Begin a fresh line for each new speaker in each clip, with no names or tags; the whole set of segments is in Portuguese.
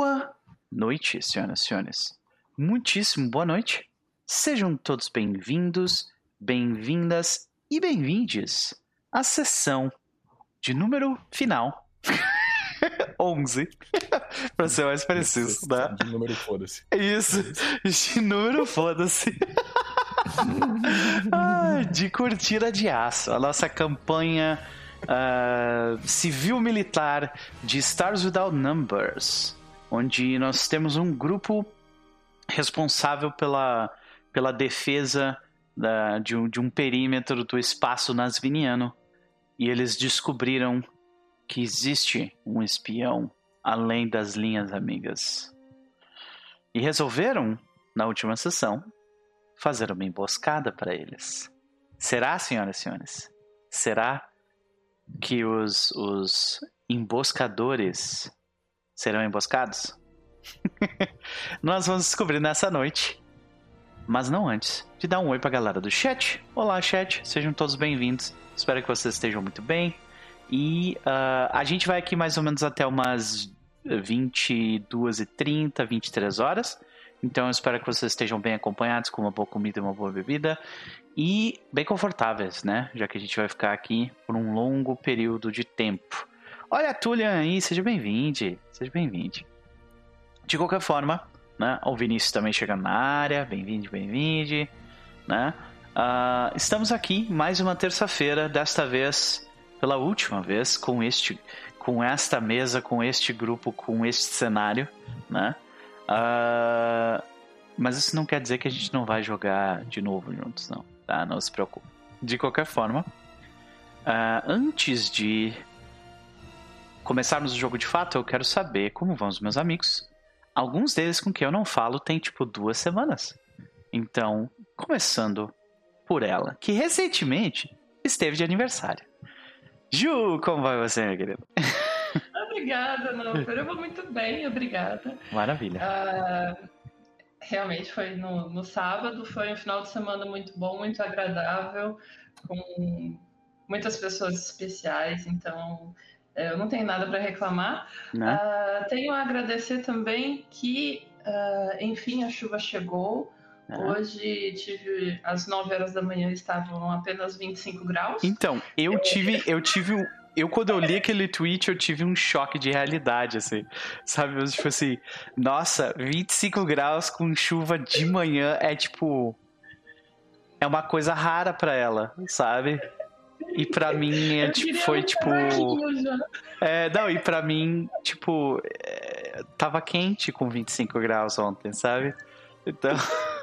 Boa noite, senhoras e senhores. Muitíssimo boa noite. Sejam todos bem-vindos, bem-vindas e bem-vindes à sessão de número final 11. pra ser mais preciso, né?
De número foda-se.
Isso, de número foda-se. Ah, de curtida de aço. A nossa campanha uh, civil-militar de Stars Without Numbers, onde nós temos um grupo responsável pela, pela defesa da, de, um, de um perímetro do espaço nasviniano. E eles descobriram que existe um espião além das linhas amigas. E resolveram, na última sessão, fazer uma emboscada para eles. Será, senhoras e senhores? Será que os, os emboscadores serão emboscados? Nós vamos descobrir nessa noite. Mas não antes de dar um oi pra galera do chat. Olá, chat, sejam todos bem-vindos. Espero que vocês estejam muito bem. E uh, a gente vai aqui mais ou menos até umas 22h30, 23 horas. Então eu espero que vocês estejam bem acompanhados, com uma boa comida e uma boa bebida. E bem confortáveis, né? Já que a gente vai ficar aqui por um longo período de tempo. Olha a Tulian aí, seja bem-vindo. Seja bem-vindo. De qualquer forma, né? O Vinícius também chegando na área. Bem-vindo, bem-vindo. Né? Uh, estamos aqui mais uma terça-feira, desta vez pela última vez com este, com esta mesa, com este grupo, com este cenário, né? Uh, mas isso não quer dizer que a gente não vai jogar de novo juntos, não, tá? Não se preocupe. De qualquer forma, uh, antes de começarmos o jogo de fato, eu quero saber como vão os meus amigos. Alguns deles com quem eu não falo tem tipo duas semanas. Então, começando por ela, que recentemente esteve de aniversário. Ju, como vai você, minha querida?
Obrigada, Nopper. Eu vou muito bem, obrigada.
Maravilha.
Uh, realmente foi no, no sábado, foi um final de semana muito bom, muito agradável, com muitas pessoas especiais, então eu não tenho nada para reclamar. Uh, tenho a agradecer também que, uh, enfim, a chuva chegou. Hoje tive às 9 horas da manhã estavam apenas 25 graus.
Então, eu tive, eu tive eu quando eu li aquele tweet, eu tive um choque de realidade, assim. Sabe? Tipo assim, nossa, 25 graus com chuva de manhã é tipo. É uma coisa rara para ela, sabe? E para mim é, tipo, foi tipo. É, não, e para mim, tipo, é, tava quente com 25 graus ontem, sabe? Então.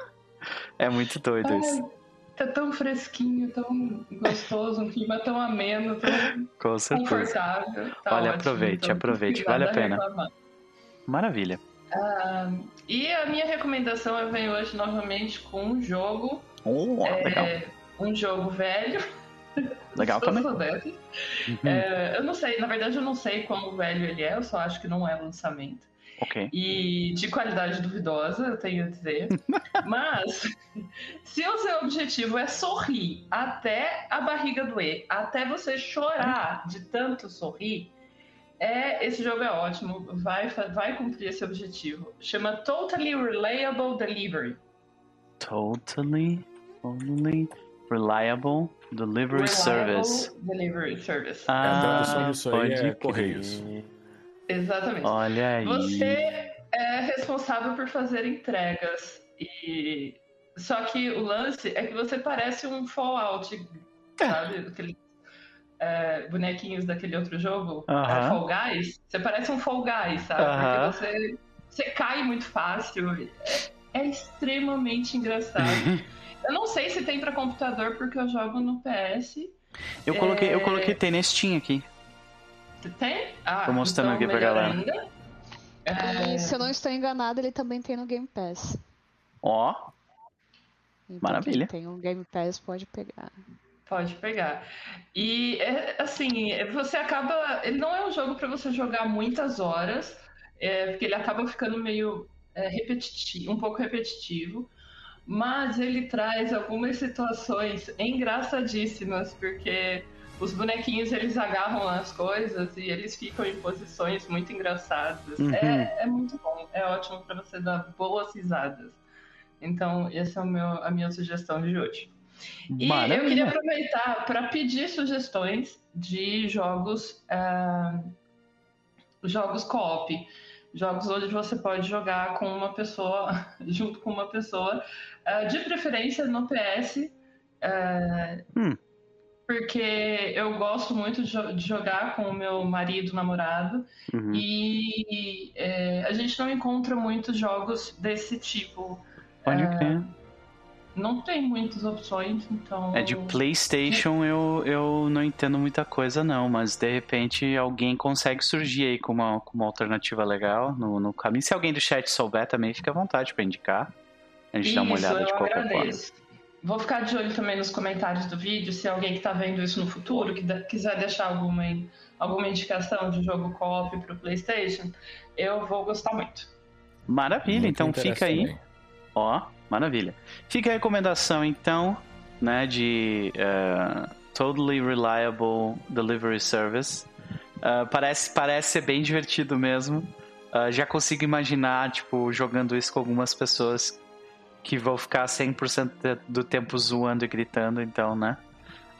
É muito doido Ai, isso.
Tá tão fresquinho, tão gostoso, um clima tão ameno, tão
Com certeza.
confortável. Tá
Olha,
ótimo,
aproveite,
então,
aproveite, vale a pena.
Reclamar.
Maravilha.
Ah, e a minha recomendação eu venho hoje novamente com um jogo.
Oh,
é,
legal.
Um jogo velho.
Legal também.
Uhum. É, eu não sei, na verdade eu não sei quão velho ele é, eu só acho que não é lançamento.
Ok.
E de qualidade duvidosa, eu tenho a dizer. Mas, se o seu objetivo é sorrir até a barriga doer, até você chorar de tanto sorrir, é, esse jogo é ótimo, vai, vai cumprir esse objetivo. Chama Totally Reliable Delivery.
Totally, totally reliable delivery
Reliable
service.
Delivery Service.
Ah,
tradução disso aí
pode
é Correios.
Exatamente.
Olha aí.
Você é responsável por fazer entregas. E só que o lance é que você parece um Fallout, sabe? Aqueles é, bonequinhos daquele outro jogo, é,
Aham.
Fall Guys. Você parece um Fall Guys, sabe?
Aham.
Porque você, você cai muito fácil. É, é extremamente engraçado. eu não sei se tem pra computador porque eu jogo no PS.
Eu coloquei, eu
É.
coloquei tem nesse Steam aqui.
Tem? Ah,
Tô mostrando
então
aqui pra galera.
ainda. É,
E se eu não estou enganado, ele também tem no Game Pass.
Ó,
Então,
Maravilha.
Quem tem um Game Pass pode pegar.
Pode pegar. E é, assim, você acaba. Ele não é um jogo para você jogar muitas horas, é, porque ele acaba ficando meio é, repetitivo, um pouco repetitivo. Mas ele traz algumas situações engraçadíssimas, porque os bonequinhos eles agarram as coisas e eles ficam em posições muito engraçadas.
Uhum.
É, é muito bom, é ótimo para você dar boas risadas. Então, essa é o meu, a minha sugestão de hoje. E eu
Maravilha.
queria aproveitar para pedir sugestões de jogos, ah, jogos co-op, jogos onde você pode jogar com uma pessoa, junto com uma pessoa, ah, de preferência no PS, ah,
Hum.
porque eu gosto muito de, de jogar com o meu marido, namorado,
Uhum.
e é, a gente não encontra muitos jogos desse tipo.
Pode
Ah,
crer.
Não tem muitas opções, então.
É de PlayStation eu, eu não entendo muita coisa não, mas de repente alguém consegue surgir aí com uma, com uma alternativa legal no, no caminho. Se alguém do chat souber também, fica à vontade pra indicar. A gente dá uma
Isso,
olhada de qualquer forma.
agradeço. Vou ficar de olho também nos comentários do vídeo, se alguém que está vendo isso no futuro, que quiser deixar alguma, alguma indicação de jogo co-op para o PlayStation, eu vou gostar muito.
Maravilha,
Muito
então fica aí. Ó, maravilha. Fica a recomendação então, né, de eh, Totally Reliable Delivery Service. Ah, parece, parece ser bem divertido mesmo. Ah, já consigo imaginar, tipo, jogando isso com algumas pessoas que vão ficar 100% de- do tempo zoando e gritando, então, né?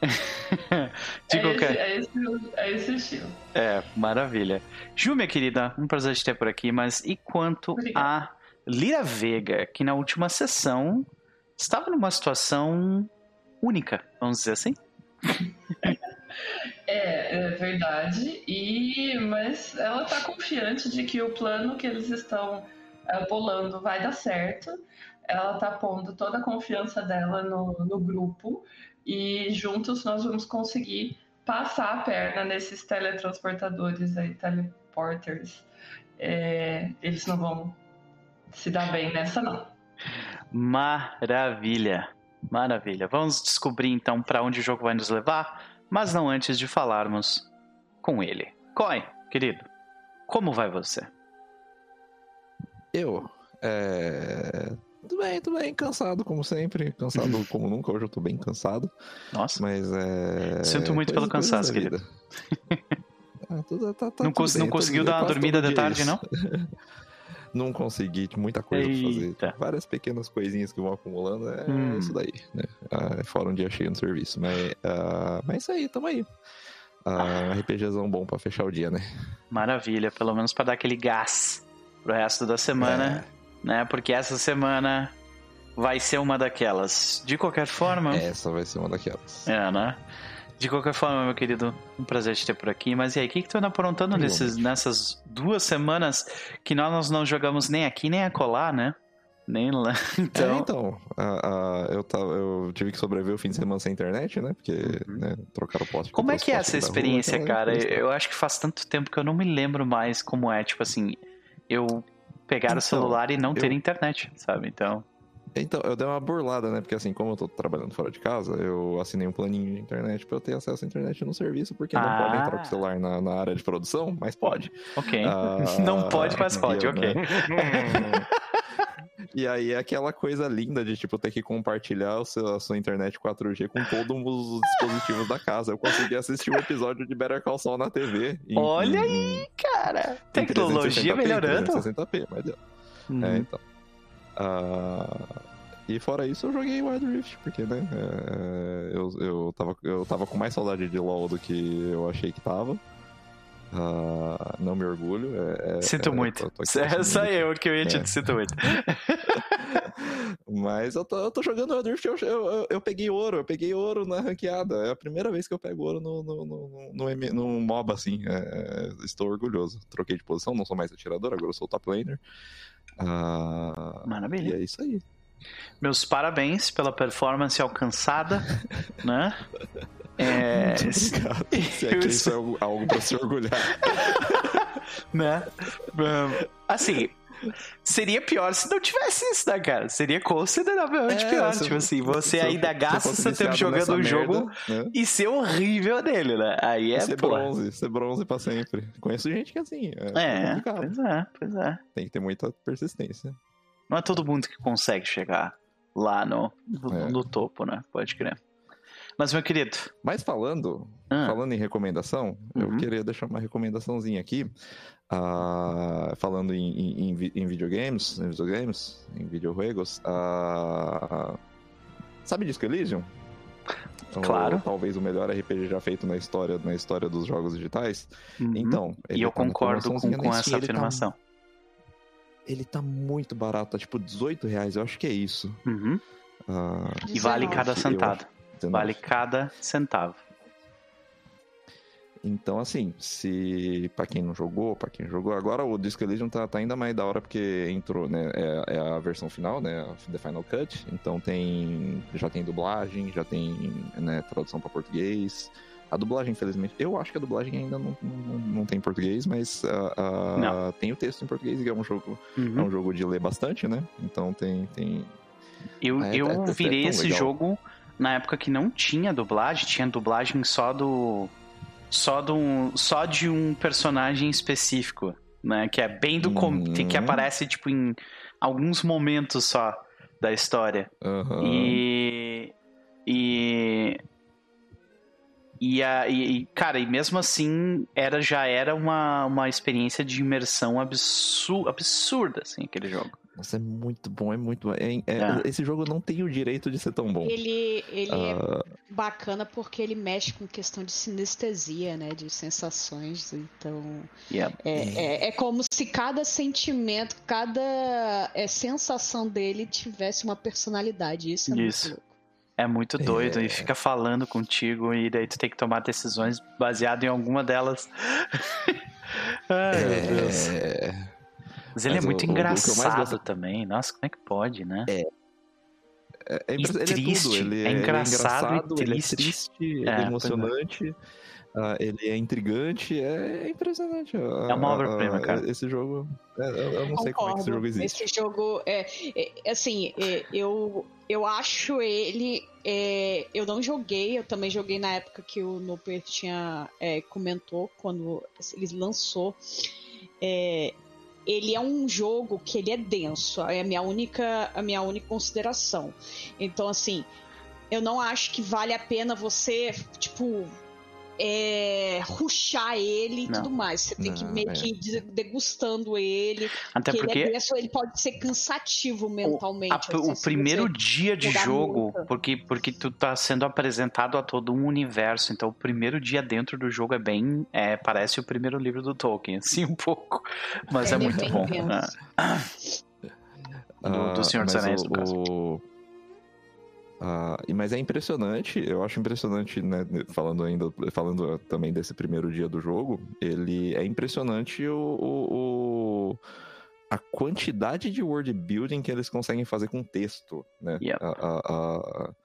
de
é, esse, é, esse, é esse estilo.
É, maravilha. Ju, minha querida, um prazer te ter por aqui, mas e quanto
Obrigada.
a Lira Vega, que na última sessão estava numa situação única, vamos dizer assim?
É, é verdade. E mas ela tá confiante de que o plano que eles estão eh, bolando vai dar certo. Ela tá pondo toda a confiança dela no, no grupo e juntos nós vamos conseguir passar a perna nesses teletransportadores aí, teleporters. É, eles não vão se dar bem nessa não.
Maravilha, maravilha. Vamos descobrir então para onde o jogo vai nos levar, mas não antes de falarmos com ele. Coin, querido, como vai você?
Eu, é... Tudo bem, tudo bem, cansado como sempre, cansado como nunca, hoje eu tô bem cansado,
Nossa,
mas é...
Sinto muito pelo
coisas-
cansaço,
vida. Ah, tudo- tá- tá
não,
tudo
cons-
bem,
não conseguiu dar uma dormida de
é
tarde,
isso.
não?
Não consegui, muita coisa pra fazer.
Eita.
Várias pequenas coisinhas que vão acumulando, é
Hum.
isso daí, né? Ah, fora um dia cheio no serviço. Mas, ah, mas é isso aí, tamo aí. Ah, um RPGzão bom pra fechar o dia, né?
Maravilha, pelo menos para dar aquele gás pro resto da semana, né? Porque essa semana vai ser uma daquelas. De qualquer forma,
É, essa vai ser uma daquelas.
é, né? De qualquer forma, meu querido, um prazer te ter por aqui. Mas e aí, o que, que tu anda aprontando nesses, nessas duas semanas que nós não jogamos nem aqui nem acolá, né? Nem lá.
Então,
Então,
então ah, eu, tava, eu tive que sobreviver o fim de semana sem internet, né? Porque
Uhum.
né, trocaram o poste.
como é que é essa
da rua,
experiência,
aquela
cara?
coisa.
Eu acho que faz tanto tempo que eu não me lembro mais como é, tipo assim, eu pegar o
Então,
celular e não ter
eu-
internet, sabe? Então.
Então, eu dei uma burlada, né? Porque assim, como eu tô trabalhando fora de casa, eu assinei um planinho de internet pra eu ter acesso à internet no serviço, porque não
Ah.
pode entrar com o celular na, na área de produção, mas pode.
Ok.
Ah,
não pode, mas pode,
eu,
ok.
né? E aí é aquela coisa linda de, tipo, ter que compartilhar seu- a sua internet 4G com todos os dispositivos da casa. Eu consegui assistir um episódio de Better Call Saul na TV. em-
Olha
em-
Cara,
em
tecnologia
360p,
melhorando.
360p, mas deu.
Uhum.
É, então. Ah, e fora isso, eu joguei Wild Rift, porque, né? é, eu, eu, tava, eu tava com mais saudade de LoL do que eu achei que tava. Ah, não me orgulho. é- é-
Sinto
é,
muito.
aqui
É eu que eu ia te
É.
sinto muito.
Mas eu tô, eu tô jogando Rift, eu, eu, eu- peguei ouro, eu peguei ouro na ranqueada. É a primeira vez que eu pego ouro no, no, no, no, M- no MOBA, assim. É, estou orgulhoso. Troquei de posição, não sou mais atirador, agora eu sou top laner. Ah, e
Maravilha.
é isso aí.
Meus parabéns pela performance alcançada, né? É,
Muito obrigado. Se é que isso é algo, algo pra se orgulhar.
né? Assim, seria pior se não tivesse isso, né, cara? Seria consideravelmente
É,
pior.
se
tipo assim, você ainda gasta seu tempo jogando um jogo
merda, né?
e ser horrível nele, né? Aí é,
ser
pô.
bronze, ser bronze pra sempre. Conheço gente que é assim. É,
É, pois é, pois é.
Tem que ter muita persistência.
Não é todo mundo que consegue chegar lá no, no,
É.
no topo, né? Pode crer. Mas, meu querido.
Mas falando,
ah,
falando em recomendação, eu
Uhum.
queria deixar uma recomendaçãozinha aqui. Ah, falando em, em, em vi- em videogames, em videogames, em videojuegos. ah, sabe Disco Elysium? Ou
Claro.
talvez o melhor RPG já feito na história, na história dos jogos digitais.
uhum.
Então,
E
ele
eu
tá
concordo com, com essa
ele tá-
afirmação.
ele tá muito barato, tá tipo 18 reais, eu acho que é isso.
Uhum.
Ah,
E vale
19.
cada
Eu
centavo.
19.
Vale cada centavo.
Então, assim, se pra quem não jogou, pra quem jogou, agora o Disco Elysium tá, tá ainda mais da hora porque entrou, né? É, é a versão final, né? The Final Cut. Então tem. Já tem dublagem, já tem né, tradução pra português. A dublagem, infelizmente, eu acho que a dublagem ainda não, não, não tem em português, mas ah,
Não.
tem o texto em português, e é um jogo, é
Uhum.
um jogo de ler bastante, né? Então tem. tem...
Eu,
É,
eu
é- é
virei esse
legal.
jogo na época que não tinha dublagem, tinha dublagem só do. Só, do, só de um personagem específico, né? Que é bem do.
Uhum.
que aparece, tipo, em alguns momentos só da história.
Aham.
E. E. E, a, e, cara, e mesmo assim, era, já era uma, uma experiência de imersão absu, absurda, assim, aquele jogo.
Nossa, é muito bom, é muito bom. É- é-
É.
Esse jogo não tem o direito de ser tão bom.
Ele, ele é
Ah,
bacana porque ele mexe com questão de sinestesia, né? De sensações. Então,
Yeah.
é, é, é como se cada sentimento, cada é, sensação dele tivesse uma personalidade. Isso é
Isso.
muito.
É muito doido
É.
e fica falando contigo e daí tu tem que tomar decisões baseado em alguma delas. Ai, meu Deus.
É...
Mas ele
Mas
é muito
o- o- o
engraçado
gosto-
também. Nossa, como é que pode, né?
É, é impre-
E
ele
triste,
é tudo. Ele
é
é,
engraçado e
ele é
triste.
triste, ele
É,
é,
é.
emocionante, ah, ele é intrigante, é impressionante.
É uma obra-prima, cara.
Esse jogo, é, eu, não sei como é que esse
Concordo.
jogo existe.
Esse jogo é, é, assim, é, eu eu acho ele é, eu não joguei, eu também joguei na época que o Noper tinha é, comentou quando ele lançou. Ele é um jogo que ele é denso, é a minha única a minha única consideração. Então assim, eu não acho que vale a pena você tipo é, ruxar ele e
Não.
tudo mais. Você tem que
Não,
meio
é.
que ir de- degustando ele.
Até
Porque
porque
ele é ele pode ser cansativo mentalmente.
a-
assim,
o primeiro dia de jogo, porque, porque tu tá sendo apresentado a todo um universo, então o primeiro dia dentro do jogo é bem. É, parece o primeiro livro do Tolkien, assim, um pouco. Mas é,
é
muito bom.
denso.
É. Do- do Senhor dos Anéis,
o-
no caso.
o- e- mas é impressionante, eu acho impressionante, né, falando ainda, falando também desse primeiro dia do jogo, ele é impressionante o, o- o- a quantidade de world building que eles conseguem fazer com texto, né?
Yep.
A- a- a-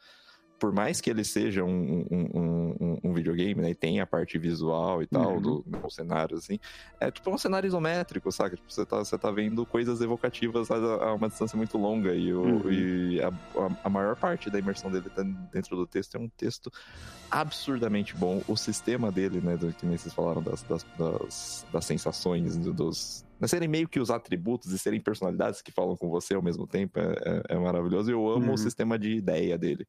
por mais que ele seja um, um, um- um- videogame, né, e tem a parte visual e tal,
Uhum.
do, dos cenários, assim, é tipo um cenário isométrico, saca? Tipo, você tá, você tá vendo coisas evocativas a, a uma distância muito longa e, o,
Uhum.
e a, a- a maior parte da imersão dele tá dentro do texto é um texto absurdamente bom. O sistema dele, né, do que nem vocês falaram das, das, das, das sensações, do- dos... né, serem meio que os atributos e serem personalidades que falam com você ao mesmo tempo é, é- é maravilhoso. E eu amo
Uhum.
o sistema de ideia dele.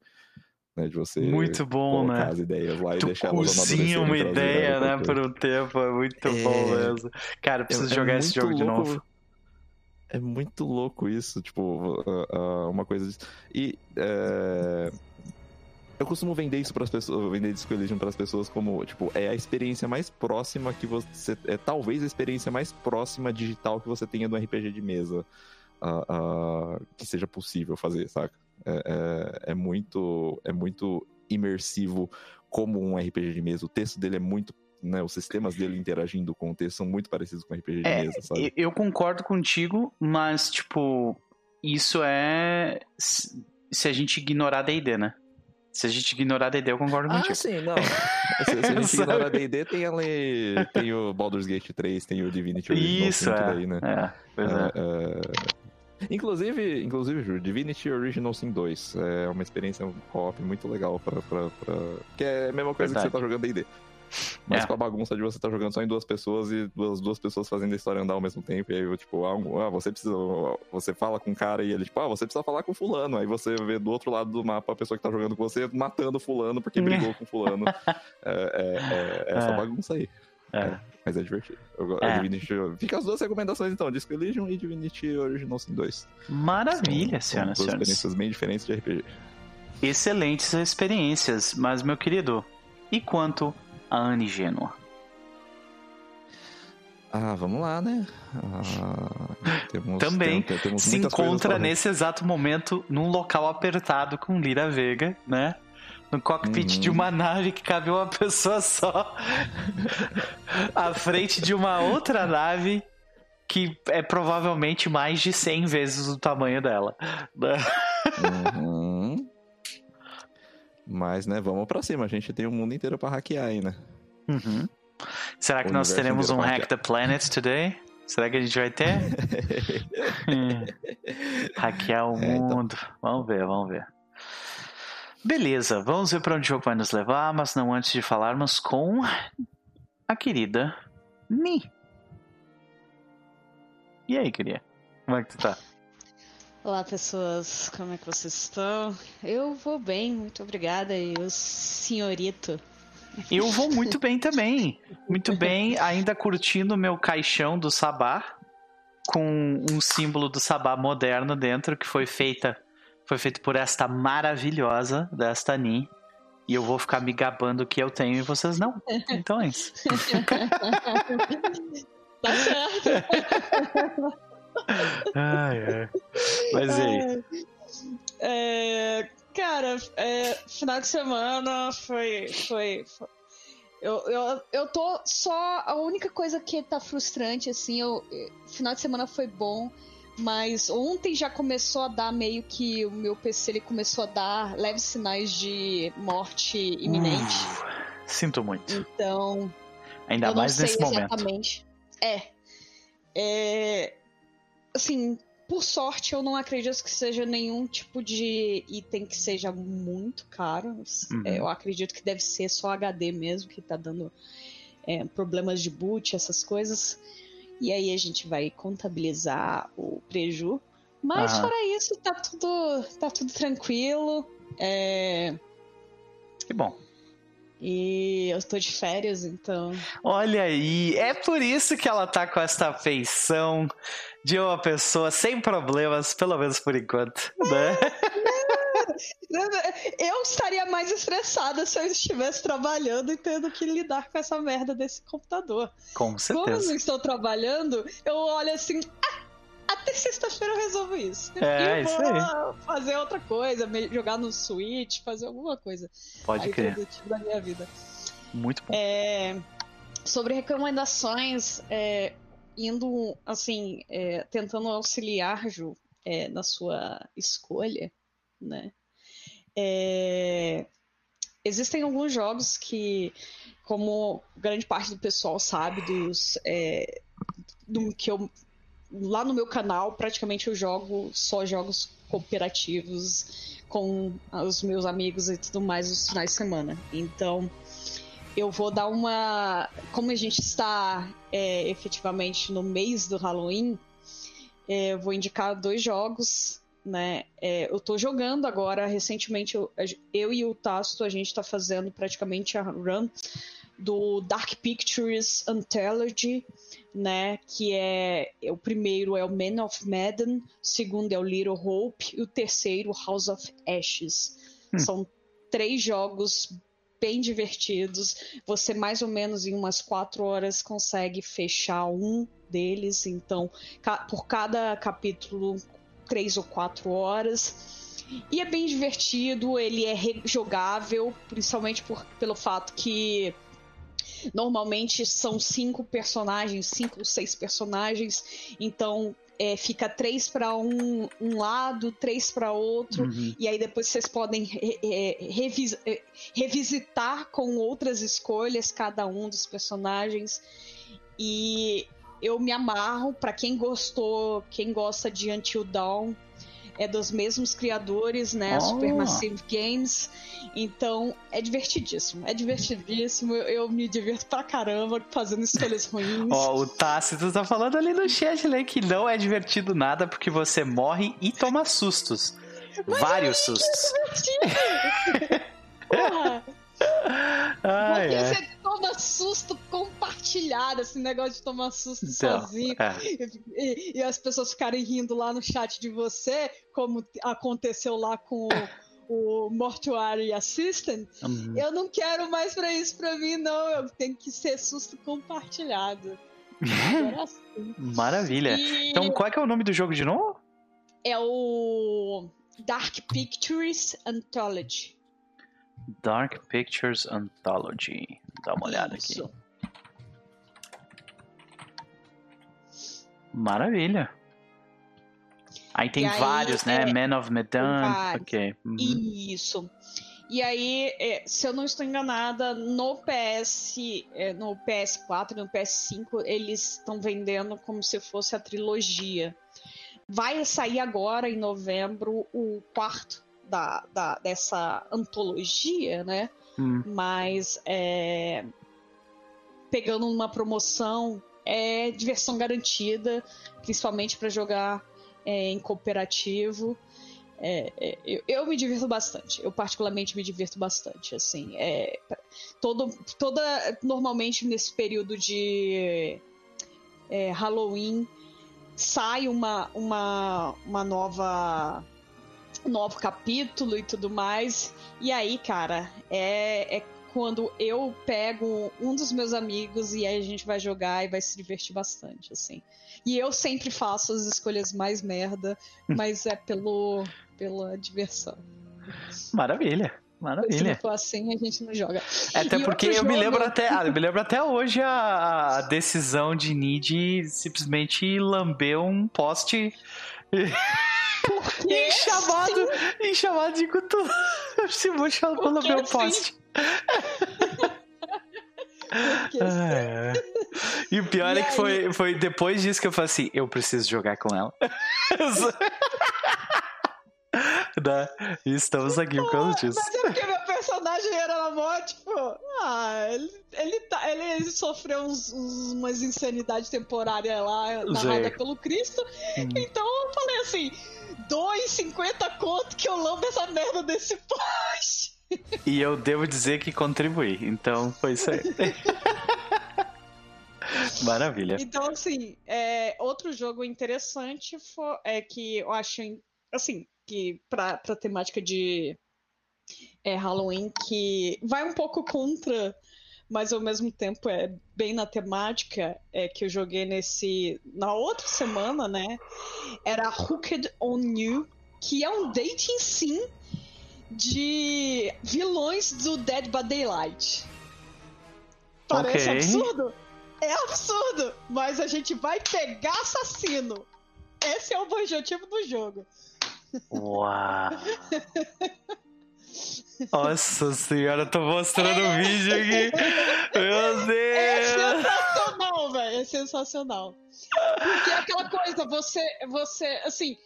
Né, de você
Muito bom, né?
as ideias lá e
Tu
deixar elas
cozinha uma
amadurecerem,
ideia, né, por um tempo, é muito
É.
bom mesmo. Cara, eu preciso
É- é
jogar esse
muito
jogo de
louco.
novo.
É muito louco isso, tipo, ah, ah, uma coisa. de- E é, eu costumo vender isso para as pessoas, vender Disco Elysium para as pessoas como, tipo, é a experiência mais próxima que você, é talvez a experiência mais próxima digital que você tenha do RPG de mesa, que seja possível fazer, saca? É, é- é muito, é muito imersivo como um RPG de mesa. O texto dele é muito né, os sistemas dele interagindo com o texto são muito parecidos com RPG de
É,
mesa, sabe?
Eu concordo contigo, mas, tipo, isso é. Se a gente ignorar D&D, né? Se a gente ignorar D&D, eu concordo
Ah,
contigo.
sim, não. Se, se a gente ignorar D&D, tem ali... Tem o Baldur's Gate 3, tem o Divinity Original
Isso, é.
tudo aí, né?
É, pois é.
É, é, Inclusive, inclusive, Ju, Divinity Original Sin 2 é uma experiência co-op muito legal pra, pra, pra... Que é a mesma coisa que
Verdade.
você tá jogando D&D. Mas
É.
com a bagunça de você estar jogando só em duas pessoas e duas, duas pessoas fazendo a história andar ao mesmo tempo. E aí, tipo, ah, um- ah, você precisa. Você fala com o cara e ele, tipo, ah, você precisa falar com fulano. Aí você vê do outro lado do mapa a pessoa que tá jogando com você matando fulano porque brigou com fulano. É, é- é essa
É.
bagunça aí.
É.
Mas é divertido. Eu, go-
É.
Divinity, fica as duas recomendações então: Disco Elysium e Divinity Original Sin 2.
Maravilha, senhoras e senhores.
experiências bem diferentes de RPG.
Excelentes experiências, mas meu querido, e quanto a Anne Gênua?
Ah, vamos lá, né? Ah, temos,
Também
tem- temos
Se encontra nesse exato momento num local apertado com Lira Vega, né? No cockpit de uma nave que cabe uma pessoa só. à frente de uma outra nave que é provavelmente mais de 100 vezes o tamanho dela.
Uhum. Mas, né, vamos pra cima. A gente tem o mundo inteiro pra hackear aí, né?
Uhum. Será que
O
nós teremos um Hack the Planet today? Será que a gente vai ter? Hum. Hackear o
É, então.
mundo. Vamos ver, vamos ver. Beleza, vamos ver para onde o jogo vai nos levar, mas não antes de falarmos com a querida Ni. E aí, querida? Como é que tu tá?
Olá, pessoas, como é que vocês estão? Eu vou bem, muito obrigada. E o senhorito?
Eu vou muito bem também. Muito bem, ainda curtindo o meu caixão do Sabá, com um símbolo do Sabá moderno dentro, que foi feita foi feito por esta maravilhosa desta Ni. E eu vou ficar me gabando que eu tenho e vocês não. Então é isso.
Tá certo.
Ai, ai. Mas e aí?
É, cara, é, final de semana foi. foi, foi- eu, eu, eu tô só. A única coisa que tá frustrante, assim, eu, final de semana foi bom, mas ontem já começou a dar meio que o meu PC ele começou a dar leves sinais de morte iminente.
Uf, sinto muito.
Então,
Ainda mais nesse momento.
exatamente. É. É. Assim, por sorte, eu não acredito que seja nenhum tipo de item que seja muito caro.
Uhum.
É, eu acredito que deve ser só HD mesmo, que tá dando é, problemas de boot, essas coisas. E aí a gente vai contabilizar o preju. Mas
Aham.
fora isso, tá tudo, tá tudo tranquilo. É,
Que bom.
e eu tô de férias, então.
Olha aí, é por isso que ela tá com essa feição de uma pessoa sem problemas, pelo menos por enquanto, né?
Eu estaria mais estressada se eu estivesse trabalhando e tendo que lidar com essa merda desse computador.
Com
Como eu
certeza.
não estou trabalhando, eu olho assim, "Ah, até sexta-feira eu resolvo isso.
É,
e
isso
vou fazer outra coisa, jogar no Switch, fazer alguma coisa
Pode
aí
crer.
da minha vida.
Muito bom.
É, sobre recomendações, é, indo assim, é, tentando auxiliar Ju é, na sua escolha, né? É, existem alguns jogos que, como grande parte do pessoal sabe, dos é, do que eu lá no meu canal praticamente eu jogo só jogos cooperativos com os meus amigos e tudo mais nos finais de semana. Então eu vou dar uma. Como a gente está é, efetivamente no mês do Halloween, é, eu vou indicar dois jogos. Né? É, eu tô jogando agora, recentemente, eu, eu e o Tasto, a gente tá fazendo praticamente a run do Dark Pictures Anthology, né? Que é o primeiro é o Man of Madden, o segundo é o Little Hope e o terceiro House of Ashes.
Hum.
São três jogos bem divertidos. Você mais ou menos em umas quatro horas consegue fechar um deles. Então, ca- por cada capítulo, três ou quatro horas. E é bem divertido, ele é rejogável, principalmente por, pelo fato que normalmente são cinco personagens, cinco ou seis personagens, então é, fica três para um, um lado, três para outro,
Uhum.
e aí depois vocês podem re- é, revis- é, revisitar com outras escolhas cada um dos personagens. E eu me amarro, para quem gostou, quem gosta de Until Dawn, é dos mesmos criadores, né?
Oh.
Supermassive Games. Então, é divertidíssimo. É divertidíssimo. Eu, eu me divirto pra caramba fazendo escolhas ruins.
Ó, o Tácito tá falando ali no chat né, que não é divertido nada porque você morre e toma sustos. Vários sustos.
Porra!
Ai,
Porque
ai.
você susto compartilhado, esse negócio de tomar susto
Então,
sozinho.
é.
E, e as pessoas ficarem rindo lá no chat de você, como aconteceu lá com o, o Mortuary Assistant.
Hum,
Eu não quero mais pra isso pra mim, não. Eu tenho que ser susto compartilhado. Agora sim.
Maravilha.
E
Então, qual é que é o nome do jogo de novo?
é o Dark Pictures Anthology.
Dark Pictures Anthology. Dá uma olhada aqui.
Isso.
Maravilha. Aí tem
aí,
vários, né?
é,
Man of Medan. Ok. Uhum.
Isso. E aí, é, se eu não estou enganada, no PS, é, no PS4 e no PS5, eles estão vendendo como se fosse a trilogia. Vai sair agora, em novembro, o quarto da, da- dessa antologia, né?
Hum.
Mas é, pegando uma promoção, é diversão garantida, principalmente para jogar é, em cooperativo. É, é, eu, eu me divirto bastante. Eu particularmente me divirto bastante. Assim, é, todo, toda normalmente nesse período de é, Halloween sai uma, uma, uma nova novo capítulo e tudo mais. E aí, cara, é, é quando eu pego um dos meus amigos e aí a gente vai jogar e vai se divertir bastante, assim. E eu sempre faço as escolhas mais merda, mas é pelo pela diversão.
Maravilha.
Se não
Maravilha.
for assim, a gente não joga.
Até
E
porque eu me
jogo-
lembro até, ah, eu me lembro até hoje a, a decisão de Nid simplesmente lamber um poste em chamado, em chamado de cutu. Se vou chamar vou
Porque
lamber um
sim.
poste. Ah, é. E o pior
E
é que
aí?
foi, foi depois disso que eu falei assim, eu preciso jogar com ela. Só- Né? E estamos aqui por causa disso.
Mas é porque meu personagem era na mó, tipo, ah, ele, ele, tá, ele sofreu uns, uns- umas insanidades temporárias lá, narrada pelo Cristo.
Hum.
Então eu falei assim: 2,50 conto que eu lambo essa merda desse poste.
E eu devo dizer que contribuí. Então foi isso aí. Maravilha.
Então, assim, é, outro jogo interessante fo- é que eu acho, assim, que pra, pra temática de é, Halloween, que vai um pouco contra, mas ao mesmo tempo é bem na temática, é que eu joguei nesse. na outra semana, né? Era Hooked on You, que é um dating sim de vilões do Dead by Daylight. Parece
Ok.
absurdo? É absurdo, mas a gente vai pegar assassino. Esse é o objetivo do jogo.
Uau! Nossa senhora, eu tô mostrando o vídeo aqui. Meu
É
Deus!
sensacional, velho. É sensacional. Porque é aquela coisa, você, você, assim,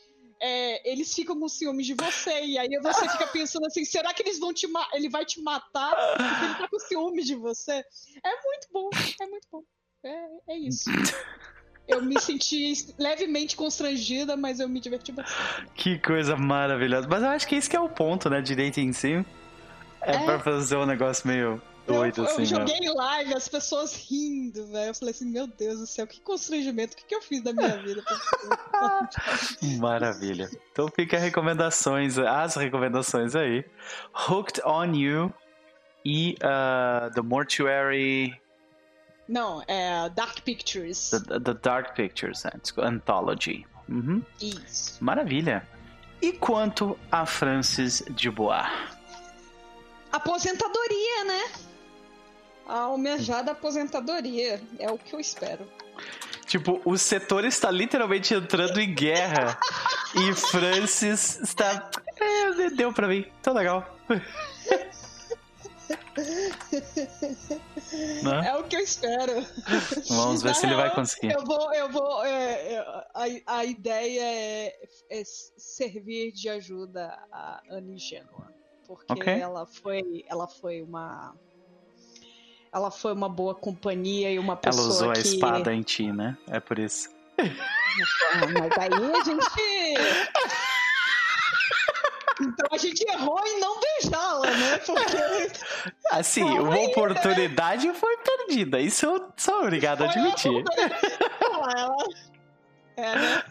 é, eles ficam com ciúmes de você e aí você fica pensando assim, será que eles vão te ele vai te matar porque ele tá com ciúmes de você? É muito bom, é muito bom. É, é isso. Eu me senti levemente constrangida, mas eu me diverti bastante.
Que coisa maravilhosa. Mas eu acho que esse que é o ponto, né? Dating em si. É,
É.
pra fazer um negócio meio doido,
eu,
assim,
eu
né?
joguei em live, as pessoas rindo, velho. Eu falei assim, meu Deus do céu, que constrangimento, o que, que eu fiz da minha vida?
Maravilha. Então fica recomendações, as recomendações aí. Hooked on You e uh, The Mortuary,
Não, é Dark Pictures.
The, the Dark Pictures né? Anthology. Uhum.
Isso.
Maravilha. E quanto a Francis de Bois?
Aposentadoria, né? A almejada aposentadoria. É o que eu espero.
Tipo, o setor está literalmente entrando em guerra e Francis está. É, deu pra mim. Tá legal. Né?
É o que eu espero.
Vamos ver
Na
se ele vai
real,
conseguir.
Eu vou, eu vou. é, é, a, a ideia é, é servir de ajuda a Anne Genoa. Porque
Ok.
ela foi. Ela foi uma. Ela foi uma boa companhia e uma
Ela
pessoa
usou a
que.
espada em ti, né? É por isso.
Ah, Mas aí a gente. Então a gente errou em não beijá-la, né? Porque.
Assim,
Calma
uma
né?
oportunidade foi perdida. Isso eu sou obrigado a
Foi uma
admitir.
Ela, ela- É, né?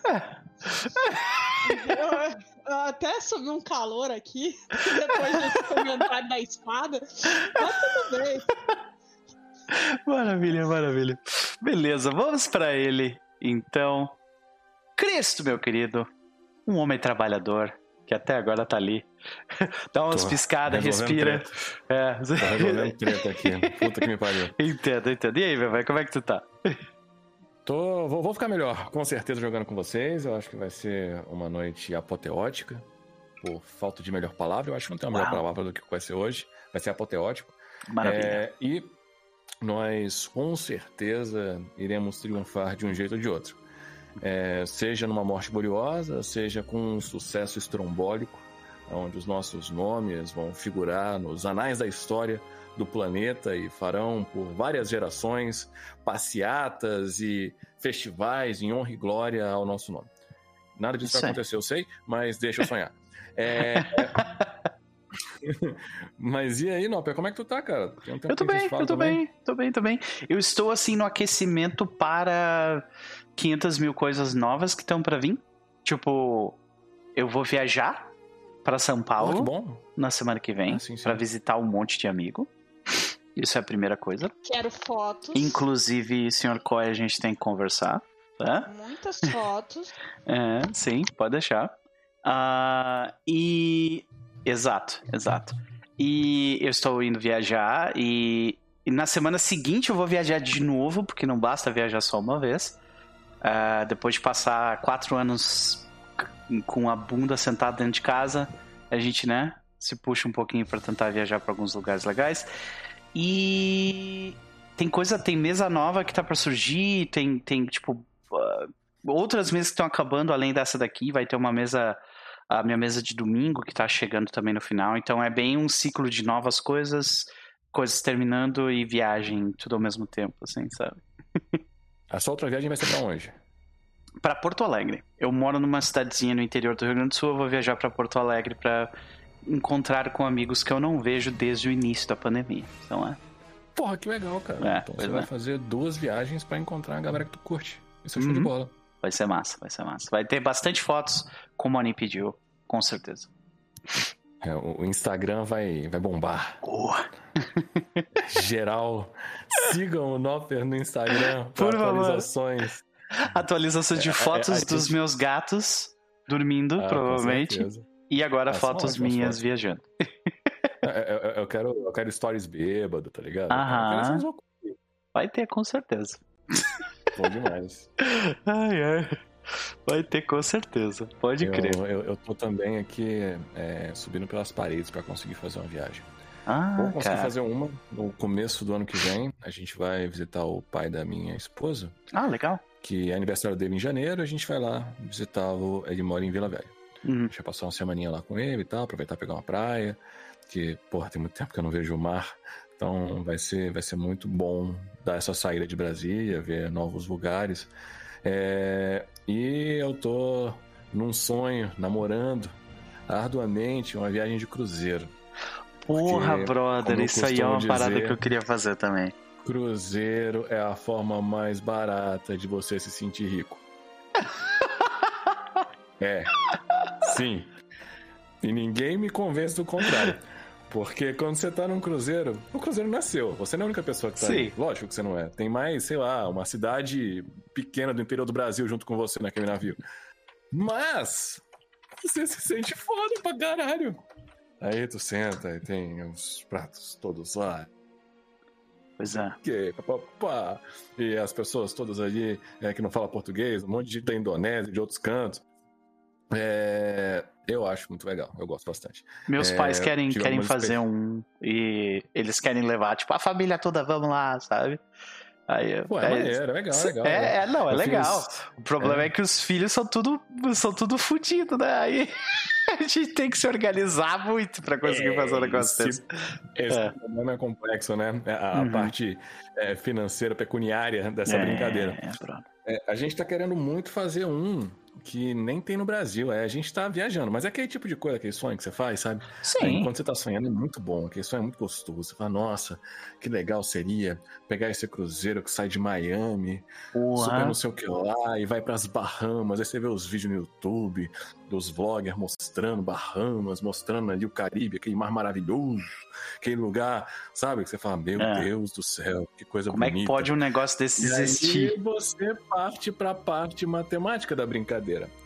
Eu até subi um calor aqui, depois desse comentário da espada. Mas tudo bem.
Maravilha, maravilha. Beleza, vamos pra ele. Então, Cristo, meu querido, um homem trabalhador que até agora tá ali. Dá umas
Tô
piscadas, respira. É.
Tô resolvendo treta aqui. Puta que me pariu.
entendo, entendo. E aí, meu velho, como é que tu tá?
Tô, vou, vou ficar melhor, com certeza, jogando com vocês. Eu acho que vai ser uma noite apoteótica. Por falta de melhor palavra, eu acho que não tem uma melhor palavra do que vai ser hoje. Vai ser apoteótico.
Maravilha.
É, e nós, com certeza, iremos triunfar de um jeito ou de outro. É, seja numa morte gloriosa, seja com um sucesso estrombólico, onde os nossos nomes vão figurar nos anais da história do planeta e farão por várias gerações passeatas e festivais em honra e glória ao nosso nome. Nada disso
Isso
vai acontecer, eu sei, mas deixa eu sonhar. É, Mas e aí, Noper, como é que tu tá, cara? Um
Eu tô bem, eu tô
também.
bem, tô bem, tô bem. Eu estou assim no aquecimento para 500 mil coisas novas que estão pra vir. Tipo, eu vou viajar pra São
Oh,
Paulo
que bom.
na semana que vem
Ah,
pra visitar um monte de amigo. Isso é a primeira coisa.
Quero fotos.
Inclusive, senhor Coy, a gente tem que conversar. Tá?
Muitas fotos.
É, sim, pode deixar. Ah, e. Exato, exato. E eu estou indo viajar e, e na semana seguinte eu vou viajar de novo, porque não basta viajar só uma vez. Ah, depois de passar quatro anos com a bunda sentada dentro de casa, a gente, né, se puxa um pouquinho para tentar viajar para alguns lugares legais. E tem coisa, tem mesa nova que tá para surgir, tem, tem tipo ah, outras mesas que estão acabando além dessa daqui. Vai ter uma mesa, a minha mesa de domingo que tá chegando também no final. Então é bem um ciclo de novas coisas, coisas terminando e viagem tudo ao mesmo tempo, assim, sabe?
A sua outra viagem vai ser pra onde?
Para Porto Alegre. Eu moro numa cidadezinha no interior do Rio Grande do Sul. Eu vou viajar para Porto Alegre para encontrar com amigos que eu não vejo desde o início da pandemia. Então é.
Porra, que legal, cara.
É,
então você vai
é.
fazer duas viagens pra encontrar a galera que tu curte. Isso é show de
Uhum.
bola.
Vai ser massa, vai ser massa. Vai ter bastante fotos, como a Ani pediu, com certeza.
É, o Instagram vai, vai bombar. Geral, sigam o Noper no Instagram
Por
para atualizações.
Atualizações de
É,
fotos
é, a
dos meus gatos dormindo,
Ah,
provavelmente. E agora fotos
ótimas
minhas
fotos.
viajando.
Eu, quero, eu quero stories bêbado, tá ligado?
Aham. Vai ter, com certeza.
Bom demais.
Ai, ai. Vai ter, com certeza. Pode
eu,
crer.
eu, eu tô também aqui é, subindo pelas paredes pra conseguir fazer uma viagem.
Ah,
Vou conseguir
cara.
fazer uma no começo do ano que vem. A gente vai visitar o pai da minha esposa,
Ah, legal.
Que é aniversário dele em janeiro. A gente vai lá visitá-lo. Ele mora em Vila Velha.
Uhum.
A gente vai passar uma semaninha lá com ele e tal, aproveitar pegar uma praia. Que, porra, tem muito tempo que eu não vejo o mar. Então vai ser, vai ser muito bom dar essa saída de Brasília, ver novos lugares. É, e eu tô num sonho, namorando arduamente uma viagem de cruzeiro.
Porra,
Porque,
brother,
eu
isso aí é uma
costumo
parada
dizer-
que eu queria fazer também.
Cruzeiro é a forma mais barata de você se sentir rico. É. Sim. E ninguém me convence do contrário. Porque quando você tá num cruzeiro, o cruzeiro nasceu. Você não é a única pessoa que tá
Sim.
ali. Lógico que você não é. Tem mais, sei lá, uma cidade pequena do interior do Brasil junto com você naquele navio. Mas você se sente foda pra caralho. Aí tu senta e tem os pratos todos lá,
Pois é.
que papapá, e as pessoas todas ali é, que não falam português, um monte de gente da Indonésia, de outros cantos. É, eu acho muito legal, eu gosto bastante.
Meus
É,
pais querem, querem fazer um. E eles querem levar, tipo, a família toda, vamos lá, sabe? Aí,
Pô, é
aí-
maneiro, é legal, é legal.
É,
né?
é, não, é
Eu
legal.
fiz-
O problema é.
é.
que os filhos são tudo, são tudo fudido, né? Aí a gente tem que se organizar muito pra conseguir
É,
fazer um negócio
esse-
desse.
Esse
É.
problema é complexo, né? A, a
Uhum.
parte é, financeira, pecuniária dessa
É,
brincadeira.
É.
É, a gente tá querendo muito fazer um que nem tem no Brasil. É, a gente tá viajando, mas é aquele tipo de coisa, aquele sonho que você faz, sabe? Aí,
Sim.
Enquanto você tá sonhando, é muito bom. Aquele sonho é muito gostoso. Você fala, nossa, que legal seria pegar esse cruzeiro que sai de Miami, super
Porra.
não sei o que lá, e vai pras Bahamas. Aí você vê os vídeos no YouTube dos vloggers mostrando Bahamas, mostrando ali o Caribe, aquele mar maravilhoso, aquele lugar, sabe? Que você fala, meu
É.
Deus do céu, que coisa
Como é
bonita.
que pode um negócio desse
E aí
existir?
você parte pra parte matemática da brincadeira,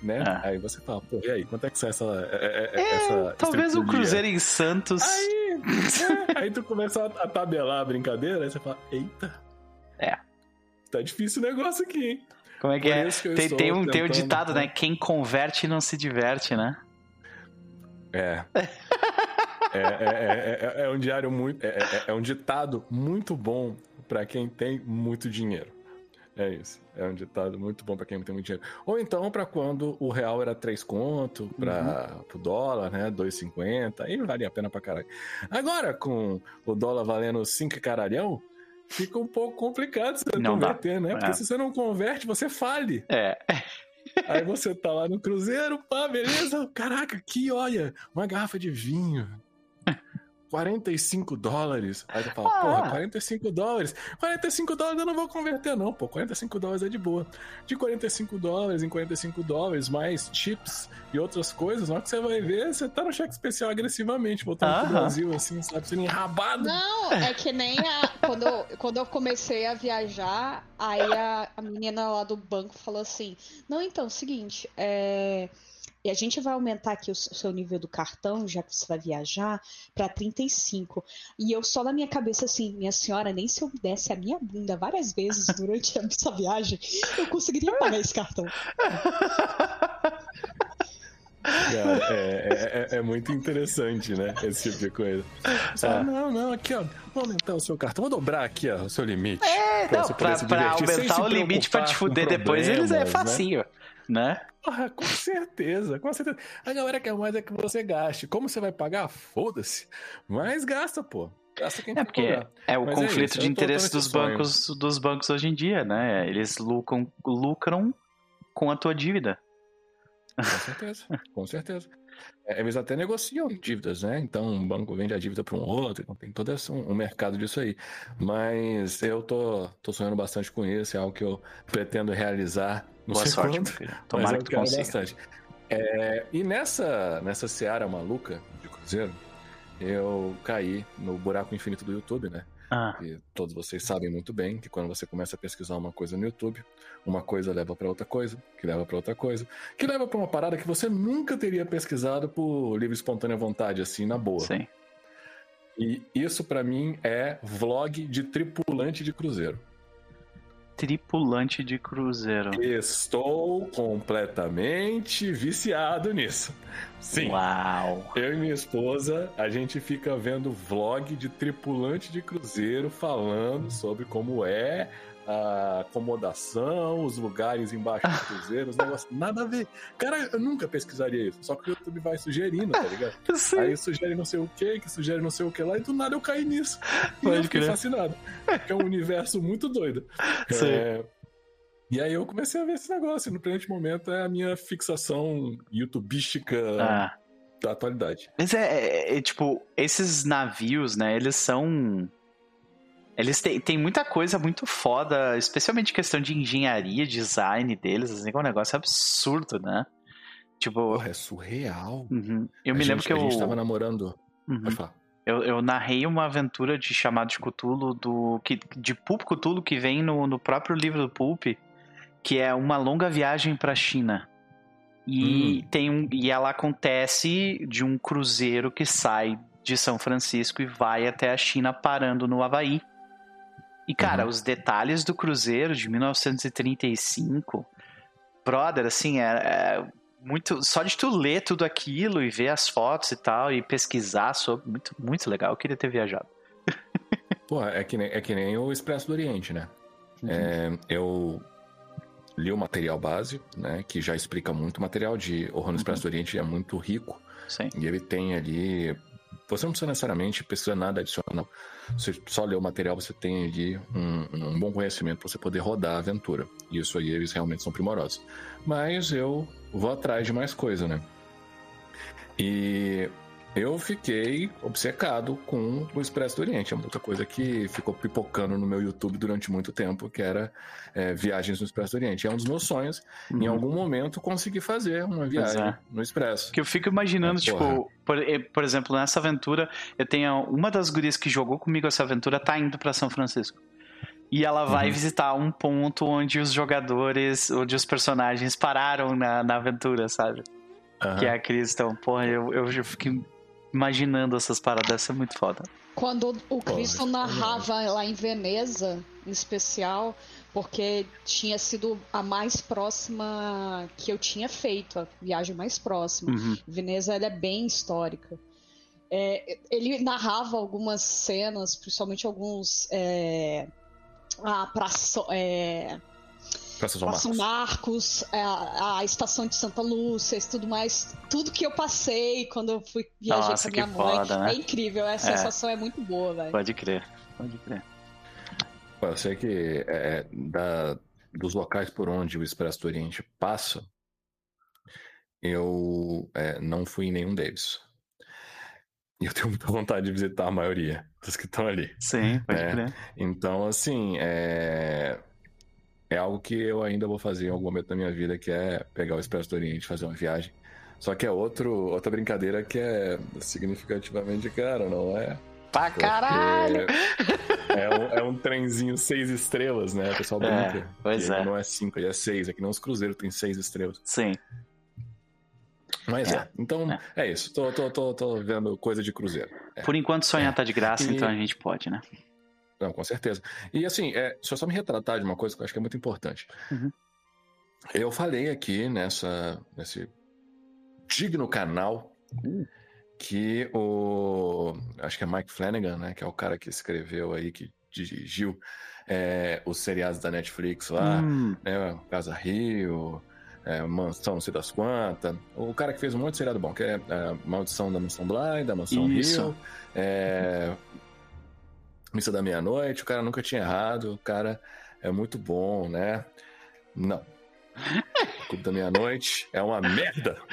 né?
Ah.
Aí você fala, pô, e aí, quanto é que sai essa. é- é-
É,
essa
talvez um
estripulia?
cruzeiro em Santos.
Aí, é, aí tu começa a, a tabelar a brincadeira, aí você fala, eita.
É.
Tá difícil o negócio aqui, hein?
Como é que
Por
é?
que
Tem, tem um, tem um ditado, né? Quem converte não se diverte, né?
É. É, é, é, é- um diário muito. É, é- é um ditado muito bom pra quem tem muito dinheiro. É isso. É um ditado muito bom pra quem tem muito dinheiro. Ou então pra quando o real era 3 conto para o dólar, né? 2,50. Aí valia a pena pra caralho. Agora, com o dólar valendo 5 caralhão, fica um pouco complicado você
Não dá.
converter, né? Porque
É.
se você não converte, você fale.
É.
Aí você tá lá no cruzeiro, pá, beleza? Caraca, que olha, uma garrafa de vinho. 45 dólares. Aí você fala,
Ah.
porra, 45 dólares. 45 dólares eu não vou converter, não, pô. 45 dólares é de boa. De 45 dólares em 45 dólares, mais chips e outras coisas, na hora que você vai ver, você tá no cheque especial agressivamente, voltando pro
Aham.
Brasil, assim, sabe? Sendo enrabado.
Não, é que nem a, quando, eu, quando eu comecei a viajar, aí a, a menina lá do banco falou assim: Não, então, seguinte, é, e a gente vai aumentar aqui o seu nível do cartão, já que você vai viajar, pra 35. E eu só na minha cabeça assim, minha senhora, nem se eu desse a minha bunda várias vezes durante a essa viagem, eu conseguiria pagar esse cartão.
É, é- é- é muito interessante, né? Esse tipo de coisa. Você fala,
É.
não, não, aqui, ó. Vou aumentar o seu cartão, vou dobrar aqui, ó, o seu limite.
É,
Pra
não, pra, pra
divertir
aumentar o limite pra te fuder depois, eles é
né?
facinho, né?
Porra, com certeza, com certeza. A galera quer mais é que você gaste. Como você vai pagar? Foda-se. Mas gasta, pô. Gasta quem
É porque é o
Mas é
conflito
isso,
de interesse dos
sonho.
bancos, dos bancos hoje em dia, né? Eles lucram, lucram com a tua dívida.
Com certeza, com certeza. É, eles até negociam dívidas, né? Então um banco vende a dívida para um outro, então tem todo esse, um, um mercado disso aí. Mas eu tô, tô sonhando bastante com isso, é algo que eu pretendo realizar. Não
Boa sorte,
quando,
meu filho.
mas
Tomara
eu
que tu
quero
consiga.
bastante. É, e nessa, nessa seara maluca de cruzeiro, eu caí no buraco infinito do YouTube, né?
Ah,
E todos vocês sabem muito bem que quando você começa a pesquisar uma coisa no YouTube, uma coisa leva para outra coisa, que leva para outra coisa, que leva para uma parada que você nunca teria pesquisado por livre espontânea vontade, assim, na boa.
sim.
E isso para mim é vlog de tripulante de cruzeiro.
Tripulante de cruzeiro.
Estou completamente viciado nisso. Sim.
Uau.
Eu e minha esposa, a gente fica vendo vlog de tripulante de cruzeiro falando sobre como é a acomodação, os lugares embaixo do cruzeiro, os negócios. Nada a ver. Cara, eu nunca pesquisaria isso. Só que o YouTube vai sugerindo, tá ligado?
Sim.
Aí sugere não sei o que, que sugere não sei o que lá, e do nada eu caí nisso. E
Pode
eu fiquei
crer.
fascinado. Porque é um universo muito doido.
Sim.
É, E aí eu comecei a ver esse negócio. E no presente momento é a minha fixação youtubística
Ah.
da atualidade.
Mas é, é- é, tipo, esses navios, né, eles são. Eles têm, têm muita coisa muito foda, especialmente questão de engenharia, design deles, assim, que é um negócio absurdo, né? Tipo,
Porra, é surreal.
uhum. eu
A
me
gente-
lembro que
A
eu,
gente tava namorando.
uhum.
Pode falar.
eu. eu narrei uma aventura de chamado de Cthulhu do. Que, de Pulp Cthulhu que vem no, no próprio livro do Pulp, que é uma longa viagem pra China. E, tem um, e ela acontece de um cruzeiro que sai de São Francisco e vai até a China parando no Havaí. E, cara,
Uhum.
os detalhes do cruzeiro de 1935, brother, assim, é, é muito. Só de tu ler tudo aquilo e ver as fotos e tal, e pesquisar sobre. Muito, muito legal. Eu queria ter viajado.
Pô, é que nem, é que nem o Expresso do Oriente, né?
Uhum.
É, eu li o material base, né? Que já explica muito. O material de no Expresso do Oriente é muito rico.
Sim.
E ele tem ali. Você não precisa necessariamente precisar nada adicional. Você só lê o material, você tem ali um, um bom conhecimento para você poder rodar a aventura. E isso aí eles realmente são primorosos. Mas eu vou atrás de mais coisa, né? E eu fiquei obcecado com o Expresso do Oriente. É outra coisa que ficou pipocando no meu YouTube durante muito tempo, que era é, viagens no Expresso do Oriente. É um dos meus sonhos, em
Uhum.
algum momento, conseguir fazer uma viagem
é.
no Expresso.
Que eu fico imaginando,
Ah,
tipo, por, por exemplo, nessa aventura, eu tenho uma das gurias que jogou comigo essa aventura tá indo pra São Francisco. E ela vai
Uhum.
visitar um ponto onde os jogadores, onde os personagens pararam na, na aventura, sabe?
Aham.
Que é a Cristão. Porra, eu, eu, eu fico imaginando essas paradas, isso é muito foda.
Quando o Cristo
é
narrava lá em Veneza, em especial, porque tinha sido a mais próxima que eu tinha feito, a viagem mais próxima.
Uhum.
Veneza ela é bem histórica. É, ele narrava algumas cenas, principalmente alguns. É, a praça, é,
Praça São Marcos.
Marcos, é, a, a estação de Santa Lúcia, e tudo mais. Tudo que eu passei quando eu fui viajar
Nossa,
com a minha
que
mãe.
foda, né?
É incrível, a sensação é, muito boa, velho.
Pode crer, pode crer.
Eu sei que é, da, dos locais por onde o Expresso do Oriente passa, eu é, não fui em nenhum deles. E eu tenho muita vontade de visitar a maioria dos que estão ali.
Sim, pode
É.
crer.
Então, assim, é... é algo que eu ainda vou fazer em algum momento da minha vida, que é pegar o Expresso do Oriente e fazer uma viagem. Só que é outro, outra brincadeira que é significativamente cara, não é?
Pra
Porque
caralho!
É um, é um trenzinho seis estrelas, né? O pessoal
É,
brinca.
pois
que
é.
Não é cinco, é seis. Aqui não os cruzeiros tem seis estrelas.
Sim.
Mas é.
É,
Então,
é.
é, isso. Tô, tô, tô, tô vendo coisa de cruzeiro. É.
Por enquanto sonhar tá de graça,
E-
então a gente pode, né?
Não, com certeza. E assim, é, eu só me retratar de uma coisa que eu acho que é muito importante.
Uhum.
Eu falei aqui nessa, nesse digno canal
Hum.
que o. Acho que é Mike Flanagan, né? Que é o cara que escreveu aí, que dirigiu é, os seriados da Netflix lá,
Hum,
né? Casa Rio, é, Mansão não sei das quantas. O cara que fez um monte de seriado bom, que é, é, Maldição da Mansão Blind, da Mansão
Isso.
Rio, é, Missa da Meia-Noite, o cara nunca tinha errado, o cara é muito bom, né? Não. Clube da Meia-Noite é uma merda.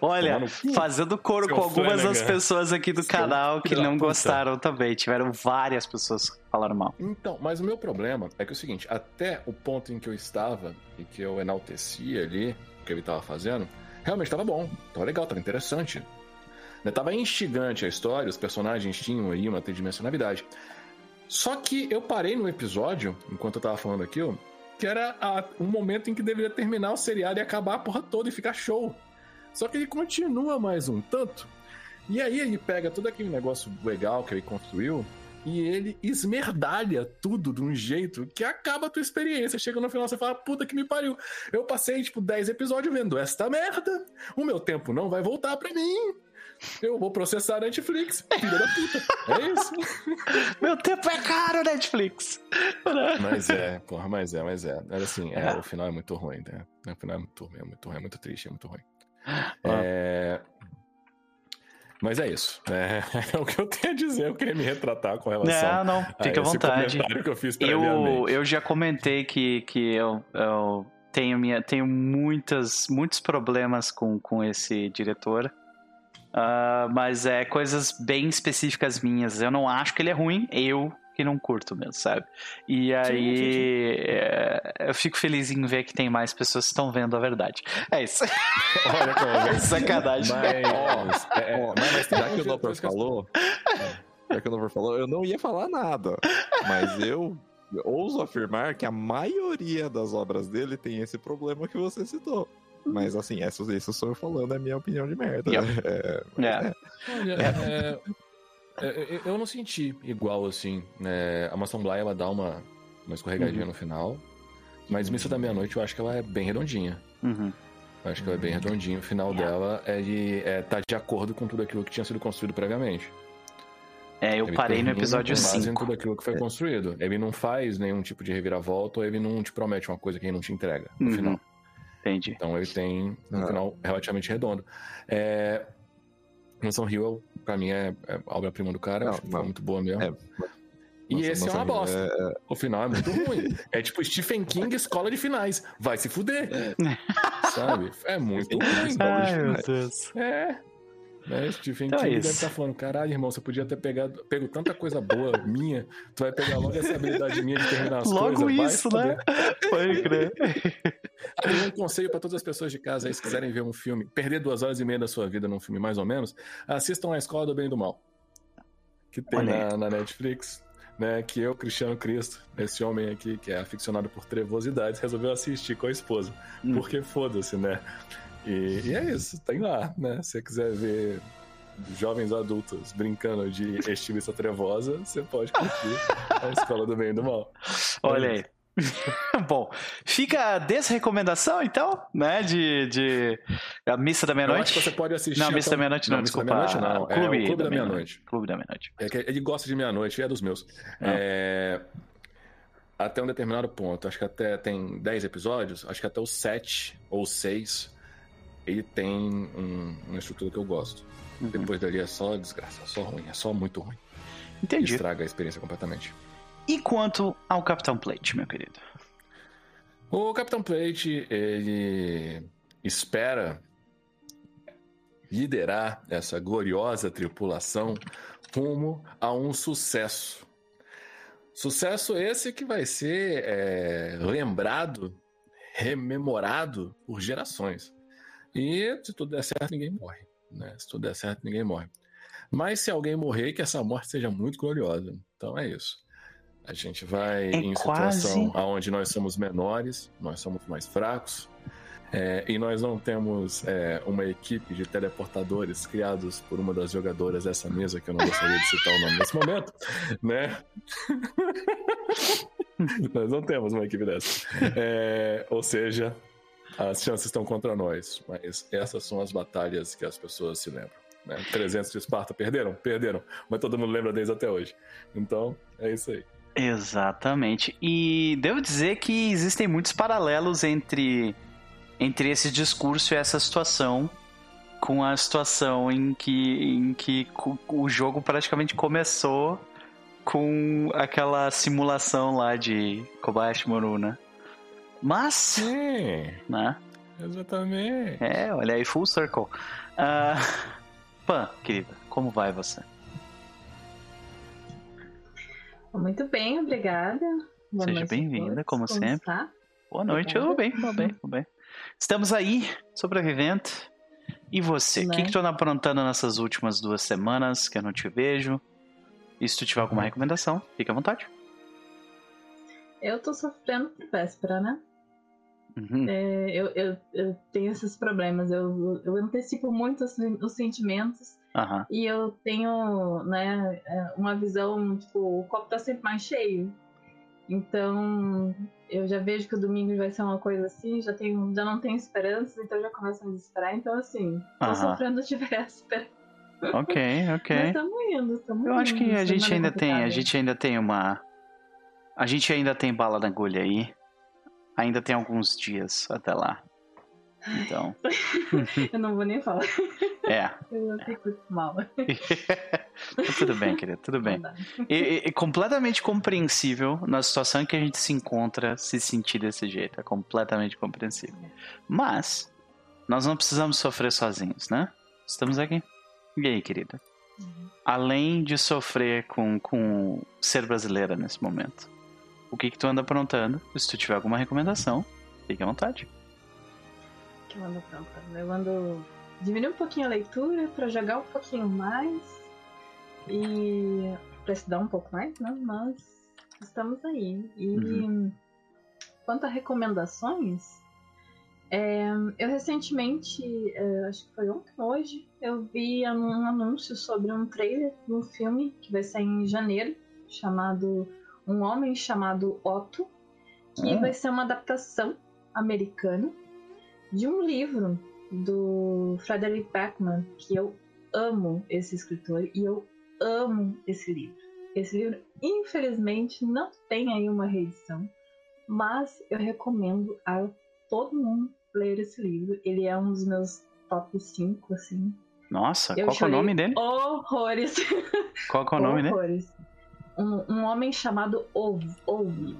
Olha, fazendo coro com algumas das pessoas aqui do
Seu
canal que não
puta.
gostaram também. Tiveram várias pessoas que falaram mal.
Então, mas o meu problema é que é o seguinte, até o ponto em que eu estava e que eu enaltecia ali o que ele estava fazendo, realmente estava bom, estava legal, estava interessante. Né, Tava instigante a história, os personagens tinham aí uma tridimensionalidade. Só que eu parei no episódio, enquanto eu tava falando aquilo, que era a- um momento em que deveria terminar o seriado e acabar a porra toda e ficar show. Só que ele continua mais um tanto. E aí ele pega todo aquele negócio legal que ele construiu e ele esmerdalha tudo de um jeito que acaba a tua experiência. Chega no final você fala, puta que me pariu. Eu passei, tipo, 10 episódios vendo esta merda. O meu tempo não vai voltar pra mim. Eu vou processar a Netflix, filha da puta. É isso.
Meu tempo é caro, Netflix!
Mas é, porra, mas é, mas é. Era assim, é, o final é muito ruim, né? O final é muito ruim, é muito ruim, é muito triste, é muito ruim.
Ah.
É... Mas é isso. É... é o que eu tenho a dizer. Eu queria me retratar com relação
Não, não,
a
fica à
esse
vontade.
comentário que eu fiz
Eu, eu já comentei que, que eu, eu tenho, minha, tenho muitas, muitos problemas com, com esse diretor. Ah, mas é coisas bem específicas minhas. Eu não acho que ele é ruim, eu que não curto mesmo, sabe? E aí
sim,
é, eu fico feliz em ver que tem mais pessoas que estão vendo a verdade. É isso.
Olha como eu
Sacanagem.
Mas, é,
Ó,
mas,
já que o
eu-
falou, já que o Nopper falou, eu não ia falar nada. Mas eu ouso afirmar que a maioria das obras dele tem esse problema que você citou. Mas assim, isso, isso sou eu falando, é minha opinião de merda.
Yep.
É,
É.
Olha, é, é, é, eu não senti igual assim. né? a Maçã Bly, ela dá uma, uma escorregadinha
Uhum.
no final. Mas Missa da Meia-Noite eu acho que ela é bem redondinha.
Uhum.
Acho que ela é bem redondinho. O final dela é de é, tá de acordo com tudo aquilo que tinha sido construído previamente.
É, eu
Ele
parei no episódio
com base em
5.
tudo aquilo que foi construído. Ele não faz nenhum tipo de reviravolta, ou ele não te promete uma coisa que ele não te entrega no
Uhum.
final.
Entendi.
Então ele tem um
Ah.
final relativamente redondo. É... Mansão Hill, pra mim, é, é a obra-prima do cara.
Não,
acho que foi
não.
muito boa mesmo.
É,
e
Mansão-
esse é uma bosta.
é-
O final é muito ruim. É tipo Stephen King, escola de finais. Vai se fuder. Sabe? É muito ruim.
Ai, meu. Deus.
É. Né? Stephen
Então é
King
isso.
deve estar falando, caralho, irmão, você podia ter pegado, pego tanta coisa boa minha, tu vai pegar logo essa habilidade minha de terminar as
Logo
coisas. vai
isso, né? Pode crer.
Aí um conselho para todas as pessoas de casa aí, se quiserem ver um filme, perder duas horas e meia da sua vida num filme mais ou menos, assistam A Escola do Bem e do Mal. Que tem na, na Netflix, né? Que eu, Cristiano Cristo, esse homem aqui que é aficionado por trevosidades, resolveu assistir com a esposa.
Hum.
Porque foda-se, né? E, e é isso, tem lá, né? Se você quiser ver jovens adultos brincando de estilista trevosa, você pode curtir A Escola do Bem e do Mal.
Olha aí. Bom, fica a desrecomendação, então, né? De, de a missa da meia-noite.
você pode assistir.
Não,
até
Missa da Meia-Noite não,
da
desculpa.
Meia-Noite não. É
Clube
o Clube
da
da
Meia-Noite.
Meia-Noite.
Clube da Meia-Noite.
É ele gosta de meia-noite, é dos meus.
Ah.
É, Até um determinado ponto, acho que até tem 10 episódios, acho que até os 7 ou 6, ele tem um- uma estrutura que eu gosto.
Uhum.
Depois dali é só desgraça, é só ruim, é só muito ruim.
Entendi.
Estraga a experiência completamente.
E quanto ao Capitão Plate, meu querido?
O Capitão Plate, ele espera liderar essa gloriosa tripulação rumo a um sucesso. Sucesso esse que vai ser é, lembrado, rememorado por gerações. E se tudo der certo, ninguém morre. Né? Se tudo der certo, ninguém morre. Mas se alguém morrer, que essa morte seja muito gloriosa. Então é isso. A gente vai
É
em
quase-
situação onde nós somos menores, nós somos mais fracos, é, e nós não temos é, uma equipe de teleportadores criados por uma das jogadoras dessa mesa, que eu não gostaria de citar o nome nesse momento, né? nós não temos uma equipe dessa. É, ou seja, as chances estão contra nós, mas essas são as batalhas que as pessoas se lembram. Né? 300 de Esparta perderam? Perderam, mas todo mundo lembra deles até hoje. Então, é isso aí.
Exatamente. E devo dizer que existem muitos paralelos entre, entre esse discurso e essa situação com a situação em que, em que o jogo praticamente começou com aquela simulação lá de Kobayashi Maru, né? Mas,
Sim,
né?
exatamente.
É, olha aí, full circle. Ah, Pan, querida, como vai você?
Muito bem, obrigada. Boa
Seja bem-vinda,
todos.
como sempre.
Está?
Boa noite, eu vou bem, vou bem, vou bem. Estamos aí, sobrevivendo. E você? O
Né?
que, que tu anda aprontando nessas últimas duas semanas que eu não te vejo? E se tu tiver alguma recomendação, fica à vontade.
Eu tô sofrendo por véspera, né?
Uhum.
É, eu, eu, eu tenho esses problemas. Eu, eu antecipo muito os, os sentimentos
Aham.
e eu tenho, né, é, uma visão, tipo, o copo tá sempre mais cheio. Então, eu já vejo que o domingo vai ser uma coisa assim, já, tenho, já não tenho esperanças, então já começo a me desesperar. Então, assim, tô
Aham.
sofrendo de véspera.
Ok,
Mas
ok.
estamos indo, estamos
Eu acho que a gente ainda tem, a gente ainda tem uma. A gente ainda tem bala na agulha aí. Ainda tem alguns dias até lá. Então,
Eu não vou nem falar.
é.
Eu fico mal.
tudo bem, querido, tudo bem. E, e- completamente compreensível na situação em que a gente se encontra se sentir desse jeito. É completamente compreensível. Mas, nós não precisamos sofrer sozinhos, né? Estamos aqui. E aí, querida? Além de sofrer com, com ser brasileira nesse momento, o que, que tu anda aprontando? Se tu tiver alguma recomendação, fique à vontade.
que eu ando aprontando? Eu ando diminuir um pouquinho a leitura pra jogar um pouquinho mais e pra estudar um pouco mais, né? Mas estamos aí. E
Uhum.
quanto a recomendações, é, eu recentemente, é, acho que foi ontem hoje, eu vi um anúncio sobre um trailer de um filme que vai sair em janeiro, chamado Um Homem Chamado Otto, que
Hum.
vai ser uma adaptação americana de um livro do Frederick Backman, que eu amo esse escritor e eu amo esse livro. Esse livro, infelizmente, não tem aí uma reedição, mas eu recomendo a todo mundo ler esse livro. Ele é um dos meus top 5, assim.
Nossa, eu qual é o nome dele?
Horrores.
Qual é o nome
horrores. Um, um homem chamado Ove. Ove.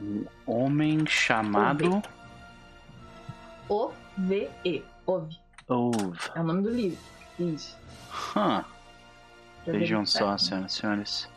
Um homem chamado.
O-V-E. Ove.
Ove.
É o nome do livro. Isso.
Huh. Vejam só, senhoras e senhores.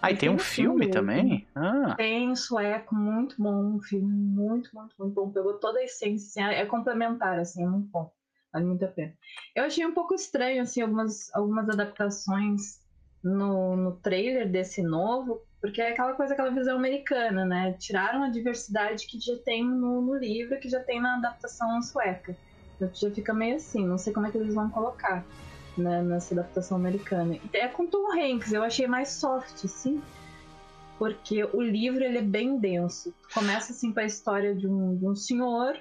Ah, e tem um filme também? Ah.
Tem sueco, muito bom. Um filme muito, muito, muito bom. Pegou toda a essência, assim, é complementar, assim, é muito bom. Vale muito a pena. Eu achei um pouco estranho, assim, algumas, algumas adaptações no, no trailer desse novo, porque é aquela coisa, aquela visão americana, né? Tiraram a diversidade que já tem no, no livro, que já tem na adaptação sueca. Então já fica meio assim, não sei como é que eles vão colocar né, nessa adaptação americana. É com Tom Hanks, eu achei mais soft, assim, porque o livro ele é bem denso. Começa assim com a história de um, de um senhor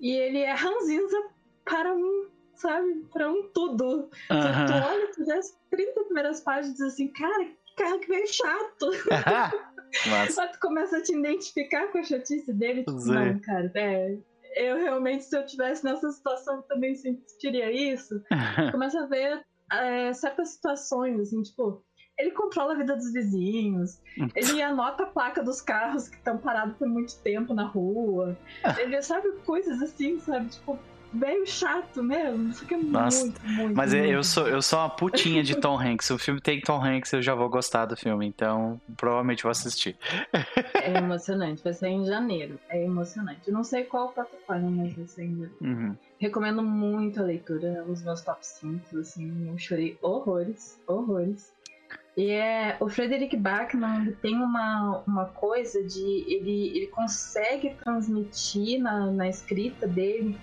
e ele é ranzinza para um, sabe, para um tudo. Então, tu olha, tu vê as 30 primeiras páginas e diz assim, cara, que cara que veio chato. Mas... tu começa a te identificar com a chatice dele, tipo, não, cara, é, eu realmente, se eu tivesse nessa situação, também sentiria isso. Começa a ver é, certas situações, assim, tipo, ele controla a vida dos vizinhos, ele anota a placa dos carros que estão parados por muito tempo na rua, ele sabe coisas assim, sabe? Tipo, meio chato mesmo. Isso aqui é Nossa. muito, muito.
Mas
muito.
eu sou, eu sou uma putinha de Tom Hanks. O filme tem Tom Hanks, eu já vou gostar do filme, então provavelmente vou assistir.
É emocionante, vai ser em janeiro. É emocionante. Eu não sei qual plataforma, mas vai ser em janeiro.
Uhum.
Recomendo muito a leitura, os meus top 5, assim, eu chorei horrores, horrores. E é, o Frederick Bachmann tem uma, uma coisa de. Ele, ele consegue transmitir na, na escrita dele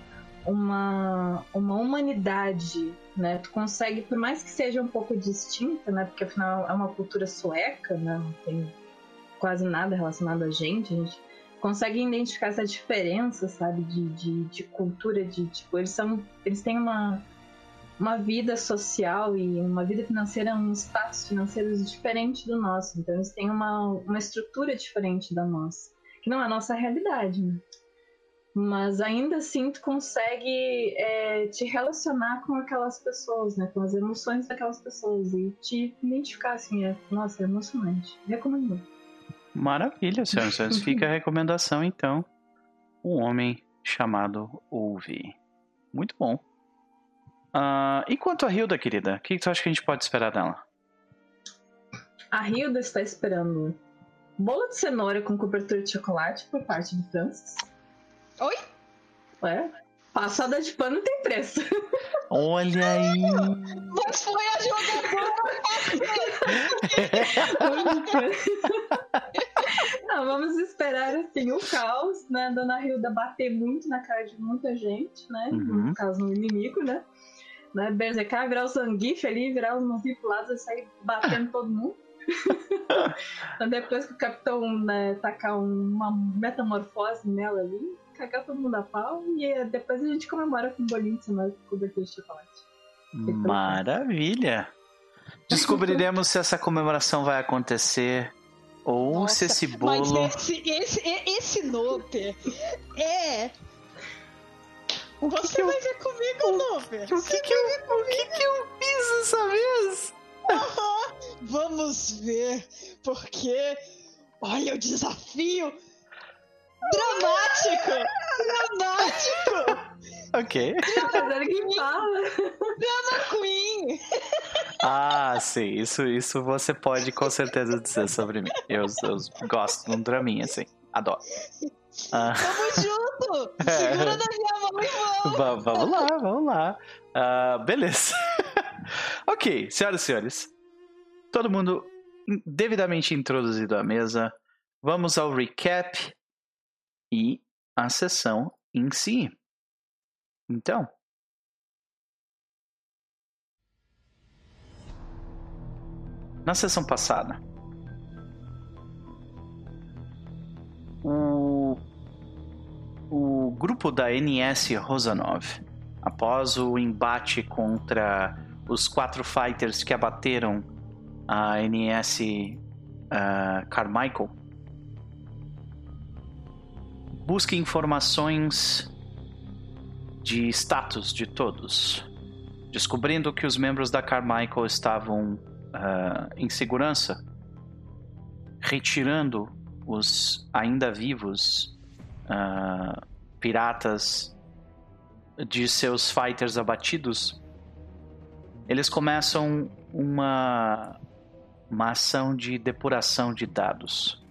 uma, uma humanidade, né? Tu consegue, por mais que seja um pouco distinta, né? Porque afinal é uma cultura sueca, né? Não tem quase nada relacionado a gente, a gente consegue identificar essa diferença, sabe? De, de, de cultura, de tipo, eles são. Eles têm uma, uma vida social e uma vida financeira, um status financeiro diferente do nosso. Então eles têm uma, uma estrutura diferente da nossa. Que não é a nossa realidade, né? Mas ainda assim tu consegue é, te relacionar com aquelas pessoas, né? Com as emoções daquelas pessoas e te identificar assim, é, nossa, é emocionante. Recomendo.
Maravilha, senhoras e senhores. Fica a recomendação então. Um homem chamado Ouve. Muito bom. Uh, e quanto a Hilda, querida? O que, que tu acha que a gente pode esperar dela?
A Hilda está esperando bolo de cenoura com cobertura de chocolate por parte de Francis
Oi?
Ué? Passada de pano tem preço.
Olha aí.
Mas foi a
jogadora. Não, vamos esperar assim o caos, né? Dona Hilda bater muito na cara de muita gente, né? Uhum. No caso, no inimigo, né? né? Berzecar, virar o Zangief ali, virar o Zangief pro lado e sair batendo todo mundo. então, depois que o capitão né, tacar uma metamorfose nela ali, cagar todo mundo a pau e depois a gente comemora com um bolinho de cenoura com cobertura de chocolate.
Maravilha! Descobriremos se essa comemoração vai acontecer ou Nossa, se esse bolo.
Mas esse, esse, esse Noper é. O que Você que vai eu... ver comigo, Noper?
O, que, que, eu, o que, que eu fiz dessa vez?
Vamos ver, porque. Olha o desafio! Dramático! Dramático!
Ok.
Drama Queen.
Drama Queen!
Ah, sim. Isso, isso você pode com certeza dizer sobre mim. Eu, eu gosto de um draminha, assim. Adoro.
Ah. Tamo junto! Segura é. na minha mão e
vamos! vamos lá, vamos lá. Uh, beleza. Ok, senhoras e senhores. Todo mundo devidamente introduzido à mesa. Vamos ao recap e a sessão em si. Então, na sessão passada, o, o o grupo da NS Rosanov, após o embate contra os quatro fighters que abateram a NS uh, Carmichael, busca informações de status de todos, descobrindo que os membros da Carmichael estavam uh, em segurança, retirando os ainda vivos uh, piratas de seus fighters abatidos, eles começam uma, uma ação de depuração de dados.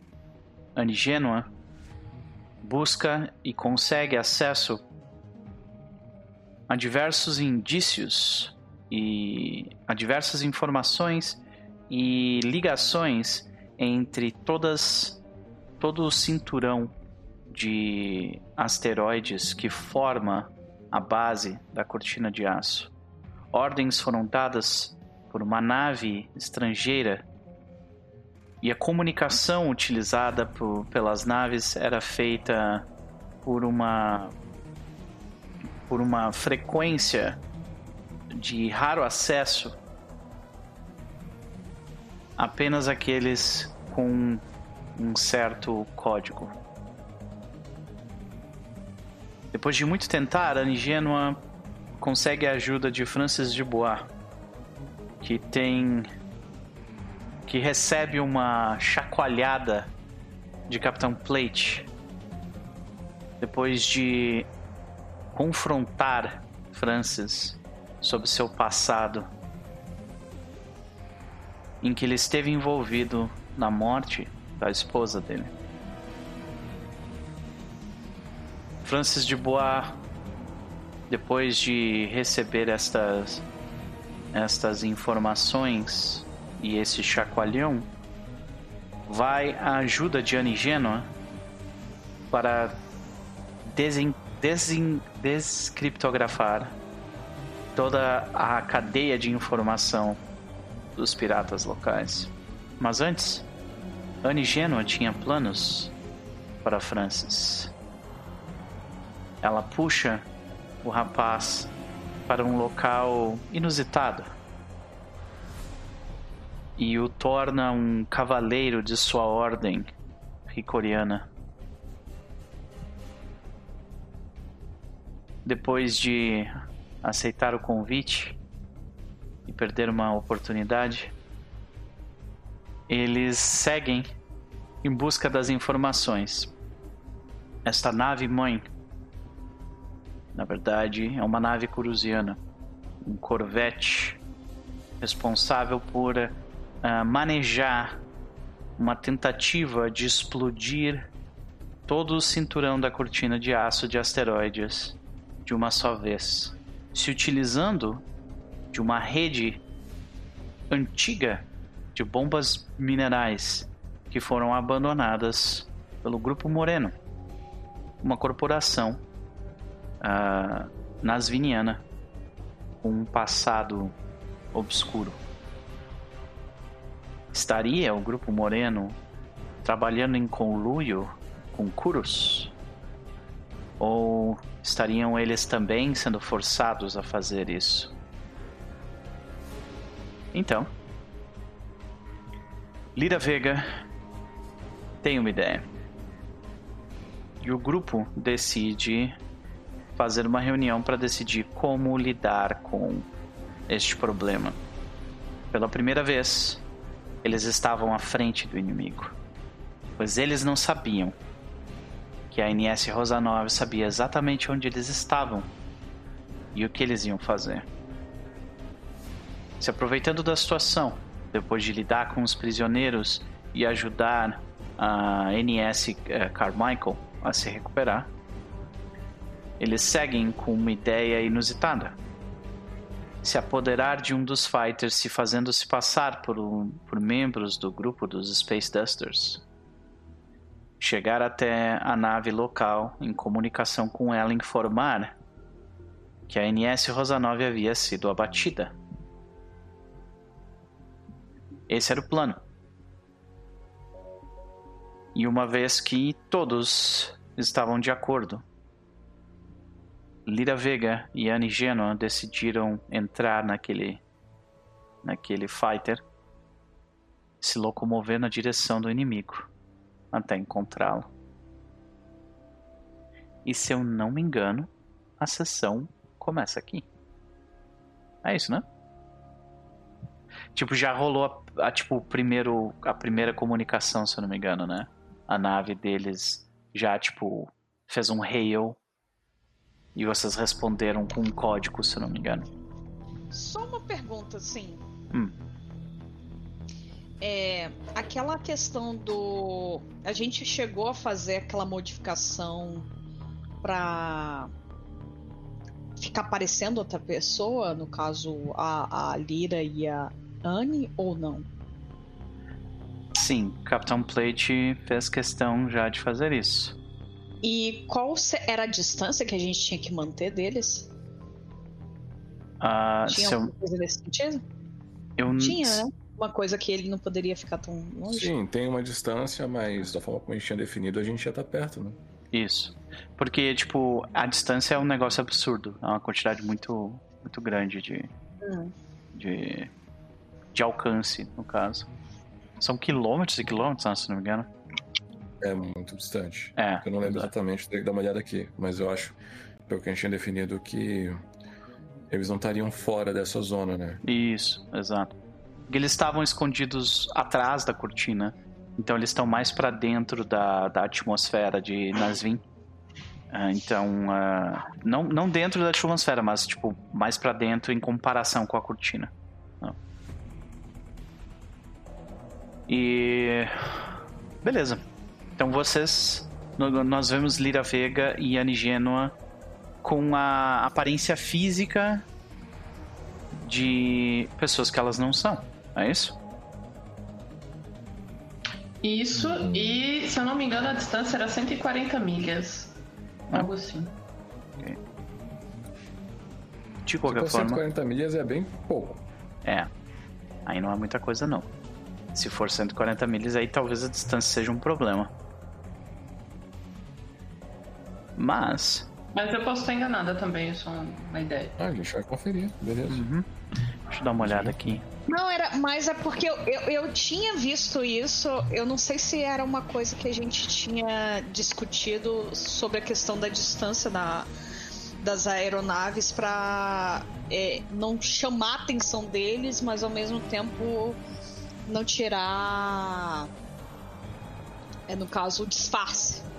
Anigênua busca e consegue acesso a diversos indícios e a diversas informações e ligações entre todas todo o cinturão de asteroides que forma a base da cortina de aço. Ordens foram dadas por uma nave estrangeira e a comunicação utilizada por, pelas naves era feita por uma por uma frequência de raro acesso apenas aqueles com um certo código. Depois de muito tentar, a Nigênua consegue a ajuda de Francis de Bois, que tem que recebe uma chacoalhada de Capitão Plate depois de confrontar Francis sobre seu passado, em que ele esteve envolvido na morte da esposa dele. Francis de Bois, depois de receber estas estas informações e esse chacoalhão, vai à ajuda de Anigênua para desen desin, descriptografar toda a cadeia de informação dos piratas locais. Mas antes, Anne Genoa tinha planos para Francis. Ela puxa o rapaz para um local inusitado e o torna um cavaleiro de sua ordem ricoriana. depois de aceitar o convite e perder uma oportunidade, eles seguem em busca das informações. Esta nave mãe, na verdade, é uma nave cruziana, um corvette responsável por uh, manejar uma tentativa de explodir todo o cinturão da cortina de aço de asteroides de uma só vez, se utilizando de uma rede antiga de bombas minerais que foram abandonadas pelo Grupo Moreno, uma corporação uh, nasviniana com um passado obscuro. Estaria o Grupo Moreno trabalhando em conluio com Kurus? Ou estariam eles também sendo forçados a fazer isso? Então, Lira Vega tem uma ideia. E o grupo decide fazer uma reunião para decidir como lidar com este problema. Pela primeira vez, eles estavam à frente do inimigo, pois eles não sabiam que a NS Rosanov sabia exatamente onde eles estavam e o que eles iam fazer. Se aproveitando da situação, depois de lidar com os prisioneiros e ajudar a NS eh, Carmichael a se recuperar, eles seguem com uma ideia inusitada. Se apoderar de um dos fighters se fazendo se passar por, um, por membros do grupo dos Space Dusters chegar até a nave local em comunicação com ela informar que a NS Rosanov havia sido abatida. Esse era o plano. E uma vez que todos estavam de acordo, Lira Vega e Annie Genoa decidiram entrar naquele naquele fighter, se locomover na direção do inimigo até encontrá-lo. E se eu não me engano, a sessão começa aqui. É isso, né? Tipo, já rolou a, a, tipo, primeiro, a primeira comunicação, se eu não me engano, né? A nave deles já, tipo, fez um hail e vocês responderam com um código, se não me engano.
Só uma pergunta, assim.
Hum.
É, aquela questão do. A gente chegou a fazer aquela modificação pra ficar parecendo outra pessoa, no caso a, a Lira e a Anne, ou não?
Sim, Capitão Plate fez questão já de fazer isso.
E qual era a distância que a gente tinha que manter deles?
Uh,
tinha alguma eu... coisa nesse sentido?
Eu...
Tinha, né? Uma coisa que ele não poderia ficar tão longe.
Sim, tem uma distância, mas da forma como a gente tinha definido, a gente já tá perto, né?
Isso. Porque, tipo, a distância é um negócio absurdo. É uma quantidade muito, muito grande de,
hum.
de, de alcance, no caso. São quilômetros e quilômetros, né, se não me engano.
É muito distante.
É.
Eu não lembro exatamente, tem que dar uma olhada aqui. Mas eu acho, pelo que a gente tinha definido, que eles não estariam fora dessa zona, né?
Isso, exato. Eles estavam escondidos atrás da cortina. Então eles estão mais para dentro da, da atmosfera de Nasvin. Uh, então, uh, não, não dentro da atmosfera, mas tipo, mais para dentro em comparação com a cortina. E. Beleza. Então vocês. Nós vemos Lira Vega e Anigênua com a aparência física de pessoas que elas não são. É isso?
Isso, e se eu não me engano, a distância era 140 milhas. Algo assim. Okay.
De qualquer
tipo,
forma.
140 milhas é bem pouco.
É. Aí não é muita coisa, não. Se for 140 milhas, aí talvez a distância seja um problema. Mas.
Mas eu posso estar enganada também, isso é uma ideia.
Ah, a gente vai conferir, beleza.
Uhum. Deixa eu dar uma olhada aqui.
Não, era, mas é porque eu, eu, eu, tinha visto isso, eu não sei se era uma coisa que a gente tinha discutido sobre a questão da distância da, das aeronaves para é, não chamar a atenção deles, mas ao mesmo tempo não tirar, é, no caso, o disfarce.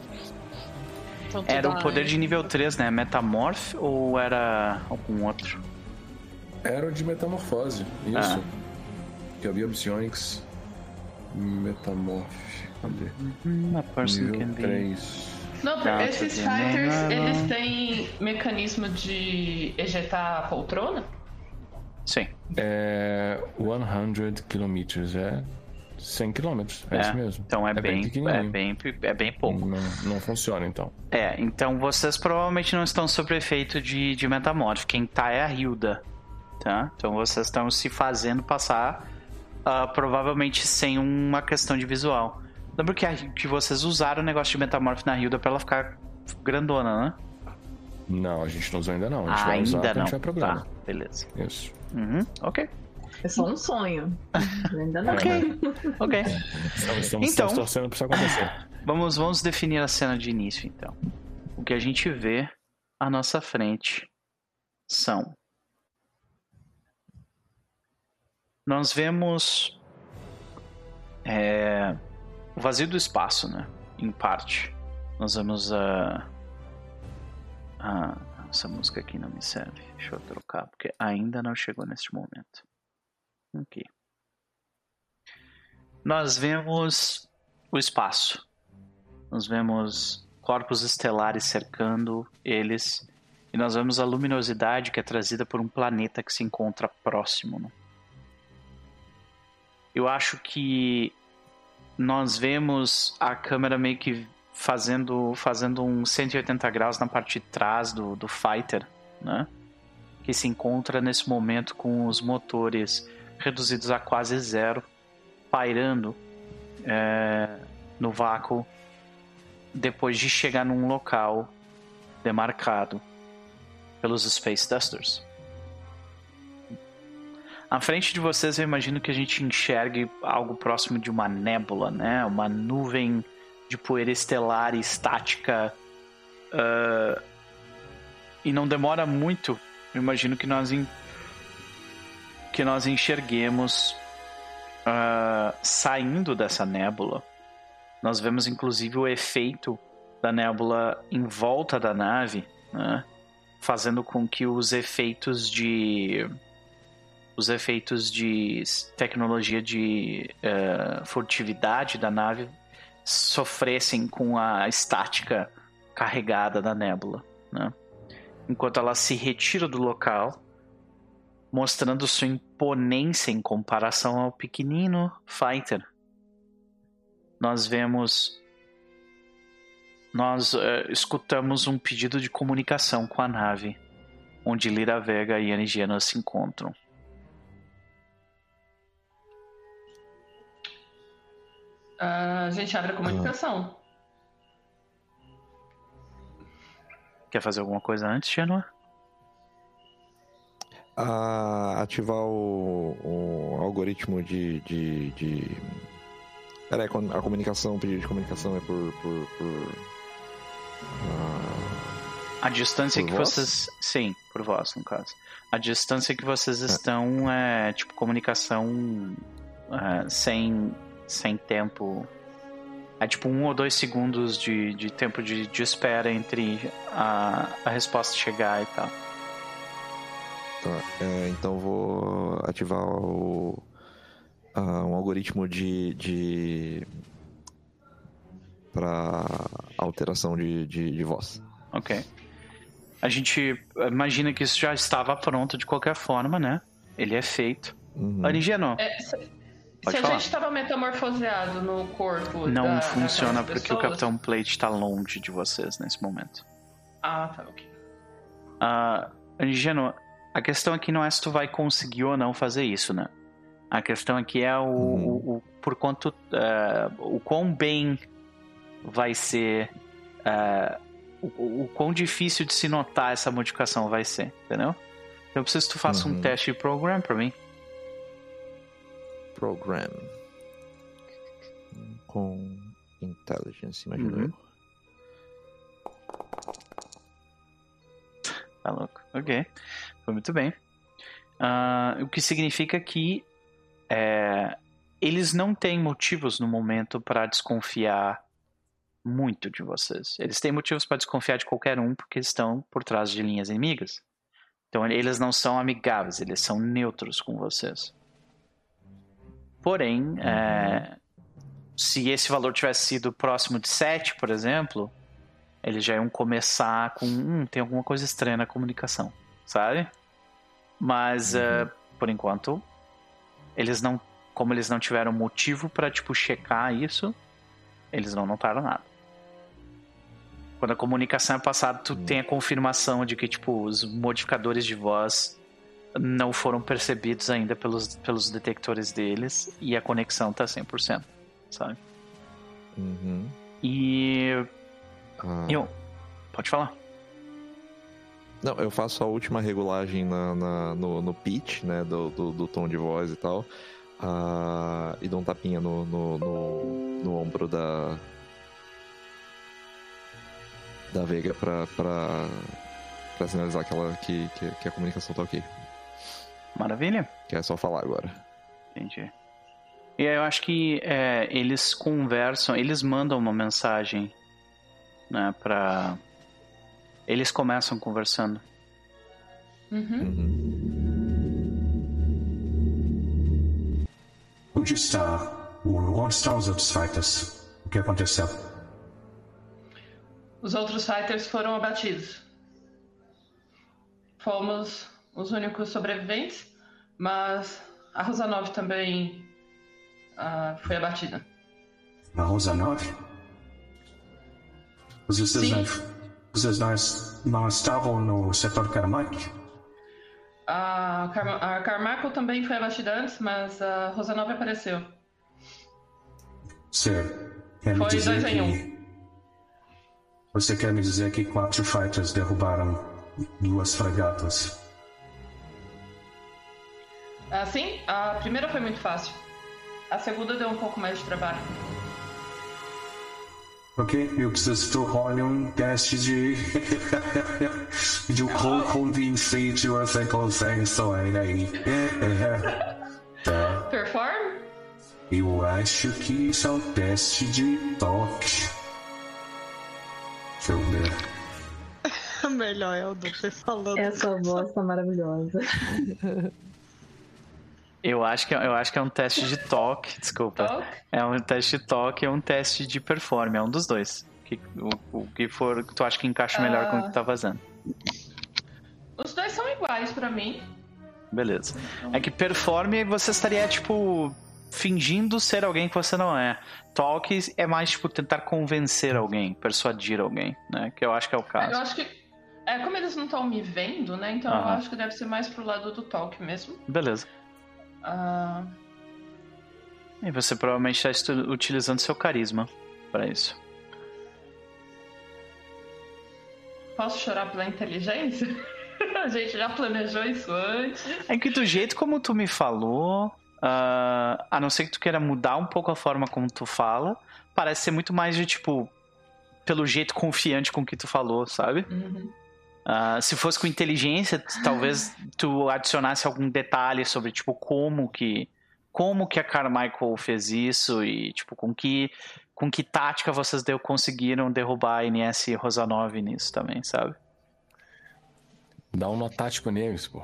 Tanto era o poder de nível 3, né? Metamorph ou era algum outro?
Era o de metamorfose, isso. Ah. Que havia Psionics Metamorph. Cadê?
Hum, a person Nível can
3.
Não, porque esses fighters, eles têm mecanismo de ejetar a poltrona?
Sim.
É 100 km, é 100 km, é, é, isso mesmo.
Então é, é bem, bem é bem, é bem pouco.
Não, não, funciona então.
É, então vocês provavelmente não estão sob efeito de, de metamorfo. Quem tá é a Hilda, tá? Então vocês estão se fazendo passar uh, provavelmente sem uma questão de visual. Lembra que, a, que vocês usaram o negócio de metamorfo na Hilda pra ela ficar grandona, né?
Não, a gente não usou ainda não. A gente
ah,
vai
ainda
usar
não.
Tá,
programa. Tá, beleza.
Isso.
Uhum, ok.
É só um sonho. Ainda não.
ok. ok.
Estamos, então, torcendo pra isso acontecer.
Vamos, vamos definir a cena de início, então. O que a gente vê à nossa frente são. Nós vemos. É, o vazio do espaço, né? Em parte. Nós vemos a. a essa música aqui não me serve. Deixa eu trocar, porque ainda não chegou neste momento. Nós vemos o espaço. Nós vemos corpos estelares cercando eles. E nós vemos a luminosidade que é trazida por um planeta que se encontra próximo. Né? Eu acho que nós vemos a câmera meio que fazendo, fazendo um 180 graus na parte de trás do, do fighter, né? Que se encontra nesse momento com os motores reduzidos a quase zero, pairando é, no vácuo depois de chegar num local demarcado. pelos Space Dusters. À frente de vocês, eu imagino que a gente enxergue algo próximo de uma nébula, né? Uma nuvem de poeira estelar estática. Uh, e não demora muito, eu imagino que nós. Que nós enxerguemos uh, saindo dessa nébula. Nós vemos inclusive o efeito da nébula em volta da nave, né? fazendo com que os efeitos de os efeitos de tecnologia de uh, furtividade da nave sofressem com a estática carregada da nébula, né? enquanto ela se retira do local, mostrando sua imponência em comparação ao pequenino Fighter. Nós vemos nós uh, escutamos um pedido de comunicação com a nave, onde Lira Vega e Anigiana se encontram.
Uh, a gente abre a comunicação.
Quer fazer alguma coisa antes, Genoa?
Uh, ativar o, o, algoritmo de, de, de... Peraí, a comunicação, o pedido de comunicação é por. por, por...
A distância que voz? vocês. Sim, por voz, no caso. A distância que vocês é. estão é, é tipo comunicação é, sem, sem tempo. É tipo um ou dois segundos de, de tempo de, de espera entre a, a resposta chegar e tal.
Tá, é, então vou ativar o, uh, um algoritmo de, de para alteração de, de, de, voz.
Ok. A gente imagina que isso já estava pronto de qualquer forma, né? Ele é feito. Uhum. Origeno. É,
se, se a gente estava metamorfoseado no corpo.
Não
da,
funciona porque o Capitão Plate está longe de vocês nesse momento.
Ah, tá, ok.
Uh, Origeno, a questão aqui não é se tu vai conseguir ou não fazer isso, né? A questão aqui é o, uhum. o, o por quanto. Uh, o quão bem vai ser. Uh, o, o quão difícil de se notar essa modificação vai ser, entendeu? Então eu preciso que tu faça uhum. um teste de program pra mim.
Program. Com intelligence, imagina uhum.
Tá louco. Ok. Foi muito bem. Uh, o que significa que é, eles não têm motivos no momento para desconfiar muito de vocês. Eles têm motivos para desconfiar de qualquer um porque estão por trás de linhas inimigas. Então eles não são amigáveis, eles são neutros com vocês. Porém, é, se esse valor tivesse sido próximo de 7, por exemplo, eles já iam começar com. Hum, tem alguma coisa estranha na comunicação, sabe? Mas, uhum. uh, por enquanto, eles não. Como eles não tiveram motivo para tipo, checar isso, eles não notaram nada. Quando a comunicação é passada, tu uhum. tem a confirmação de que, tipo, os modificadores de voz não foram percebidos ainda pelos, pelos detectores deles e a conexão tá 100%, sabe?
Uhum.
E ah. Eu. Pode falar.
Não, eu faço a última regulagem na, na no, no pitch, né? Do, do, do, tom de voz e tal. Uh, e dou um tapinha no, no, no, no, ombro da. Da Veiga pra, pra, pra sinalizar que, ela, que, que, que a comunicação tá ok.
Maravilha.
Que é só falar agora.
Entendi. E eu acho que é, eles conversam, eles mandam uma mensagem né? Pra... Eles começam conversando.
Uhum.
Onde está? Onde estão os outros fighters? O que aconteceu?
Os outros fighters foram abatidos. Fomos os únicos sobreviventes, mas a Rosanov também uh, foi abatida.
A Rosanov? Vocês, não, vocês não, não estavam no setor Carmack?
A, Car a Carmaco também foi abatida antes, mas a Rosanova apareceu.
Sim. Quer foi dois que... em um. Você quer me dizer que quatro fighters derrubaram duas fragatas.
Assim, a primeira foi muito fácil. A segunda deu um pouco mais de trabalho.
Ok, eu preciso rolar um teste de. de quão convincente você consegue soar aí. Tá.
Perform?
Eu acho que isso é um teste de toque. Deixa eu ver.
Melhor é o Duper falando.
Essa voz tá maravilhosa.
Eu acho que, eu acho que é um teste de toque, desculpa.
Toque?
É um teste de toque e um teste de performance, é um dos dois. Que, o, o que for que tu acha que encaixa melhor com o que tu tá fazendo.
Os dois são iguais pra mim.
Beleza. É que performe você estaria, tipo, fingindo ser alguém que você não é. Talk é mais, tipo, tentar convencer alguém, persuadir alguém, né? Que eu acho que é o
Eu
caso.
acho que. É, como eles não estão me vendo, né? Então eu acho que deve ser mais pro lado do talk mesmo.
Beleza.
Ah,
E você provavelmente está utilizando seu carisma para isso.
posso chorar pela inteligência? A gente já planejou isso antes.
É que do jeito como tu me falou, ah, a não ser que tu queira mudar um pouco a forma como tu fala, parece ser muito mais de tipo pelo jeito confiante com que tu falou, sabe?
Uhum.
Ah, se fosse com inteligência, talvez tu adicionasse algum detalhe sobre tipo como que como que a Carmichael fez isso e tipo com que com que tática vocês deu conseguiram derrubar a NS Rosanov nisso também, sabe?
Dá um nó tático neles, pô.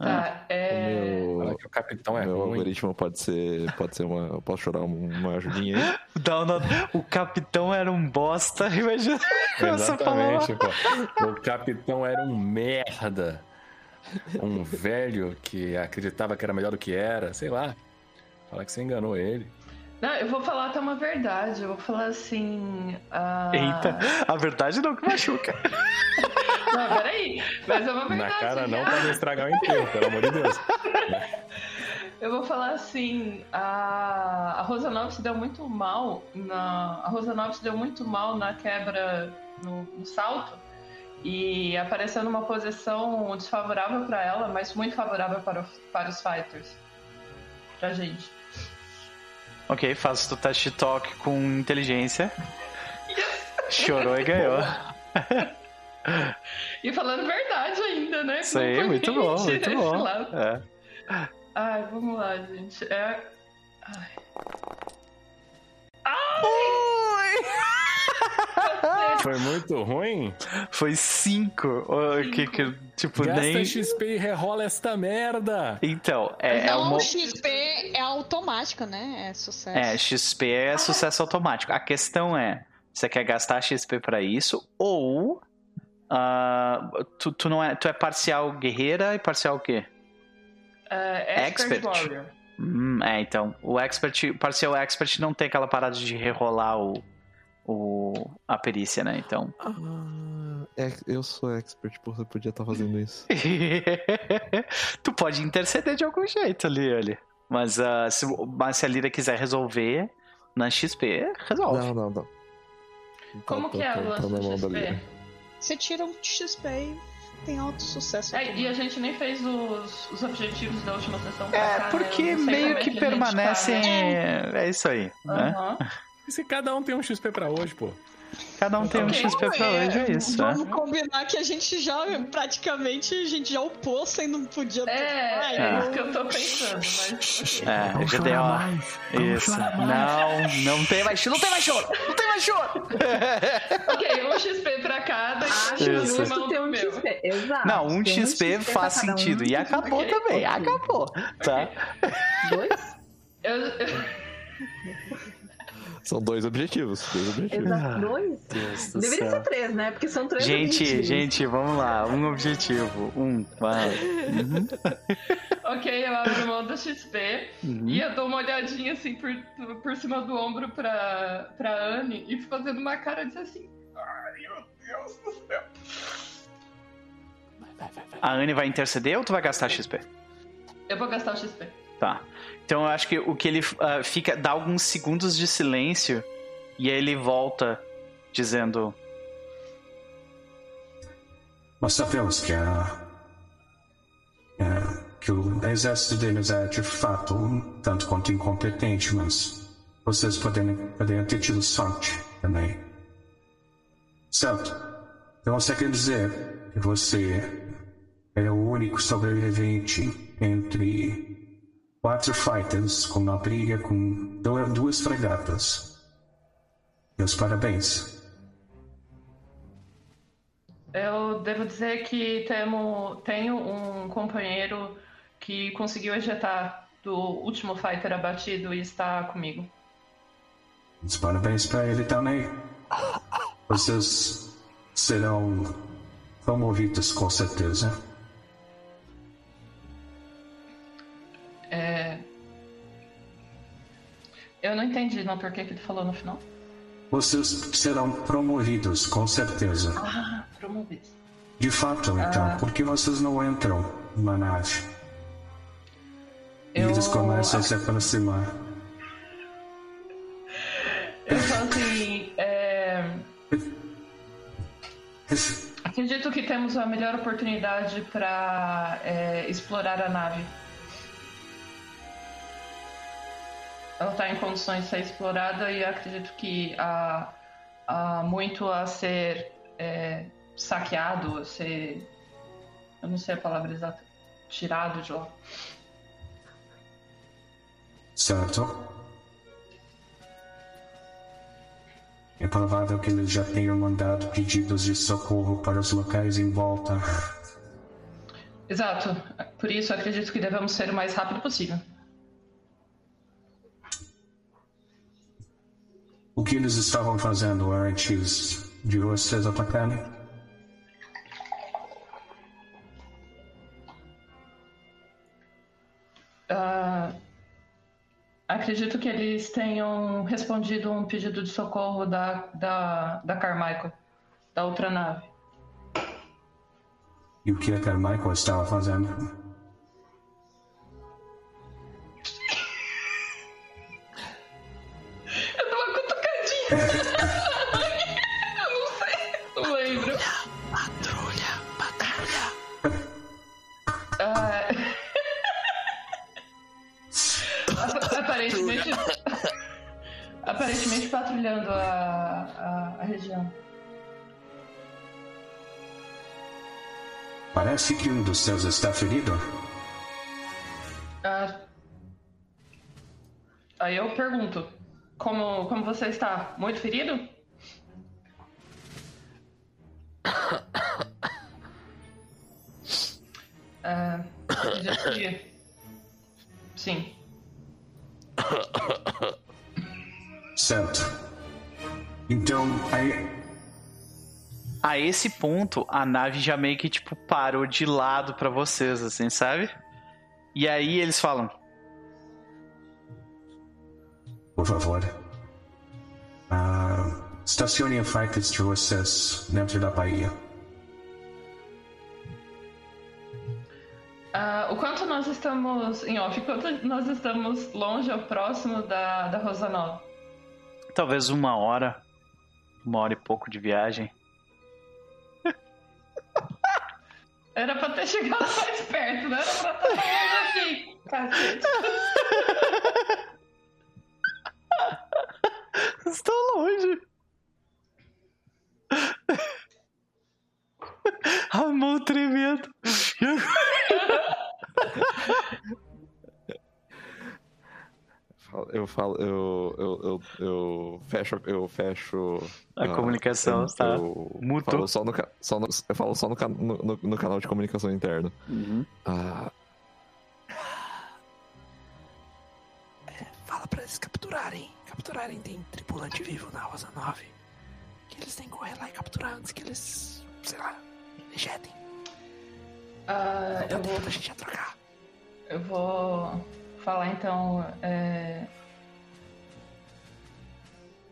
Tá, é.
O
Fala
meu,
que o capitão é
meu
ruim.
algoritmo pode ser, pode ser uma. Eu posso chorar um- uma ajudinha aí?
Dá uma- O capitão era um bosta, imagina você falar.
Exatamente, pô. O capitão era um merda. Um velho que acreditava que era melhor do que era, sei lá. Fala que você enganou ele.
Não, eu vou falar até uma verdade. Eu vou falar assim. ah,
Eita, a verdade não que machuca.
Não, peraí. Mas é uma verdade.
Na cara não
real.
pra não estragar o enterro, pelo amor de Deus.
Eu vou falar assim, a, a Rosanov se deu muito mal na. A Rosanov se deu muito mal na quebra no, no salto e apareceu numa posição desfavorável para ela, mas muito favorável para, o- para os fighters. Pra gente.
ok, faço o teste de toque com inteligência. Chorou e ganhou.
E falando verdade ainda, né? Foi
muito bom, muito
esse
bom. É.
Ai, vamos lá, gente. É. Ai.
Foi muito ruim?
Foi cinco. Oh, Que, que, tipo,
Gasta
nem.
XP e rerola esta merda.
Então, é, é
não,
uma.
o XP é automático, né? É sucesso.
É, XP é sucesso automático. A questão é: você quer gastar XP pra isso ou. Ah, tu, tu, não é, tu é parcial guerreira e parcial o quê?
É, expert,
Expert.
Warrior.
Hum, é, então. O expert, parcial expert não tem aquela parada de rerolar o, o, a perícia, né? Então.
Ah, é, eu sou expert, porra, você podia estar fazendo isso.
tu pode interceder de algum jeito ali, ali. Mas, ah, se, mas se a Lira quiser resolver na XP, resolve.
Não, não, não.
Como
Tá-
que é
tá-
o
tá
lance
na mão da? Lira.
Você tira um XP e tem alto sucesso.
É, e a gente nem fez os, os objetivos da última sessão pra
É,
cá, né?
porque
sei
meio
é
que
gente tá,
permanecem.
né?
É isso aí, né?
Aham.
E se cada um tem um XP pra hoje, pô?
Cada um tem um
Ok.
XP pra hoje, é isso. né?
Vamos combinar que a gente já, praticamente, a gente já upou sem não podia ter.
É,
Ai,
é
É.
isso que eu tô pensando, mas.
É,
mais. Vamos
Isso.
mais.
Não, não tem mais choro. Não tem mais choro! Não tem mais choro!
Ok, um XP pra cada e
Acho
Isso.
justo ter um
meu.
XP. Exato.
Não, um
Tem
XP
pra
faz
cada um.
sentido. E acabou
Ok,
também.
ok.
Acabou. Tá?
Dois?
Eu, eu-
São dois objetivos. Dois objetivos.
Exato. Dois?
Deus do
Deveria
céu.
ser três, né? Porque são três
Gente,
objetivos.
gente, vamos lá. Um objetivo. Um. Vai. Uhum.
ok, eu abro mão do XP
Uhum.
e eu dou uma olhadinha assim por, por cima do ombro pra, pra Anne e fico fazendo uma cara de assim. Ai, meu Deus do céu.
A Anne vai interceder ou tu vai gastar XP?
Eu vou gastar o XP.
Tá. Então eu acho que o que ele ah, fica. dá alguns segundos de silêncio e aí ele volta dizendo.
Nós sabemos que a. é, que o exército deles é de fato um tanto quanto incompetente, mas vocês podem, poderiam ter tido sorte também. Certo? Então você quer dizer que você é o único sobrevivente entre quatro fighters com uma briga com du- duas fregatas. Meus parabéns.
Eu devo dizer que temo, tenho um companheiro que conseguiu ejetar do último fighter abatido e está comigo.
Os parabéns para ele também. Vocês serão promovidos com certeza.
É... Eu não entendi não por que ele falou no final.
Vocês serão promovidos com certeza.
Ah, promovido.
De fato, então,
Ah.
por que vocês não entram numa nave? E
Eu-
eles começam a se aproximar.
Eu falo assim, é... acredito que temos a melhor oportunidade para explorar a nave. Ela está em condições de ser explorada e acredito que há, há muito a ser é, saqueado, a ser. Eu não sei a palavra exata. Tirado de lá.
Certo? É provável que eles já tenham mandado pedidos de socorro para os locais em volta.
Exato. Por isso acredito que devemos ser o mais rápido possível.
O que eles estavam fazendo antes de vocês atacarem?
Ah, acredito que eles tenham respondido um pedido de socorro da, da, da Carmichael, da outra nave.
E o que a Carmichael estava fazendo?
Eu não sei, não lembro.
Patrulha, patrulha.
Ah, ap- aparentemente, aparentemente patrulhando a, a, a região.
Parece que um dos seus está ferido.
Ah, aí eu pergunto, como, como você está? Muito ferido? Ah, acredito que- Sim.
Certo. Então, aí.
A esse ponto, a nave já meio que, tipo, parou de lado pra vocês, assim, sabe? E aí eles falam:
Por favor. Ah, estacione a de vocês dentro da Bahia.
Ah, o quanto nós estamos, em off, quanto nós estamos longe ou próximo da, da Rosa Nova?
talvez uma hora, uma hora e pouco de viagem.
Era pra ter chegado mais perto, não era pra estar longe aqui. Cacete.
Está longe. A mão tremendo.
Eu falo, eu, eu, eu, eu fecho, eu fecho
A
ah,
comunicação,
eu,
tá?
Eu falo só no, só no- eu falo só no, no, no- canal de comunicação interno.
Uhum.
Ah, é, fala pra eles capturarem. Capturarem, tem tripulante vivo na Rosa 9. Que eles têm que correr lá e capturar antes que eles, sei lá, ejetem.
Ah, eu, vou,
a gente atracar.
eu vou falar então. é,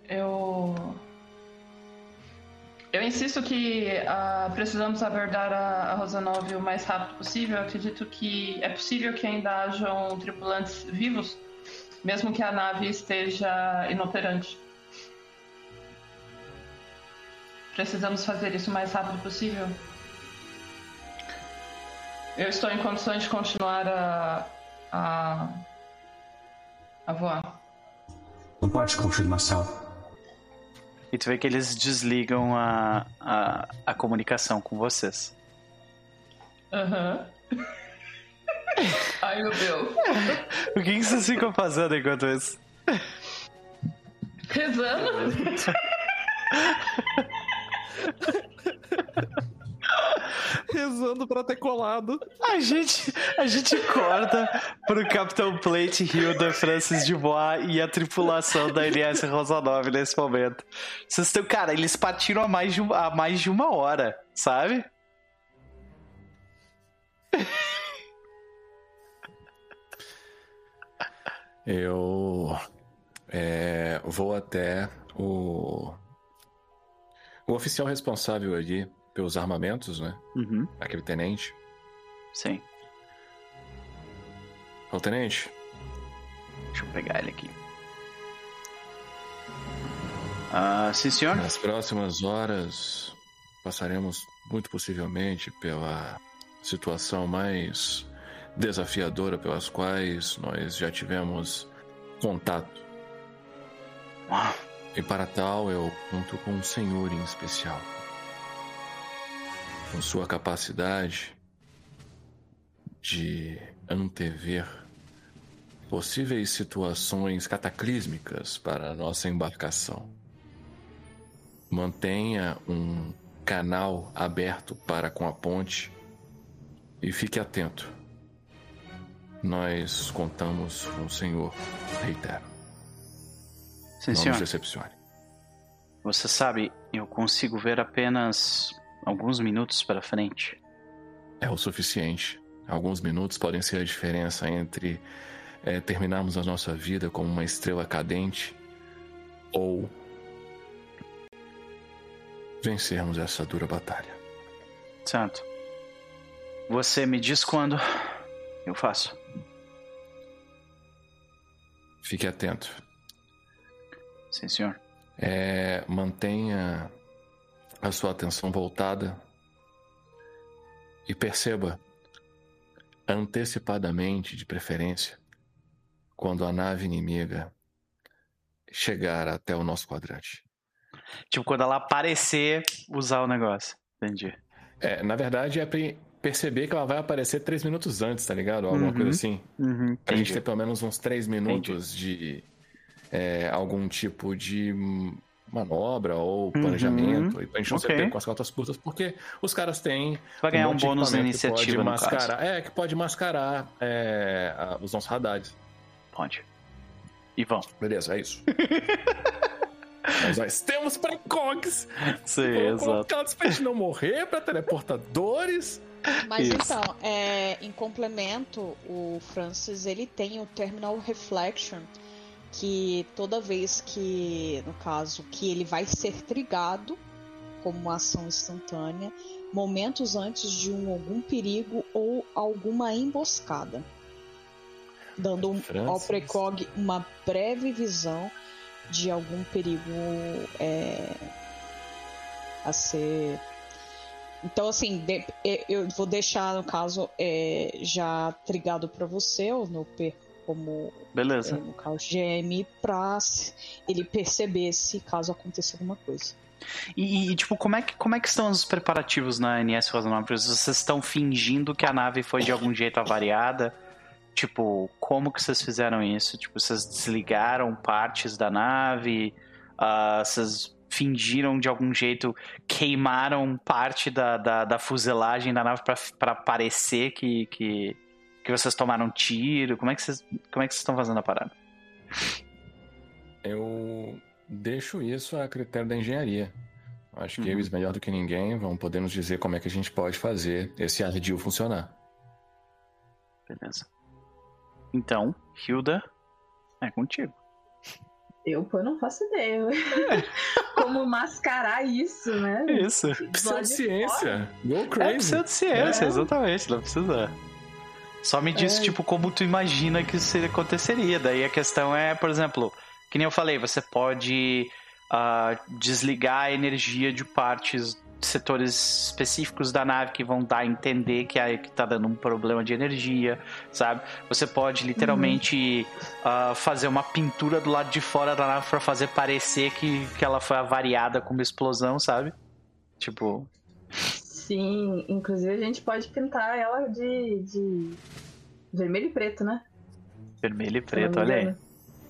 Eu. Eu insisto que ah, precisamos abordar a, a Rosa 9 o mais rápido possível. Eu acredito que é possível que ainda hajam tripulantes vivos, mesmo que a nave esteja inoperante. Precisamos fazer isso o mais rápido possível. Eu estou em condições de continuar a. a. a voar.
Não pode confirmação.
E tu vê que eles desligam a, a, a comunicação com vocês.
Aham. Ai meu Deus.
O que, que vocês ficam fazendo enquanto isso?
Rezando?
Rezando pra ter colado.
A gente, a gente corta pro Capitão Plate, Hilda, Francis Dubois e a tripulação da LS Rosanov nesse momento. Vocês estão, cara, eles partiram há mais de, há mais de uma hora, sabe?
Eu é, vou até o, o oficial responsável ali pelos armamentos, né?
Uhum,
Aquele tenente.
sim.
Ô, tenente,
Deixa eu pegar ele aqui. Ah, sim, senhor?
nas próximas horas passaremos muito possivelmente pela situação mais desafiadora pelas quais nós já tivemos contato.
Ah,
E para tal eu conto com um senhor em especial. Com sua capacidade de antever possíveis situações cataclísmicas para a nossa embarcação. Mantenha um canal aberto para com a ponte e fique atento. Nós contamos com o senhor, reitero.
sim,
Não
senhor.
nos decepcione.
Você sabe, eu consigo ver apenas alguns minutos para frente.
É o suficiente. Alguns minutos podem ser a diferença entre é, terminarmos a nossa vida como uma estrela cadente ou vencermos essa dura batalha.
Certo. Você me diz quando eu faço.
Fique atento.
Sim, senhor.
É, mantenha a sua atenção voltada e perceba antecipadamente, de preferência, quando a nave inimiga chegar até o nosso quadrante.
Tipo, quando ela aparecer, usar o negócio. Entendi.
É, na verdade, é pra perceber que ela vai aparecer três minutos antes, tá ligado? Alguma
Uhum.
coisa assim.
Uhum,
Pra gente
entendi.
ter pelo menos uns três minutos de é, algum tipo de manobra ou planejamento. E pra gente não
Uhum. Ok.
ser pego com as calças curtas, porque os caras têm.
Vai ganhar um,
de
bônus na iniciativa, no
pode
caso.
mascarar, É, que pode mascarar é, os nossos radares.
Pode. E vão.
Beleza, é isso. Mas nós temos precogs!
Sim, exato.
colocados pra gente não morrer, pra teleportadores.
Mas
Isso.
então, é, em complemento, o Francis ele tem o Terminal Reflection, que toda vez que, no caso, que ele vai ser trigado como uma ação instantânea, momentos antes de um, algum perigo ou alguma emboscada, dando um- ao precog uma breve visão de algum perigo é, a ser então, assim, de- eu vou deixar, no caso, é, já trigado para você, o Noper, como, é,
Beleza.
no caso, GM, pra ele perceber se caso aconteça alguma coisa.
E, e, tipo, como é, que, como é que estão os preparativos na NS Rosanópolis? Vocês estão fingindo que a nave foi de algum jeito avariada? Tipo, como que vocês fizeram isso? Tipo, vocês desligaram partes da nave? Ah, vocês fingiram de algum jeito, queimaram parte da, da, da fuselagem da nave pra parecer que, que, que vocês tomaram tiro? Como é que vocês, como é que vocês estão fazendo a parada?
Eu deixo isso a critério da engenharia. Acho que
Uhum.
eles, melhor do que ninguém, vão poder nos dizer como é que a gente pode fazer esse ardil funcionar.
Beleza. Então, Hilda, é contigo.
Eu, pô, não faço ideia. Como mascarar isso, né?
Isso.
Pseudociência! Go
É
crazy!
pseudociência,
É.
exatamente, não precisa. Só me diz,
É.
tipo, como tu imagina que isso aconteceria. Daí a questão é, por exemplo, que nem eu falei, você pode ah, desligar a energia de partes setores específicos da nave que vão dar a entender que, é, que tá dando um problema de energia, sabe? Você pode literalmente ah, fazer uma pintura do lado de fora da nave para fazer parecer que, que ela foi avariada com uma explosão, sabe? Tipo,
Sim, inclusive a gente pode pintar ela de, de vermelho e preto, né?
vermelho e preto, olha aí.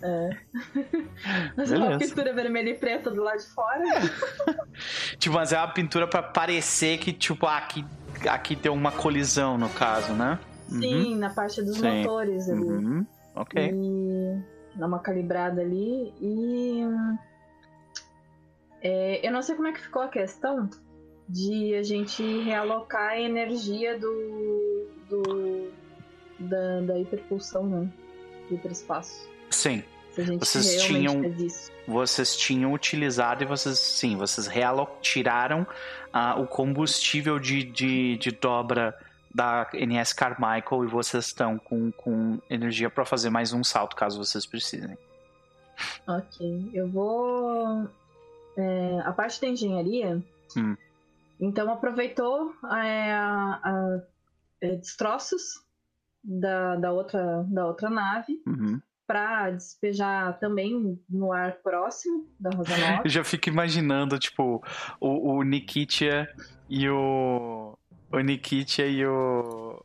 É. Mas uma
Beleza.
pintura vermelha e preta do lado de fora.
Tipo, mas é uma pintura pra parecer que, tipo, ah, aqui, aqui tem uma colisão, no caso, né?
Sim, na parte dos
Sim.
motores ali.
Uhum. Ok.
E dá uma calibrada ali. E. é, eu não sei como é que ficou a questão de a gente realocar a energia do. do da, da hiperpulsão, né? Do hiperespaço.
Sim. Vocês tinham-. Vocês tinham utilizado e vocês, sim, vocês tiraram ah, o combustível de, de, de dobra da NS Carmichael e vocês estão com, com energia pra fazer mais um salto, caso vocês precisem.
Ok. Eu vou. é, a parte da engenharia.
Hum.
Então aproveitou é, a, a- é, destroços da, da, outra, da outra nave
Uhum.
Para despejar também no ar próximo da Rosa Nova.
Eu já fico imaginando, tipo, o, o Nikitia e o. O Nikitia e o.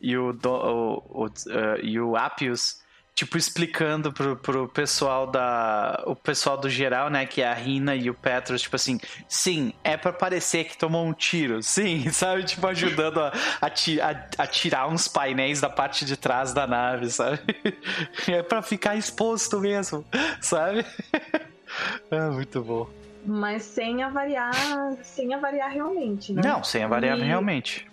E o, do, o, o, eh, e o Apius, tipo, explicando pro, pro pessoal da. O pessoal do geral, né? Que é a Rina e o Petros, tipo assim, sim, é pra parecer que tomou um tiro. Sim, sabe? Tipo, ajudando a, a, a- tirar uns painéis da parte de trás da nave, sabe? É pra ficar exposto mesmo, sabe? É muito bom.
Mas sem avariar, sem avariar realmente, né?
Não, sem avariar
E-
realmente.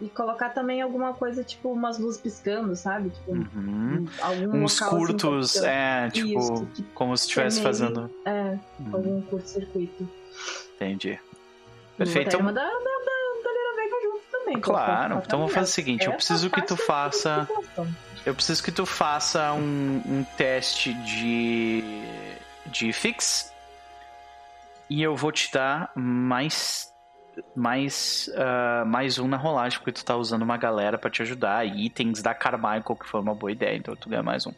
E colocar também alguma coisa, tipo, umas luzes piscando, sabe? Tipo,
Uhum.
algum
Uns
assim,
curtos,
piscando.
é, tipo,
Isso,
como se estivesse fazendo.
É,
Uhum,
algum curto-circuito.
entendi. Perfeito. Então,
uma da, da, da, da Lira Vega junto também.
Claro, então vamos fazer o seguinte, eu preciso que tu
é
faça- eu preciso que tu faça um, um teste de. de fix. E eu vou te dar mais. Mais, ah, mais um na rolagem, porque tu tá usando uma galera pra te ajudar. E itens da Carmichael, que foi uma boa ideia, então tu ganha mais um.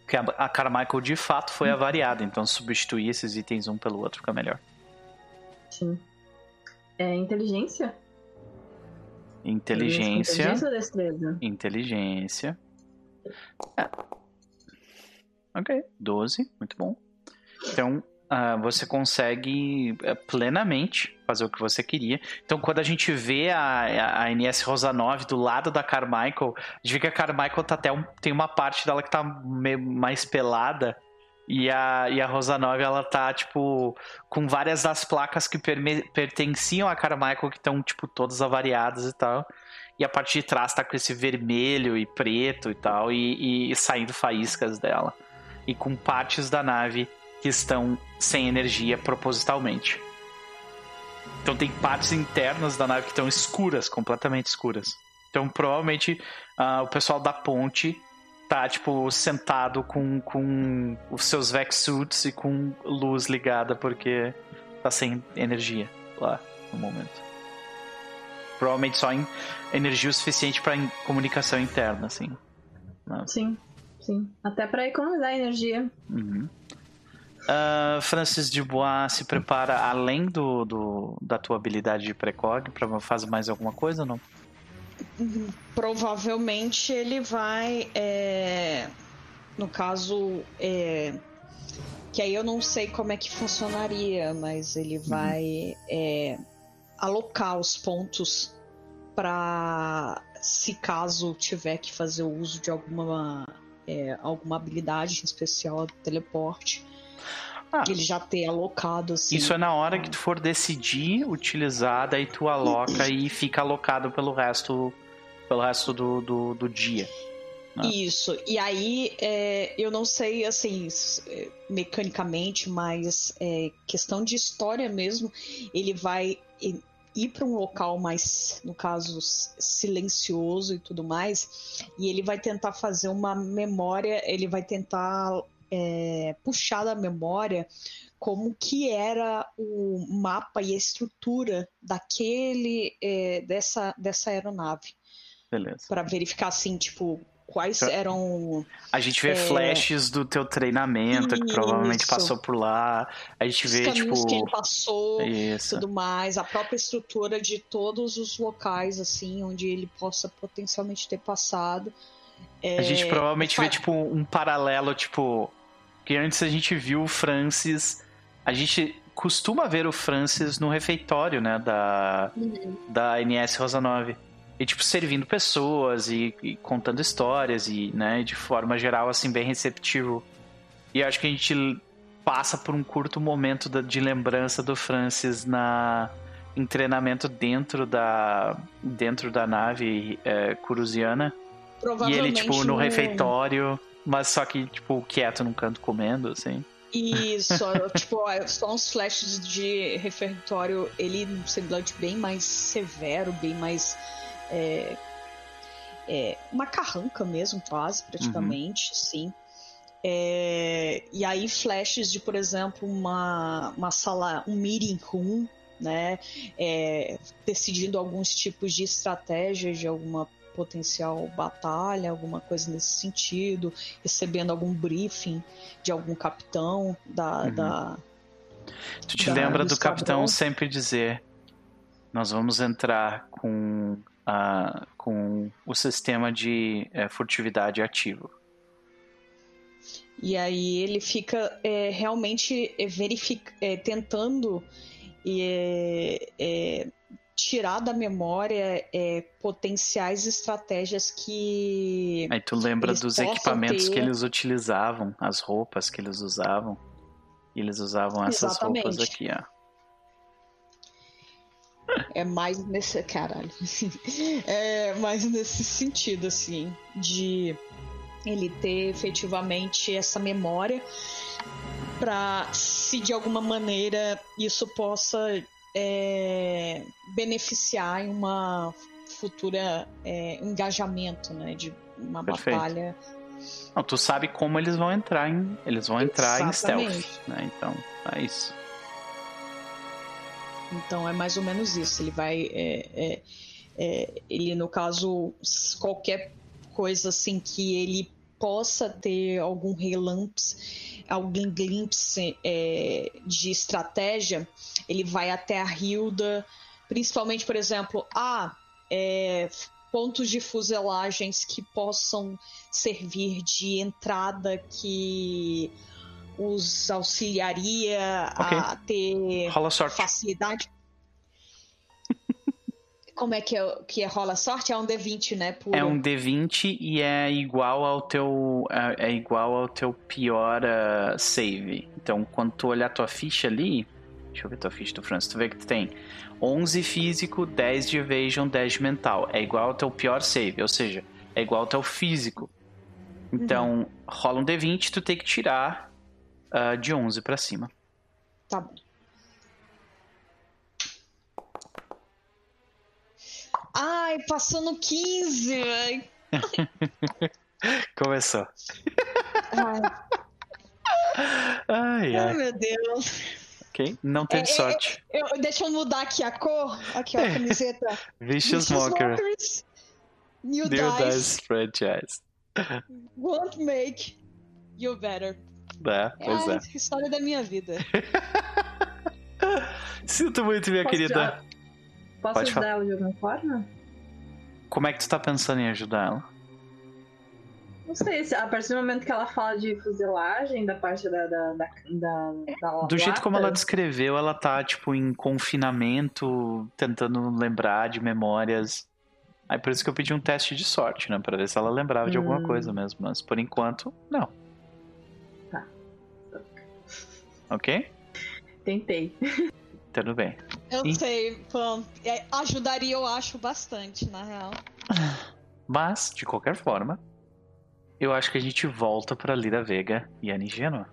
Porque a, a Carmichael de fato foi avariada, então substituir esses itens um pelo outro fica melhor.
Sim. É inteligência?
Inteligência.
Inteligência ou destreza?
Inteligência. É. Ok, 12, muito bom. Então, ah, você consegue eh, plenamente fazer o que você queria. Então, quando a gente vê a, a NS Rosa 9 do lado da Carmichael, a gente vê que a Carmichael tá até um- tem uma parte dela que tá meio mais pelada. E a, e a Rosa 9, ela tá, tipo, com várias das placas que perme- pertenciam a Carmichael, que estão, tipo, todas avariadas e tal. E a parte de trás tá com esse vermelho e preto e tal, e, e saindo faíscas dela. E com partes da nave que estão sem energia propositalmente. Então tem partes internas da nave que estão escuras, completamente escuras. Então provavelmente ah, o pessoal da ponte tá, tipo, sentado com, com os seus Vex suits e com luz ligada porque tá sem energia lá no momento. Provavelmente só em energia o suficiente para comunicação interna, assim.
Sim, sim. Até pra economizar energia.
Uhum. Ah, Francis Dubois se prepara além do, do- da tua habilidade de precog para fazer mais alguma coisa ou não?
Provavelmente ele vai. é, no caso. é, que aí eu não sei como é que funcionaria, mas ele vai é, alocar os pontos para se caso tiver que fazer o uso de alguma é, alguma habilidade especial teleporte
Ah.
ele já ter alocado assim
Isso é na hora que tu for decidir utilizar, daí tu aloca e fica alocado pelo resto pelo resto do, do, do dia. Ah.
Isso. E aí, é, eu não sei, assim, é, mecanicamente, mas é, questão de história mesmo, ele vai ir para um local mais, no caso, silencioso e tudo mais, e ele vai tentar fazer uma memória, ele vai tentar é, puxar da memória como que era o mapa e a estrutura daquele é, dessa dessa aeronave
Beleza.
para verificar assim tipo quais
Pra-
eram
A gente vê
É.
flashes do teu treinamento, que provavelmente
Isso.
passou por lá. A gente
os
vê, tipo.
que ele passou
Isso.
tudo mais, a própria estrutura de todos os locais, assim, onde ele possa potencialmente ter passado.
A gente
É,
provavelmente vê, tipo, um paralelo, tipo. Que antes a gente viu o Francis. A gente costuma ver o Francis no refeitório, né? Da,
Uhum.
da NS Rosa 9. E, tipo, servindo pessoas e, e contando histórias e, né, de forma geral, assim, bem receptivo. E acho que a gente passa por um curto momento de lembrança do Francis na em treinamento dentro da dentro da nave é, curusiana e ele tipo no refeitório mas só que tipo quieto num canto comendo assim
Isso, tipo, é só uns flashes de refeitório, ele um semblante bem mais severo, bem mais. É, é, uma carranca mesmo, quase, praticamente, sim. É, e aí flashes de, por exemplo, uma, uma sala, um meeting room, né? É, decidindo alguns tipos de estratégias de alguma potencial batalha, alguma coisa nesse sentido, recebendo algum briefing de algum capitão da,
Uhum.
da
tu te
Da-
lembra
do
do capitão sempre dizer nós vamos entrar com a com o sistema de é, furtividade ativo
E aí ele fica é, realmente é, verific... é, tentando é, tirar da memória é, potenciais estratégias que.
aí tu lembra dos equipamentos
ter-
que eles utilizavam as roupas que eles usavam e eles usavam essas roupas
Exatamente.
aqui ó
É mais nesse. Caralho. É mais nesse sentido, assim, de ele ter efetivamente essa memória para se de alguma maneira isso possa é, beneficiar em uma futura é, engajamento, né, de uma
Perfeito.
batalha.
Não, tu sabe como eles vão entrar em. Eles vão entrar em
Exatamente.
stealth, né? Então, é isso.
Então é mais ou menos isso. Ele vai. é, é, é, ele, no caso, qualquer coisa assim que ele possa ter algum relance, algum glimpse é, de estratégia, ele vai até a Hilda, principalmente, por exemplo, ah, é, pontos de fuselagens que possam servir de entrada que os auxiliaria
Ok.
a ter
Rola sorte.
facilidade. Como é que, é que é rola sorte? É um D20, né? Puro.
É um D20 e é igual ao teu é, é igual ao teu pior ah, save. Então, quando tu olhar tua ficha ali, deixa eu ver tua ficha do Francis, tu vê que tu tem 11 físico, 10 de evasion, 10 de mental. É igual ao teu pior save, ou seja, é igual ao teu físico. Então, rola um D20, tu tem que tirar ah, de 11 pra cima.
Tá bom. Ai, passou no 15, velho.
Começou.
Ai,
Ai,
ai,
ai.
meu Deus.
Ok? Não teve
É, é,
sorte.
Eu- deixa eu mudar aqui a cor. Aqui, ó, a camiseta.
Vicious
Vicious
Mocker.
Mockers. New,
New
Dice
Dice Franchise.
won't make you better.
É, pois
é
é.
a história da minha vida.
Sinto muito, minha
Posso,
querida.
Posso
Pode
ajudar ela de alguma forma?
Como é que tu tá pensando em ajudar ela?
Não sei, se a partir do momento que ela fala de fuselagem, da parte da. da, da, da, da
Do jeito como ela
lata,
descreveu, ela tá, tipo, em confinamento, tentando lembrar de memórias. Aí por isso que eu pedi um teste de sorte, né? Pra ver se ela lembrava de alguma
Hum.
coisa mesmo. Mas por enquanto, não.
Tá.
Ok?
Tentei.
Tudo bem.
Eu
Ih.
sei, pô, é, ajudaria, eu acho, bastante, na real.
Mas, de qualquer forma, eu acho que a gente volta pra Lira Vega e a Nigênua.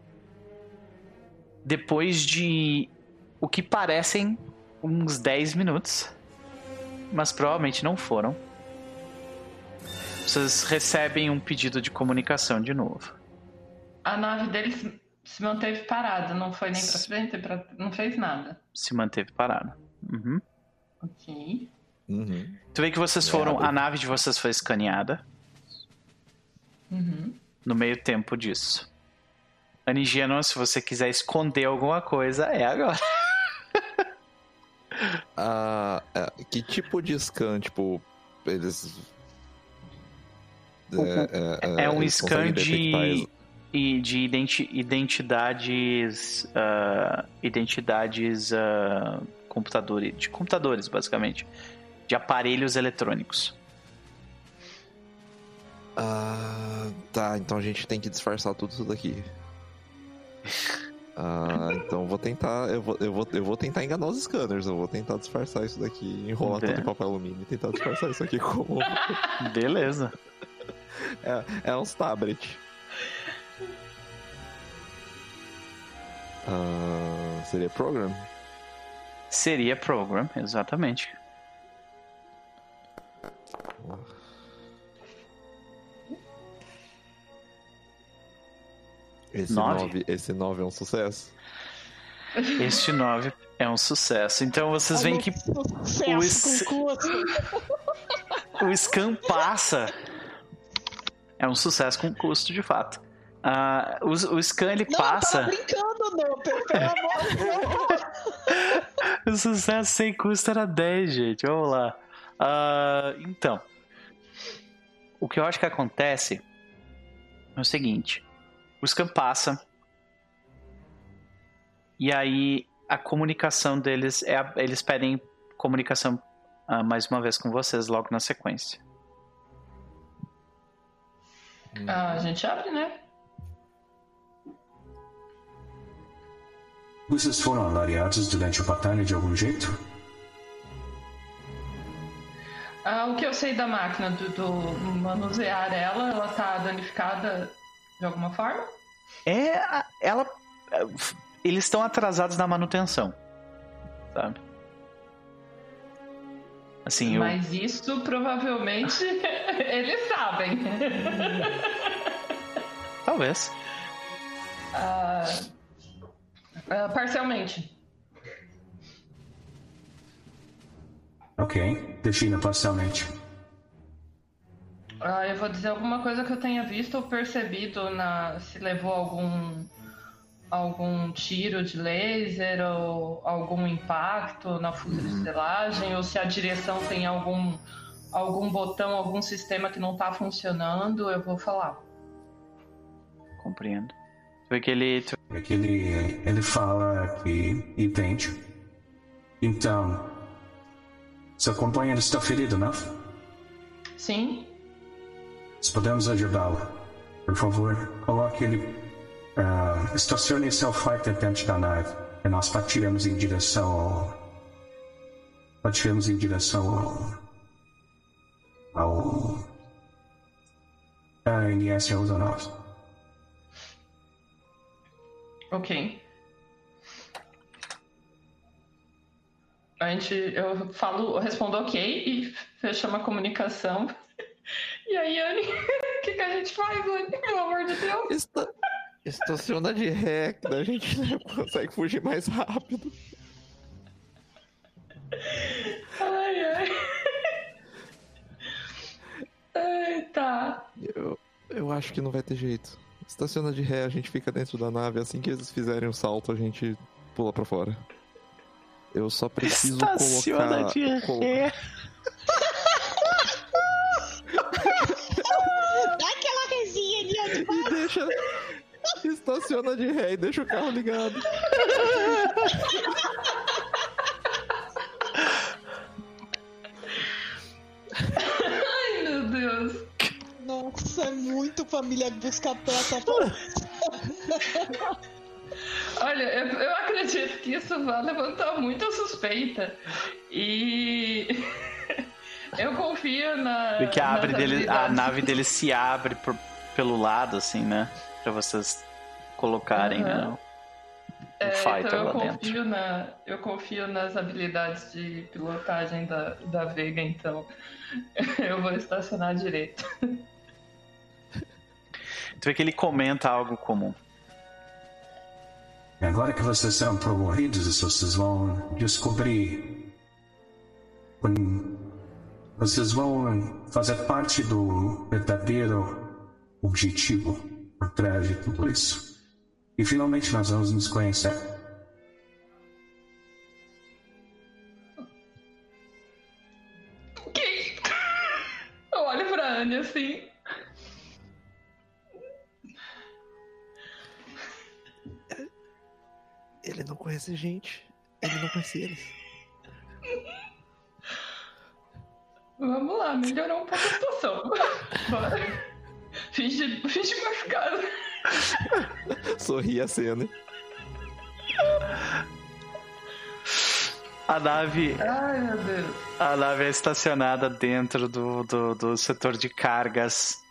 Depois de o que parecem uns 10 minutos, mas provavelmente não foram, vocês recebem um pedido de comunicação de novo.
A nave deles Se manteve parado, não foi nem pra frente, pra... não fez nada.
Se manteve parado. Uhum.
Ok.
Uhum.
Tu vê que vocês foram. A nave de vocês foi escaneada
Uhum.
no meio tempo disso. Anigiano, se você quiser esconder alguma coisa, é agora.
Ah, é, que tipo de scan, tipo, eles.
É um
eles
scan
conseguem detectar
de, e de identi- identidades. ah, identidades ah, computadores. De computadores, basicamente. De aparelhos eletrônicos.
Ah, tá, então a gente tem que disfarçar tudo isso daqui. Então vou tentar. Eu vou, eu, vou, eu vou tentar enganar os scanners. Eu vou tentar disfarçar isso daqui, enrolar tudo em papel alumínio e tentar disfarçar isso aqui como.
Beleza.
É, é uns tablet. Ah, seria program?
Seria program, exatamente.
Esse
Nove?
9 esse nove é um sucesso?
Este 9 é um sucesso. Então vocês veem que o o scan passa. É um sucesso com custo, de fato. Ah, o, o scan ele
Não,
passa.
tava Noper, pelo amor de Deus.
O sucesso sem custo era 10, gente. Vamos lá. Ah, então. O que eu acho que acontece é o seguinte: o scan passa. E aí a comunicação deles é. a- eles pedem comunicação ah, mais uma vez com vocês logo na sequência.
Ah, a gente abre, né?
Vocês foram alariados durante a batalha de algum jeito?
Ah, o que eu sei da máquina, do, do manusear ela, ela tá danificada de alguma forma?
É. Ela. é, Eles estão atrasados na manutenção. Sabe? Assim, eu.
Mas isso provavelmente eles sabem.
Talvez.
Ah, ah, parcialmente.
Ok, defina parcialmente.
Ah, eu vou dizer alguma coisa que eu tenha visto ou percebido na se levou algum algum tiro de laser ou algum impacto na fuselagem ou se a direção tem algum algum botão, algum sistema que não tá funcionando, eu vou falar.
Compreendo. Tu vê que ele.
É que ele, ele fala que entende. Então, seu companheiro está ferido, não?
Sim,
Se podemos ajudá-lo, por favor, coloque ele. ah, estacione seu fighter dentro da nave e nós partiremos em direção ao. Partiremos em direção ao. ao. A NS 19.
Ok. A gente, eu falo, eu respondo ok e fechamos a comunicação. E aí, Anne, o que, que a gente faz, Anne? Pelo amor de Deus.
Esta... Estaciona de ré, que daí a gente né, consegue fugir mais rápido.
Ai, ai. Ai, tá.
Eu, eu acho que não vai ter jeito. Estaciona de ré, a gente fica dentro da nave. Assim que eles fizerem o salto, a gente pula pra fora. Eu só preciso
Estaciona
colocar.
de
colo-
ré.
Dá aquela resinha ali, ó, de
E deixa. Estaciona de ré e deixa o carro ligado.
Ai, meu Deus.
Nossa, é muito família busca peça.
Olha, eu, eu acredito que isso vai levantar muita suspeita. E. Eu confio na.
Vê que a, abre dele, a nave dele se abre por- pelo lado, assim, né? Pra vocês colocarem né,
Aham.
o
É,
fighter
então eu
lá dentro.
confio, na, eu confio nas habilidades de pilotagem da, da Vega, então eu vou estacionar direito.
Tu vê que ele comenta algo comum.
E agora que vocês serão promovidos, vocês vão descobrir. Vocês vão fazer parte do verdadeiro objetivo por trás de tudo isso. E finalmente nós vamos nos conhecer.
Ok. Eu olho pra Anne assim.
Conhece gente. Ele não conhece eles.
Vamos lá, melhorou um pouco a situação. Bora. Finge, finge machucado.
Sorri a cena.
A nave,
Ai, meu Deus.
a nave é estacionada dentro do, do, do setor de cargas.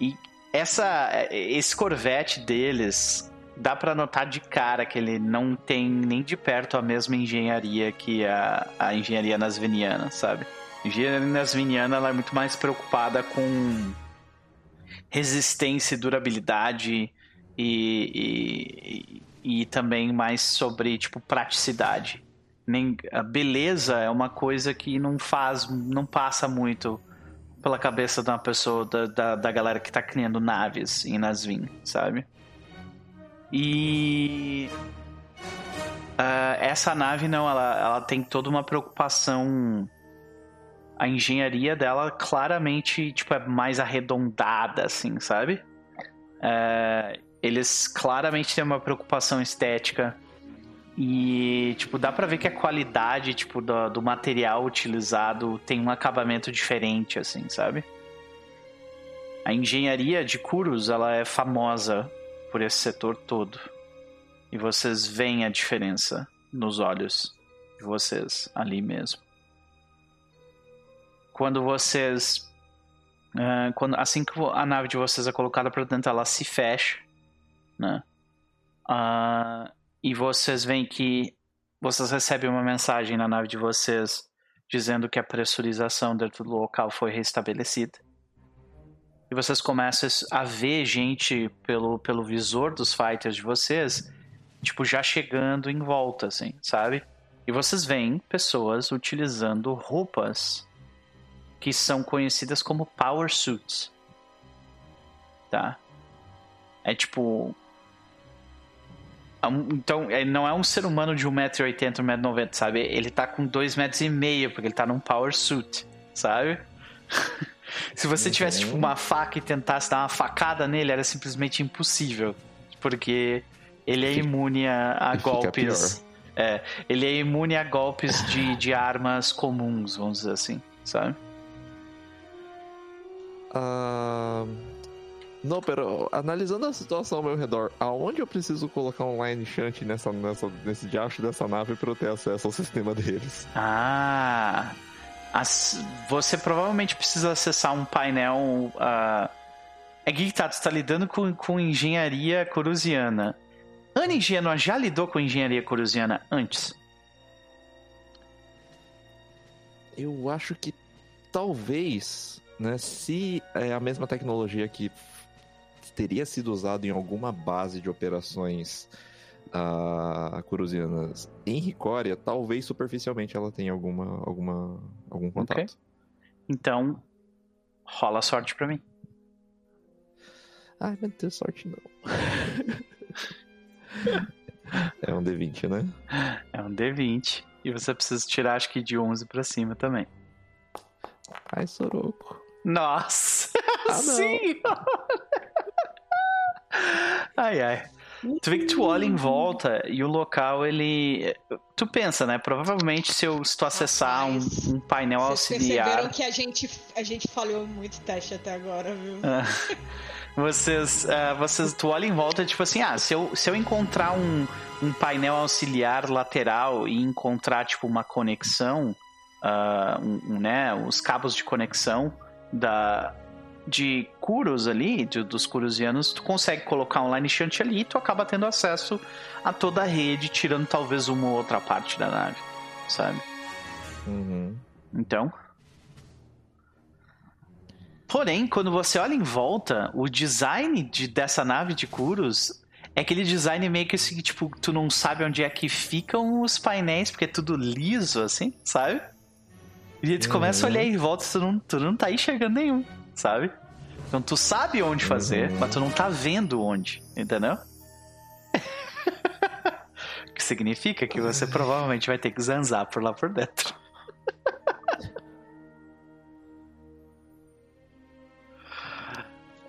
E essa, esse corvette deles, dá pra notar de cara que ele não tem nem de perto a mesma engenharia que a, a engenharia nasviniana, sabe? A engenharia nasviniana ela é muito mais preocupada com resistência e durabilidade e, e, e também mais sobre tipo praticidade. Nem, a beleza é uma coisa que não faz, não passa muito pela cabeça de uma pessoa da, da, da galera que tá criando naves em Nasvin, sabe? E ah, essa nave não, ela, ela tem toda uma preocupação. A engenharia dela claramente tipo, é mais arredondada, assim, sabe? É, eles claramente têm uma preocupação estética. E, tipo, dá pra ver que a qualidade, tipo, do, do material utilizado tem um acabamento diferente, assim, sabe? A engenharia de Kurus, ela é famosa por esse setor todo. E vocês veem a diferença nos olhos de vocês ali mesmo. Quando vocês. ah, quando, assim que a nave de vocês é colocada para dentro, ela se fecha, né? Ah, e vocês veem que vocês recebem uma mensagem na nave de vocês dizendo que a pressurização dentro do local foi restabelecida. E vocês começam a ver gente pelo, pelo visor dos fighters de vocês, tipo, já chegando em volta, assim, sabe? E vocês veem pessoas utilizando roupas que são conhecidas como power suits. Tá? É tipo. é Então, ele não é um ser humano de 1,80m, 1,90m, sabe? Ele tá com 2,5m, porque ele tá num power suit, sabe? Se você tivesse, tipo, uma faca e tentasse dar uma facada nele, era simplesmente impossível. Porque ele é imune a, a golpes. É, ele é imune a golpes de, de armas comuns, vamos dizer assim, sabe?
Ah, Não, pero analisando a situação ao meu redor, aonde eu preciso colocar um line shunt nessa, nessa, nesse diacho dessa nave para eu ter acesso ao sistema deles?
Ah. Você provavelmente precisa acessar um painel. ah, é que tá, você tá lidando com, com engenharia corusiana. Ana Ingênua já lidou com engenharia corusiana antes?
Eu acho que talvez, né, se é a mesma tecnologia que teria sido usada em alguma base de operações ah, corusianas em Ricória, talvez superficialmente ela tenha alguma, alguma, algum contato.
Então, rola sorte pra mim.
Ai, não tem sorte não. é um D20, né?
É um D20. E você precisa tirar, acho que de 11 pra cima também.
Ai, Soroco.
Nossa!
Ah.
Sim! ai, ai. Tu vê que tu olha em volta e o local, ele. Tu pensa, né? Provavelmente se, eu, se tu acessar um,
Rapaz,
um painel
Vocês perceberam
auxiliar.
que a gente, a gente falhou muito teste até agora, viu?
Ah, vocês, ah, vocês, tu olha em volta tipo assim, ah, se eu, se eu encontrar um, um painel auxiliar lateral e encontrar tipo uma conexão, ah, um, um, né, os cabos de conexão da de Kuros ali, de- dos Kurusianos, tu consegue colocar um line shunt ali e tu acaba tendo acesso a toda a rede, tirando talvez uma ou outra parte da nave, sabe?
Uhum.
Então. Porém, quando você olha em volta, o design de, dessa nave de Kurus É aquele design meio que assim, tipo, tu não sabe onde é que ficam os painéis, porque é tudo liso, assim, sabe? E tu começa a olhar em volta e tu não, tu não tá enxergando nenhum, sabe? Então tu sabe onde fazer, mas tu não tá vendo onde, entendeu? o que significa que você provavelmente vai ter que zanzar por lá por dentro.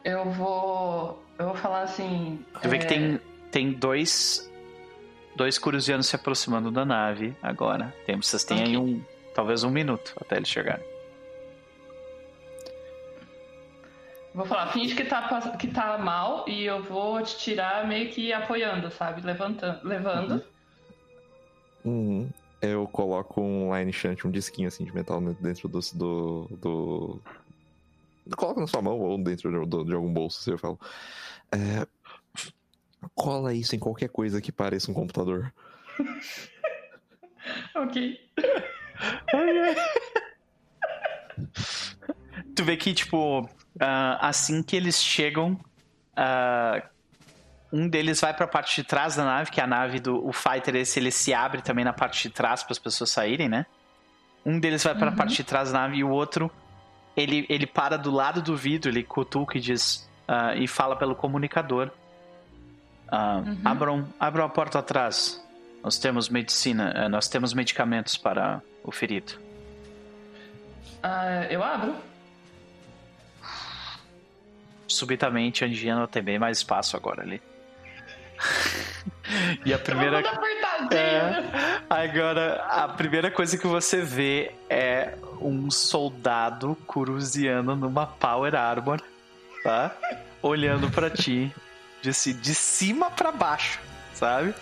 Eu vou. Eu vou falar assim.
Tu vê que
é,
tem, tem dois. Dois curusianos se aproximando da nave agora. Tem, vocês têm aí
Ok.
um. Talvez um minuto até eles chegarem.
Vou falar, finge que tá, que tá mal e eu vou te tirar meio que apoiando, sabe? Levantando, levando.
Uhum. Eu coloco um line shunt, um disquinho assim de metal dentro do. do, do... Coloca na sua mão ou dentro de, do- de algum bolso, assim, eu falo. É, Cola isso em qualquer coisa que pareça um computador.
Ok.
Tu vê que, tipo, ah, assim que eles chegam, ah, um deles vai pra parte de trás da nave, que é a nave do o Fighter, esse ele se abre também na parte de trás para as pessoas saírem, né? Um deles vai pra
Uhum.
parte de trás da nave e o outro, ele, ele para do lado do vidro, ele cutuca e diz, ah, e fala pelo comunicador. Ah,
Uhum.
abram, abram a porta atrás. Nós temos medicina, eh, nós temos medicamentos para o ferido.
Ah, eu abro?
Subitamente a Indiana tem bem mais espaço agora ali. e a primeira. É, agora, a primeira coisa que você vê é um soldado curusiano numa Power Armor, tá? Olhando pra ti, de, ci- de cima pra baixo, sabe?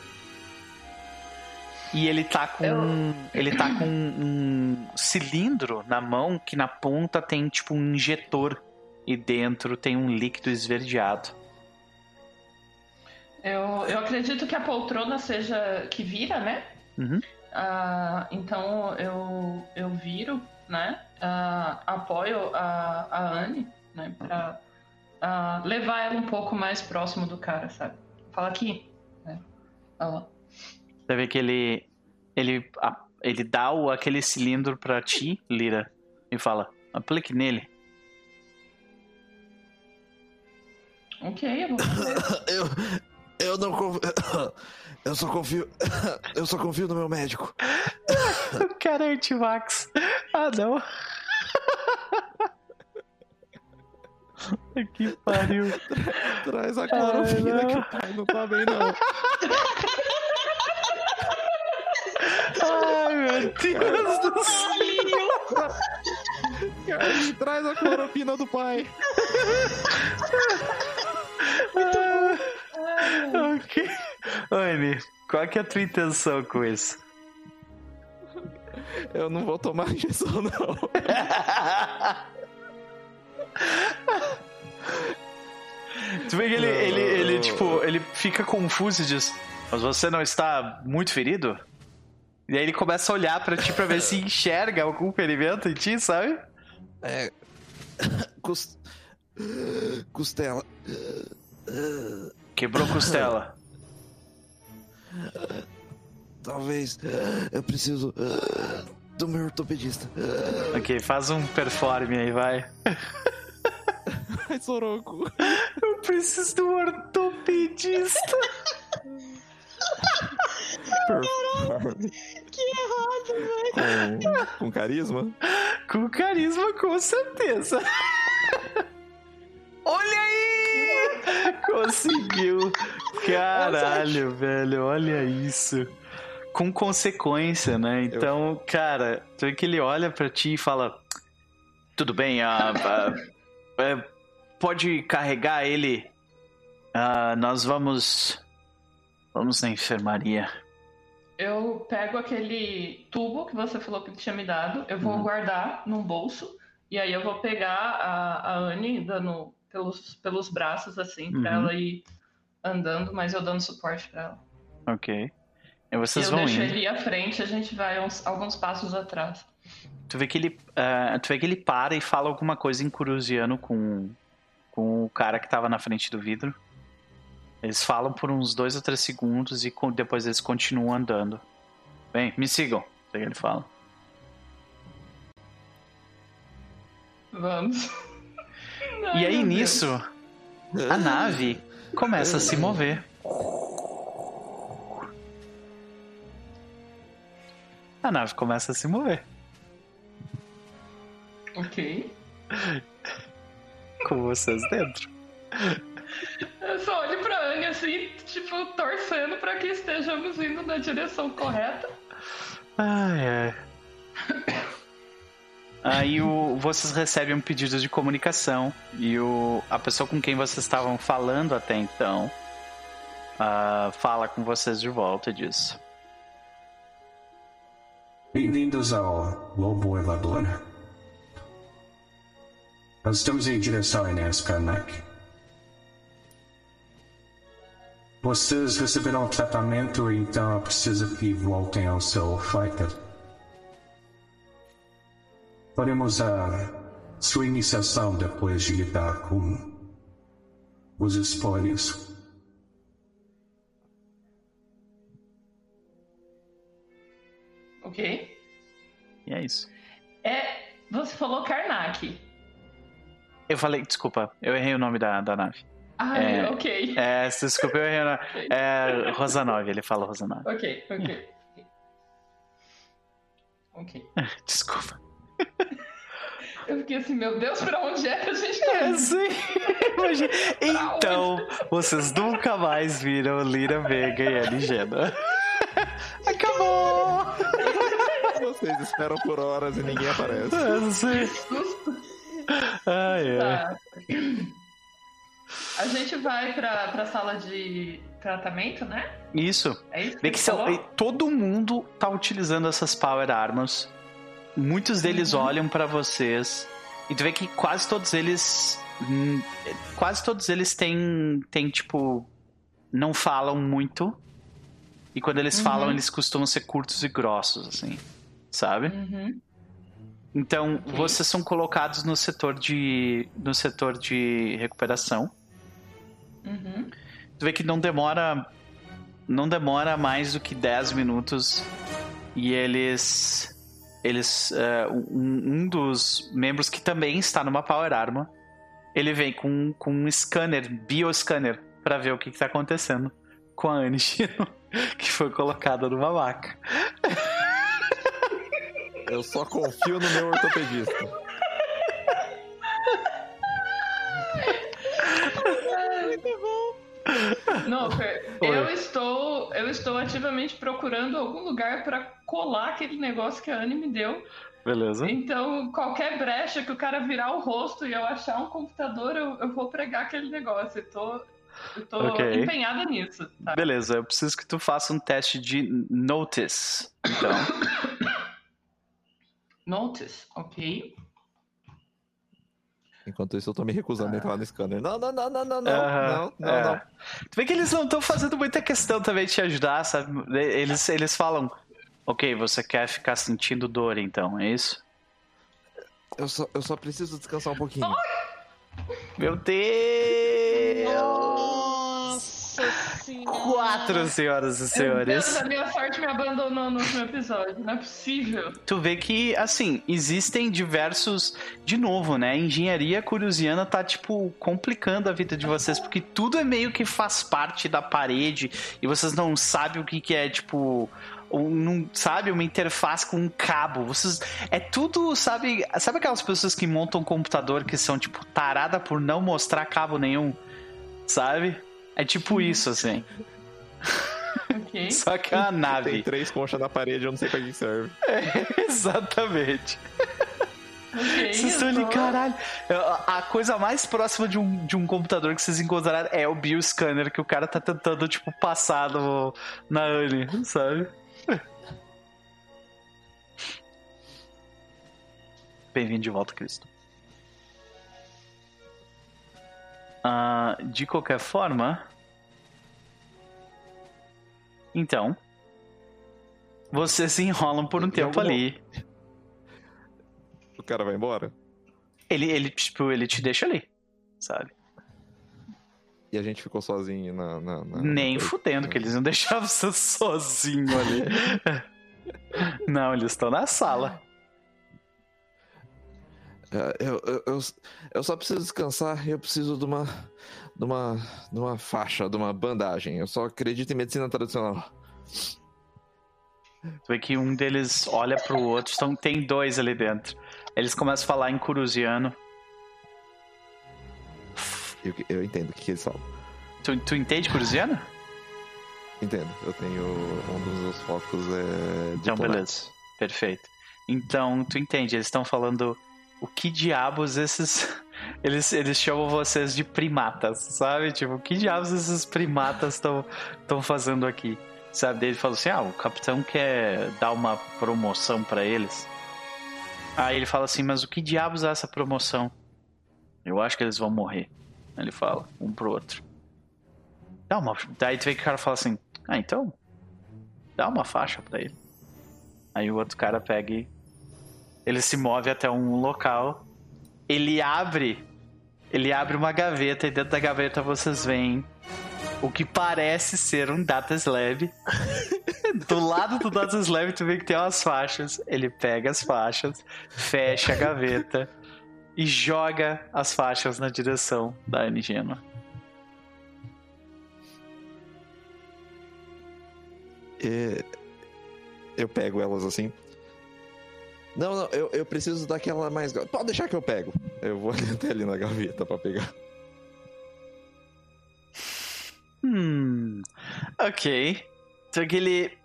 E ele tá com.
Eu-
Ele tá com um cilindro na mão que na ponta tem tipo um injetor e dentro tem um líquido esverdeado.
Eu, eu acredito que a poltrona seja que vira, né?
Uhum.
Ah, então eu, eu viro, né? Ah, apoio a, a Anne, né? Pra ah, levar ela um pouco mais próximo do cara, sabe? Fala aqui. Né? Olha lá.
Você vê que ele. Ele, ele dá o, aquele cilindro pra ti, Lira, e fala: aplique nele.
Ok, eu vou fazer.
Eu. Eu não confio. Eu só confio. Eu só confio no meu médico.
O cara é antivax. Ah, não. que pariu.
Traz a
Ai,
clorofila
não.
que o pai não tá bem, não.
Ai, meu Deus do céu.
Traz a clorofila do pai.
Ok. Anne, qual que é a tua intenção com isso?
Eu não vou tomar injeção, não.
Tu vê que ele, ele, ele, tipo, ele fica confuso e diz: Mas você não está muito ferido? E aí ele começa a olhar pra ti pra ver se enxerga algum ferimento em ti, sabe?
É. Costela.
Quebrou costela.
Talvez. Eu preciso. Do meu ortopedista.
ok, faz um performe aí, vai.
Ai, Soroco.
Eu preciso do ortopedista.
Que errado, velho.
Com, com carisma?
Com carisma, com certeza. Conseguiu! Caralho, velho, olha isso. Com consequência, né? Então, cara, tu que ele olha pra ti e fala: Tudo bem, ah, ah, é, pode carregar ele. Ah, nós vamos. Vamos na enfermaria.
Eu pego aquele tubo que você falou que tinha me dado, eu vou
Uhum.
guardar num bolso, e aí eu vou pegar a, a Anne dando pelos, pelos braços, assim, pra
Uhum.
ela ir andando, mas eu dando suporte pra ela.
Ok. E vocês
eu
vão
deixo
indo.
ele à frente, a gente vai uns, alguns passos atrás.
Tu vê que ele, ah, tu vê que ele para e fala alguma coisa em curusiano com, com o cara que tava na frente do vidro. Eles falam por uns dois ou três segundos e depois eles continuam andando. Bem, me sigam, é que ele fala.
Vamos.
E aí
Deus.
nisso, a nave começa a se mover. A nave começa a se mover.
Ok.
Com vocês dentro.
Eu só olho pra Anne assim, tipo, torcendo pra que estejamos indo na direção correta.
Ai, ai. Aí o, vocês recebem um pedido de comunicação e o, a pessoa com quem vocês estavam falando até então ah, fala com vocês de volta disso.
Bem-vindos ao Lobo Elevador. Nós estamos em direção a Inés Karnak. Vocês receberão tratamento, então é preciso que voltem ao seu fighter. Faremos a sua iniciação depois de lidar com os spoilers.
Ok?
E é isso.
É. Você falou Karnak.
Eu falei, desculpa, eu errei o nome da, da nave.
Ai,
É.
ok.
É, desculpa, eu errei o nome. É Rosanov, ele fala Rosanov.
Ok, ok. Ok.
Desculpa.
Eu fiquei assim, meu Deus, pra onde é que a gente tá
É, sim. Então, vocês nunca mais viram Lira Vega e Eligena. Acabou!
Vocês esperam por horas e ninguém aparece.
É, sim. Ai.
Tá. A gente vai pra, pra sala de tratamento, né?
Isso.
É isso
Vê que
você
são,
falou?
e todo mundo tá utilizando essas Power Armors. Muitos deles
Uhum.
olham pra vocês. E tu vê que quase todos eles. hum, Quase todos eles têm. têm tipo. Não falam muito. E quando eles
Uhum.
falam, eles costumam ser curtos e grossos, assim. Sabe?
Uhum.
Então,
Ok.
vocês são colocados no setor de. no setor de recuperação.
Uhum.
Tu vê que não demora. Não demora mais do que 10 minutos. E eles. Eles. é, um, um dos membros que também está numa Power Arma. Ele vem com, com um scanner, bioscanner, pra ver o que, que tá acontecendo com a Anne Shino, que foi colocada numa maca.
Eu só confio no meu ortopedista.
Não, eu estou, eu estou ativamente procurando algum lugar pra colar aquele negócio que a Anne me deu.
Beleza?
Então, qualquer brecha que o cara virar o rosto e eu achar um computador, eu, eu vou pregar aquele negócio. Eu tô, eu tô
Ok.
empenhada nisso. Tá?
Beleza, eu preciso que tu faça um teste de Notice. Então.
Notice, ok.
Enquanto isso, eu tô me recusando a entrar no scanner. Não, não, não, não, não, não. Não, não,
é.
não.
Tu vê que eles não estão fazendo muita questão também de te ajudar, sabe? Eles, eles falam, ok, você quer ficar sentindo dor então, é isso?
Eu só, eu só preciso descansar um pouquinho.
Meu Deus!
Nossa senhora.
Quatro senhoras e
Meu Deus,
senhores.
a minha sorte me abandonou no último episódio. Não é possível.
Tu vê que, assim, existem diversos. De novo, né? A engenharia curusiana tá, tipo, complicando a vida de vocês, porque tudo é meio que faz parte da parede e vocês não sabem o que, que é, tipo. Um, não sabe uma interface com um cabo. Vocês é tudo, sabe? Sabe aquelas pessoas que montam um computador que são tipo tarada por não mostrar cabo nenhum, sabe? É tipo isso assim.
Ok.
Só que é uma
Tem
nave.
três conchas na parede, eu não sei pra que serve.
Exatamente.
ok,
Vocês estão ali, caralho. A a coisa mais próxima de um, de um computador que vocês encontraram é o bioscanner que o cara tá tentando, tipo, passar no, na Anne, sabe? Bem-vindo de volta, Cristo. Ah, de qualquer forma. Então. Vocês se enrolam por um
Em
tempo
algum-
ali.
O cara vai embora?
Ele, ele, tipo, ele te deixa ali, sabe?
E a gente ficou sozinho na. na, na
Nem fudendo, que eles não deixavam você sozinho ali. Não, eles estão na sala.
É, Eu, eu, eu, eu só preciso descansar e eu preciso de uma, de uma. de uma faixa, de uma bandagem. Eu só acredito em medicina tradicional.
Tu vê que um deles olha pro outro, então tem dois ali dentro. Eles começam a falar em curusiano.
Eu, eu entendo o que, que eles falam.
Tu, tu entende curusiano?
Entendo. Eu tenho. Um dos meus focos é.
Então, beleza. Perfeito. Então, tu entende, eles estão falando o que diabos esses. Eles, eles chamam vocês de primatas, sabe? Tipo, o que diabos esses primatas estão fazendo aqui? Sabe? Ele falou assim: ah, o capitão quer dar uma promoção pra eles. Aí ele fala assim: mas o que diabos é essa promoção? Eu acho que eles vão morrer. Ele fala, um pro outro. Dá uma. Daí tu vê que o cara fala assim: ah, então. Dá uma faixa pra ele. Aí o outro cara pega e. Ele se move até um local. Ele abre. Ele abre uma gaveta e dentro da gaveta vocês veem o que parece ser um Data Slab. do lado do Data Slab tu vê que tem umas faixas. Ele pega as faixas, fecha a gaveta e joga as faixas na direção da Anigena.
E eu pego elas assim. Não, não, eu, eu preciso daquela mais. Pode deixar que eu pego. Eu vou até ali na gaveta pra pegar.
Hum. Ok. Então que ele.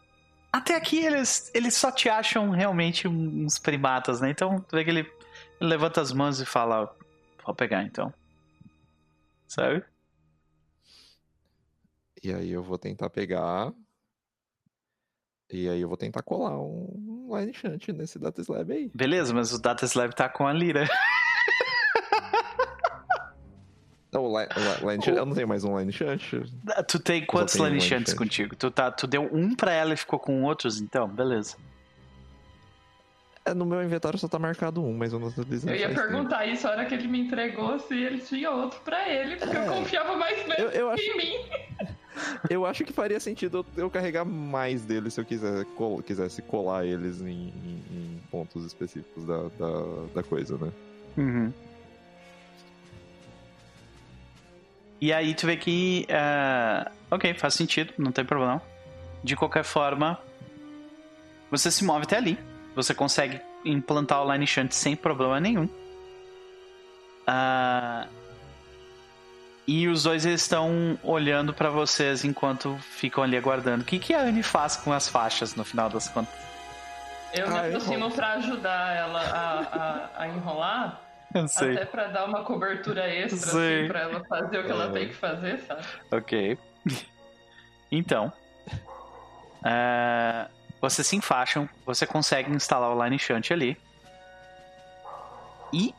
Até aqui eles, eles só te acham realmente uns primatas, né? Então tu vê que ele, ele levanta as mãos e fala: Vou pegar então. Sabe?
E aí eu vou tentar pegar. E aí eu vou tentar colar um line shunt nesse data slab aí.
Beleza, mas o Data Slab tá com a lira.
Não, o line, o line shunt, eu não tenho mais um line shunt.
Tu tem quantos Line
line
Shunts
shunt.
contigo? Tu, tá, tu deu um pra ela e ficou com outros, então? Beleza.
É, no meu inventário só tá marcado um, mas eu não tô dizendo.
Eu ia
faz tempo.
perguntar isso a hora que ele me entregou se ele tinha outro pra ele, porque eu
É.
confiava mais nele
Eu, eu acho,
em mim.
Eu acho que faria sentido eu, eu carregar mais deles se eu quiser, col- quisesse colar eles em, em- em pontos específicos da, da, da coisa, né?
Uhum. E aí tu vê que. ah, ok, faz sentido, não tem problema. De qualquer forma, você se move até ali. Você consegue implantar o Line Shunt sem problema nenhum. Ah, e os dois estão olhando pra vocês enquanto ficam ali aguardando. O que, que a Anne faz com as faixas no final das contas?
Eu me
Ah,
aproximo pra ajudar ela a, a, a enrolar,
Eu sei.
até pra dar uma cobertura extra, assim, pra ela fazer o que ela
Uhum.
tem que fazer, sabe?
Ok. Então. é, vocês se enfaixam, você consegue instalar o Line Shunt ali. E.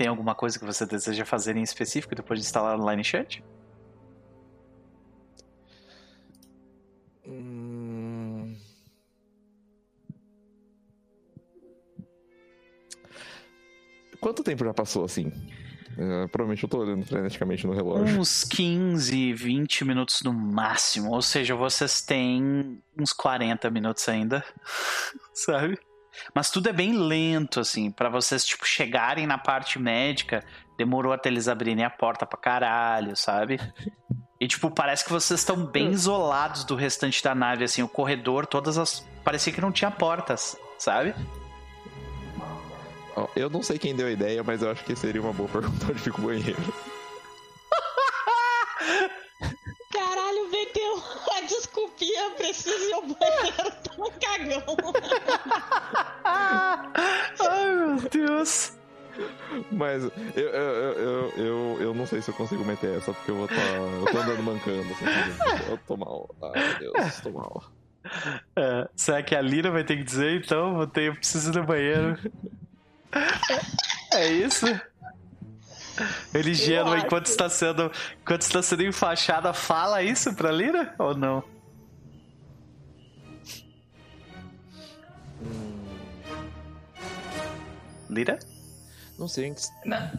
Tem alguma coisa que você deseja fazer em específico depois de instalar o Line Shunt?
Hum... Quanto tempo já passou assim? É, provavelmente eu tô olhando freneticamente no relógio.
Uns 15, 20 minutos no máximo. Ou seja, vocês têm uns 40 minutos ainda. Sabe? Mas tudo é bem lento, assim. Pra vocês, tipo, chegarem na parte médica, demorou até eles abrirem a porta pra caralho, sabe? E, tipo, parece que vocês estão bem isolados do restante da nave, assim. O corredor, todas as. Parecia que não tinha portas, sabe?
Eu não sei quem deu a ideia, mas eu acho que seria uma boa pergunta onde fica o banheiro.
Meteu a desculpinha, preciso ir ao banheiro, tô um cagão.
Ai, meu Deus.
Mas eu, eu, eu, eu, eu, não sei se eu consigo meter essa, porque eu vou estar. eu tô andando mancando, assim. Eu tô mal. Ai, meu Deus, tô mal.
É, será que a Lira vai ter que dizer, então? Vou ter, eu preciso ir no banheiro. É isso? Ele ingênuo, enquanto está sendo. Enquanto está sendo enfaixada, fala isso pra Lira? Ou não? Lira?
Não sei.
Não,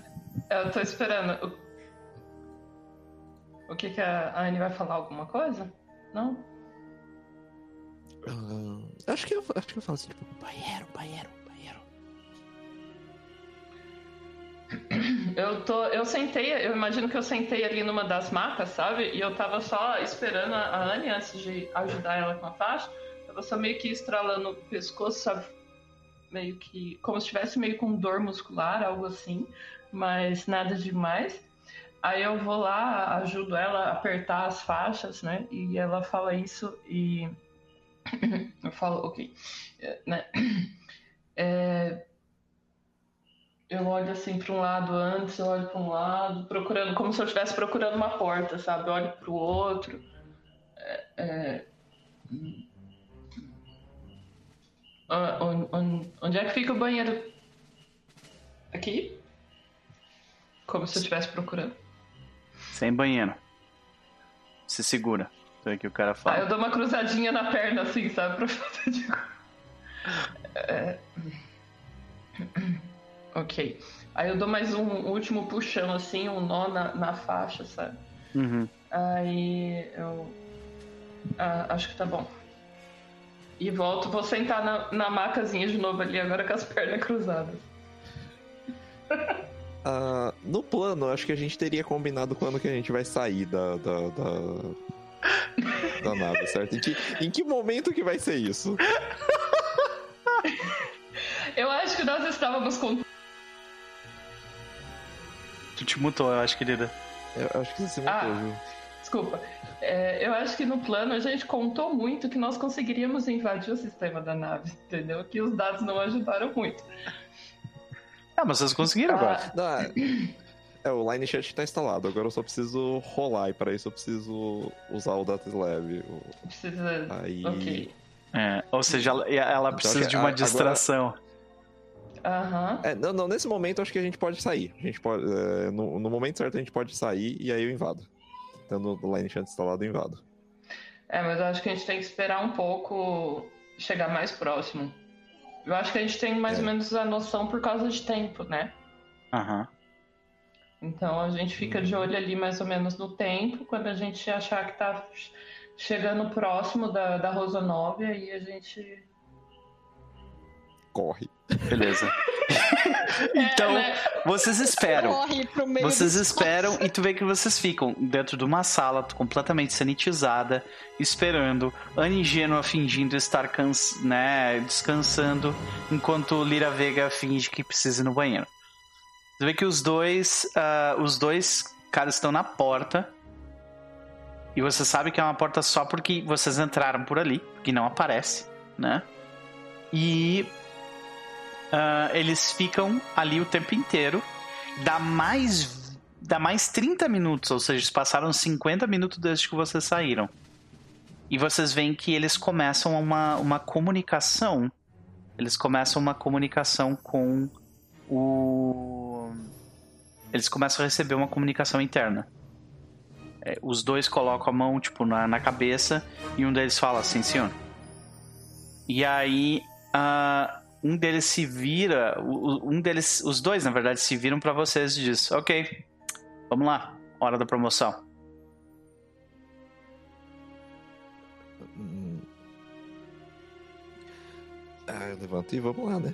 Eu tô esperando. O, o que que a Anne vai falar? Alguma coisa? Não?
Ah, acho que eu, acho que eu falo assim, tipo, banheiro, banheiro,
Eu tô. Eu sentei, eu imagino que eu sentei ali numa das macas, sabe? E eu tava só esperando a Anne antes de ajudar ela com a faixa. Tava só meio que estralando o pescoço, sabe? Meio que. Como se estivesse meio com dor muscular, algo assim. Mas nada demais. Aí eu vou lá, ajudo ela a apertar as faixas, né? E ela fala isso e. eu falo, ok. Né? É, eu olho assim para um lado antes, eu olho para um lado, procurando, como se eu estivesse procurando uma porta, sabe? Eu olho para o outro. É, é... Ah, on- on- Onde é que fica o banheiro? Aqui? Como se eu estivesse procurando.
Sem banheiro. Se segura. Então é que o cara
Ah,
fala.
eu dou uma cruzadinha na perna assim, sabe? Pra fazer de... É... Ok. Aí eu dou mais um último puxão, assim, um nó na, na faixa, sabe?
Uhum.
Aí eu. Ah, acho que tá bom. E volto, vou sentar na, na macazinha de novo ali, agora com as pernas cruzadas.
Ah, no plano, acho que a gente teria combinado quando que a gente vai sair da. da, da, da nave, certo? Em que, em que momento que vai ser isso?
Eu acho que nós estávamos com.
Tu te mutou, eu acho, querida.
Eu acho que você se matou,
Ah.
viu?
Desculpa. É, eu acho que no plano a gente contou muito que nós conseguiríamos invadir o sistema da nave, entendeu? Que os dados não ajudaram muito.
Ah, mas vocês conseguiram agora.
Não, é- é, o Line Chat tá instalado, agora eu só preciso rolar e para isso eu preciso usar o Data Slab. o-
Precisa.
Aí.
Ok.
É, ou seja, ela, ela precisa de uma
agora-
distração.
Aham.
É, não, não, nesse momento acho que a gente pode sair. A gente pode, é, no, no momento certo a gente pode sair e aí eu invado. Tendo o Line Chat instalado, eu invado.
É, mas eu acho que a gente tem que esperar um pouco chegar mais próximo. Eu acho que a gente tem mais
É.
ou menos a noção por causa de tempo, né?
Aham.
Então a gente fica de olho ali mais ou menos no tempo. Quando a gente achar que tá chegando próximo da, da Rosonove, aí a gente.
Corre.
Beleza. então,
É, né?
vocês esperam.
Corre pro meio
Vocês esperam e tu vê que vocês ficam dentro de uma sala completamente sanitizada, esperando. Anne ingênua fingindo estar cans né, descansando, enquanto Lira Vega finge que precisa ir no banheiro. Tu vê que os dois, ah, os dois caras estão na porta. E você sabe que é uma porta só porque vocês entraram por ali, que não aparece, né? E ah, eles ficam ali o tempo inteiro. Dá mais, dá mais 30 minutos, ou seja, passaram 50 minutos desde que vocês saíram. E vocês veem que eles começam uma, uma comunicação. Eles começam uma comunicação com o. Eles começam a receber uma comunicação interna. É, os dois colocam a mão, tipo, na, na cabeça e um deles fala assim, senhor. E aí, ah, um deles se vira, um deles, os dois, na verdade, se viram pra vocês e diz, ok, vamos lá, hora da promoção.
Ah, eu levanto e vamos lá, né?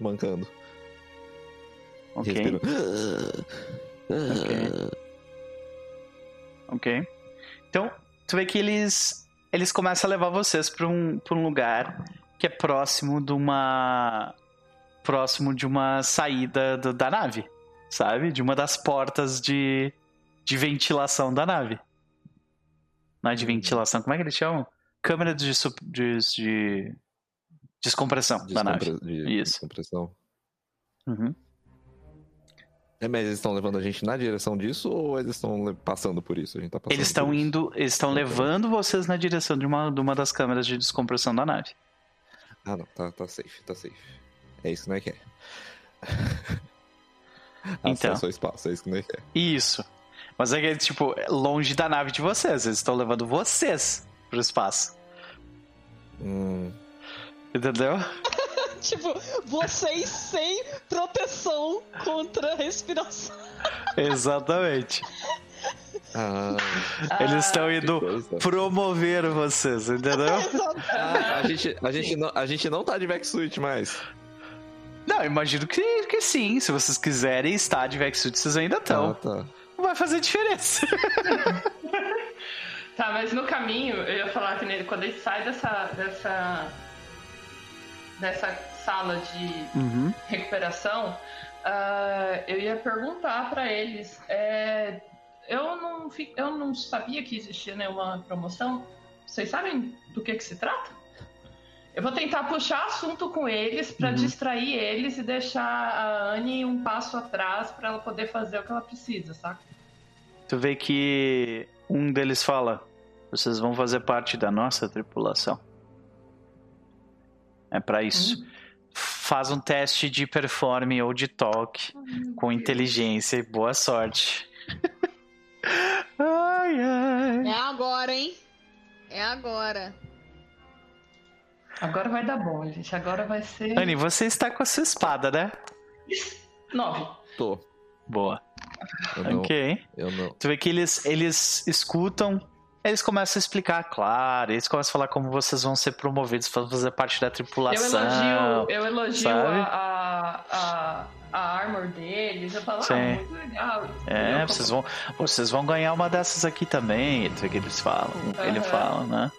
Mancando.
Ok,
Respiro.
ok. Então, tu vê que eles, eles começam a levar vocês pra um, pra um lugar que é próximo de uma, próximo de uma saída do- da nave, sabe? De uma das portas de, de ventilação da nave. Não é de ventilação, como é que eles chamam? Câmera de, de, de descompressão da nave.
Descompre- de-
Isso.
Descompressão.
Uhum.
É, mas eles estão levando a gente na direção disso ou eles estão passando por isso? A gente tá
Eles estão indo, eles estão
Ok.
levando vocês na direção de uma, de uma das câmeras de descompressão da nave.
Ah, não, tá, tá safe, tá safe. É isso que nós quer.
Então.
Acesso ao espaço, é isso que nós quer.
Isso. Mas é que, tipo, é longe da nave de vocês. Eles estão levando vocês pro espaço.
Hum,
Entendeu?
tipo, vocês sem proteção contra a respiração.
Exatamente.
Ah,
Eles estão
que
indo
coisa.
promover vocês, entendeu?
Ah, a, gente, a, gente não, a gente não tá de backsuit mais.
Não, imagino que, que sim. Se vocês quiserem estar de Vexsuit, vocês ainda estão.
Ah, tá.
Não vai fazer diferença.
Tá, mas no caminho, eu ia falar que nele, quando ele sai dessa, dessa, dessa sala de
Uhum.
recuperação, ah, eu ia perguntar pra eles. é, eu, não, fi- eu não sabia que existia nenhuma promoção. Vocês sabem do que, que se trata? Eu vou tentar puxar assunto com eles pra
Uhum.
distrair eles e deixar a Anne um passo atrás pra ela poder fazer o que ela precisa, saca?
Tu vê que um deles fala: Vocês vão fazer parte da nossa tripulação. É pra isso. Faz um teste de performe ou de toque com inteligência e boa sorte. Ai, ai.
É agora, hein? É agora.
Agora vai dar bom, gente. Agora vai ser.
Anne, você está com a sua espada, né?
Nove.
Tô.
Boa.
Eu não,
Ok.
eu não.
Tu vê que eles, eles escutam, eles começam a explicar, claro, eles começam a falar como vocês vão ser promovidos para fazer parte da
Eu
tripulação.
elogio, eu elogio
sabe?
a, a, a, a armor deles. Eu falo,
Sim.
ah, muito legal.
É, vocês vão, vocês vão ganhar uma dessas aqui também. Vê que eles falam, ele
Aham.
fala, né?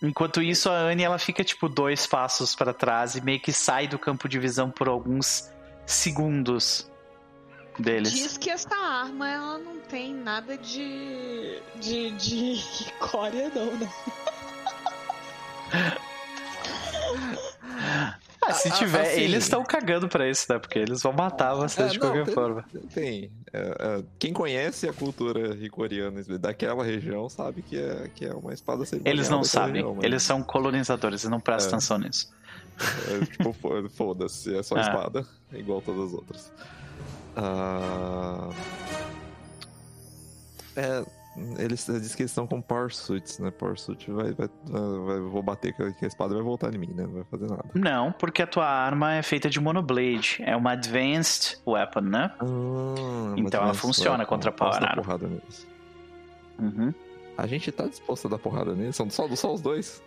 Enquanto isso, a Anne ela fica tipo dois passos para trás e meio que sai do campo de visão por alguns segundos deles.
Diz que essa arma ela não tem nada de. de. de cória, não, né?
Ah, se
Ah,
tiver,
assim-
eles estão cagando pra isso, né? Porque eles vão matar vocês
É,
de
não,
qualquer
tem-
forma.
Tem. é, é, quem conhece a cultura ricoriana daquela região sabe que é, que é uma espada cerimonial.
Eles não sabem,
região, mas-
eles são colonizadores, eles não prestam
É.
atenção nisso.
É, tipo, fo- foda-se, é só
Ah.
espada, igual todas as outras. Ah, É, eles dizem que eles estão com Power Suits, né? Power Suit vai, vai, vai- vou bater que a a espada vai voltar em mim, né? Não vai fazer nada.
Não, porque a tua arma é feita de monoblade, é uma advanced weapon, né?
Ah,
Então ela funciona
é,
contra
posso
Power
dar
Armor.
porrada neles.
Uhum.
A gente tá disposto a dar porrada neles? São só, só os dois?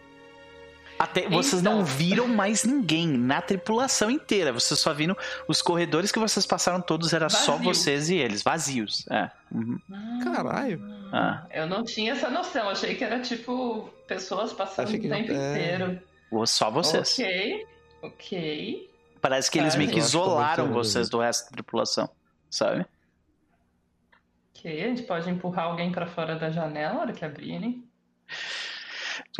Até vocês
Então.
não viram mais ninguém na tripulação inteira. Vocês só viram os corredores que vocês passaram todos era só
Vazio.
vocês e eles, vazios. É. Uhum.
Caralho.
Ah.
Eu não tinha essa noção. Achei que era tipo pessoas passando
que
o tempo
é.
inteiro.
Só vocês.
Ok, ok.
Parece que eles meio que
que
isolaram
entender.
vocês do resto da tripulação, sabe?
Ok, a gente pode empurrar alguém pra fora da janela na hora que abrirem.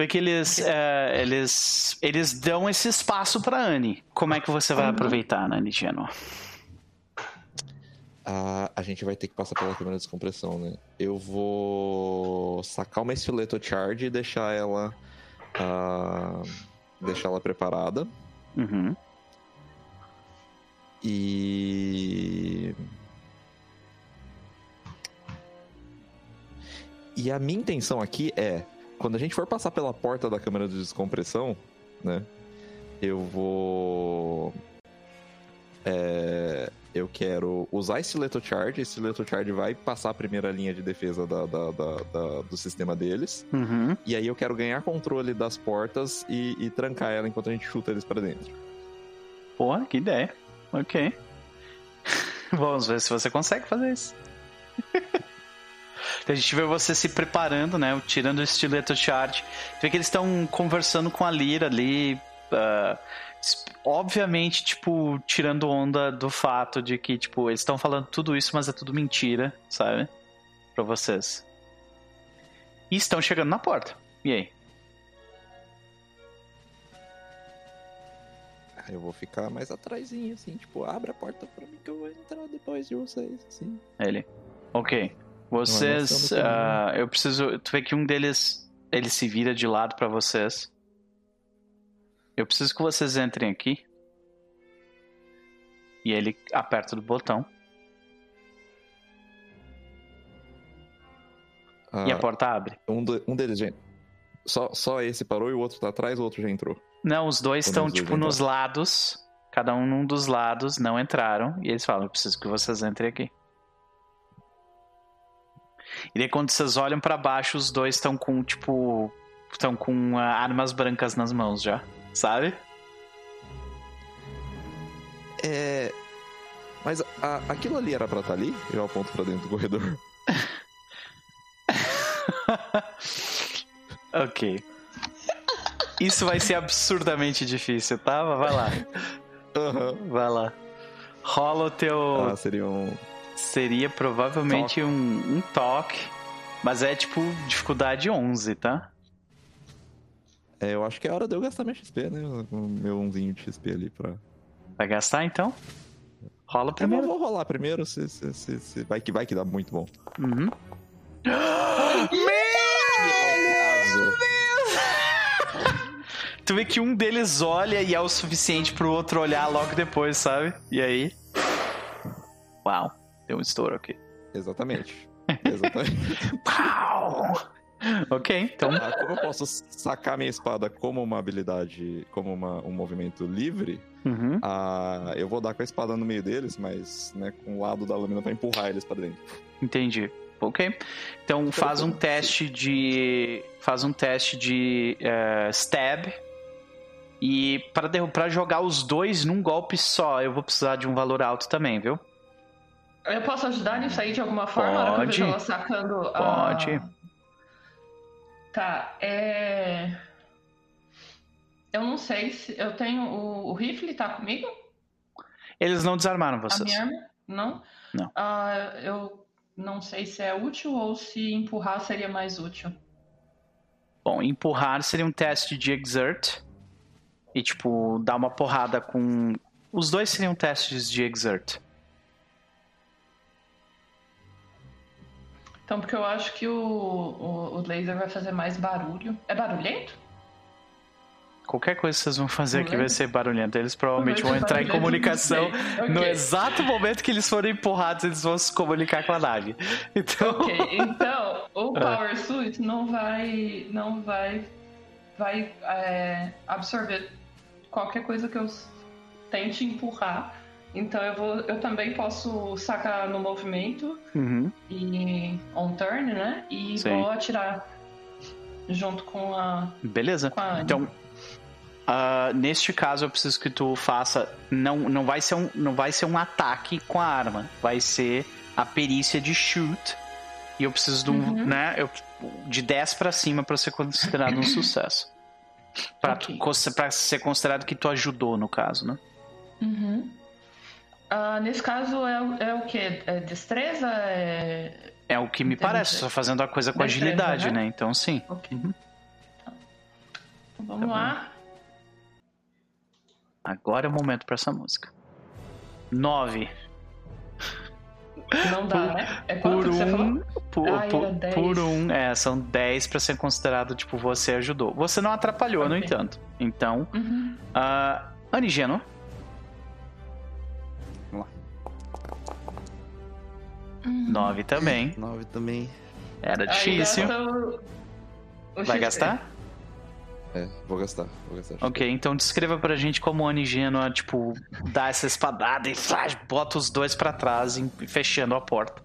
Vê que eles, é, eles, eles dão esse espaço pra Anne. Como é que você vai
Uhum.
aproveitar, Anne Genoa?
Ah, a gente vai ter que passar pela câmera de descompressão, né? Eu vou sacar uma estileto charge e deixar ela. ah, deixar ela preparada.
Uhum.
E. E a minha intenção aqui é, quando a gente for passar pela porta da câmera de descompressão, né? Eu vou. É, eu quero usar esse Leto Charge. Esse Leto Charge vai passar a primeira linha de defesa da- da- da- do sistema deles.
Uhum.
E aí eu quero ganhar controle das portas e, e trancar ela enquanto a gente chuta eles pra dentro.
Pô, que ideia. Ok. Vamos ver se você consegue fazer isso. Então, a gente vê você se preparando, né? Tirando o estileto charge. Vê que eles estão conversando com a Lira ali. ah, s- obviamente, tipo, tirando onda do fato de que, tipo, eles estão falando tudo isso, mas é tudo mentira, sabe? Pra vocês. E estão chegando na porta. E aí?
Aí eu vou ficar mais atrasinho, assim, tipo, abre a porta pra mim que eu vou entrar depois de vocês, assim.
Ele. Ok. Vocês.
Não, não.
ah, eu preciso. Tu vê que um deles. Ele se vira de lado pra vocês. Eu preciso que vocês entrem aqui. E ele aperta do botão.
Ah,
E a porta abre.
um, um deles, gente. Só, só esse parou e o outro tá atrás, o outro já entrou.
Não, os dois estão,
dois
tipo, nos lados. Cada um num dos lados, não entraram. E eles falam: Eu preciso que vocês entrem aqui. E daí, quando vocês olham pra baixo, os dois estão com, tipo. Estão com ah, armas brancas nas mãos já. Sabe?
É. Mas a- aquilo ali era pra estar ali? Eu aponto pra dentro do corredor.
ok. Isso vai ser absurdamente difícil, tá? Mas Vai lá.
Aham.
Vai lá. Rola o teu.
Ah, seria um.
Seria provavelmente um, um toque. Mas é tipo dificuldade 11, tá?
É, eu acho que é hora de eu gastar meu XP, né? O meu umzinho de XP ali pra.
Vai gastar então? Rola
Eu vou,
primeiro.
vou rolar primeiro, se, se, se, se- Vai, que, vai que dá muito bom.
Uhum. Tu vê que um deles olha e é o suficiente pro outro olhar logo depois, sabe? E aí? Uau, deu um estouro aqui.
Exatamente. Exatamente.
Pau! ok, então.
Ah, como eu posso sacar minha espada como uma habilidade, como uma- um movimento livre,
Uhum.
ah, eu vou dar com a espada no meio deles, mas né, com o lado da lâmina pra empurrar eles pra dentro.
Entendi. Ok. Então faz um teste de. Faz um teste de eh, stab. E para para jogar os dois num golpe só, eu vou precisar de um valor alto também, viu?
Eu posso ajudar nisso aí de alguma forma? Na hora que eu vejo
Pode.
ela sacando a...
Pode.
Tá, é... Eu não sei se... Eu tenho... O, o rifle tá comigo?
Eles não desarmaram
A
vocês.
minha arma? Não?
Não.
Ah, eu não sei se é útil ou se empurrar seria mais útil.
Bom, empurrar seria um teste de exert. E, tipo, dar uma porrada com. Os dois seriam testes de exert.
Então, porque eu acho que o, o, o laser vai fazer mais barulho. É barulhento?
Qualquer coisa que vocês vão fazer aqui vai ser barulhento. Eles provavelmente vão entrar em comunicação.
sei.
No exato momento que eles forem empurrados, eles vão se comunicar com a nave. Então.
Ok, então o
É.
Power Suit não vai. não vai. vai é, absorver qualquer coisa que eu tente empurrar. Então eu vou. Eu também posso sacar no movimento
Uhum.
e on turn, né? E
Sim.
vou atirar junto com a.
Beleza.
Com a.
Então, ah, neste caso, eu preciso que tu faça. Não, não, vai ser um, não vai ser um ataque com a arma. Vai ser a perícia de shoot. E eu preciso de um.
Uhum.
Né, eu, de 10 pra cima pra ser considerado um sucesso. Pra, tu-
Ok.
cons- pra ser considerado que tu ajudou, no caso, né?
Uhum. Ah, nesse caso é, o- é o que? É destreza? É...
É o que me
Entendi.
parece. Só fazendo a coisa com
Destreza,
agilidade,
né?
né? Então, sim.
Ok.
Uhum.
Tá. Vamos
Tá
lá.
Agora é o momento pra essa música. 9.
Não dá, né? É
Por
que você falou?
um, por,
Ah,
por-
era 10.
por um, é, são 10 pra ser considerado, tipo, você ajudou. Você não atrapalhou, no
Ok.
entanto. Então,
Uhum.
uh, Anigeno, 9 também.
9 também.
Era difícil.
gasta o- o
Vai
XP.
gastar?
É, vou gastar. Vou gastar.
Ok, então descreva pra gente como o Anigeno, tipo, dá essa espadada e flash, bota os dois pra trás, fechando a porta.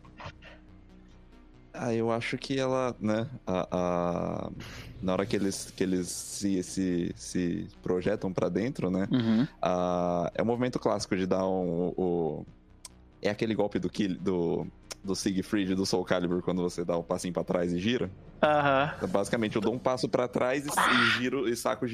Ah, eu acho que ela, né, a, a- na hora que eles, que eles se, se, se projetam pra dentro, né,
Uhum.
a- é o movimento clássico de dar um, o... É aquele golpe do, Kill, do, do Siegfried do Soul Calibur, quando você dá um passinho pra trás e gira.
Aham.
Então, basicamente, eu dou um passo pra trás e, e giro, e saco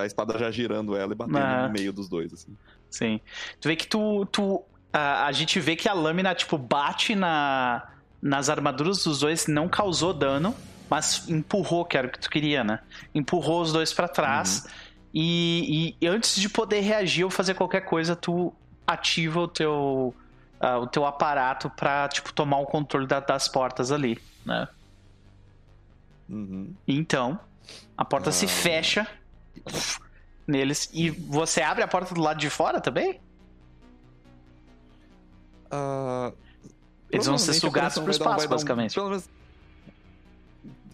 a espada já girando ela e batendo
Ah.
no meio dos dois, assim.
Sim. Tu vê que tu. tu a, a gente vê que a lâmina, tipo, bate na, nas armaduras dos dois, não causou dano, mas empurrou, que era o que tu queria, né? Empurrou os dois pra trás. E, e antes de poder reagir ou fazer qualquer coisa, tu ativa o teu. Ah, o teu aparato pra, tipo, tomar o controle da- das portas ali, né?
Uhum.
Então, a porta se
Ah.
fecha neles. E você abre a porta do lado de fora também?
Ah,
Eles vão ser sugados pro espaço,
um-
basicamente.
menos-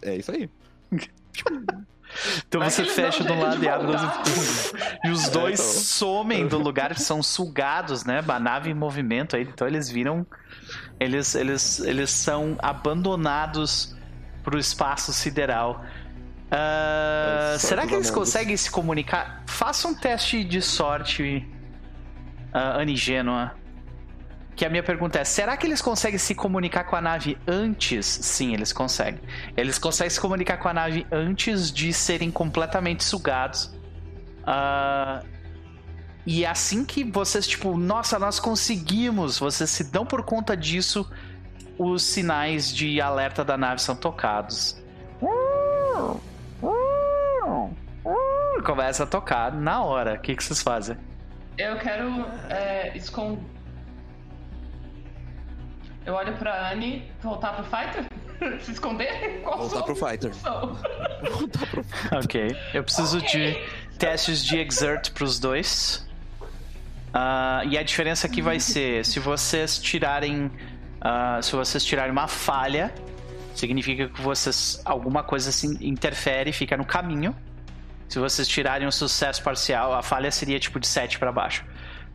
É isso aí.
Então você fecha de um lado e abre outro. E os dois
então.
somem do lugar, são sugados, né? A nave em movimento aí. Então eles viram. Eles, eles, eles são abandonados pro espaço sideral. Ah,
É,
será que eles conseguem se comunicar? Faça um teste de sorte, uh, Anigênua. Que a minha pergunta é: será que eles conseguem se comunicar com a nave antes? Sim, eles conseguem. Eles conseguem se comunicar com a nave antes de serem completamente sugados. Ah, e assim que vocês, tipo, nossa, nós conseguimos, vocês se dão por conta disso, os sinais de alerta da nave são tocados. Começa a tocar na hora. O que, que vocês fazem?
Eu quero é, esconder. Eu olho pra Anne, voltar pro fighter? Se esconder? Qual
Voltar pro fighter.
opção?
Ok. Eu preciso de testes de exert pros dois. Ah, e a diferença aqui vai ser: se vocês tirarem. ah, se vocês tirarem uma falha, significa que vocês. alguma coisa assim interfere, fica no caminho. Se vocês tirarem um sucesso parcial, a falha seria tipo de 7 para baixo.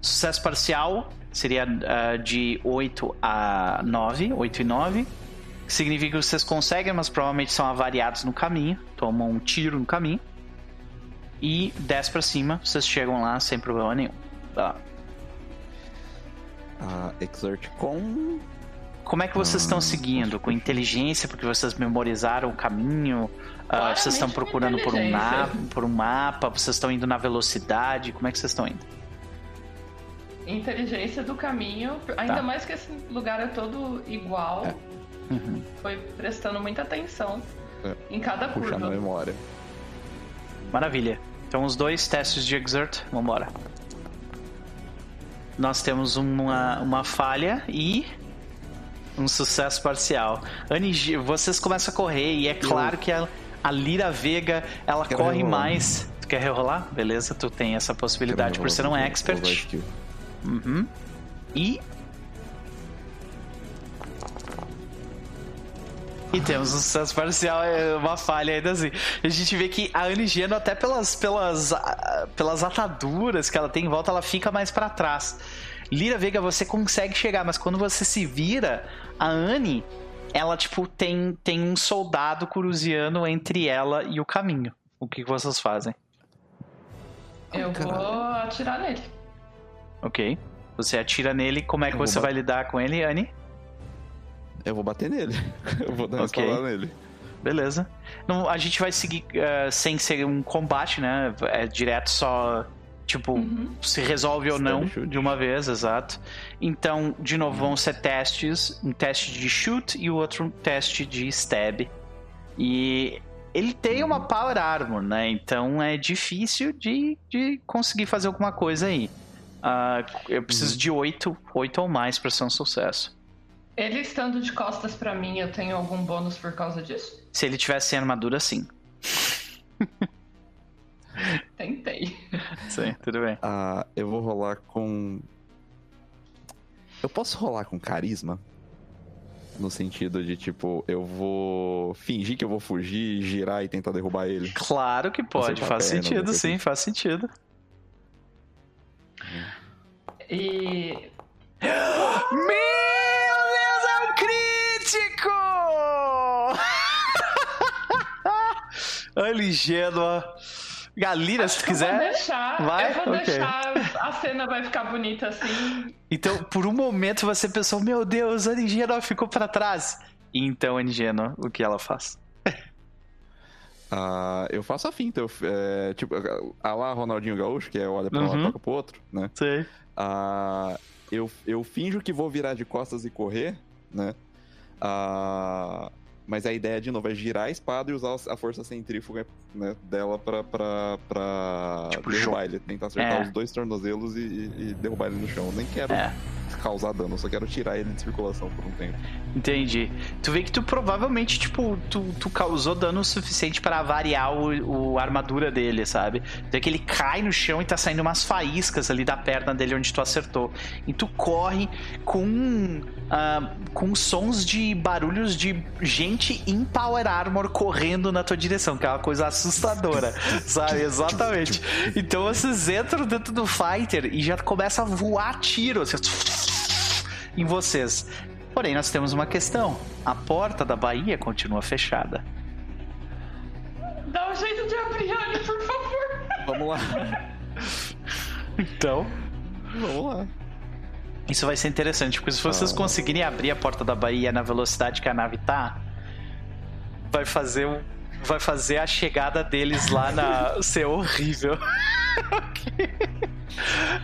Sucesso parcial seria ah, de 8 a 9, 8 e 9. Que significa que vocês conseguem, mas provavelmente são avariados no caminho. Tomam um tiro no caminho. E 10 pra cima, vocês chegam lá sem problema nenhum. Vai lá.
A Exert com.
Como é que vocês estão
Ah,
seguindo? Com inteligência, porque vocês memorizaram o caminho?
Claramente
vocês estão procurando por um, mapa, por um mapa? Vocês estão indo na velocidade? Como é que vocês estão indo?
Inteligência do caminho. Ainda
Tá.
mais que esse lugar é todo igual.
É.
Uhum.
Foi prestando muita atenção
É.
em cada
Puxar na
curva.
memória.
Maravilha. Então, os dois testes de Exert, vambora. Nós temos uma, uma falha e um sucesso parcial. Anigi, vocês começam a correr e é claro que a, a Lira Vega, ela
Quero
corre
rerolar.
mais. Tu quer rerolar? Beleza, tu tem essa possibilidade por ser um
Vou- vou
expert. Uhum. E. E temos um sucesso parcial, é uma falha ainda assim. A gente vê que a Anigeno, até pelas, pelas, ah, pelas ataduras que ela tem em volta, ela fica mais pra trás. Lira Vega, você consegue chegar, mas quando você se vira, a Anne, ela, tipo, tem, tem um soldado cruziano entre ela e o caminho. O que que vocês fazem?
Eu vou atirar nele.
Ok. Você atira nele, como é que você vai lidar com ele, Anne?
Eu vou bater nele. Eu vou dar uma
Ok.
espadada nele.
Beleza. Não, a gente vai seguir eh, sem ser um combate, né? É direto só. Tipo,
Uhum.
se resolve ou não
shoot.
de uma vez, exato. Então, de novo, vão ser testes: um teste de shoot e o outro um teste de stab. E ele tem uma power armor, né? Então é difícil de, de conseguir fazer alguma coisa aí. Ah, eu preciso de 8, 8 ou mais pra ser um sucesso.
Ele estando de costas pra mim, eu tenho algum bônus por causa disso?
Se ele tivesse sem armadura, sim.
Tentei.
Sim, tudo bem.
Ah, eu vou rolar com. Eu posso rolar com carisma? No sentido de, tipo, eu vou fingir que eu vou fugir, girar e tentar derrubar ele.
Claro que pode, faz
perna,
sentido, sim,
coisa
faz sentido.
E
Meu Deus, é um crítico! Olha, Gênua. Galina, se tu
eu vou
quiser.
deixar.
vai?
Eu vou
Ok.
deixar. A cena vai ficar bonita assim.
Então, por um momento você pensou: Meu Deus, a Gênua ficou pra trás. E então, a o que ela faz?
Ah, eu faço a finta. Eu, é, tipo, a lá Ronaldinho Gaúcho, que é olha pra um lado
Uhum.
e toca pro outro, né?
Sei.
Ah, eu, eu finjo que vou virar de costas e correr, né? Ah, mas a ideia, de novo, é girar a espada e usar a força centrífuga né, dela pra, pra, pra
Tipo,
derrubar ele. Tentar acertar
É.
os dois tornozelos e, e- e derrubar ele no chão. Nem quero
É.
causar dano, só quero tirar ele de circulação por um tempo.
Entendi. Tu vê que tu provavelmente, tipo, tu, tu causou dano suficiente para variar o, o a armadura dele, sabe? Tu vê que ele cai no chão e tá saindo umas faíscas ali da perna dele onde tu acertou. E tu corre com, ah, com sons de barulhos de gente em Power Armor correndo na tua direção, que é uma coisa assustadora, sabe? Exatamente. Então vocês entram dentro do fighter e já começa a voar tiro assim, em vocês. Porém, nós temos uma questão. A porta da Bahia continua fechada.
Dá um jeito de abrir, Anne, por favor.
Vamos lá.
Então,
Vamos lá.
Isso vai ser interessante, porque se vocês
Ah.
conseguirem abrir a porta da Bahia na velocidade que a nave tá, vai fazer um. Vai fazer a chegada deles lá na. ser horrível.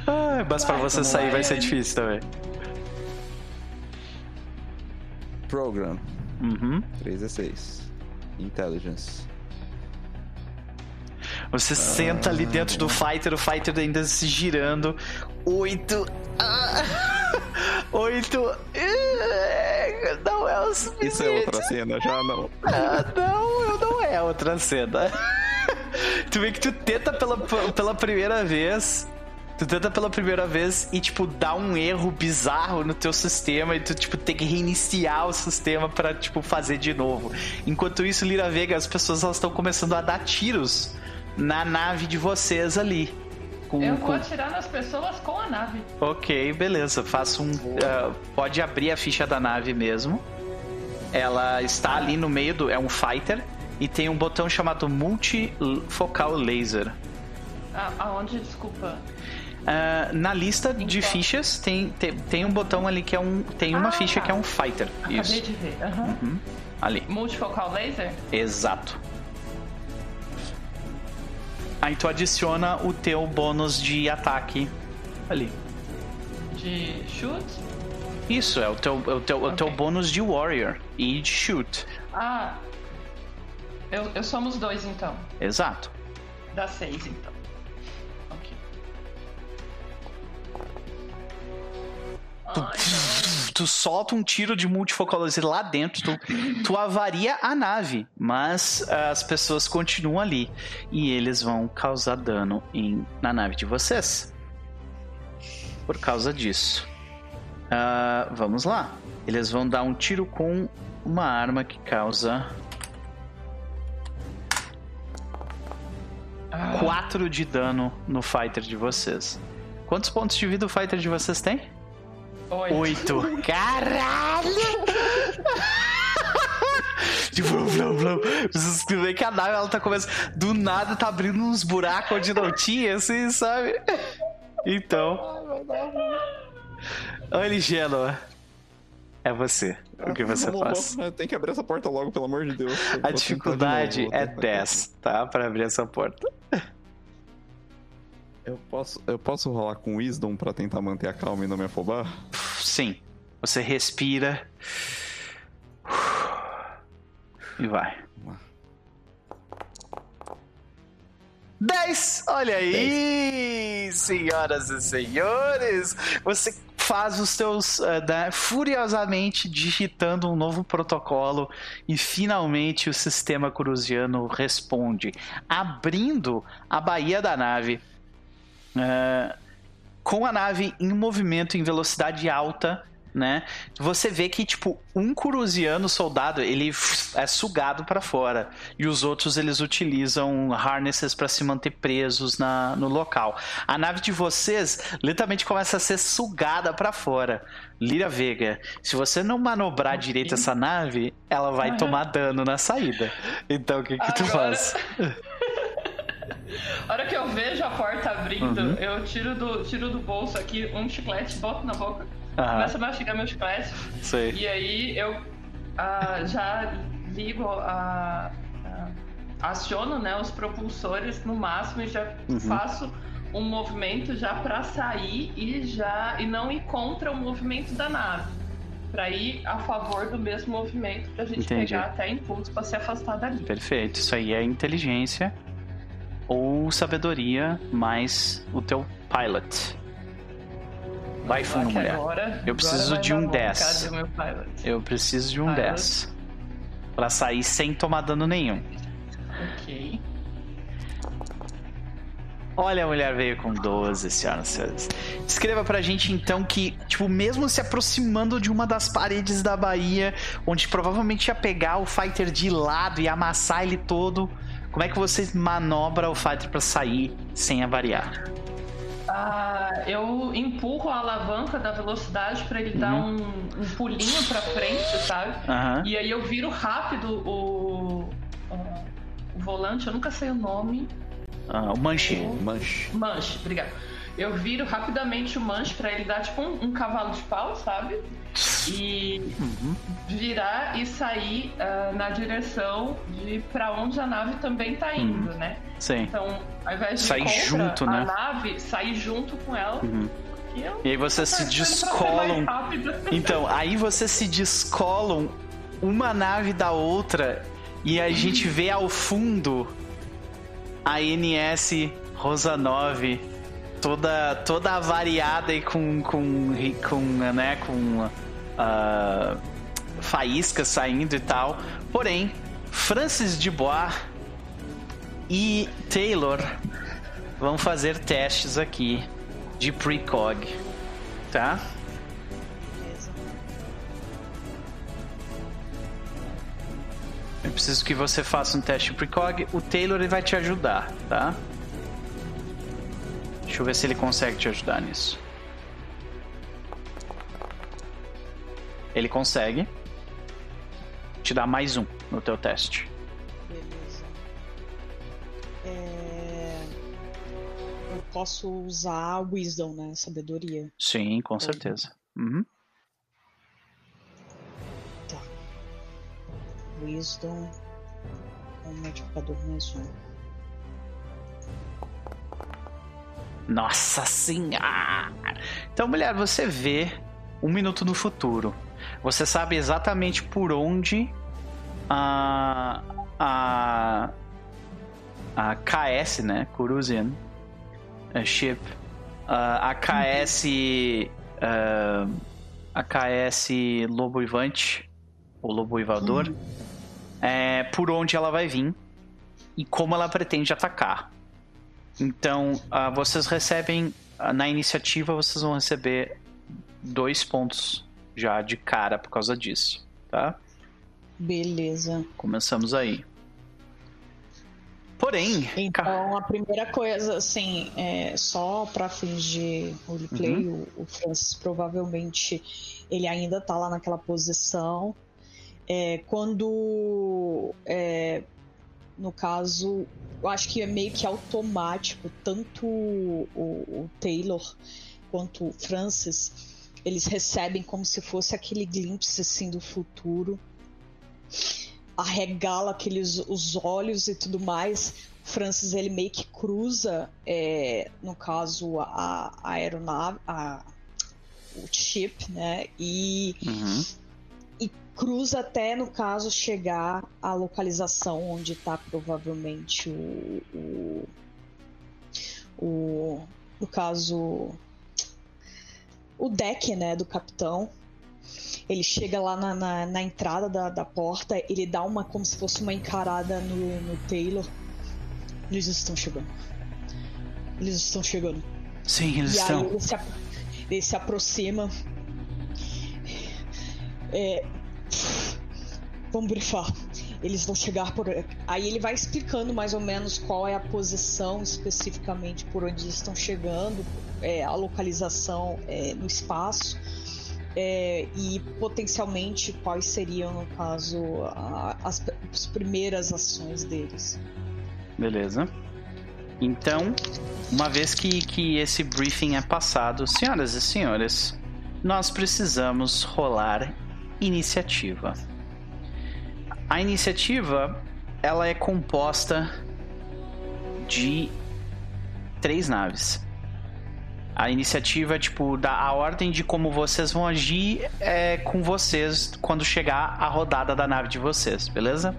Ai, mas pra você sair vai ser difícil também.
Program.
Uhum.
3 e 6. Intelligence.
Você senta ali dentro do fighter, o fighter ainda se girando. Oito. ah, Oito. Não é o suficiente.
Isso é outra cena, já não.
Ah, não, não é outra cena. tu vê que tu tenta pela, pela primeira vez. Tu tenta pela primeira vez e, tipo, dá um erro bizarro no teu sistema e tu, tipo, tem que reiniciar o sistema pra, tipo, fazer de novo. Enquanto isso, Lira Vega, as pessoas estão começando a dar tiros na nave de vocês ali. Com,
Eu
com-
vou atirar nas pessoas com a nave.
Ok, beleza. Faça um. ah, pode abrir a ficha da nave mesmo. Ela está ali no meio do. É um fighter. E tem um botão chamado Multifocal Laser.
Ah, aonde, desculpa?
Ah, na lista de
Então.
fichas tem, tem, tem um botão ali que é um. Tem uma
Ah,
ficha
tá.
que é um fighter.
Acabei
Isso.
de ver. aham.
Uhum. Ali.
Multifocal laser?
Exato. Aí tu adiciona o teu bônus de ataque ali.
De shoot?
Isso, é o teu, é o teu, é o teu bônus de Warrior e de Shoot.
Ah. Eu, eu somos dois então.
Exato.
Dá seis então. Não.
Tu solta um tiro de multifocal laser lá dentro, tu, tu avaria a nave, mas ah, as pessoas continuam ali e eles vão causar dano em, na nave de vocês. Por causa disso. Ah, vamos lá. Eles vão dar um tiro com uma arma que causa
Ah,
4 de dano no fighter de vocês. Quantos pontos de vida o fighter de vocês tem?
Oito.
Oito. Caralho! De blum, blum, blum. Vocês veem que a nave ela tá começando. Do nada tá abrindo uns buracos onde não tinha, assim, sabe? Então. Olha, Genoa. É você. O que você faz?
Tem que abrir essa porta logo, pelo amor de Deus.
A
tentar de
dificuldade
novo,
é
tentar de
10, tá? Pra abrir essa porta.
Eu posso, eu posso rolar com Wisdom pra tentar manter a calma e não me afobar?
Sim. Você respira. E vai.
Vamos lá.
10! Olha aí, senhoras e senhores! Você faz os teus. eh, né, furiosamente digitando um novo protocolo e finalmente o sistema cruziano responde, abrindo a baía da nave. Eh, com a nave em movimento em velocidade alta, né? Você vê que tipo um curusiano soldado ele é sugado para fora e os outros eles utilizam harnesses para se manter presos na, no local. A nave de vocês lentamente começa a ser sugada para fora. Lira Vega, se você não manobrar direito essa nave, ela vai
Aham.
tomar dano na saída. Então o que que tu
Agora-
faz?
A hora que eu vejo a porta abrindo,
Uhum.
eu tiro do, tiro do bolso aqui um chiclete, boto na boca,
Aham,
começo a mastigar meu chiclete.
sei.
E aí eu ah, já ligo a, a- aciono né, os propulsores no máximo e já
Uhum.
faço um movimento já para sair e já e não ir contra o movimento da nave. Pra ir a favor do mesmo movimento pra gente
Entendi.
pegar até impulso pra se afastar dali.
Perfeito. Isso aí é inteligência ou sabedoria mais o teu pilot. Vai fundo, mulher.
Agora,
Eu preciso de um
bom.
10.
Cadê o meu pilot?
Eu preciso de um
Pilot.
10. Pra sair sem tomar dano nenhum.
Ok.
Olha, a mulher veio com 12, senhoras e senhores. Escreva pra gente então que, tipo, mesmo se aproximando de uma das paredes da Bahia, onde provavelmente ia pegar o fighter de lado e amassar ele todo, como é que você manobra o fighter pra sair sem avariar?
Ah, eu empurro a alavanca da velocidade pra ele dar
Uhum.
um, um pulinho pra frente, sabe?
Aham.
E aí eu viro rápido o, o volante, eu nunca sei o nome.
Ah, o manche.
Manche.
Manche, obrigado. Eu viro rapidamente o manche pra ele dar tipo um, um cavalo de pau, sabe? E
Uhum.
virar e sair ah, na direção de pra onde a nave também tá indo, né?
Sim.
Então, ao invés de
Sair
ir contra
junto,
a
né?
nave, sair junto com ela.
Uhum.
E,
aí vocês se descolam. Então, aí vocês se descolam uma nave da outra e a gente vê ao fundo a NS Rosa 9 toda toda avariada e com com com né com ah, faíscas saindo e tal. Porém, Francis Dubois e Taylor vão fazer testes aqui de precog, tá? Eu preciso que você faça um teste precog. O Taylor ele vai te ajudar, tá? Deixa eu ver se ele consegue te ajudar nisso. Ele consegue. Te dá mais um no teu teste.
Beleza. É... Eu posso usar Wisdom, né? Sabedoria.
Sim, com certeza. Uhum.
Tá. Wisdom. Um multiplicador mais um.
Nossa senhora! Então, mulher, você vê um minuto no futuro. Você sabe exatamente por onde a a a KS, né, Kuruzian a ship, a a KS a KS Lobo Ivante ou Lobo Ivador, é por onde ela vai vir e como ela pretende atacar. Então, ah, vocês recebem ah, na iniciativa, vocês vão receber dois pontos já de cara por causa disso, tá?
Beleza.
Começamos aí. Porém,
Então, a primeira coisa, assim, é, só para fins de roleplay,
Uhum.
o, o Francis provavelmente ele ainda tá lá naquela posição. É, quando, é, no caso, eu acho que é meio que automático, tanto o, o Taylor quanto o Francis, eles recebem como se fosse aquele glimpse assim do futuro arregala aqueles os olhos e tudo mais. Francis ele meio que cruza, é, no caso a, a aeronave, a, o chip, né? E,
Uhum.
Cruza até no caso chegar à localização onde está provavelmente o, o, o no caso o deck, né, do capitão. Ele chega lá na, na, na entrada da, da porta, ele dá uma como se fosse uma encarada no, no Taylor. Eles estão chegando. Eles estão chegando.
sim, eles
e
estão.
aí ele se, ele se aproxima. É, vamos brifar. Eles vão chegar por. Aí ele vai explicando mais ou menos qual é a posição especificamente por onde eles estão chegando, é, a localização é, no espaço. é, e potencialmente quais seriam, no caso, a- as, as primeiras ações deles.
Beleza. Então, uma vez que, que esse briefing é passado, senhoras e senhores, nós precisamos rolar iniciativa. A iniciativa, ela é composta de três naves. A iniciativa, é, tipo, da a ordem de como vocês vão agir é com vocês quando chegar a rodada da nave de vocês, beleza?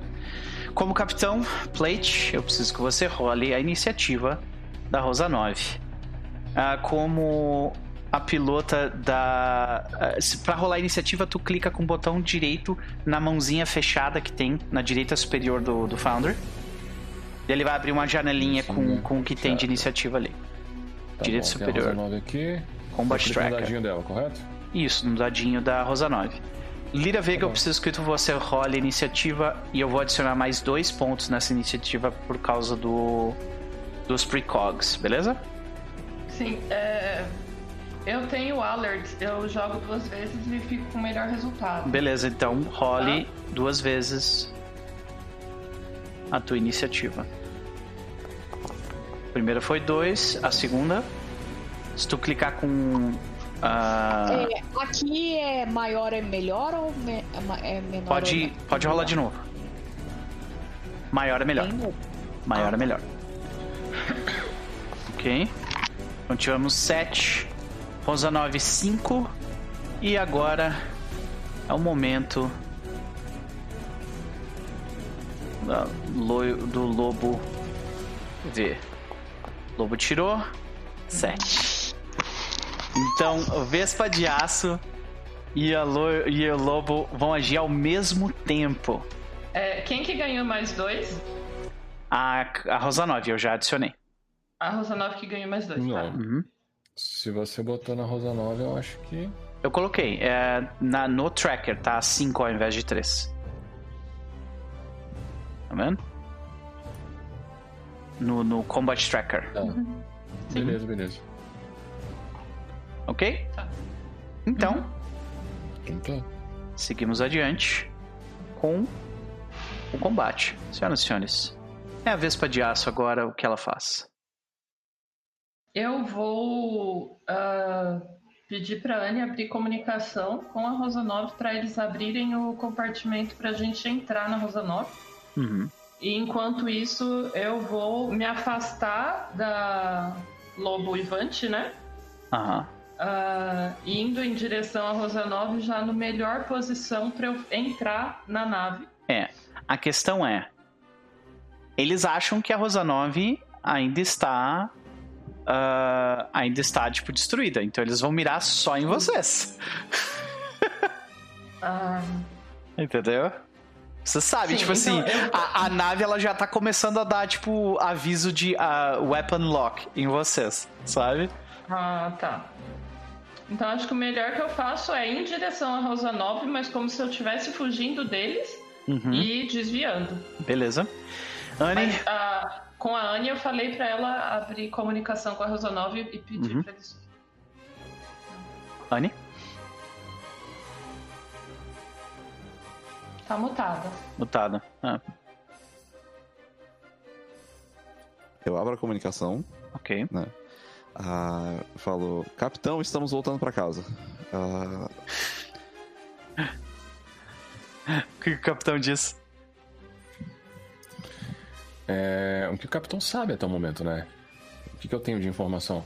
Como capitão, Plate, eu preciso que você role a iniciativa da Rosa 9. Ah, como a pilota da. eh, Pra rolar a iniciativa, tu clica com o botão direito na mãozinha fechada que tem na direita superior do, do Founder. E ele vai abrir uma janelinha com, com o que tem de iniciativa ali.
Tá
Direito
bom,
superior.
Tem a Rosa 9 aqui.
Combat
clico no dadinho dela, correto?
Isso, no dadinho da Rosa 9. Lira Vega,
Tá
eu preciso que tu você role a iniciativa e eu vou adicionar mais dois pontos nessa iniciativa por causa do dos precogs, beleza?
Sim, é, eu tenho alert, eu jogo duas vezes e fico com o melhor resultado.
Beleza, então role duas vezes a tua iniciativa. A primeira foi dois, a segunda. Se tu clicar com. ah,
É, aqui é maior é melhor ou me- é é menor?
pode,
ou
pode rolar de novo. Maior é melhor. Maior é melhor. Ok. Então tivemos 7. Rosa 9, 5. E agora é o momento do lobo ver. Lobo tirou 7. Então, Vespa de Aço e, a lo- e o lobo vão agir ao mesmo tempo.
É, quem que ganhou mais dois?
A, a Rosa 9 eu já adicionei.
A Rosanov que ganhou mais dois, tá?
Não.
Uhum.
Se você botou na Rosa 9, eu acho que.
Eu coloquei. É, na, no tracker tá 5 ao invés de 3. Tá vendo? No, no Combat Tracker.
Tá. Beleza, beleza.
Ok?
Tá.
Então,
Então tá.
seguimos adiante com o combate. Senhoras e senhores, é a Vespa de Aço agora o que ela faz.
Eu vou ah, pedir pra Anne abrir comunicação com a Rosanov para eles abrirem o compartimento pra gente entrar na Rosanov.
Uhum.
E enquanto isso, eu vou me afastar da Lobo Ivante, né?
Aham.
Ah, indo em direção a Rosanov já no melhor posição para eu entrar na nave.
É. A questão é: eles acham que a Rosa 9 ainda está. Ah, ainda está, tipo, destruída. Então eles vão mirar só em vocês.
Ah,
Entendeu? Você sabe,
Sim,
tipo assim,
então eu-
a, a nave ela já tá começando a dar, tipo, aviso de ah, weapon lock em vocês, sabe?
ah, tá. Então acho que o melhor que eu faço é ir em direção a Rosanov, mas como se eu estivesse fugindo deles
Uhum,
e desviando.
Beleza. Anne,
Mas, ah, com a Anne eu falei pra ela abrir comunicação com a Rosanov e pedir
Uhum.
pra eles.
Anne,
Tá mutada.
mutada. Ah,
Eu abro a comunicação,
ok.
ah, falo, capitão, estamos voltando pra casa. Ah,
O que o capitão disse?
É, o que o capitão sabe até o momento, né? O que, que eu tenho de informação?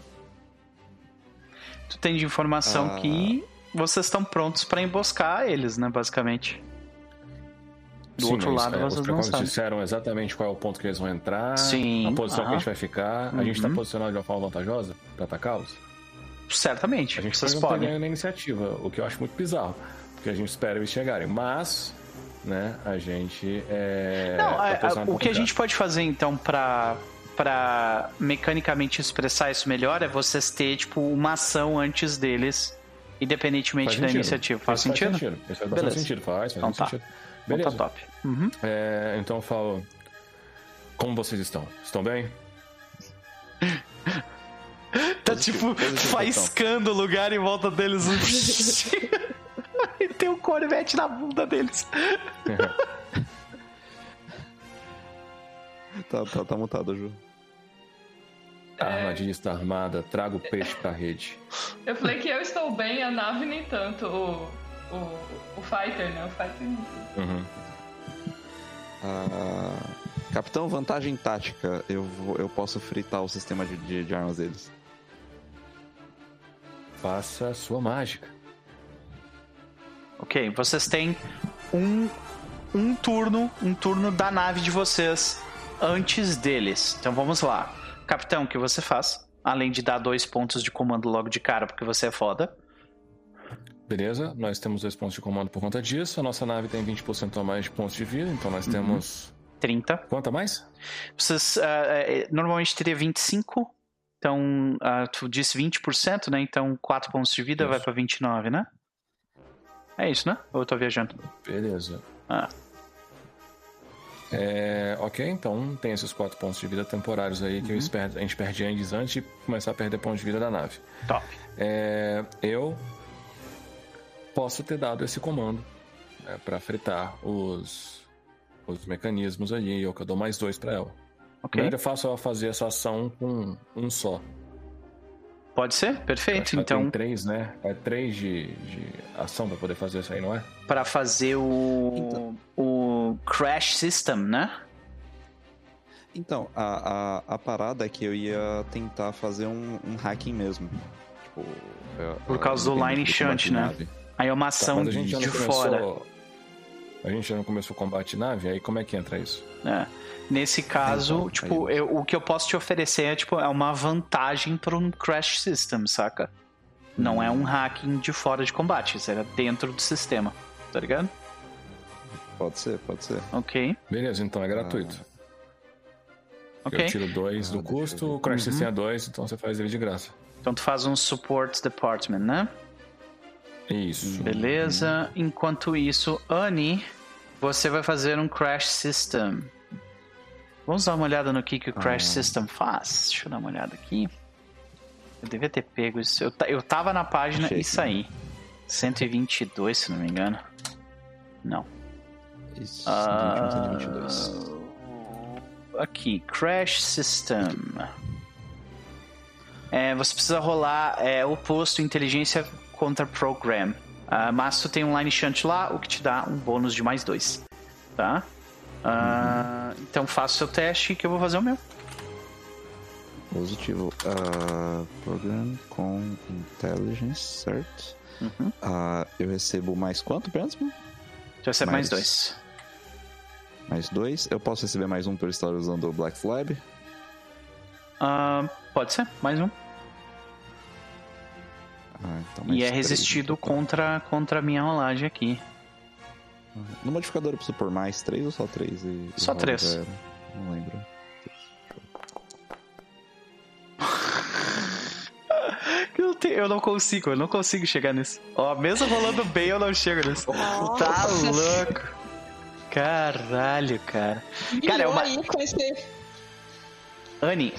Tu tem de informação
Ah.
que vocês estão prontos pra emboscar eles, né, basicamente. Do
Sim,
outro
mas,
lado,
é,
vocês não sabem.
disseram exatamente qual é o ponto que eles vão entrar,
Sim,
a posição que
aham.
a gente vai ficar. A gente tá
Uhum.
posicionado de uma forma vantajosa pra atacá-los?
Certamente,
A gente
vocês podem.
na iniciativa, o que eu acho muito bizarro. Porque a gente espera eles chegarem. Mas, né, a gente é.
Não,
tá
é,
posicionado
o
pra
que a gente pode fazer então pra, pra mecanicamente expressar isso melhor é vocês ter, tipo, uma ação antes deles, independentemente
Faz
da
sentido.
iniciativa. Faz
Isso
sentido?
Faz sentido. Isso faz bastante
Beleza.
sentido. Faz, faz
Então tá.
sentido.
Então
Beleza.
tá top. Uhum.
É, então eu falo. Como vocês estão? Estão bem?
Tá tipo
positivo,
faiscando o lugar em volta deles. tem um corvette na bunda deles.
tá, tá, tá mutado, Ju.
A armadilha está armada, traga o peixe pra rede.
Eu falei que eu estou bem, a nave nem tanto. O, o, o Fighter, né? O Fighter.
Uhum.
Ah, capitão, vantagem tática. Eu, vou, eu posso fritar o sistema de, de, de armas deles.
Faça a sua mágica.
Ok, vocês têm um, um turno, um turno da nave de vocês antes deles. Então vamos lá. Capitão, o que você faz? Além de dar dois pontos de comando logo de cara, porque você é foda.
Beleza, nós temos dois pontos de comando por conta disso. A nossa nave tem 20% a mais de pontos de vida, então nós
Uhum.
temos.
30.
Quanto a mais?
Vocês eh, normalmente teria 25. Então, ah, tu disse 20%, né? Então, 4 pontos de vida
Isso.
vai pra 29, né? É isso, né? Ou eu tô viajando?
Beleza.
Ah.
É, ok, então tem esses quatro pontos de vida temporários aí que
Uhum.
eu a gente perde antes antes de começar a perder pontos de vida da nave.
Top.
É, eu posso ter dado esse comando né, para fritar os, os mecanismos ali, eu que eu dou mais dois para ela.
Ok.
Primeiro é fácil ela fazer essa ação com um só.
Pode ser?
Acho
Perfeito. Então,
tem três, né? É três de, de ação para poder fazer isso aí, não é?
para fazer o,
Então.
o Crash System, né?
Então, a, a, a parada é que eu ia tentar fazer um, um hacking mesmo. Tipo,
Por causa do Line Shunt,
de
né? Aí é uma ação
Mas a gente já
de
não
fora.
começou. A gente já não começou o combate nave, aí como é que entra isso?
né? Nesse caso,
Então,
tipo,
aí-
eu- o que eu posso te oferecer é, tipo, é uma vantagem para um Crash System, saca? Não é
Hum.
um hacking de fora de combate, isso era dentro do sistema, tá ligado?
Pode ser, pode ser.
Ok,
Ah.
Beleza, então é gratuito.
ok.
Eu tiro dois
Ah,
do custo, o Crash
Uhum.
System é dois, então você faz ele de graça.
Então tu faz um Support Department, né?
Isso.
Beleza. Enquanto isso, Annie, você vai fazer um Crash System. Vamos dar uma olhada no que, que o Crash
Ah.
System faz? Deixa eu dar uma olhada aqui. Eu devia ter pego isso. Eu, eu tava na página
Achei
e saí. 122, se não me engano. Não.
Isso, 121, 122.
aqui, Crash System. É, você precisa rolar é, o posto inteligência contra program. Ah, mas tu tem um line shunt lá, o que te dá um bônus de mais dois. Tá? Ah, Então faça o seu teste que eu vou fazer o meu.
Positivo. ah, program com intelligence, certo?
Uhum.
Ah, eu recebo mais quanto, Bransman?
Tu recebe mais
Mais-
dois.
Mais dois. Eu posso receber mais um por estar usando o Black Flab.
Ah, pode ser, mais um.
Ah, então
E é resistido
então.
contra, contra a minha rolagem aqui.
No modificador eu preciso pôr mais três ou só três? E,
Só
rola
três.
zero? Não lembro.
Eu, te- eu não consigo, eu não consigo chegar nisso. Ó, mesmo rolando bem, eu não chego nisso. Tá louco. Caralho, cara. Cara, é uma-
aí com esse...
Anne,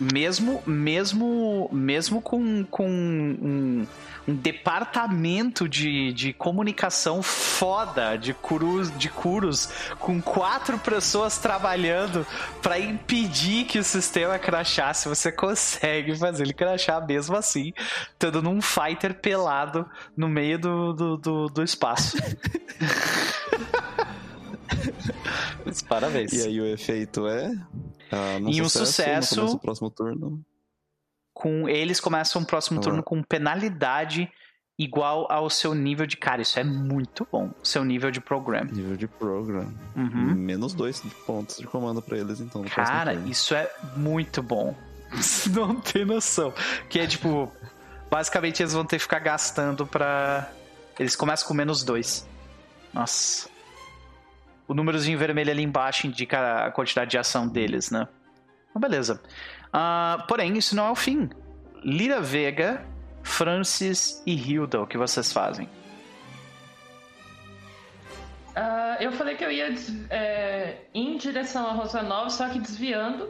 mesmo mesmo mesmo com, com um, um departamento de, de comunicação foda de curus, de curos com quatro pessoas trabalhando pra impedir que o sistema crachasse, você consegue fazer ele crachar mesmo assim, estando num fighter pelado no meio do, do, do, do espaço. Parabéns.
E aí o efeito é. Ah,
Em um sucesso-
do próximo turno.
com eles começam o próximo
Ah.
turno com penalidade igual ao seu nível de cara. Isso é muito bom. Seu nível de program.
Nível de program.
Uhum.
Menos dois pontos de comando pra eles, então.
Cara, isso é muito bom. Não tem noção. Que é tipo. Basicamente eles vão ter que ficar gastando pra. Eles começam com menos dois. Nossa. O númerozinho vermelho ali embaixo indica a quantidade de ação deles, né? Então, beleza. Ah, porém, isso não é o fim. Lira Vega, Francis e Hilda, o que vocês fazem?
Ah, eu falei que eu ia é, em direção à Rosa Nova, só que desviando.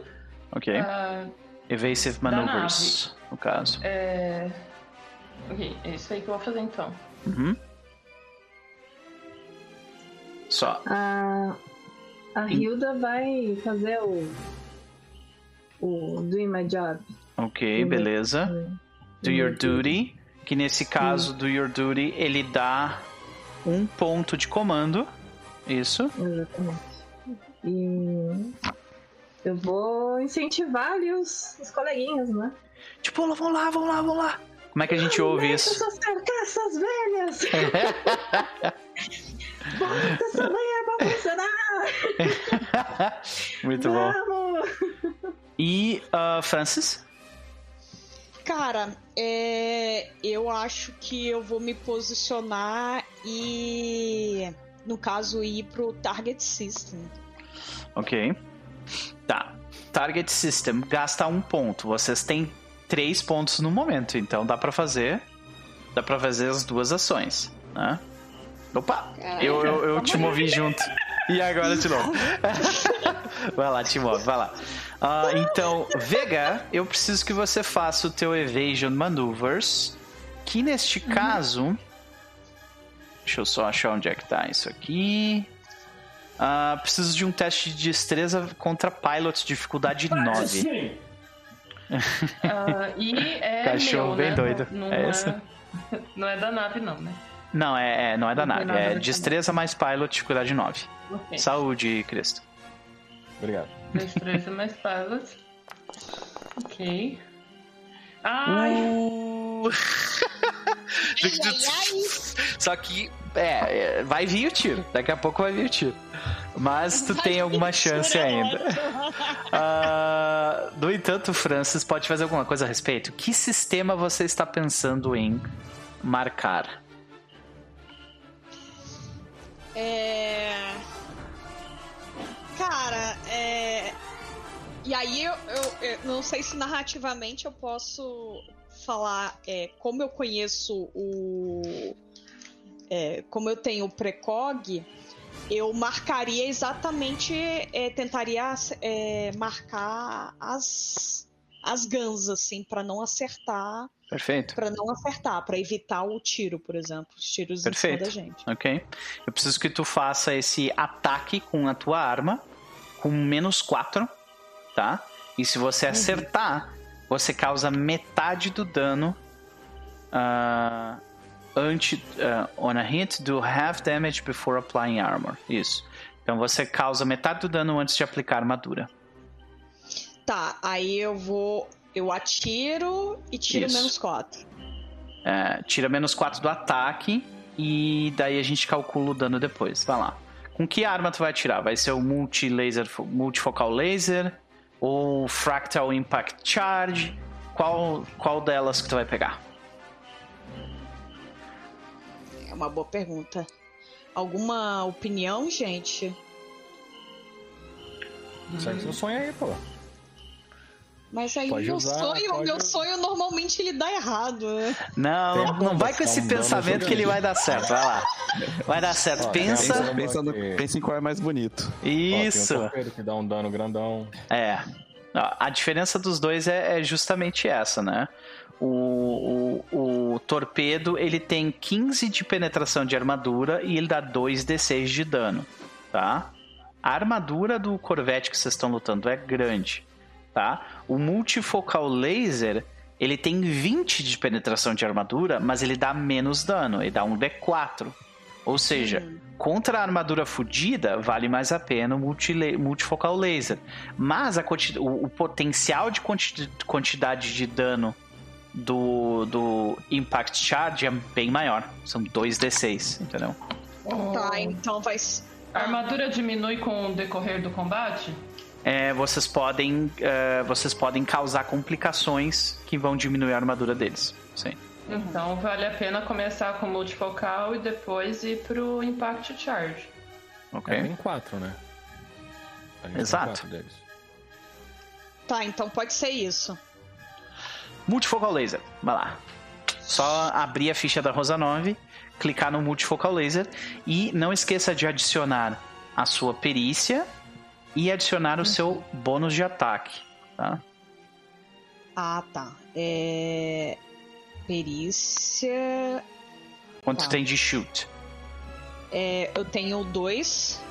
Ok.
Ah,
Evasive Maneuvers, no caso.
é... Ok, é isso aí que eu vou fazer então.
Uhum. Só.
A, a Hilda vai fazer o. O Doing My Job.
Ok,
Uhum.
beleza. Do your duty. Que nesse caso, do your duty, ele dá um ponto de comando. Isso.
Exatamente. E. Eu vou incentivar ali os, os coleguinhas, né?
Tipo, vamos lá, vamos lá, vamos lá. Como é que a gente ouve
Deixa
isso?
essas carcaças velhas! Bota essa manhã pra funcionar!
Muito bom.
Vamos!
E, ah, Francis?
Cara, é, eu acho que eu vou me posicionar e, no caso, ir pro Target System.
Ok. Tá. Target System gasta um ponto. Vocês têm três pontos no momento, então dá pra fazer. Dá pra fazer as duas ações, né? Opa!
Caraca,
eu eu, eu
tá
te movi junto. E agora de novo. vai lá, te move, vai lá. Ah, então, Vega, eu preciso que você faça o teu Evasion Maneuvers. Que neste caso. Deixa eu só achar onde é que tá isso aqui. Ah, preciso de um teste de destreza contra Pilot, dificuldade 9.
Ah, e é
Cachorro
meu,
bem
né?
doido.
Não,
É
não
esse?
não é da nave, não, né?
Não, é, é- não é da nave.
nada
É destreza mais Pilot, dificuldade 9.
Ok.
Saúde, Cristo.
Obrigado.
Destreza mais pilot. Ok. Ai,
Uh.
Ai, ai, ai.
Só que, é, é, vai vir o tiro. Daqui a pouco vai vir o tiro. Mas tu tem alguma chance ainda. Ah, no entanto, Francis, pode fazer alguma coisa a respeito? Que sistema você está pensando em marcar?
É. Cara, é. E aí eu, eu- eu não sei se narrativamente eu posso falar é, como eu conheço o. é, como eu tenho o precog, eu marcaria exatamente. é, tentaria é, marcar as. as guns, assim, pra não acertar.
Perfeito.
Pra não acertar, pra evitar o tiro, por exemplo. Os tiros
Perfeito.
em cima da gente.
Ok. Eu preciso que tu faça esse ataque com a tua arma com menos 4, tá? E se você acertar, você causa metade do dano ah, anti, ah, on a hit do half damage before applying armor. Isso. Então você causa metade do dano antes de aplicar armadura.
Tá, aí eu vou. Eu atiro e tiro
Isso.
menos 4.
É, tira menos 4 do ataque e daí a gente calcula o dano depois. Vai lá. Com que arma tu vai atirar? Vai ser o multi laser, multifocal laser ou fractal impact charge? Qual, qual delas que tu vai pegar?
É uma boa pergunta. Alguma opinião, gente?
Segue seu sonho aí, pô.
Mas aí
Pode
meu
usar,
sonho,
pode
meu sonho normalmente ele dá errado, né?
Não,
Tem
não, vai com esse
um
pensamento que ele vai dar certo. Vai lá. Vai dar certo.
Ó,
Pensa.
um
Pensa, no- pensa em qual é mais bonito.
Ó,
Isso.
um torpedo que dá um dano grandão.
É. Ó, A diferença dos dois é, é justamente essa, né? O, o, o torpedo ele tem 15 de penetração de armadura e ele dá 2d6 de dano, tá? A armadura do Corvette que vocês estão lutando é grande, tá? O multifocal laser ele tem 20 de penetração de armadura, mas ele dá menos dano, ele dá um d4. Ou seja, contra a armadura fodida, vale mais a pena o multifocal laser. Mas a quanti- o, o potencial de quanti- quantidade de dano do, do Impact Charge é bem maior. São 2d6, entendeu?
Tá, então vai.
A armadura diminui com o decorrer do combate?
É, vocês, podem, é, vocês podem causar complicações que vão diminuir a armadura deles. Sim.
Então vale a pena começar com o multifocal e depois ir pro Impact Charge.
Ok?
É, tem quatro, né?
Exato.
quatro deles.
Tá, então pode ser isso.
Multifocal laser, vai lá. Só abrir a ficha da Rosa 9, clicar no multifocal laser e não esqueça de adicionar a sua perícia e adicionar o seu bônus de ataque, tá?
Ah, tá. É. Perícia.
Quanto
Tá.
tem de shoot,
É, eu tenho dois.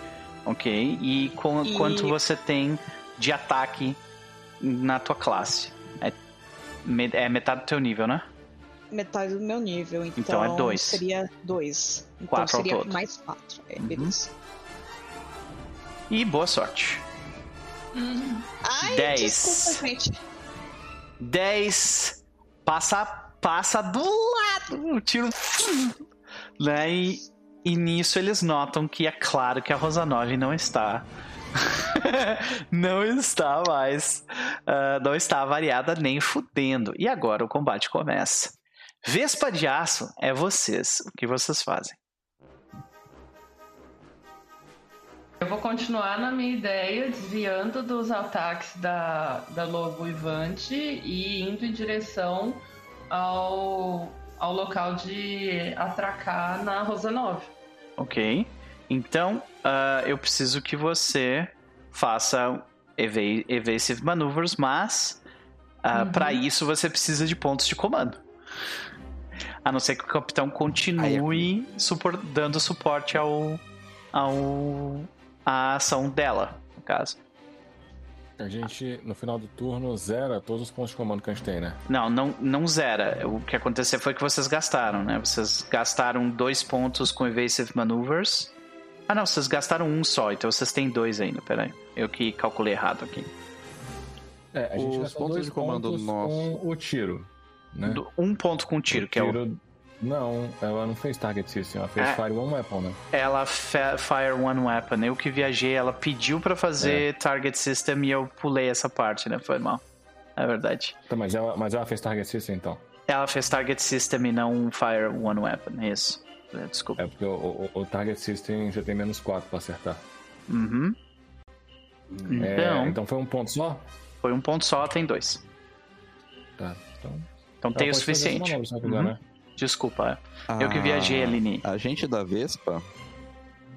ok? E com,
E-
quanto você tem de ataque na tua classe? É, é metade do teu nível, né?
Metade do meu nível. Então,
Então é dois.
Seria dois. Então
Quatro ao
seria mais quatro. É,
Uhum.
beleza.
E boa sorte.
Ai,
Dez.
desculpa, gente.
10 passa, passa do lado, o tiro. Né? E, e nisso eles notam que é claro que a Rosa 9 não está não está mais. ah, não está variada nem fudendo. E agora o combate começa. Vespa de aço é vocês. O que vocês fazem?
Eu vou continuar na minha ideia, desviando dos ataques da, da Lobo Ivante e indo em direção ao, ao local de atracar na Rosa 9.
Ok. Então, ah, eu preciso que você faça eva- evasive maneuvers, mas ah,
Uhum.
para isso você precisa de pontos de comando. A não ser que o capitão continue supor- dando suporte ao, ao à ação dela, no caso.
A gente, no final do turno, zera todos os pontos de comando que a gente tem, né?
Não, não, não zera. O que aconteceu foi que vocês gastaram, né? Vocês gastaram dois pontos com Evasive Maneuvers. Ah, não, vocês gastaram um só, então vocês têm dois ainda, peraí. Eu que calculei errado aqui.
É, a gente
Os
gastou
pontos
dois
de comando
pontos
nossos.
com o tiro, né?
Um ponto com tiro, que é o.
Não, ela não fez target system, ela fez
É.
fire one weapon, né?
Ela Fire One Weapon. Eu que viajei, ela pediu pra fazer Target System e eu pulei essa parte, né? Foi mal. É verdade.
Tá, mas, ela, mas ela fez target system, então.
Ela fez Target System e não Fire One Weapon. Isso. É, Desculpa.
É porque o, o- o target system você tem menos 4 pra acertar.
Uhum.
É,
Então,
então foi um ponto só?
foi um ponto só, tem dois.
Tá, então...
Então tem o suficiente.
manobra,
Uhum.
né?
Desculpa. Eu que viajei,
Ah,
Aline.
A gente da Vespa,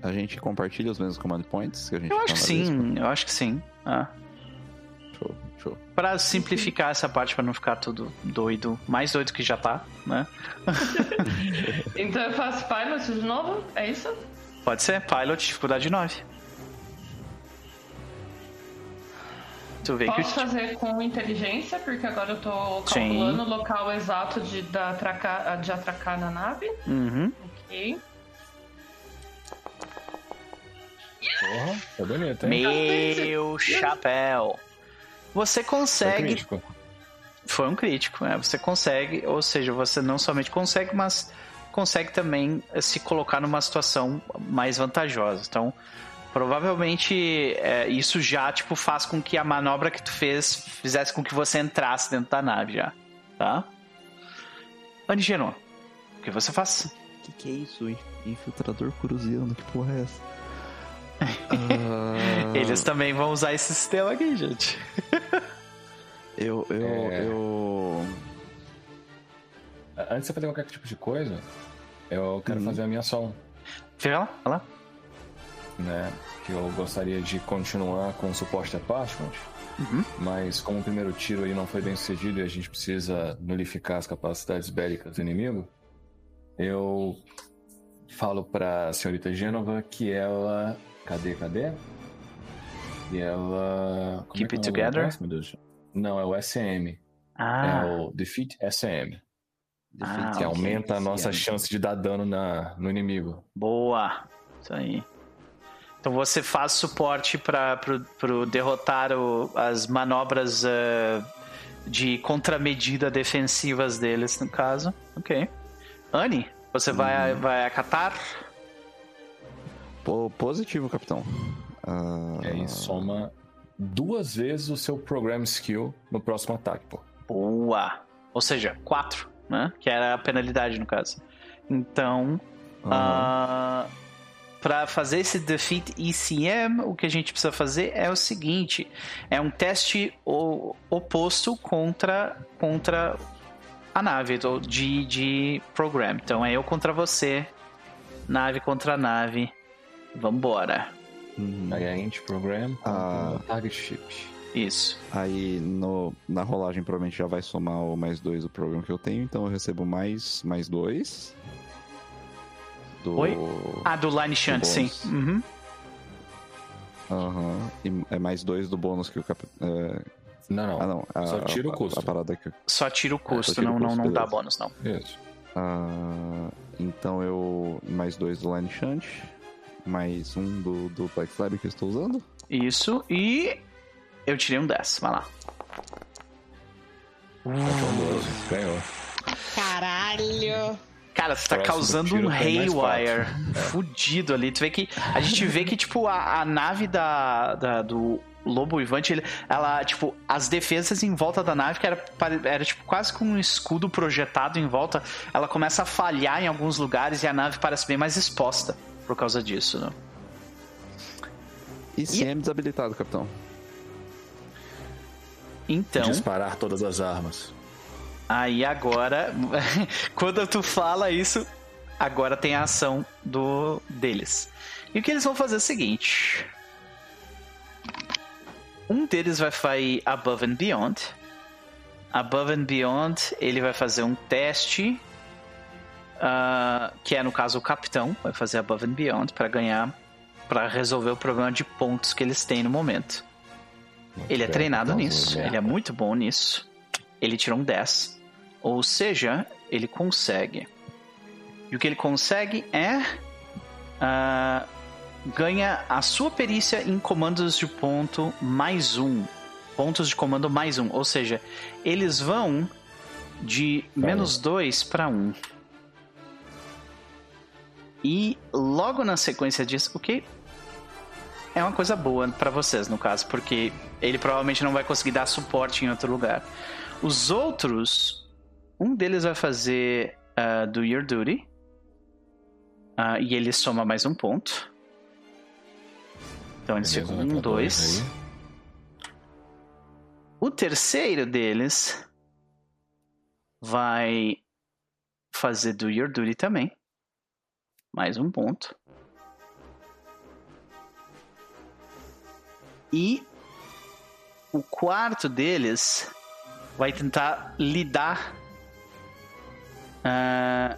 a gente compartilha os mesmos command points que a gente
Eu acho que sim, eu acho que sim. Ah.
Show, show.
Pra simplificar essa parte, pra não ficar tudo doido, mais doido que já tá, né?
Então eu faço pilot de novo? É isso?
Pode ser, Pilot, dificuldade 9. Tu vê que
Posso
o
fazer com inteligência, porque agora eu tô
Sim.
calculando o local exato de, da atracar, de atracar na nave.
Uhum.
Ok.
Porra, tá bonito, hein?
Meu chapéu. Você
Foi
consegue.
crítico.
Foi um crítico, né? Você consegue, ou seja, você não somente consegue, mas consegue também se colocar numa situação mais vantajosa. Então, provavelmente é, isso já tipo faz com que a manobra que tu fez fizesse com que você entrasse dentro da nave já, tá? Anigeno, o que você faz?
Que que é isso? In- Infiltrador cruzeando, que porra é essa? Ah,
Eles também vão usar esse sistema aqui, gente.
Eu, eu,
É.
eu...
Antes de você fazer qualquer tipo de coisa, eu quero
Uhum.
fazer a minha ação,
Fica lá, vai lá.
Né? Que eu gostaria de continuar com o suporte a
Uhum.
mas como o primeiro tiro aí não foi bem sucedido e a gente precisa nulificar as capacidades bélicas do inimigo, eu falo pra senhorita Gênova que ela. Cadê, cadê? Que ela. como
Keep
é é
it together?
Não, é o SM.
Ah,
É o Defeat SM.
Ah,
que aumenta a nossa chance de dar dano na, no inimigo.
Boa. Isso aí. Então você faz suporte para pro derrotar o- as manobras eh, de contramedida defensivas deles, no caso. Ok. Anne, você vai,
Uhum.
vai acatar?
Po- Positivo, capitão. Ah,
E aí soma duas vezes o seu Program Skill no próximo ataque, pô.
Boa. Ou seja, quatro, né? Que era a penalidade, no caso. Então,
aham.
Ah, para fazer esse defeat ECM, o que a gente precisa fazer é o seguinte: é um teste oposto contra contra a nave de, de program. Então é eu contra você, nave contra nave. Vambora.
Uhum.
Aí a Int Program
Ah.
Target Ship.
Isso.
Aí no, na rolagem provavelmente já vai somar o mais dois do programa que eu tenho, então eu recebo mais, mais dois. Do...
Oi? Ah, do Line Shunt,
Do
sim. Uhum.
Aham. E é mais dois do bônus que o cap... é,
Não, não.
Ah, não. A,
Só tira o
a-
custo.
A, parada que.
Só tira o custo,
tira o
não, não,
custo,
não dá
beleza.
bônus, não.
Isso.
Ah, então eu. Mais dois do Line Shunt. Mais um do, do Backslide que eu estou usando.
Isso. E eu tirei um 10. Vai lá.
12. Ganhou.
Caralho.
Cara, você tá causando um
mais
haywire fudido ali. Tu vê que. A gente vê que, tipo, a, a nave da, da- do Lobo Ivante, ele- ela, tipo, as defesas em volta da nave, que era, era tipo quase com um escudo projetado em volta, ela começa a falhar em alguns lugares e a nave parece bem mais exposta por causa disso, né?
E Sam desabilitado, capitão.
Então.
Disparar todas as armas.
Aí agora, quando tu fala isso, agora tem a ação do deles. E o que eles vão fazer é o seguinte: um deles vai fazer Above and Beyond. Above and Beyond, ele vai fazer um teste, ah, que é no caso o capitão, vai fazer Above and Beyond para ganhar, para resolver o problema de pontos que eles têm no momento.
Muito
Ele é treinado
então,
nisso, ele é muito bom nisso. Ele tirou um 10. Ou seja, ele consegue. E o que ele consegue é. ah, ganha a sua perícia em comandos de ponto mais um. Pontos de comando mais um. Ou seja, eles vão de menos dois para um. E logo na sequência disso, o que é uma coisa boa pra vocês, no caso, porque ele provavelmente não vai conseguir dar suporte em outro lugar. Os outros, um deles vai fazer ah, do Your Duty. ah, e ele soma mais um ponto. Então eles
Beleza,
ficam um,
pra
dois.
aí.
O terceiro deles vai fazer do Your Duty também. Mais um ponto. E o quarto deles vai tentar lidar. ah,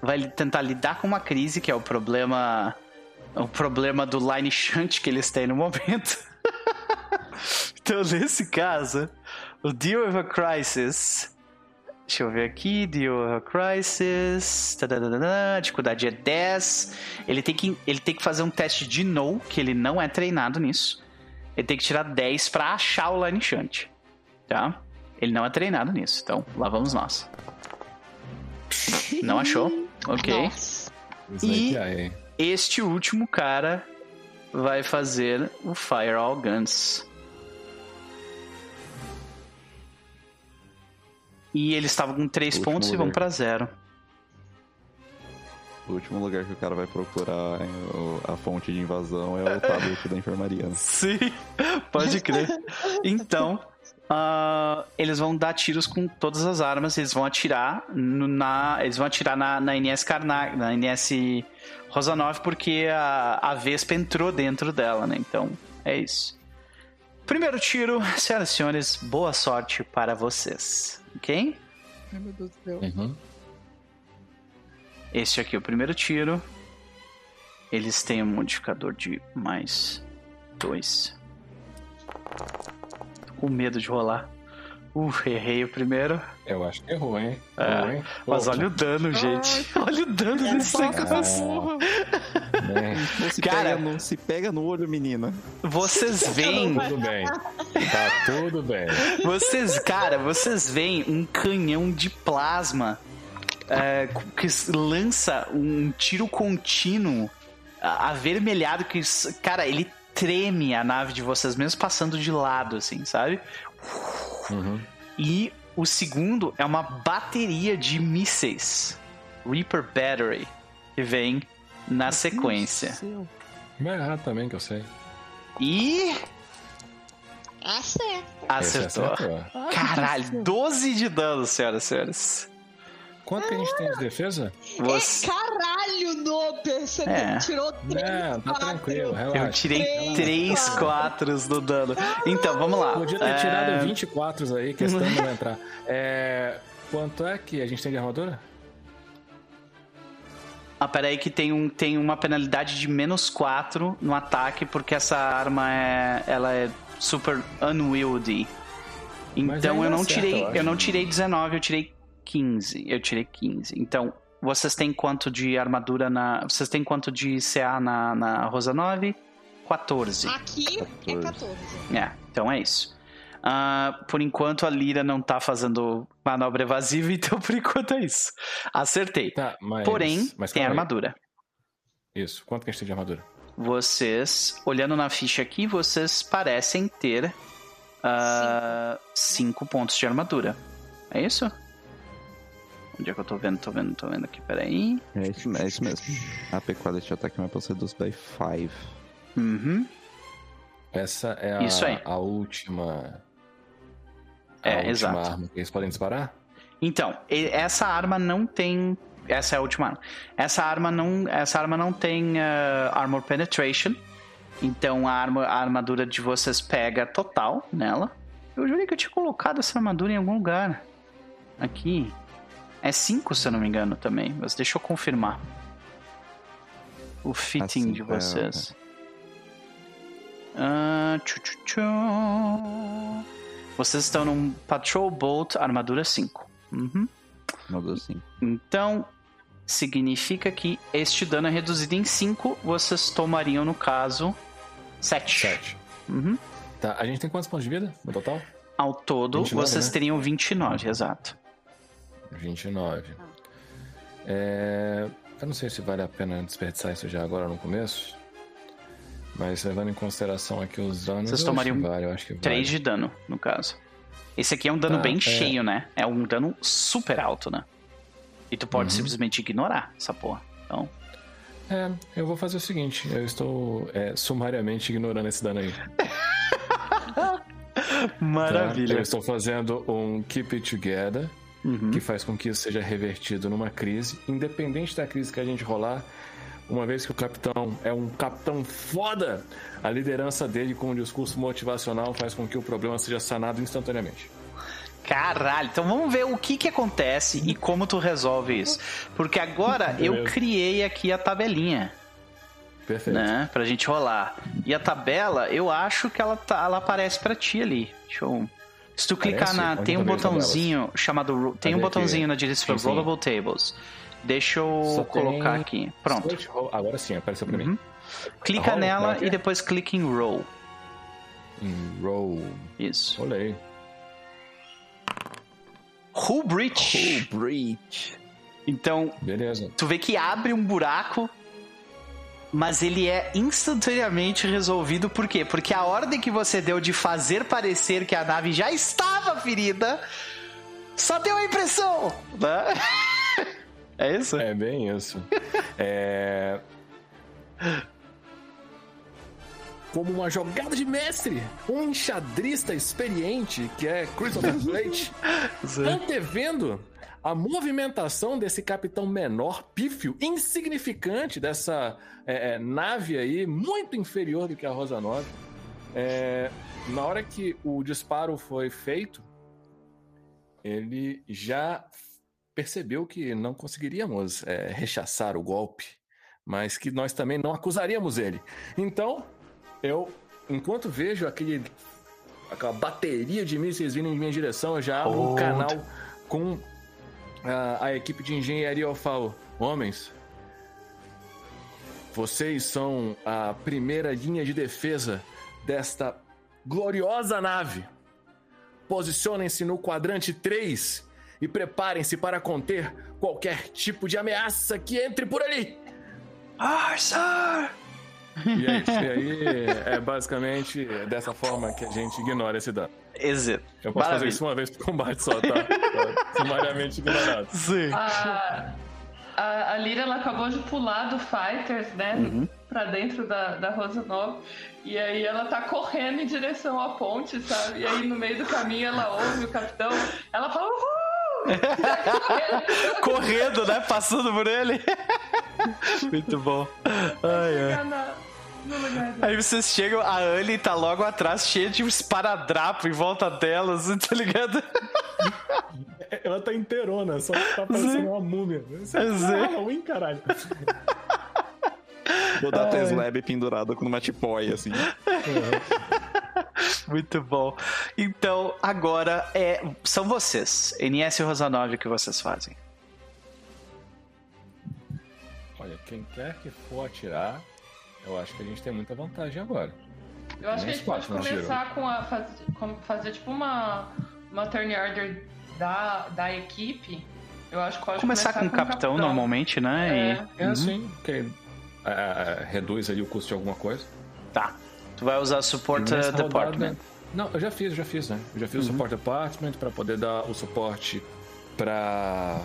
vai tentar lidar com uma crise, que é o problema. O problema do line shunt que eles têm no momento. então, nesse caso, o Deal with a Crisis. Deixa eu ver aqui. Deal with a Crisis. dificuldade é 10. Ele tem, que, ele tem que fazer um teste de no, que ele não é treinado nisso. Ele tem que tirar 10 pra achar o Line Shunt. Tá? Ele não é treinado nisso. Então, lá vamos nós. Não achou? Ok.
Nossa.
E-
é?
Este último cara vai fazer o Fire All Guns. E eles estavam com 3
Último
pontos e vão
lugar.
pra zero.
O último lugar que o cara vai procurar a fonte de invasão é o tablet da enfermaria. né?
Sim, pode crer. Então, ah, eles vão dar tiros com todas as armas, eles vão atirar no- na. Eles vão atirar na, na NS Karnak, na NS Rosanov, porque a, a Vespa entrou dentro dela, né? Então, é isso. Primeiro tiro, senhoras e senhores, boa sorte para vocês. Ok?
Ai, meu Deus do céu.
Uhum.
Este aqui é o primeiro tiro. Eles têm um modificador de mais dois. Com medo de rolar. Uh, errei o primeiro.
Eu acho que errou, hein?
É,
Errou, hein?
Mas olha o dano, gente. Olha o dano desse negócio.
bem,
Não se,
Cara-
pega no, se pega no olho, menina.
Vocês veem.
Tudo bem. Tá tudo bem.
Vocês, cara, vocês veem um canhão de plasma é, que lança um tiro contínuo avermelhado que, cara, ele treme a nave de vocês, mesmo passando de lado, assim, sabe?
Uhum.
E o segundo é uma bateria de mísseis. Reaper Battery. Que vem na sequência.
É, também que eu sei.
E.
Acerta.
Acertou.
acertou.
Caralho, 12 de dano, senhoras e senhores.
Quanto que a gente tem de defesa?
Você...
É caralho, Noper! Você
É.
tirou três.
Não, tá tranquilo, relaxa.
Eu tirei
Três,
3
quatro.
4 do dano. Então, vamos lá.
Podia ter
É,
tirado 24 aí, questão de não entrar. É, quanto é que a gente tem de armadura?
Ah, peraí que tem, um, tem uma penalidade de menos 4 no ataque, porque essa arma é. Ela é super unwieldy. Então eu não
acerta,
tirei.
eu
Eu, não tirei 19, eu tirei 15. Eu tirei 15. Então, vocês têm quanto de armadura na. Vocês têm quanto de CA na, na Rosa 9? 14.
Aqui é 14.
É, então é isso. Ah, por enquanto a Lira não tá fazendo manobra evasiva, então por enquanto é isso. Acertei.
Tá, mas.
Porém,
mas
tem
calma aí.
armadura.
Isso. Quanto que a gente tem de armadura?
Vocês, olhando na ficha aqui, vocês parecem ter ah, cinco pontos de armadura. É isso? Onde é que eu tô vendo? Tô vendo, tô vendo aqui, peraí.
É isso, é isso mesmo. AP Quality Attack Weapon reduz by 5.
Uhum.
Essa é a,
Isso aí.
a última. A
É,
última
exato.
arma que eles podem disparar?
Então, essa arma não tem. Essa é a última arma. Essa arma não, essa arma não tem ah, armor penetration. Então a, arma, a armadura de vocês pega total nela. Eu jurei que eu tinha colocado essa armadura em algum lugar. Aqui. É 5, se eu não me engano, também. Mas deixa eu confirmar. O fitting
Assim,
de
é,
vocês. Ah, tchu, tchu, tchu. Vocês estão num Patrol Bolt armadura 5. Uhum.
Modo assim.
Então, significa que este dano é reduzido em 5. Vocês tomariam, no caso, 7.
Sete.
Uhum.
Tá, a gente tem quantos pontos de vida no total?
Ao todo,
29,
vocês
né?
teriam 29, exato.
29. É... Eu não sei se vale a pena desperdiçar isso já agora no começo. Mas levando em consideração aqui os danos.
Vocês tomariam
acho que vale, eu acho que vale.
3 de dano, no caso. Esse aqui é um dano
Tá,
bem
é.
cheio, né? É um dano super alto, né? E tu pode
Uhum.
simplesmente ignorar essa porra. Então,
É, eu vou fazer o seguinte: eu estou é, sumariamente ignorando esse dano aí. Tá? Eu estou fazendo um Keep It Together,
Uhum.
que faz com que isso seja revertido numa crise, independente da crise que a gente rolar. Uma vez que o capitão é um capitão foda, a liderança dele com um discurso motivacional faz com que o problema seja sanado instantaneamente.
Caralho, então vamos ver o que que acontece e como tu resolve isso. Porque agora eu
Beleza.
criei aqui a tabelinha,
Perfeito.
né? Pra gente rolar. E a tabela, eu acho que ela, tá, ela aparece pra ti ali. Deixa eu... Se tu clicar
Aparece?
na. Tem um botãozinho chamado. Tem um
Cadê aqui?
botãozinho na direção
Sim, sim.
Rollable Tables. Deixa eu
Só
colocar
tem-
aqui. Pronto.
Agora sim, apareceu pra
Uhum.
mim.
Clica
Roll,
nela e depois clica em Roll.
Em roll.
Isso.
Olhei.
Hull Breach.
Breach.
Então,
Beleza.
tu vê que abre um buraco, mas ele é instantaneamente resolvido. Por quê? Porque a ordem que você deu de fazer parecer que a nave já estava ferida só deu a impressão. Né? É isso?
É bem isso. É. Como uma jogada de mestre, um enxadrista experiente, que é Christopher Plate, antevendo a movimentação desse capitão menor, pífio, insignificante dessa é, é, nave aí, muito inferior do que a Rosa 9. É, na hora que o disparo foi feito, ele já percebeu que não conseguiríamos é, rechaçar o golpe, mas que nós também não acusaríamos ele. Então, eu, enquanto vejo aquele, aquela bateria de mísseis vindo em minha direção, eu já abro um
Oh.
canal com a, a equipe de engenharia. Eu falo, homens, vocês são a primeira linha de defesa desta gloriosa nave. Posicionem-se no quadrante 3 e preparem-se para conter qualquer tipo de ameaça que entre por ali.
Arthur!
E aí é basicamente dessa forma que a gente ignora esse dano.
Exato.
Eu posso
Maravilha.
fazer isso uma vez por combate só, tá? Sumariamente ignorado.
Sim.
A, a, a Lyra ela acabou de pular do Fighters, né?
Uhum.
Pra dentro da, da Rosa Nova. E aí ela tá correndo em direção à ponte, sabe? E aí no meio do caminho ela ouve o capitão. Ela fala, uhul!
Correndo, né? Passando por ele. Muito bom. Ai, ai. Aí vocês chegam, a Anne tá logo atrás, cheia de um esparadrapo em volta delas, tá ligado?
Ela tá inteirona, só tá parecendo uma múmia. Isso
é
Halloween, caralho.
Vou dar três lab pendurado com uma tipóia, assim.
Muito bom. Então, agora é, são vocês, NS e Rosanove, o que vocês fazem.
Olha, quem quer que for atirar, eu acho que a gente tem muita vantagem agora.
Eu acho que a gente pode começar com a fazer, com- fazer tipo uma, uma turn order da, da equipe. Eu acho que pode
Começar com o capitão, normalmente, né?
É.
É
Uhum.
assim, que é, reduz ali o custo de alguma coisa.
E tá. Tu vai usar Support
E
uh, Department.
rodada- Não, eu já fiz, eu já fiz, né? Eu já fiz o
Uhum.
Support Department pra poder dar o suporte pra.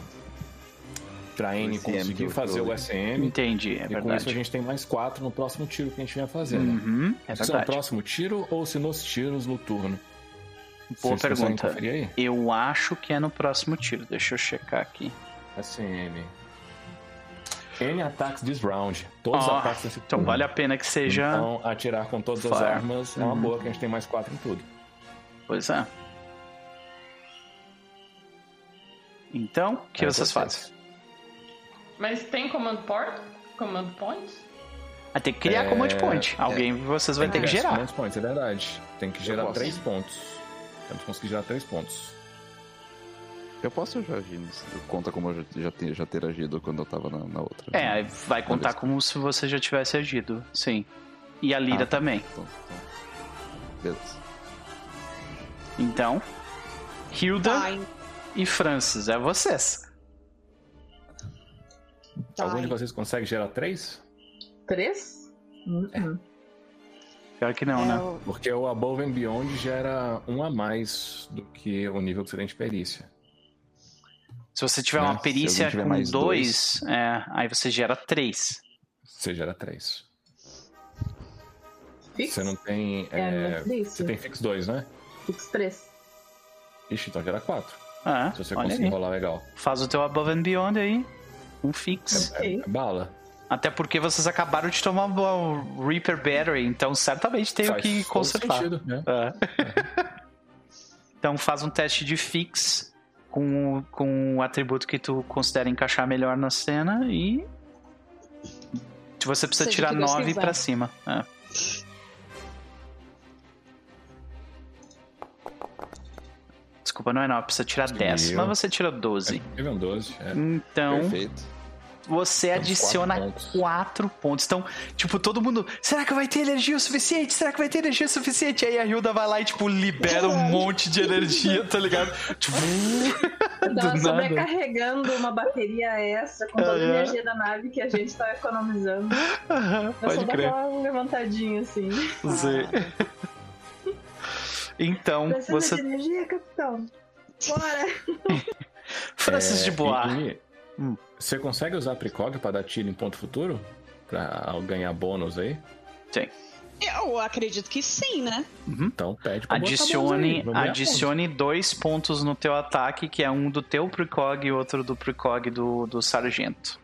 Pra N
O
conseguir fazer o. SM.
Entendi, é
e com isso a
verdade.
gente tem mais quatro no próximo tiro que a gente vai fazer, né?
Uhum, é
se é no
verdade.
próximo tiro ou se nos tiros no turno?
Boa
Vocês
pergunta. Eu acho que é no próximo tiro. Deixa eu checar aqui.
SM. N ataques this round. Todos os
Ó,
ataques desse
Então
turno.
vale a pena que seja.
Então, atirar com todas as
Fire.
armas é uma
Uhum.
boa, que a gente tem mais quatro em tudo.
Pois é. Então, o que
Aí
vocês fazem?
Mas tem command port? Command point?
Ah, tem que criar
É,
command point. Alguém vocês vai ter que
É,
gerar.
command points, é verdade. Tem que gerar
posso.
três pontos. Temos que conseguir gerar três pontos.
Eu posso já agir nisso. Conta como eu já, já, ter, já ter agido quando eu tava na, na outra.
É, aí vai contar como se você já tivesse agido. Sim. E a Lira
Ah, tá.
também.
Então, então, beleza.
Então, Hilda
Tá,
e Francis, é vocês.
Tá,
Algum de vocês consegue gerar três?
Três? Uhum.
Pior que não,
é,
né?
o-
Porque o Above and Beyond gera um a mais do que o nível que você tem de perícia.
Se você tiver
Né?
uma perícia
tiver
com
mais
dois, é, aí você gera três.
Você gera três.
Fix?
Você não tem.
É,
é,
é
você tem fix dois, né?
Fix três.
Ixi, então gera quatro.
Ah,
Se você conseguir
aí.
rolar legal.
Faz o teu Above and Beyond aí. Um fix.
É, é bala.
Até porque vocês acabaram de tomar o Reaper Battery, então certamente tem o que consertar.
sentido, né?
É. então faz um teste de fix com, o- com o atributo que tu considera encaixar melhor na cena e. Você precisa
Seja
tirar
o que Deus
9
quiser.
pra cima. É. Desculpa, não é 9, precisa tirar 10.
Subiu.
Mas você tira 12.
É, nível 12. É.
Então,
Perfeito.
você
Então,
adiciona
quatro pontos.
4 pontos. Então, tipo, todo mundo. Será que vai ter energia o suficiente? Será que vai ter energia o suficiente? Aí a Hilda vai lá e, tipo, libera um monte de energia, tá ligado? Tipo.
Eu tava
Do nada.
sobrecarregando uma bateria extra com toda a energia da nave que a gente tava economizando.
Aham,
Eu
Pode
só
crer.
dava uma levantadinha assim.
Zé. Então,
Precisa de
você.
energia, capitão? Bora!
Francis de
É,
Bois.
e- e-
Hum.
Você consegue usar precog pra dar tiro em ponto futuro? Pra ganhar bônus aí?
Sim.
Eu acredito que sim, né?
Então pede pra
Adicione, adicione dois pontos no teu ataque, que é um do teu precog e outro do precog do, do sargento.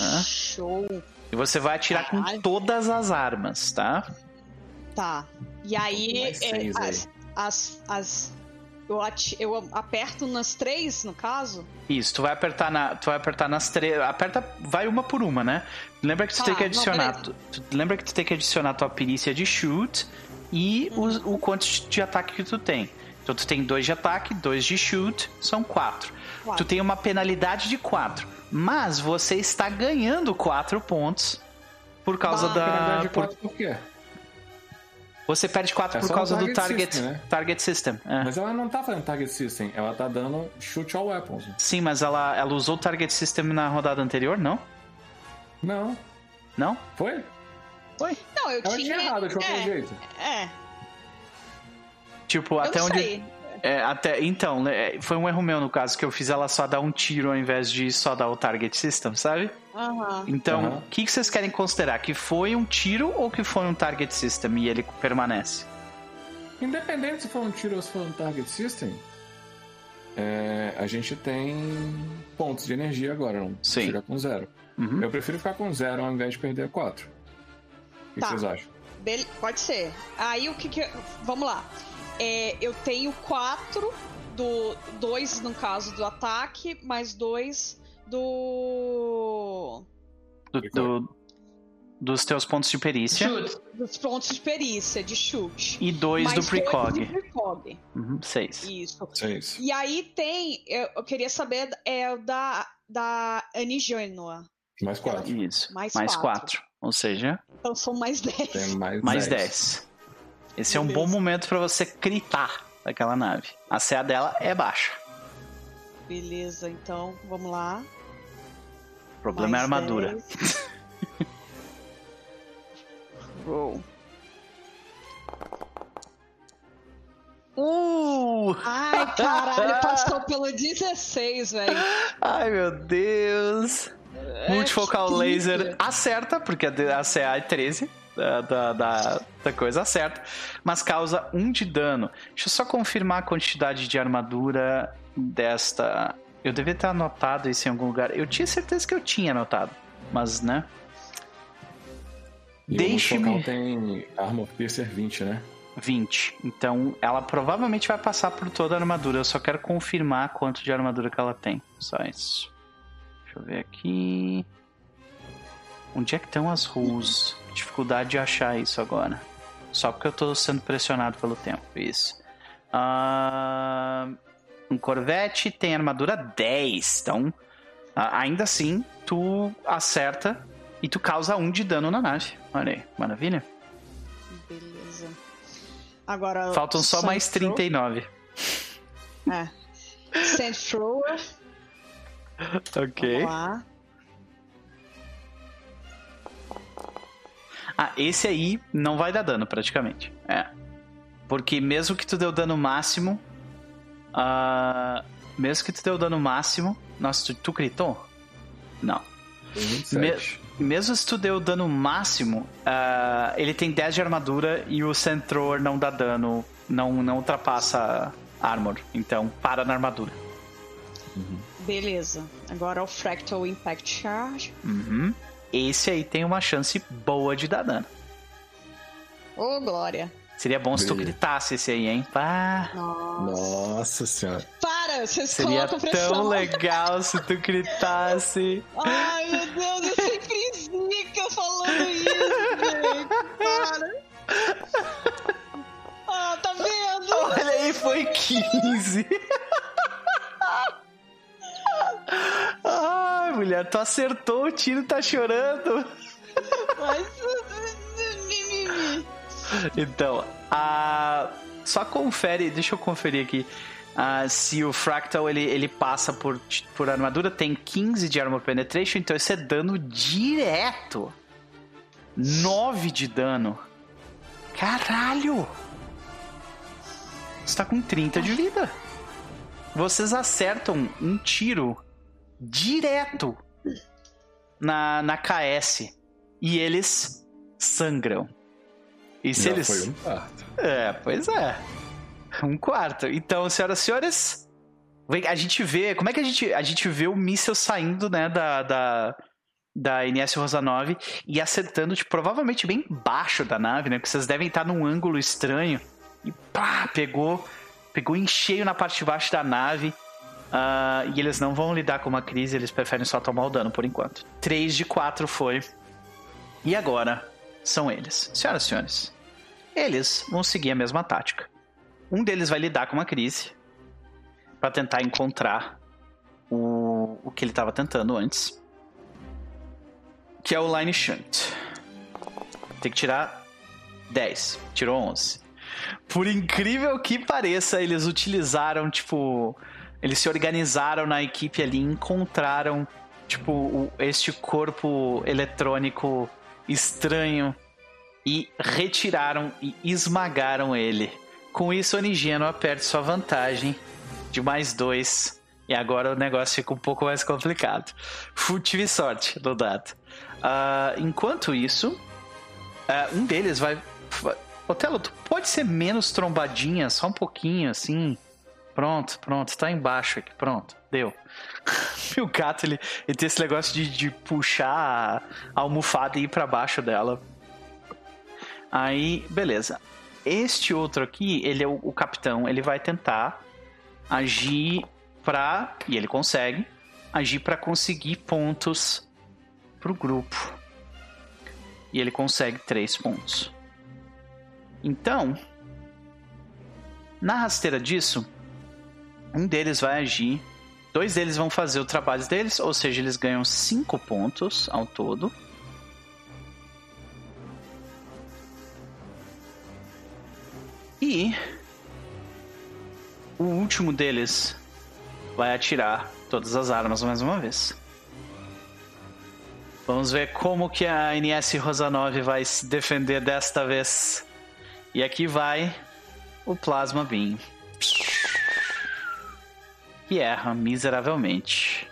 Hã?
Show.
E você vai atirar com
Caralho.
todas as armas, tá?
Tá. E aí, é,
seis aí.
as, as, as- eu, ati- eu aperto nas três, no caso?
Isso, tu vai apertar na, tu vai apertar nas três, aperta, vai uma por uma, né? Lembra que tu
Tá,
tem que
não,
adicionar,
beleza.
tu, tu- lembra que tu tem que adicionar tua perícia de shoot e
Uhum.
o, o quanto de ataque que tu tem. Então tu tem dois de ataque, dois de shoot, são quatro.
Quatro.
Tu tem uma penalidade de quatro, mas você está ganhando quatro pontos por causa
Bah,
da,
Penalidade de
por-
quatro por quê?
Você perde quatro
É
por causa
o
do
target
target
system, né?
target system. é.
Mas ela não tá fazendo target system, ela tá dando shoot all weapons.
Sim, mas ela, ela usou o target system na rodada anterior, não?
Não,
Não?
foi?
Não, eu
Ela
tinha.
tinha errado de qualquer
é,
jeito.
É,
Tipo,
eu
até onde.
sei.
É, até, então, né, foi um erro meu no caso, que eu fiz ela só dar um tiro ao invés de só dar o target system, sabe? Então, o
Aham.
que, que vocês querem considerar? Que foi um tiro ou que foi um target system e ele permanece?
Independente se for um tiro ou se for um target system, é, a gente tem pontos de energia agora, não
Sim.
fica com zero.
Uhum.
Eu prefiro ficar com zero ao invés de perder quatro. O que
Tá.
vocês acham?
Bele- Pode ser. Aí o que que. Vamos lá. É, eu tenho quatro do. Dois, no caso, do ataque, mais dois do.
Do- do- dos teus pontos de perícia
Chute.
Dos pontos de perícia, de chute.
e dois
mais
do
dois
precog.
de precog.
Uhum, seis.
Isso.
Seis.
E aí tem. Eu, eu queria saber é, o da, da Anigênua.
Mais quatro.
Isso.
Mais
Mais
quatro.
4. Ou seja,
Então são mais 10.
Tem mais,
mais
10.
10. Esse é um bom momento pra você critar aquela nave. A CA dela é baixa.
Beleza, então vamos lá.
O problema é a
Mais
armadura.
10. Roll.
Uh!
Ai, caralho, passou pelo 16, velho.
Ai, meu Deus. Multifocal
que
laser acerta, porque a CA é 13 da, da, da, da coisa acerta, mas causa 1 de dano. Deixa eu só confirmar a quantidade de armadura desta. Eu devia ter anotado isso em algum lugar. Eu tinha certeza que eu tinha anotado, mas né? Deixe-me-
tem Armor Piercer 20, né?
20. Então ela provavelmente vai passar por toda a armadura. Eu só quero confirmar quanto de armadura que ela tem. Só isso. Deixa eu ver aqui. Onde é que estão as rules? Dificuldade de achar isso agora. Só porque eu tô sendo pressionado pelo tempo. Isso. Ah, um Corvette tem armadura 10. Então, ainda assim, tu acerta e tu causa 1 de dano na nave. Olha aí, maravilha.
Beleza. Agora.
Faltam só mais
Sand
39.
Throw- É. Sand Thrower.
Ok.
Vamos lá.
Ah, esse aí não vai dar dano praticamente. É. Porque mesmo que tu deu dano máximo. Ah, mesmo que tu deu dano máximo. Nossa, tu, tu gritou? Não.
27.
Mesmo se tu deu dano máximo, ah, ele tem 10 de armadura e o Centroor não dá dano, não, não ultrapassa armor. Então, para na armadura.
Beleza. Agora o Fractal Impact Charge.
Uhum. Esse aí tem uma chance boa de dar dano.
Ô, Glória.
Seria bom se tu gritasse esse aí, hein? Pá.
Nossa.
Nossa senhora.
Para! Vocês
Seria
colocam pressão.
tão legal se tu gritasse.
Ai, meu Deus, eu sempre zica falando isso, gente. Para. Ah, tá vendo?
Olha aí, foi 15. Ai, mulher, tu acertou o tiro, tá chorando.
Mas...
Então, a... só confere, deixa eu conferir aqui. ah, se o Fractal ele, ele passa por, por armadura, tem 15 de Armor Penetration, então isso é dano direto. 9 de dano. Caralho! Você tá com 30 de vida. Vocês acertam um tiro direto na, na KS e eles sangram. E se
Já
eles.
foi um quarto.
É, pois é. Um quarto. Então, senhoras e senhores, a gente vê. Como é que a gente, a gente vê o míssil saindo, né, da. da da NS Rosa 9 e acertando, tipo, provavelmente bem baixo da nave, né? Porque vocês devem estar num ângulo estranho. E pá, pegou, pegou em cheio na parte de baixo da nave. Ah, e eles não vão lidar com uma crise, eles preferem só tomar o dano por enquanto. 3 de 4 foi. E agora são eles. Senhoras e senhores, eles vão seguir a mesma tática. Um deles vai lidar com uma crise para tentar encontrar o, o que ele estava tentando antes. Que é o Line Shunt. Tem que tirar 10. Tirou 11. Por incrível que pareça, eles utilizaram, tipo. Eles se organizaram na equipe ali encontraram, tipo, o- este corpo eletrônico estranho e retiraram e esmagaram ele. Com isso, Onigeno aperte sua vantagem de mais dois. E agora o negócio fica um pouco mais complicado. Fu- Tive sorte no dado. Ah, enquanto isso, ah, um deles vai- Otelo, tu pode ser menos trombadinha, só um pouquinho assim. Pronto, pronto, tá embaixo aqui, pronto, deu. E o gato, ele, ele tem esse negócio de, de puxar a, almofada e ir pra baixo dela. Aí, beleza. Este outro aqui, ele é o, o capitão, ele vai tentar agir pra. E ele consegue agir pra conseguir pontos pro grupo. E ele consegue três pontos. Então, na rasteira disso, um deles vai agir Dois deles vão fazer o trabalho deles, ou seja, eles ganham 5 pontos ao todo. E o último deles vai atirar todas as armas mais uma vez. Vamos ver como que a NS Rosanov vai se defender desta vez. E aqui vai o Plasma Beam. Que erra miseravelmente.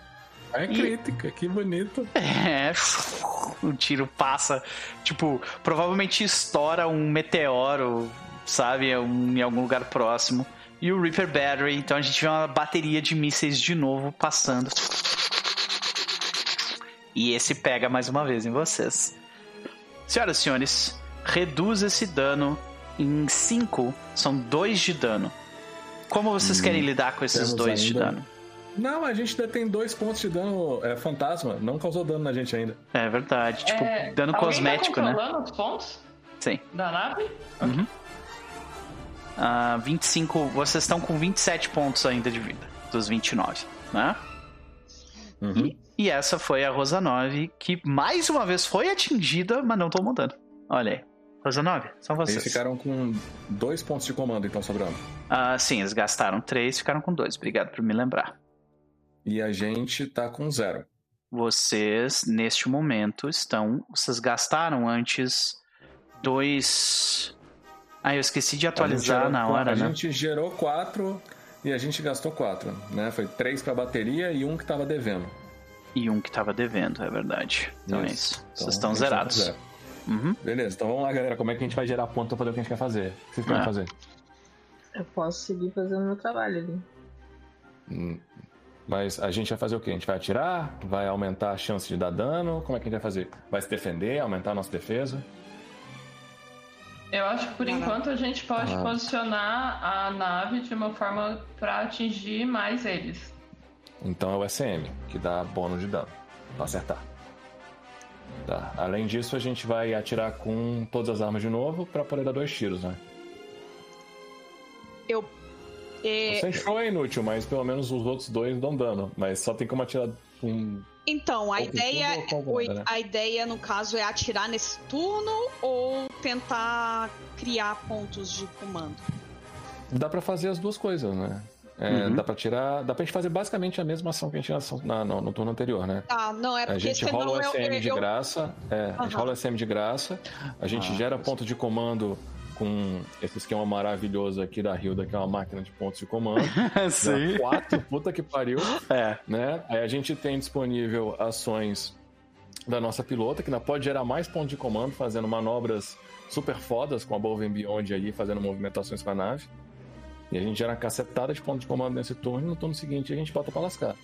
É crítica, que bonito.
É, o tiro passa, tipo, provavelmente estoura um meteoro, sabe, em algum lugar próximo. E o Reaper Battery, então a gente vê uma bateria de mísseis de novo passando. E esse pega mais uma vez em vocês. Senhoras e senhores, reduz esse dano em 5, são 2 de dano. Como vocês querem lidar com esses
temos
2 de
ainda-
dano?
Não, a gente ainda tem dois pontos de dano é, fantasma. Não causou dano na gente ainda.
É verdade, tipo,
É,
dano
alguém
cosmético,
tá
né?
os pontos
Sim.
da nave?
Ah, 25. Vocês estão com 27 pontos ainda de vida, dos 29, né?
Uhum.
E, e essa foi a Rosa 9, que mais uma vez foi atingida, mas não tomou dano. Olha aí. Rosa 9, são
Eles
vocês.
ficaram com dois pontos de comando, então, sobrando.
Ah, sim, eles gastaram 3, ficaram com 2. Obrigado por me lembrar.
E a gente tá com zero.
Vocês, neste momento, estão. Vocês gastaram antes dois. Ah, eu esqueci de
A
atualizar
gerou
na hora,
A
né?
gente gerou quatro e a gente gastou quatro, né? Foi três pra bateria e um que tava devendo.
E um que tava devendo, é verdade. Então é isso.
Então,
Vocês estão
a tá
zerados.
zero.
Uhum.
Beleza, então vamos lá, galera. Como é que a gente vai gerar ponto pra fazer o que a gente quer fazer? O que vocês querem
É.
fazer?
Eu posso seguir fazendo meu trabalho ali.
Hum, Mas a gente vai fazer o quê? A gente vai atirar? Vai aumentar a chance de dar dano? Como é que a gente vai fazer? Vai se defender? Aumentar a nossa defesa?
Eu acho que por enquanto a gente pode
Ah.
posicionar a nave de uma forma pra atingir mais eles.
Então é o SM, que dá bônus de dano. Pra acertar. Tá. Além disso, a gente vai atirar com todas as armas de novo pra poder dar dois tiros, né?
Eu. é,
Você achou é inútil, mas pelo menos os outros dois dão dano. Mas só tem como atirar com.
Então, a ideia,
né?
a ideia, no caso, é atirar nesse turno ou tentar criar pontos de comando?
Dá pra fazer as duas coisas, né? É,
Uhum.
Dá pra tirar. Dá pra gente fazer basicamente a mesma ação que a gente tinha na- no, no turno anterior, né?
Ah, não, é
A
porque
gente rola o SM
eu,
de graça. É, a gente rola o SM de graça. A gente
Ah,
gera
mas-
ponto de comando com esse esquema maravilhoso aqui da Hilda, que é uma máquina de pontos de comando. Dá quatro, puta que pariu,
É.
né? Aí a gente tem disponível ações da nossa pilota, que ainda pode gerar mais pontos de comando, fazendo manobras super fodas com a Above and Beyond aí, fazendo movimentações com a nave. E a gente gera uma cacetada de pontos de comando nesse turno, e no turno seguinte a gente bota pra lascar.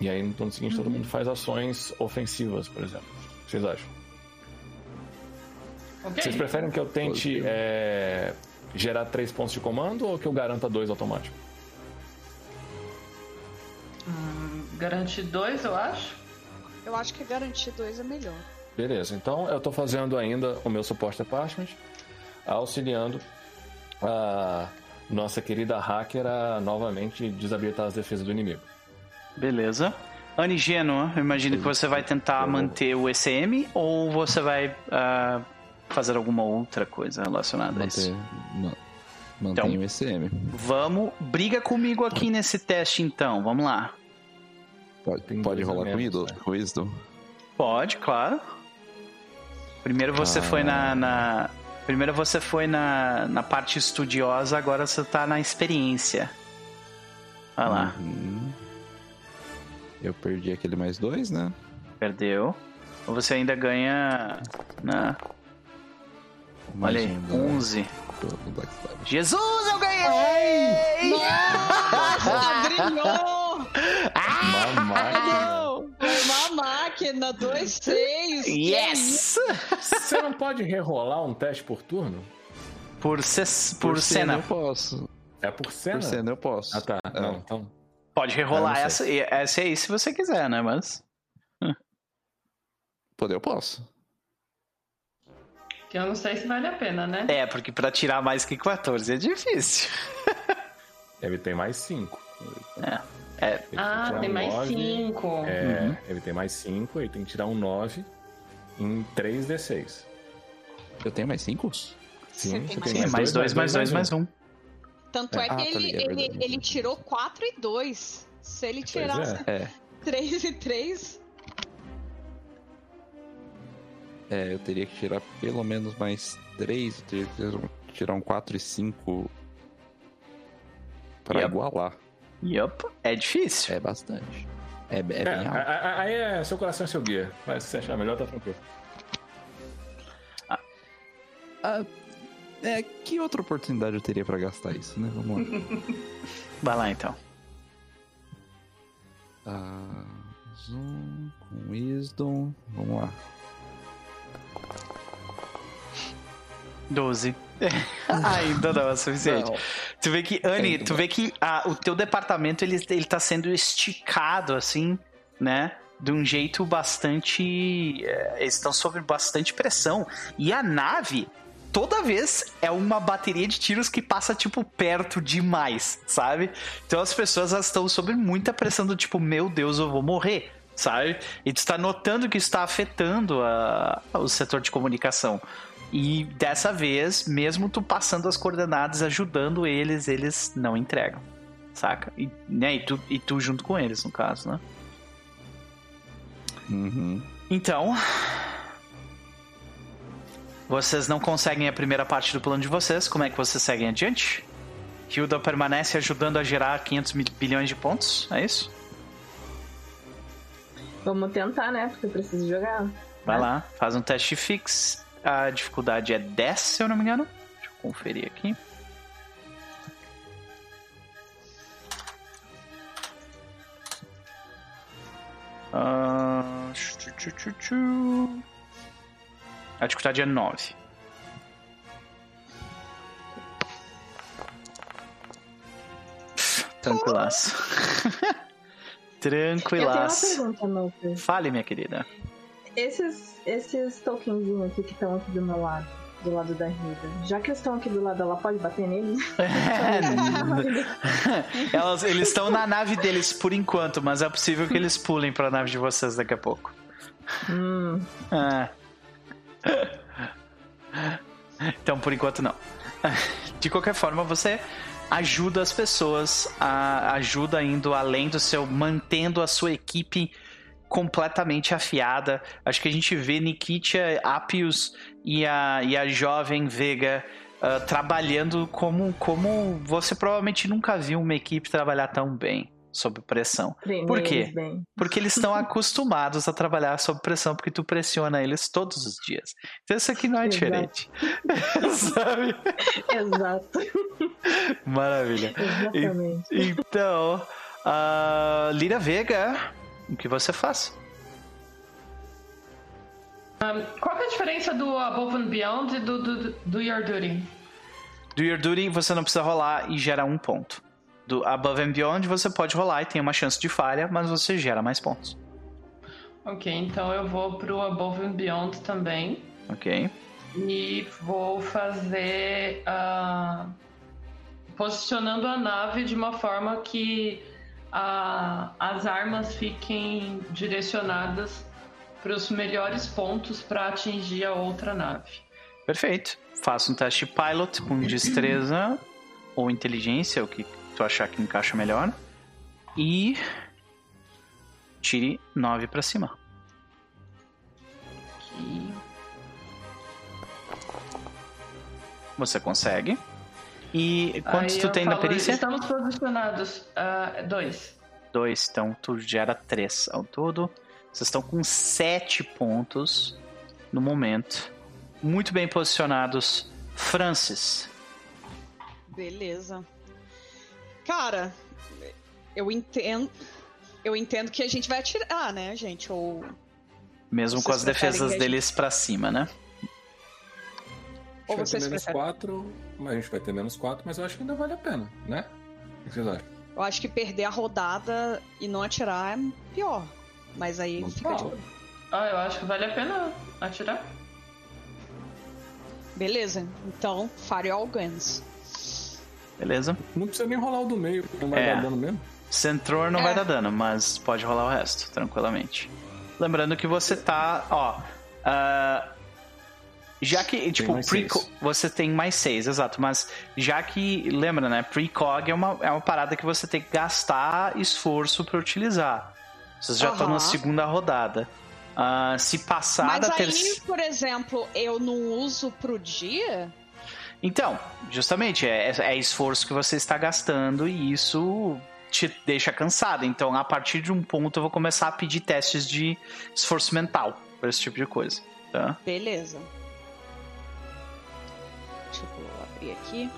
E aí no turno seguinte todo mundo faz ações ofensivas, por exemplo. O que vocês acham?
Ok?
Vocês preferem que eu tente é, gerar três pontos de comando ou que eu garanta dois automático?
Hum, garantir dois, eu acho.
eu acho que garantir dois é melhor.
Beleza, então eu tô fazendo ainda o meu suporte apartment, auxiliando a nossa querida hacker a novamente desabilitar as defesas do inimigo.
Beleza. Anigeno, eu imagino que você vai tentar manter o ECM ou você vai ah, fazer alguma outra coisa relacionada a isso?
Manter, ma- mantém
Então.
o ECM.
Vamos, briga comigo aqui nesse teste então, vamos lá.
Pode, pode rolar com
elementos,
Wisdom?
né?
com Wisdom?
Pode, claro. Primeiro você
Ah.
foi na, na- Primeiro você foi na, na parte estudiosa, agora você tá na experiência. Vai lá,
Uhum. Eu perdi aquele mais dois, né?
perdeu. Ou você ainda ganha. Na...
Mais
Olha aí,
um do-
11.
do- do Black Star.
Jesus, eu ganhei!
Nossa, brilhou!
Uma máquina.
Máquina, dois seis. que
Yes!
Você não pode rerolar um teste por turno?
Por, ce- por,
cena
cena.
eu posso.
É por cena?
Por cena eu posso.
Ah tá,
É.
não, então.
Pode rerolar essa, essa aí se você quiser, né? Mas.
Poder eu posso.
Que eu não sei se vale a pena, né?
É, porque pra tirar mais que 14 é difícil.
Ele tem mais cinco.
É. É.
Tem
Ah, tem
um
mais
nove.
cinco.
É,
Uhum.
ele tem mais 5, ele tem que tirar um 9 em 3d6.
Eu tenho mais cinco?
Você
Sim,
tem
você
mais
é mais dois, mais dois, mais um.
Tanto é,
Ah,
que
tá
ele,
ligado,
ele,
verdade.
ele tirou 4 e 2. Se ele tirasse
é.
É.
3 e 3,
É, eu teria que tirar pelo menos mais três. Eu teria que tirar um 4 e 5 pra
Yep.
igualar.
Yup, é difícil.
É bastante. É, é bem
É,
alto.
aí é seu coração é seu guia. Mas se você achar melhor, tá tranquilo.
Ah, é, que outra oportunidade eu teria pra gastar isso, né? Vamos lá.
Vai lá então.
Ah, zoom com Wisdom. Vamos lá.
12. Ainda não é o suficiente.
Não.
Tu vê que, Anne, tu vê que ah, o teu departamento ele, ele tá sendo esticado, assim, né? De um jeito bastante. é, eles estão sob bastante pressão. E a nave, toda vez, é uma bateria de tiros que passa, tipo, perto demais, sabe? Então as pessoas estão sob muita pressão do tipo, meu Deus, eu vou morrer. Sabe? E tu tá notando que isso está afetando a- o setor de comunicação. E dessa vez, mesmo tu passando as coordenadas, ajudando eles, eles não entregam. Saca? E, né, e, tu, e tu junto com eles, no caso, né?
Uhum.
Então. Vocês não conseguem a primeira parte do plano de vocês. Como é que vocês seguem adiante? Hilda permanece ajudando a gerar 500 mil- bilhões de pontos, é isso?
Vamos tentar, né? Porque eu preciso jogar.
Vai lá, faz um teste fix. A dificuldade é 10, se eu não me engano. Deixa eu conferir aqui. Ah, tchu, tchu, tchu, tchu. A dificuldade é 9. Tranquilaço.
Eu tenho uma
Tranquilaço.
pergunta.
Fale, minha querida.
Esses, esses tokenzinhos aqui que estão aqui do meu lado, do lado da Rita, já que eles estão aqui do lado, ela pode bater neles?
Elas, eles estão na nave deles por enquanto, mas é possível que eles pulem pra nave de vocês daqui a pouco.
hum,
Ah. Então, por enquanto, não. De qualquer forma, você ajuda as pessoas, a, ajuda indo além do seu, mantendo a sua equipe completamente afiada. Acho que a gente vê Nikitia, Apius e a, e a jovem Vega ah, trabalhando como, como você provavelmente nunca viu uma equipe trabalhar tão bem, sob pressão.
treinei
Por quê?
bem.
Porque eles estão acostumados a trabalhar sob pressão, porque tu pressiona eles todos os dias. Então isso aqui não é
Exato.
diferente. Sabe?
Exato,
Maravilha.
exatamente.
Então, a Lira Vega, o que você faz?
Qual que é a diferença do Above and Beyond e do, do, do Your Duty?
Do Your Duty você não precisa rolar e gera um ponto. Do Above and Beyond você pode rolar e tem uma chance de falha, mas você gera mais pontos.
Ok, então eu vou pro Above and Beyond também.
Ok?
E vou fazer a. posicionando a nave de uma forma que a- as armas fiquem direcionadas para os melhores pontos para atingir a outra nave.
Perfeito. Faça um teste pilot com destreza ou inteligência, o que tu achar que encaixa melhor. E tire 9 pra cima.
Aqui.
Você consegue. E quantos
Aí
tu tem na
falo,
perícia?
Estamos posicionados. ah, dois.
Dois, então tu gera três ao todo. Vocês estão com sete pontos no momento. Muito bem posicionados. Francis.
Beleza. Cara, eu entendo. Eu entendo que a gente vai atirar, né, gente? Ou.
Mesmo com
Vocês
as
preferem
defesas
a gente-
deles pra cima, né?
Ou
vai
vocês
ter menos
preferem?
4, mas a gente vai ter menos 4, mas eu acho que ainda vale a pena, né? O que vocês acham?
Eu acho que perder a rodada e não atirar é pior. Mas aí
Não
fica de
fala.
olho.
Ah, eu acho que vale a pena atirar.
Beleza, então, All Guns.
Beleza?
Não precisa nem rolar o do meio, porque não vai
É.
dar dano mesmo.
Centror não
É.
vai dar dano, mas pode rolar o resto, tranquilamente. Lembrando que você tá, ó. ah, já que, tipo,
seis.
você tem mais seis, exato. Mas já que, lembra, né? Precog é uma, é uma parada que você tem que gastar esforço pra utilizar. Vocês já estão
Aham.
na segunda rodada. Ah, se passar
Mas
da
aí,
terceira.
por exemplo, eu não uso pro dia?
Então, justamente, é, é esforço que você está gastando e isso te deixa cansado. Então, a partir de um ponto, eu vou começar a pedir testes de esforço mental para esse tipo de coisa. Tá?
Beleza. Abrir aqui.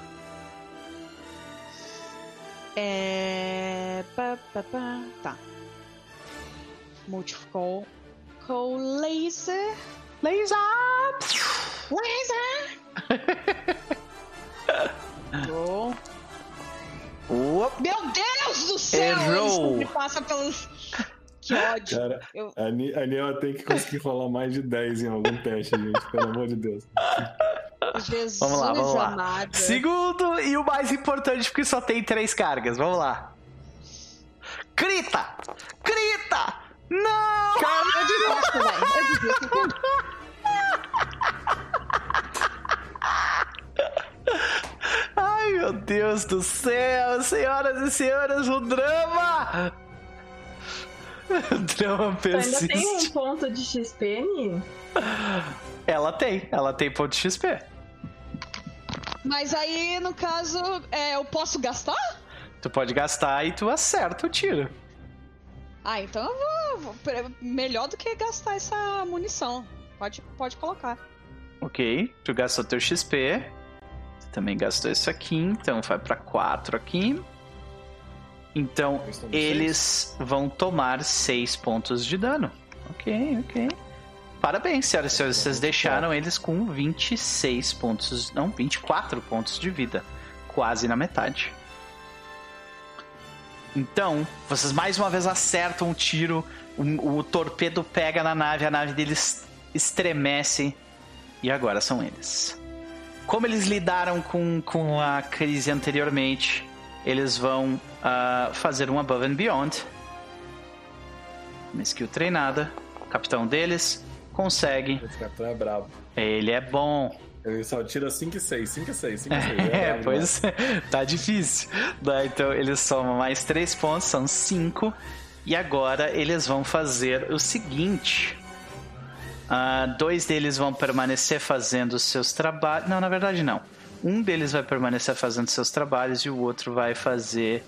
É. pá, pá, pá. Tá. Multifocal. Call laser.
Laser!
Laser!
Uop.
Meu Deus do céu!
Errou.
Ele passa pelos. Que ódio.
Cara,
Eu-
a, Ni- a Niel tem que conseguir rolar mais de 10 em algum teste, gente. Pelo amor de Deus.
Jesus
Vamos lá, vamos lá.
amado.
Segundo e o mais importante, porque só tem três cargas. Vamos lá. Crita! Crita! Não!
Eu desisto, velho. Eu desisto.
Ai, meu Deus do céu, senhoras e senhores, o drama! O drama
Tu ainda tem
persiste.
um ponto de XP, Ni?
Ela tem, ela tem ponto de XP.
Mas aí, no caso, é, eu posso gastar?
Tu pode gastar e tu acerta o tiro.
Ah, então eu vou, vou- Melhor do que gastar essa munição. Pode, pode colocar.
Ok, tu gastou teu XP. Tu também gastou isso aqui, então vai pra 4 aqui. Então,
Eles
eles vão tomar 6 pontos de dano. Ok, ok. Parabéns, senhoras e senhores. Vocês deixaram eles com 26 pontos. Não, 24 pontos de vida. Quase na metade. Então, vocês mais uma vez acertam um tiro. O, o torpedo pega na nave, a nave deles estremece. E agora são eles. Como eles lidaram com, com a crise anteriormente, eles vão ah, fazer um Above and Beyond. Uma skill treinada. O capitão deles consegue.
Esse capitão é brabo.
Ele é bom.
Ele só tira 5 e 6, 5 e 6, 5 e 6.
É, pois é. tá difícil. Tá, Então eles somam mais 3 pontos, são 5. E agora eles vão fazer o seguinte: Ah, dois deles vão permanecer fazendo seus trabalhos. Não, na verdade não. Um deles vai permanecer fazendo seus trabalhos e o outro vai fazer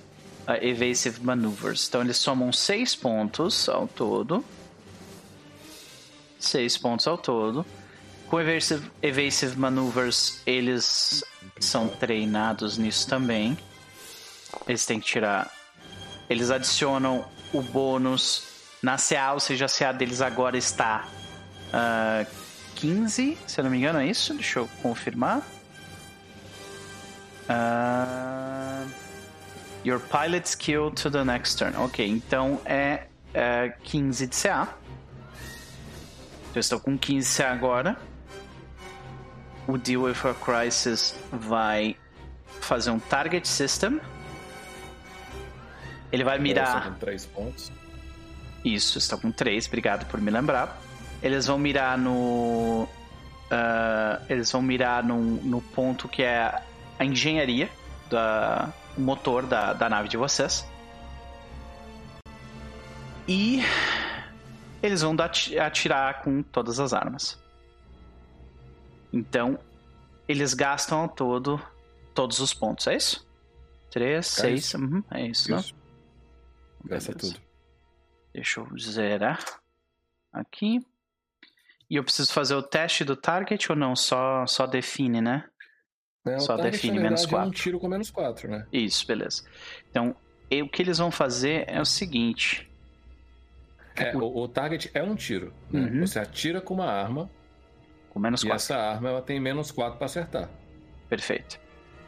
ah, Evasive Maneuvers. Então eles somam 6 pontos ao todo. 6 pontos ao todo. Com Evasive, evasive Maneuvers, eles são treinados nisso também. Eles têm que tirar. Eles adicionam o bônus na CA, ou seja, a CA deles agora está ah, 15, se eu não me engano, é isso? Deixa eu confirmar. Ah, your pilot skill to the next turn. Ok, então é, é 15 de CA. Eu estou com 15 CA agora. O Deal with a Crisis vai fazer um target system. Ele vai mirar.
Com 3 pontos.
Isso, está com 3, obrigado por me lembrar. Eles vão mirar no. ah, eles vão mirar no, no ponto que é a engenharia, da, o motor da, da nave de vocês. E eles vão atirar com todas as armas. Então, eles gastam ao todo todos os pontos, é isso? 3,
É
6,
isso.
é isso?
Isso. Gasta
Beleza.
tudo.
Deixa eu zerar aqui. E eu preciso fazer o teste do target ou não? Só, só define, né?
É, o
Só
target,
define menos
verdade, é um tiro com menos 4, né?
Isso, beleza. Então, o que eles vão fazer é o seguinte.
É, o, o target é um tiro. Né?
Uhum.
Você atira com uma arma
Com menos
e
4.
essa arma ela tem menos 4 pra acertar.
Perfeito.
Se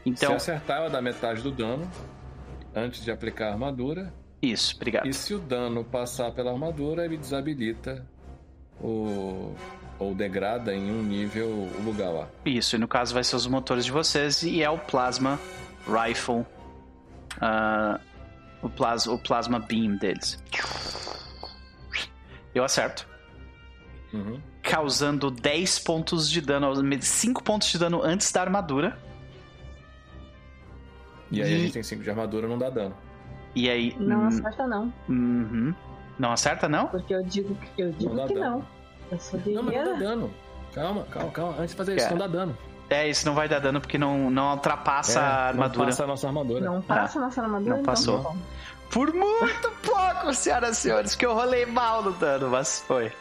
Então,
acertar, ela dá metade do dano antes de aplicar a armadura.
isso, obrigado.
E se o dano passar pela armadura, ele desabilita o. ou degrada em um nível o lugar lá.
Isso, e no caso vai ser os motores de vocês e é o Plasma Rifle. ah, O plasma, o plasma beam deles. Eu acerto.
Uhum.
Causando 10 pontos de dano, 5 pontos de dano antes da armadura.
E aí a
E-
gente tem 5 de armadura, não dá dano.
E aí.
Não
hum,
acerta, não.
uhum. Não acerta, não?
Porque eu digo, que- eu digo
dá
que
dano.
não. Eu só
Não, mas não dá
diria.
dano. Calma, calma, calma. Antes de fazer isso,
Cara,
não dá dano.
É, isso não vai dar dano porque não, não ultrapassa
É,
a
Não
armadura.
passa a nossa armadura.
Não passa nossa armadura,
Não
então
passou.
tá bom.
Por muito pouco, senhoras e senhores, que eu rolei mal no dano, mas foi.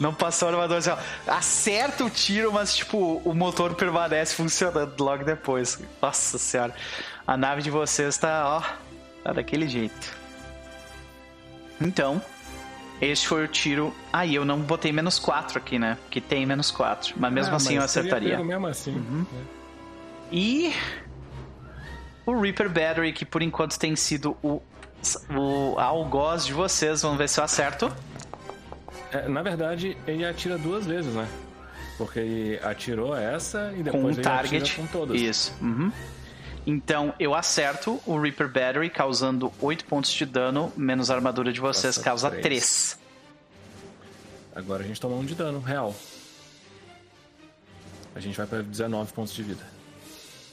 Não passou a armadura assim, ó. Acerta o tiro, mas tipo, o motor permanece funcionando logo depois. Nossa senhora. A nave de vocês tá, ó, tá daquele jeito. Então, este foi o tiro. Aí eu não botei menos 4 aqui, né? Que tem menos 4. Mas mesmo
Ah,
assim eu
mas seria
acertaria.
Mesmo assim.
Uhum. E o Reaper Battery, que por enquanto tem sido o, o algoz de vocês. Vamos ver se eu acerto.
É, na verdade, ele atira duas vezes, né? Porque ele atirou essa e
Com
depois
um
ele
target.
com todas.
Isso. Uhum. Então eu acerto o Reaper Battery, causando 8 pontos de dano, menos a armadura de vocês,
Nossa,
causa
três.
3.
Agora a gente toma um de dano, real. A gente vai pra 19 pontos de vida.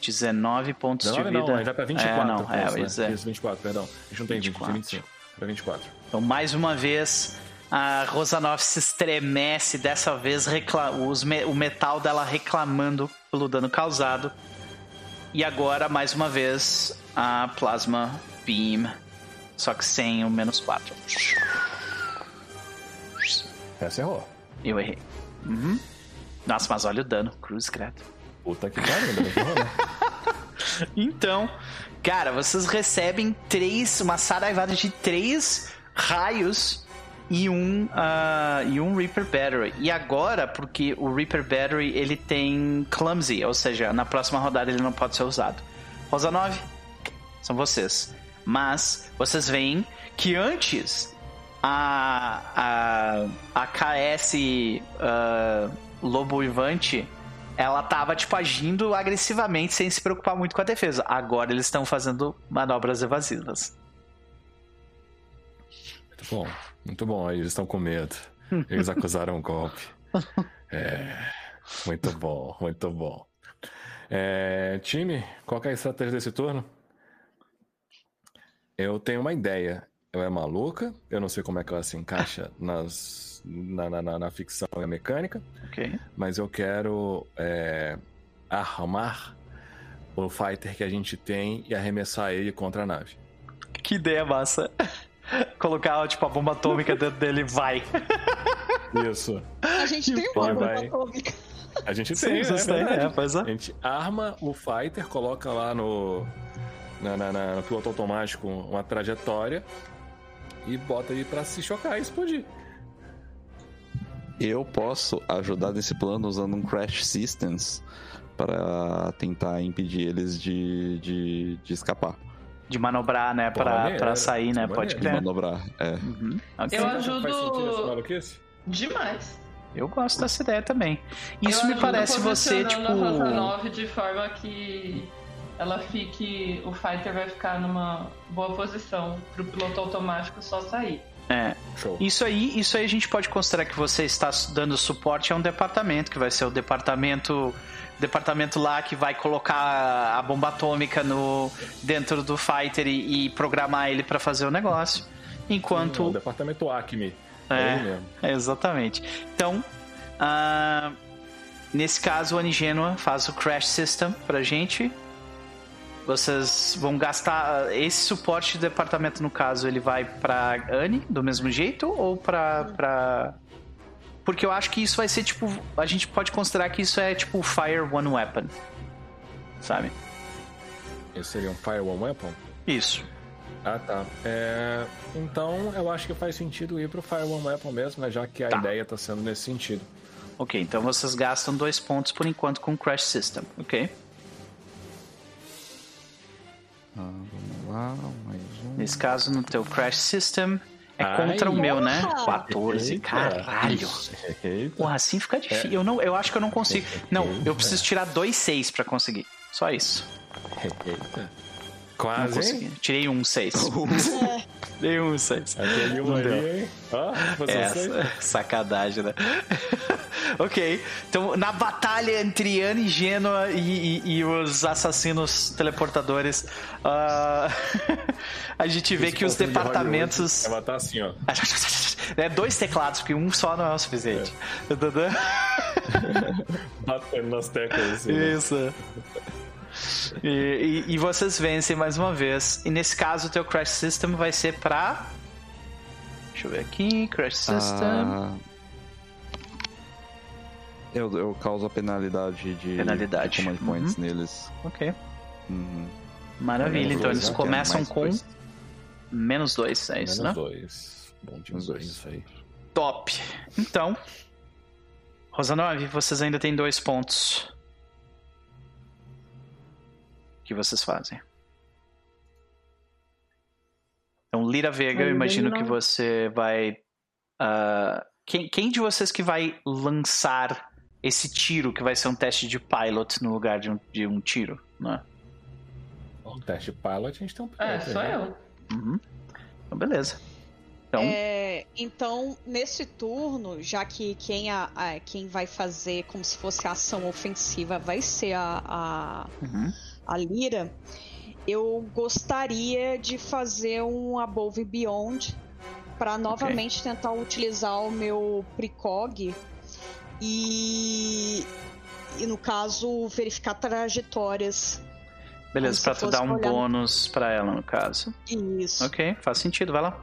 19 pontos
19
de
não,
vida.
a gente vai pra 24
É, não, é,
né?
é.
Isso, 24, perdão. A gente não tem 20,
24.
tem 25. Pra 24.
Então, mais uma vez, a Rosanov se estremece, dessa vez me- o metal dela reclamando pelo dano causado. E agora, mais uma vez, a Plasma Beam, só que sem o menos 4.
Essa errou.
Eu errei. Uhum. Nossa, mas olha o dano, cruz credo.
Puta que pariu, ainda né?
Então, cara, vocês recebem três, uma saraivada de três raios e um, ah, e um Reaper Battery. E agora, porque o Reaper Battery ele tem Clumsy, ou seja, na próxima rodada ele não pode ser usado. Rosa 9, são vocês. Mas vocês veem que antes a, a, a KS ah, Lobo Ivante ela tava, tipo, agindo agressivamente sem se preocupar muito com a defesa. Agora eles estão fazendo manobras evasivas.
Muito bom, muito bom. Eles estão com medo. Eles acusaram o golpe. É. Muito bom, muito bom. É, time, qual é a estratégia desse turno? Eu tenho uma ideia. Ela é maluca, eu não sei como é que ela se encaixa nas, na, na, na- na ficção e na mecânica,
Ok.
mas eu quero é, armar o fighter que a gente tem e arremessar ele contra a nave.
Que ideia massa. Colocar, tipo, a bomba atômica dentro dele vai.
Isso.
A gente tem uma
Vai,
bomba
vai.
atômica.
A gente
Sim,
tem, é
têm,
verdade.
é, pois é.
A gente arma o fighter, coloca lá no, na, na- na- no piloto automático uma trajetória e bota ele pra se chocar e explodir.
Eu posso ajudar nesse plano usando um Crash Systems para tentar impedir eles de, de, de escapar,
De manobrar, né? Pra,
maneiro,
pra sair, né?
maneiro.
Pode
de
crer.
manobrar. É.
Uhum. Ok.
Eu ajudo-? Demais.
Eu gosto dessa ideia também. Isso
Eu
me parece você, tipo.
a Rosa 9 de forma que ela fique. O fighter vai ficar numa boa posição pro piloto automático só sair.
É,
Show.
Isso aí, isso aí a gente pode considerar que você está dando suporte a um departamento, que vai ser o departamento departamento lá que vai colocar a bomba atômica no dentro do fighter e, e programar ele para fazer o negócio.
O
Enquanto
departamento Acme.
É.
É ele mesmo.
é, exatamente. Então, ah, nesse caso, o Anigênua faz o crash system pra gente. Vocês vão gastar esse suporte do departamento, no caso, ele vai pra Anne do mesmo jeito ou pra, pra... Porque eu acho que isso vai ser tipo. A gente pode considerar que isso é tipo Fire One Weapon. Sabe?
Esse seria um Fire One Weapon?
Isso.
Ah, tá. É, Então, eu acho que faz sentido ir pro Fire One Weapon mesmo, né? Já que a
Tá.
ideia tá sendo nesse sentido.
Ok, então vocês gastam dois pontos por enquanto com o Crash System, ok?
Ah, vamos lá, mais um.
Nesse caso, no teu Crash System, é
Ai.
contra o meu, né?
Porra!
14,
Eita.
caralho.
Eita.
Porra, assim fica difícil. Eu, não, eu acho que eu não consigo. Não, eu preciso tirar dois seis pra conseguir. Só isso.
Eita. Quase?
Tirei um 6. Tirei um 6.
Aquele um ali? Ó, você
É,
sei.
sacanagem, né? ok, então na batalha entre Ana e Gênua e, e- e os assassinos teleportadores, ah, a gente vê
Esse
que os
de
departamentos.
Hollywood, Ela tá assim, ó.
É dois teclados, porque um só não é o suficiente.
Batendo nas teclas assim. né?
E, e- e vocês vencem mais uma vez. E nesse caso, o teu Crash System vai ser pra. Deixa eu ver aqui. Crash System.
Ah, eu, eu causo a penalidade de,
Penalidade.
de command points
Uhum.
neles.
Ok.
Uhum.
Maravilha.
Menos
Então
dois,
eles
né?
começam com
dois.
menos dois, é isso,
Menos
né?
dois. Bom demais
dois.
isso aí.
Top. Então, Rosanove, vocês ainda têm dois pontos. Que vocês fazem? Então, Lira Vega, eu imagino que você vai. ah, quem, quem de vocês que vai lançar esse tiro, que vai ser um teste de pilot no lugar de um, de um tiro? Né?
Bom, teste pilot, a gente tem um
É, sou
né?
eu.
Uhum. Então, beleza. Então,
É, então, nesse turno, já que quem, a, a- quem vai fazer como se fosse a ação ofensiva vai ser a, a,
uhum.
A Lira, eu gostaria de fazer um Above and Beyond para novamente tentar utilizar o meu Precog e, e no caso, verificar trajetórias.
beleza,
se
tu dar um bônus pra ela, no caso.
Isso.
Ok, faz sentido, vai lá.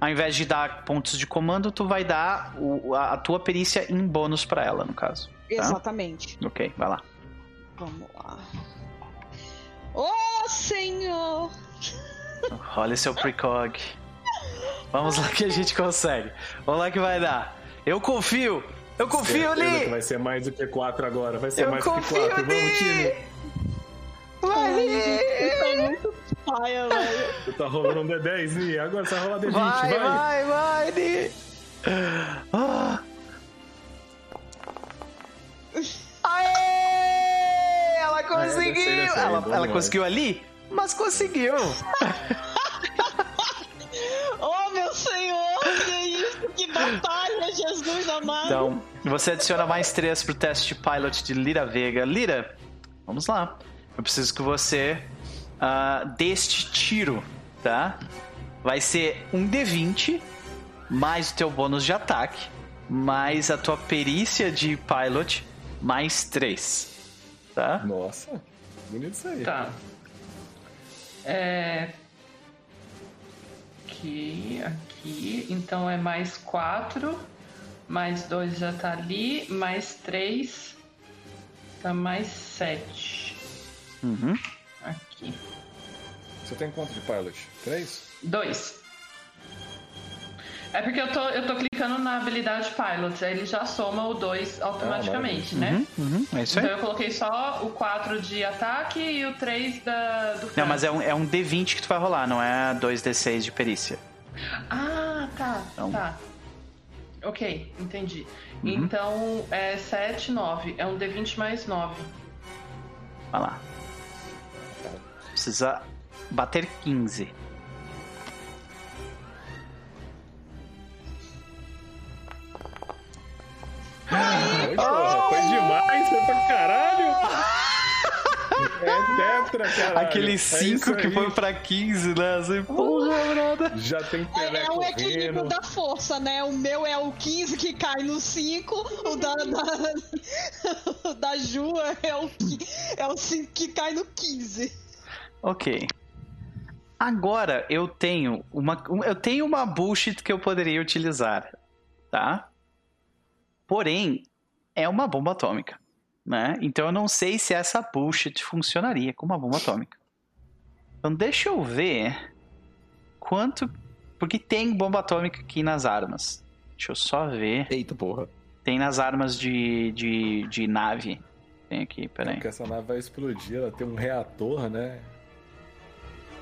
Ao invés de dar pontos de comando, tu vai dar o- a, a tua perícia em bônus pra ela, no caso.
Exatamente.
Ok, vai lá.
Vamos lá. Oh, senhor!
Olha seu precog. Vamos lá que a gente consegue. Vamos lá que vai dar. Eu confio! Eu confio ali!
vai ser mais do que 4 agora. Vai ser
Eu
mais do que
confio
4. Vamos, time.
Vai ali!
Tá muito paia, velho.
Tu tá rolando um D10, Ni. Agora você vai rolar D20.
Vai,
Vai,
vai, vai, Ni! Ah. Aê! Ela conseguiu!
aí,
ela
bom
ela conseguiu ali, mas conseguiu!
Oh, meu senhor! Que isso? Que batalha, Jesus amado!
Então, você adiciona mais três pro teste de pilot de Lira Vega. Lira, vamos lá. Eu preciso que você ah, dê este tiro, tá? Vai ser um D20, mais o teu bônus de ataque, mais a tua perícia de pilot, mais três, tá?
Nossa, bonito isso aí.
Tá. É. Aqui, aqui. Então é mais 4. Mais 2 já tá ali. Mais 3. Tá mais 7.
Uhum.
Aqui.
Você tem quanto de pilot? 3?
2. É porque eu tô, eu tô clicando na habilidade Pilot, aí ele já soma o 2 automaticamente, né?
Uhum, uhum, é isso
Então
aí.
eu coloquei só o 4 de ataque e o 3 da, do
Não, mas é um, é um D20 que tu vai rolar, não é 2D6 de perícia.
Ah, tá,
Então.
tá. Ok, entendi.
Uhum.
Então é 7, 9. É um D20 mais 9.
Vai lá. Precisa bater 15.
Foi, porra, foi demais, foi pra caralho. É tetra, caralho.
Aquele
É
5
isso
que
aí.
foi pra 15, né? Assim, porra, brother.
Já tem
É,
Pelé
é o equilíbrio da força, né? O meu é o 15 que cai no 5, o da, da, o da Ju é o, é o 5 que cai no 15.
Ok. Agora eu tenho uma um- eu tenho uma bullshit que eu poderia utilizar, tá? Porém, é uma bomba atômica, né? Então eu não sei se essa bullshit funcionaria com uma bomba atômica. Então deixa eu ver quanto porque tem bomba atômica aqui nas armas. Deixa eu só ver.
Eita porra.
Tem nas armas de, de, de nave. Tem aqui, peraí.
Porque essa nave vai explodir, ela tem um reator, né?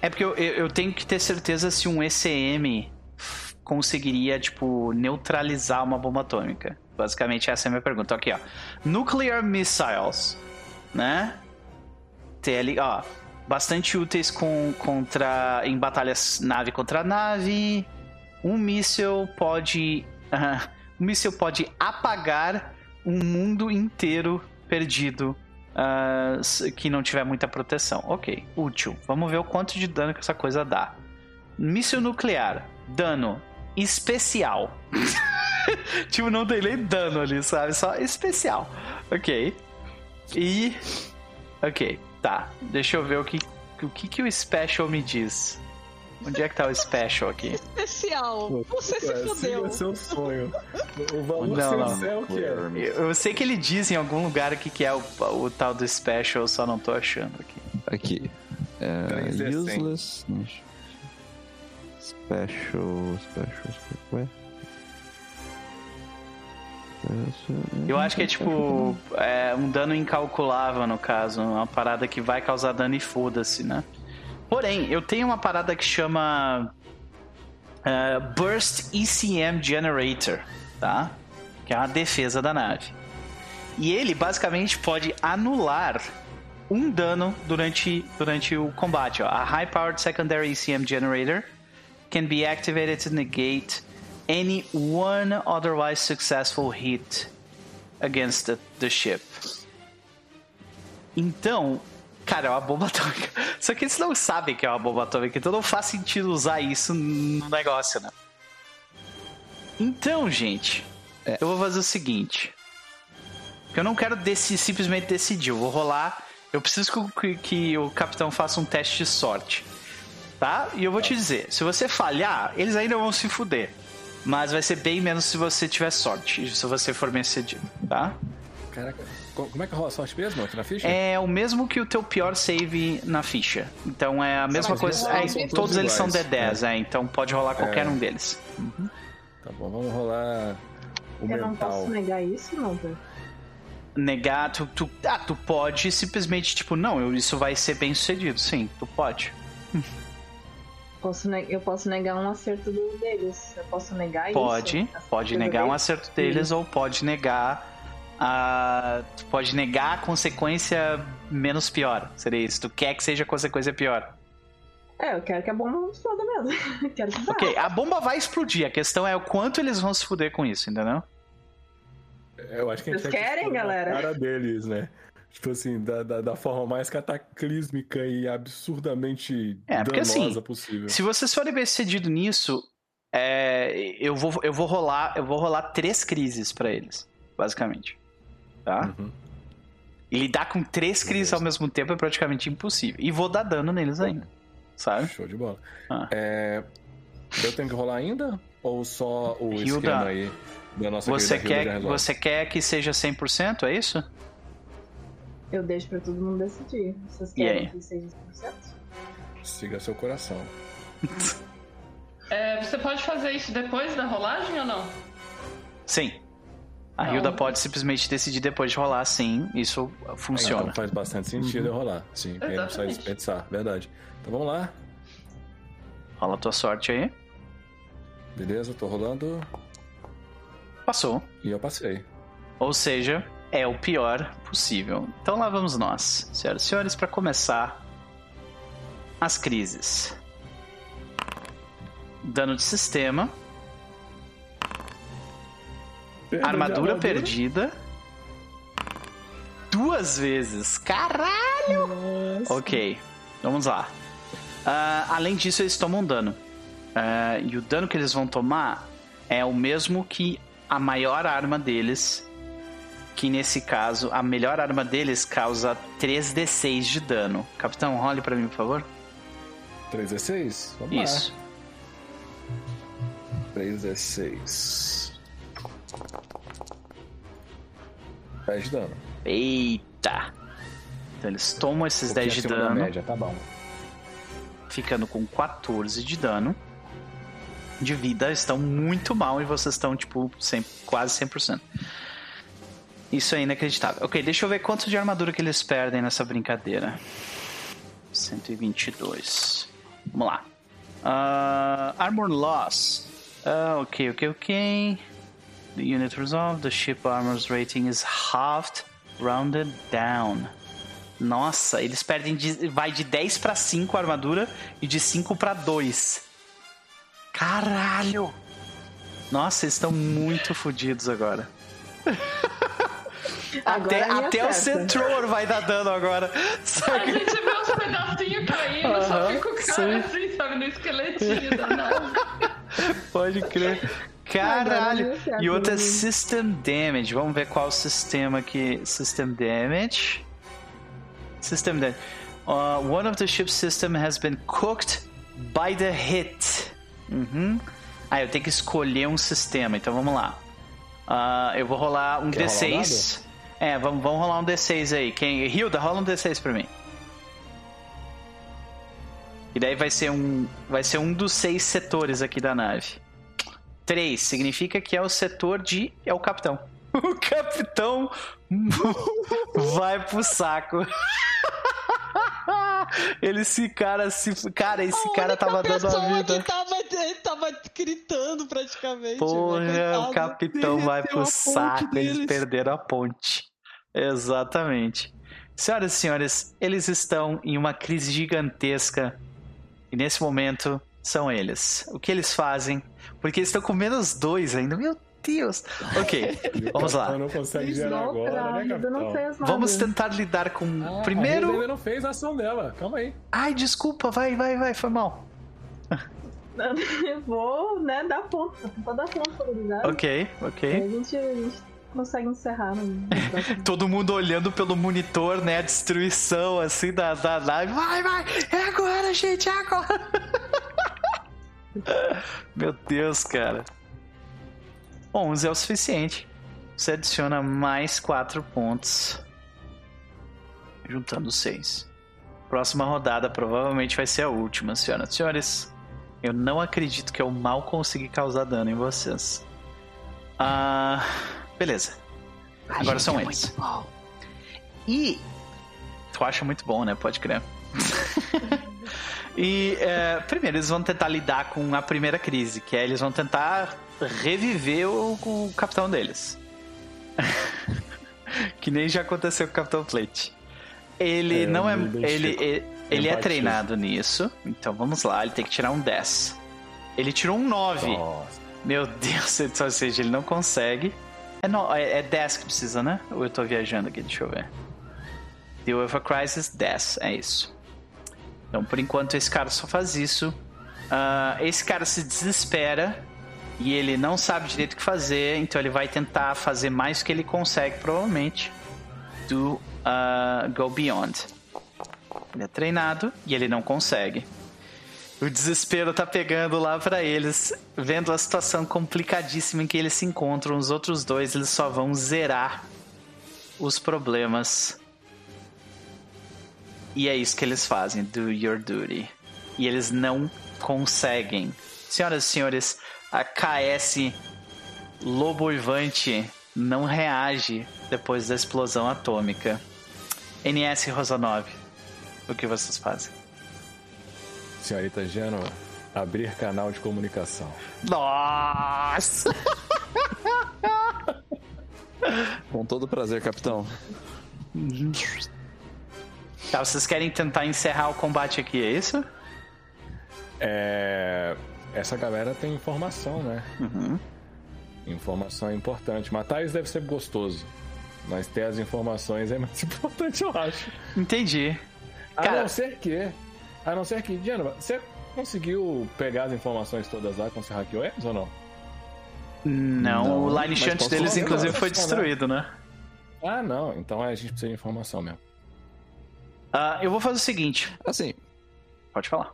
É porque eu, eu, eu tenho que ter certeza se um ECM conseguiria, tipo, neutralizar uma bomba atômica. Basicamente, essa é a minha pergunta. Aqui, ó. Nuclear Missiles, né? TL, ó. bastante úteis com, contra em batalhas nave contra nave. Um míssil pode ah, um míssil pode apagar um mundo inteiro perdido s- que não tiver muita proteção. Ok, útil. Vamos ver o quanto de dano que essa coisa dá. Míssil nuclear, dano especial. tipo, não tem nem dano ali, sabe? Só especial. Ok. E. Ok, tá. Deixa eu ver o que, o que, que o Special me diz. Onde é que tá o Special aqui?
Especial. Você se fodeu.
Siga seu sonho. O valor
Não, não.
seu é o que é.
Eu, sei que ele diz em algum lugar o que, que é o, o tal do Special, eu só não tô achando aqui.
Aqui. É,
3D100.
useless. Special. Special. Special. Ué?
Eu acho que é tipo é, um dano incalculável no caso, uma parada que vai causar dano e foda-se, né? Porém, eu tenho uma parada que chama é, Burst ECM Generator, tá? Que é uma defesa da nave. E ele basicamente pode anular um dano durante, durante o combate. Ó. A High Powered Secondary ECM Generator can be activated to negate any one otherwise successful hit against the, the ship. Então, cara, é uma bomba atômica. Só que eles não sabem que é uma bomba atômica, então não faz sentido usar isso no negócio, né? Então, gente, eu vou fazer o seguinte. Eu não quero deci- simplesmente decidir, eu vou rolar. Eu preciso que, o- que- que o capitão faça um teste de sorte. Tá? E eu vou te dizer, se você falhar, eles ainda vão se fuder. Mas vai ser bem menos se você tiver sorte, se você for bem sucedido, tá?
Caraca, co- como é que rola a sorte mesmo aqui na ficha?
É o mesmo que o teu pior save na ficha. Então é a mesma
mas
coisa. é, todos
todos
eles são
iguais,
D10, é. Então pode rolar qualquer
É.
um deles.
Tá bom, vamos rolar o
Eu não
mental.
posso negar isso, não, velho.
Negar, tu, tu, ah, tu pode simplesmente, tipo, não, eu- isso vai ser bem sucedido. Sim, tu pode.
Posso Eu posso negar um acerto deles. Eu posso negar
Pode,
isso.
pode
Acerto
negar um
deles?
acerto deles ou pode negar a. Tu pode negar a consequência menos pior. Seria isso. Tu quer que seja a consequência pior.
É, eu quero que a bomba não exploda mesmo. quero que vá.
Ok, a bomba vai explodir. A questão é o quanto eles vão se fuder com isso, entendeu?
Eu acho que a gente
Vocês
que
querem,
na
galera?
cara deles, né? Tipo assim, da, da, da forma mais cataclísmica e absurdamente
É, porque
danosa
assim,
possível.
Se vocês forem bem sucedido nisso, é, eu, vou, eu vou rolar. Eu vou rolar três crises pra eles, basicamente. Tá?
Uhum.
E lidar com três crises ao mesmo tempo é praticamente impossível. E vou dar dano neles ainda. Sabe?
Show de bola.
Ah.
É, eu tenho que rolar ainda? Ou só o
Hilda,
esquema aí da nossa
Você quer, você quer que seja 100%? É isso?
Eu deixo pra todo mundo decidir. Vocês querem que seja 100%?
Siga seu coração.
É, você pode fazer isso depois da rolagem ou não?
Sim. A
Não.
Hilda pode simplesmente decidir depois de rolar, sim. Isso funciona.
Então faz bastante sentido eu rolar. Sim, aí não precisa desperdiçar, verdade. Então vamos lá.
Rola a tua sorte aí.
Beleza, tô rolando
Passou.
e eu passei.
Ou seja, é o pior possível. Então lá vamos nós, senhoras e senhores, para começar as crises. Dano de sistema,
de
armadura perdida. Duas vezes. Caralho! Ok, vamos lá. Ah, além disso, eles tomam dano. Ah, e o dano que eles vão tomar é o mesmo que a maior arma deles. Que nesse caso, a melhor arma deles causa 3d6 de dano. Capitão, role pra mim, por favor.
3d6? Vamos
Isso.
lá. 3d6. 10 de dano.
Eita! Então eles tomam esses
Um
10 de dano.
média, tá bom.
ficando com 14 de dano de vida, estão muito mal e vocês estão, tipo, 100, quase 100%. Isso é inacreditável. Ok, deixa eu ver quanto de armadura que eles perdem nessa brincadeira. 122. Vamos lá. Ah, armor loss. Ah, ok, ok, ok. The unit resolved. The ship armor's rating is halved, rounded down. Nossa, eles perdem de, vai de 10 pra 5 a armadura e de 5 pra 2. Caralho! Nossa, eles estão muito fodidos agora.
Agora
até
a minha
até o. Centrower vai dar dano agora.
A
Sabe?
gente vê os pedacinhos caindo, só
Aham,
fica o cara
sim.
assim, sabe, no esqueletinho da nave.
Pode crer. Caralho.
certo,
E outra é. System Damage. Vamos ver qual sistema que. System Damage. System Damage. Uh, one of the ship's system has been cooked by the hit. Uhum. Ah, eu tenho que escolher um sistema, então vamos lá. Ah, eu vou rolar um
Quer rolar um
D6. É, vamos, vamos rolar um D6 aí. Quem... Hilda, rola um D6 pra mim. E daí vai ser um. Vai ser um dos seis setores aqui da nave. 3 significa que é o setor de. É o capitão. O capitão vai pro saco. Ele, esse cara se. Cara, esse cara tava dando a vida.
Que tava, ele tava gritando praticamente.
Porra,
velho,
o capitão vai pro
a
saco. Eles
deles.
perderam a ponte. Exatamente. Senhoras e senhores, eles estão em uma crise gigantesca. E nesse momento são eles. O que eles fazem? Porque eles estão com menos dois ainda. Meu Deus. Ok, vamos lá.
Não consegue gerar agora, né.
Vamos tentar lidar com.
Ah,
Primeiro.
ainda não fez a ação dela. Calma aí.
Ai, desculpa, vai, vai, vai, foi mal.
Vou, né, dar ponto. Vou dar ponto né?
Ok, ok.
a gente, a gente consegue encerrar no.
Todo mundo olhando pelo monitor, né? A destruição assim da, da nave. Vai, vai! É agora, gente, é agora! Meu Deus, cara. 11 é o suficiente. Você adiciona mais 4 pontos. Juntando 6. Próxima rodada provavelmente vai ser a última, senhoras e senhores. Eu não acredito que eu mal consegui causar dano em vocês. Ah. Beleza. Agora são eles. E. Tu acha muito bom, né? Pode crer. e é, primeiro eles vão tentar lidar com a primeira crise, que é eles vão tentar reviver o, o capitão deles. que nem já aconteceu com o Capitão Plate. Ele
É,
não é. Ele, ele, ele é treinado nisso. Então vamos lá, ele tem que tirar um 10. Ele tirou um 9.
Nossa.
Meu Deus, ou seja, ele não consegue. É, no, é, é 10 que precisa, né? Ou eu tô viajando aqui, deixa eu ver. Deal with a Crisis, 10, é isso. Então, por enquanto, esse cara só faz isso. Ah, esse cara se desespera e ele não sabe direito o que fazer, então ele vai tentar fazer mais do que ele consegue, provavelmente, do ah, Go Beyond. Ele é treinado e ele não consegue. O desespero tá pegando lá pra eles, vendo a situação complicadíssima em que eles se encontram. Os outros dois, eles só vão zerar os problemas. E é isso que eles fazem, do your duty. E eles não conseguem. Senhoras e senhores, a KS Lobo Uivante não reage depois da explosão atômica. NS Rosanov, o que vocês fazem?
Senhorita Gênova, abrir canal de comunicação.
Nossa!
Com todo prazer, capitão.
Tá, vocês querem tentar encerrar o combate aqui, é isso?
É... Essa galera tem informação, né?
Uhum.
Informação é importante. Matar eles deve ser gostoso. Mas ter as informações é mais importante, eu acho.
Entendi.
A
Cara-
não ser que. A não ser que. Diana, você conseguiu pegar as informações todas lá quando você hackeou eles ou não?
Não,
Não,
o line shunt deles, inclusive, foi destruído, né?
Ah, não. Então a gente precisa de informação mesmo.
Ah, eu vou fazer o seguinte.
Assim,
Pode falar.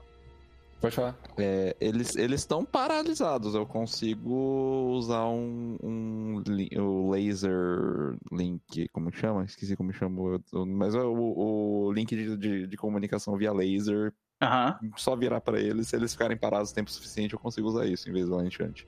Pode falar.
é, eles eles estão paralisados. Eu consigo usar um, um o laser link, como chama? Esqueci como chama. Mas é o, o link de, de, de comunicação via laser.
Aham.
Só virar pra eles. Se eles ficarem parados o tempo suficiente, eu consigo usar isso em vez do enchante.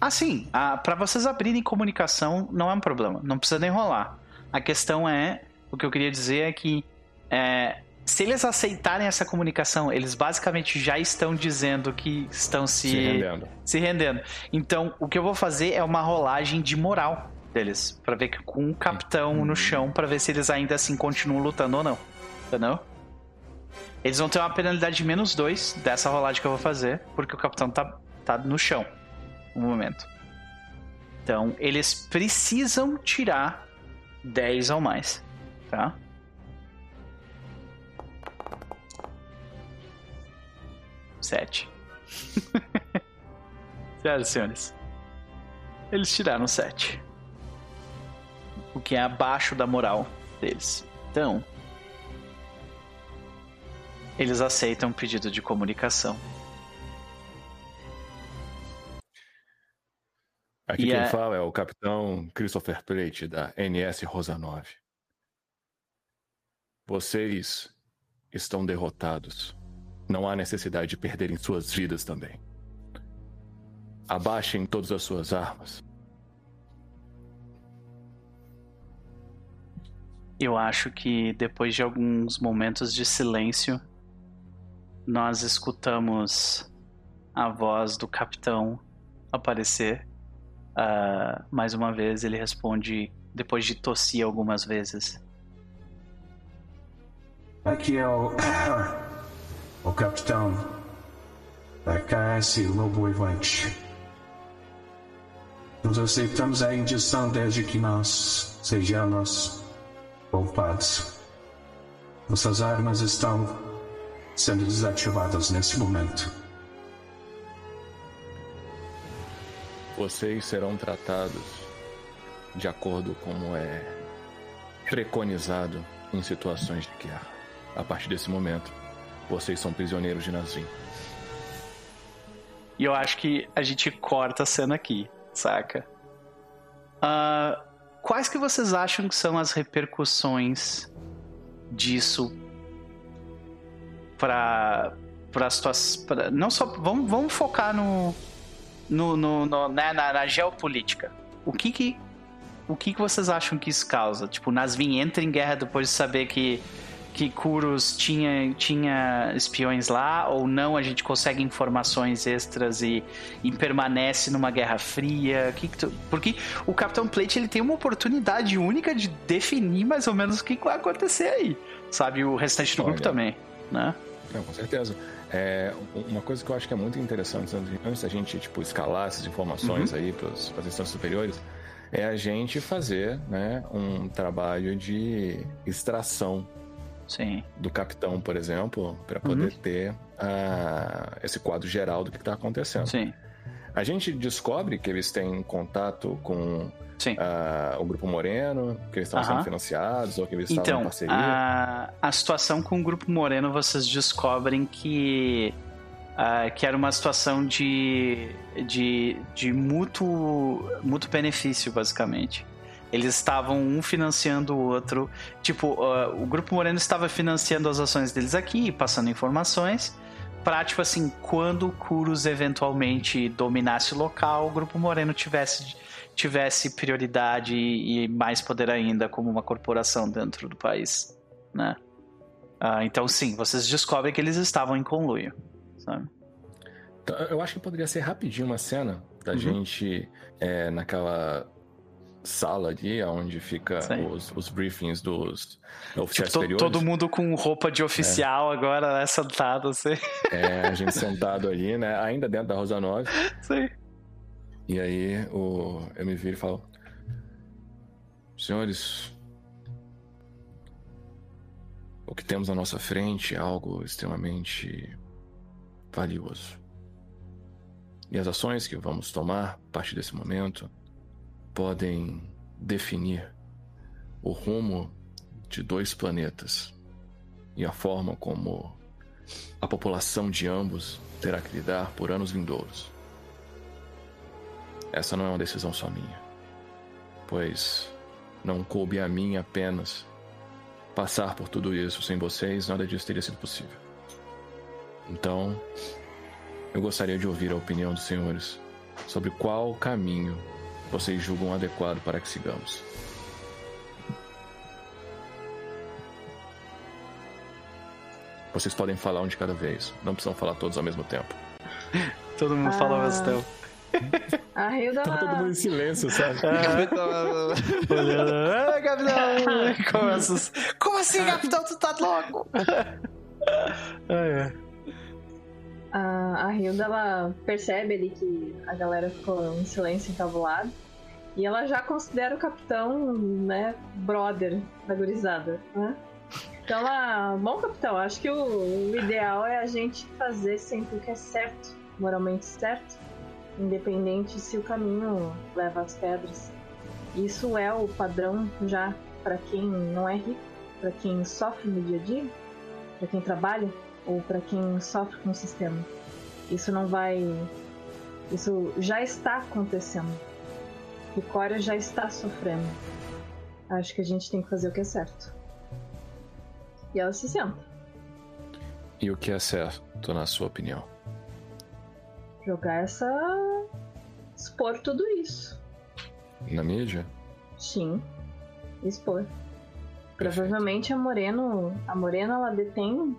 Ah, sim. Ah, para vocês abrirem comunicação, não é um problema. Não precisa nem rolar. A questão é. O que eu queria dizer é que. é, se eles aceitarem essa comunicação, eles basicamente já estão dizendo que estão se,
Se rendendo.
se rendendo. Então, o que eu vou fazer é uma rolagem de moral. deles. Pra ver que com o capitão no chão, pra ver se eles ainda assim continuam lutando ou não. Entendeu? Eles vão ter uma penalidade de menos dois dessa rolagem que eu vou fazer, porque o capitão tá, tá no chão no momento. Então, eles precisam tirar 10 ou mais, tá? Sete. Senhoras e senhores. Eles tiraram 7. O que é abaixo da moral deles. Então, eles aceitam o pedido de comunicação.
Aqui
E
quem
é-
fala é o capitão Christopher Plate, da NS Rosa 9. Vocês estão derrotados. Não há necessidade de perderem suas vidas também. Abaixem todas as suas armas.
Eu acho que depois de alguns momentos de silêncio, nós escutamos a voz do capitão aparecer. Ah, mais uma vez, ele responde depois de tossir algumas vezes.
Aqui é o. o capitão da KS Lobo Evante. Nós aceitamos a indição desde que nós sejamos poupados. Nossas armas estão sendo desativadas nesse momento.
Vocês serão tratados de acordo como é preconizado em situações de guerra. A partir desse momento, vocês são prisioneiros de Nazim.
E eu acho que a gente corta a cena aqui, saca? Ah, quais que vocês acham que são as repercussões disso para para situação pra, não só vamos, vamos focar no no, no, no né, na, na geopolítica o que que o que que vocês acham que isso causa tipo Nasvin entra em guerra depois de saber que que Kurus tinha, tinha espiões lá ou não, a gente consegue informações extras e, e permanece numa guerra fria. Que que tu- porque o Capitão Plate ele tem uma oportunidade única de definir mais ou menos o que vai acontecer aí. Sabe, o restante do grupo
Olha.
também, né?
Não, com certeza. É, uma coisa que eu acho que é muito interessante, antes antes da gente tipo, escalar essas informações aí para as instâncias superiores, é a gente fazer né, um trabalho de extração
Sim.
do capitão, por exemplo, para poder ter ah, esse quadro geral do que está acontecendo.
Sim.
A gente descobre que eles têm contato com ah, o Grupo Moreno, que eles estão
Aham.
sendo financiados ou que eles estavam em
Então,
parceria.
a, a situação com o Grupo Moreno, vocês descobrem que, ah, que era uma situação de, de, de mútuo, mútuo benefício, basicamente. Eles estavam um financiando o outro. Tipo, ah, o Grupo Moreno estava financiando as ações deles aqui, passando informações. Pra, tipo assim, quando o Kurus eventualmente dominasse o local, o Grupo Moreno tivesse tivesse prioridade e mais poder ainda como uma corporação dentro do país, né? Ah, então sim, vocês descobrem que eles estavam em conluio, sabe?
Então, eu acho que poderia ser rapidinho uma cena da
Uhum.
gente é, naquela sala ali, onde fica
Sim.
os, os briefings dos
Tipo,
oficiais
to-
superiores.
todo mundo com roupa de oficial agora, né, sentado assim.
É, a gente sentado ali, né? Ainda dentro da Rosa 9.
Sim.
E aí o, eu me viro e falo: Senhores, o que temos à nossa frente é algo extremamente valioso. E as ações que vamos tomar a partir desse momento podem definir o rumo de dois planetas e a forma como a população de ambos terá que lidar por anos vindouros. Essa não é uma decisão só minha, pois não coube a mim apenas passar por tudo isso. Sem vocês, nada disso teria sido possível. Então, eu gostaria de ouvir a opinião dos senhores sobre qual caminho vocês julgam adequado para que sigamos. Vocês podem falar um de cada vez, não precisam falar todos ao mesmo tempo.
Todo mundo fala ao mesmo
Ah.
tempo.
A Hilda,
Tá todo mundo em silêncio, sabe?
Olhando, ah, capitão! Começa Como assim, capitão? Tu tá louco? É,
a, a Hilda, ela percebe ali que a galera ficou em silêncio encabulado. E ela já considera o capitão, né, brother da gurizada, né? Então ela, bom capitão, acho que o, o ideal é a gente fazer sempre o que é certo, moralmente certo, independente se o caminho leva às pedras. Isso é o padrão já para quem não é rico, para quem sofre no dia a dia, para quem trabalha ou para quem sofre com o sistema. Isso não vai. Isso já está acontecendo. Ricória já está sofrendo. Acho que a gente tem que fazer o que é certo. E ela se senta.
E o que é certo, na sua opinião?
Jogar essa. expor tudo isso.
Na mídia?
Sim. Expor. Provavelmente a Moreno. A Morena ela detém.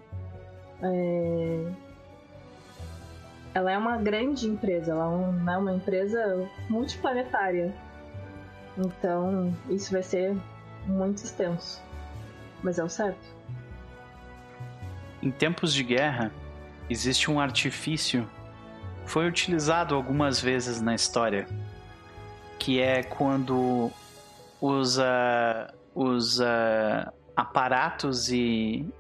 É, Ela é uma grande empresa, ela é um- é uma empresa multiplanetária. Então isso vai ser muito extenso. Mas é o certo.
Em tempos de guerra, existe um artifício foi utilizado algumas vezes na história, que é quando os, ah, os ah, aparatos e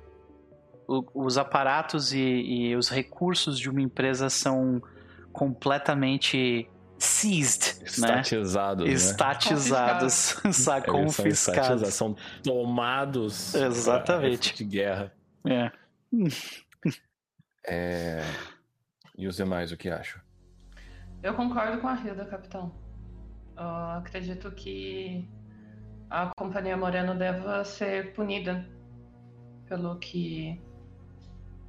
o- os aparatos e, e os recursos de uma empresa são completamente seized, né?
Estatizados, né?
Estatizados, sabe?
Eles são
confiscados.
estatizados, São tomados.
Exatamente.
de guerra.
É.
É... E os demais, o que acham?
Eu concordo com a Hilda, capitão. Eu acredito que a Companhia Moreno deva ser punida pelo que.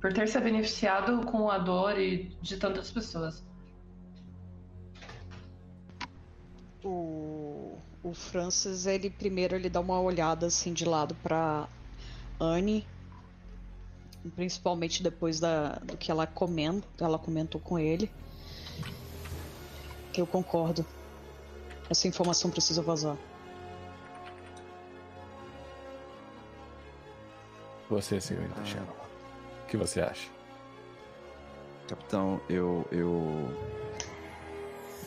Por ter se beneficiado com a dor e de tantas pessoas.
O, o Francis, ele primeiro ele dá uma olhada assim de lado pra Anne, principalmente depois da, do que ela comenta, ela comentou com ele. Eu concordo. Essa informação precisa vazar.
Você, senhorita Shannon. O que você acha?
Capitão, eu. Eu,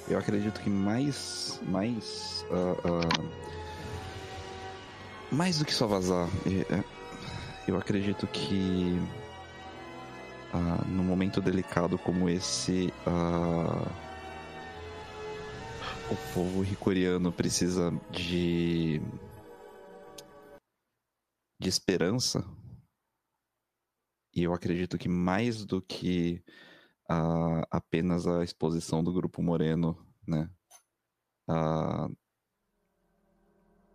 eu acredito que mais. Mais. ah, ah, mais do que só vazar. é- é- Eu acredito que. ah, num momento delicado como esse. ah, o povo ricoriano precisa de. de esperança. E eu acredito que mais do que a- apenas a exposição do Grupo Moreno, né? Ah,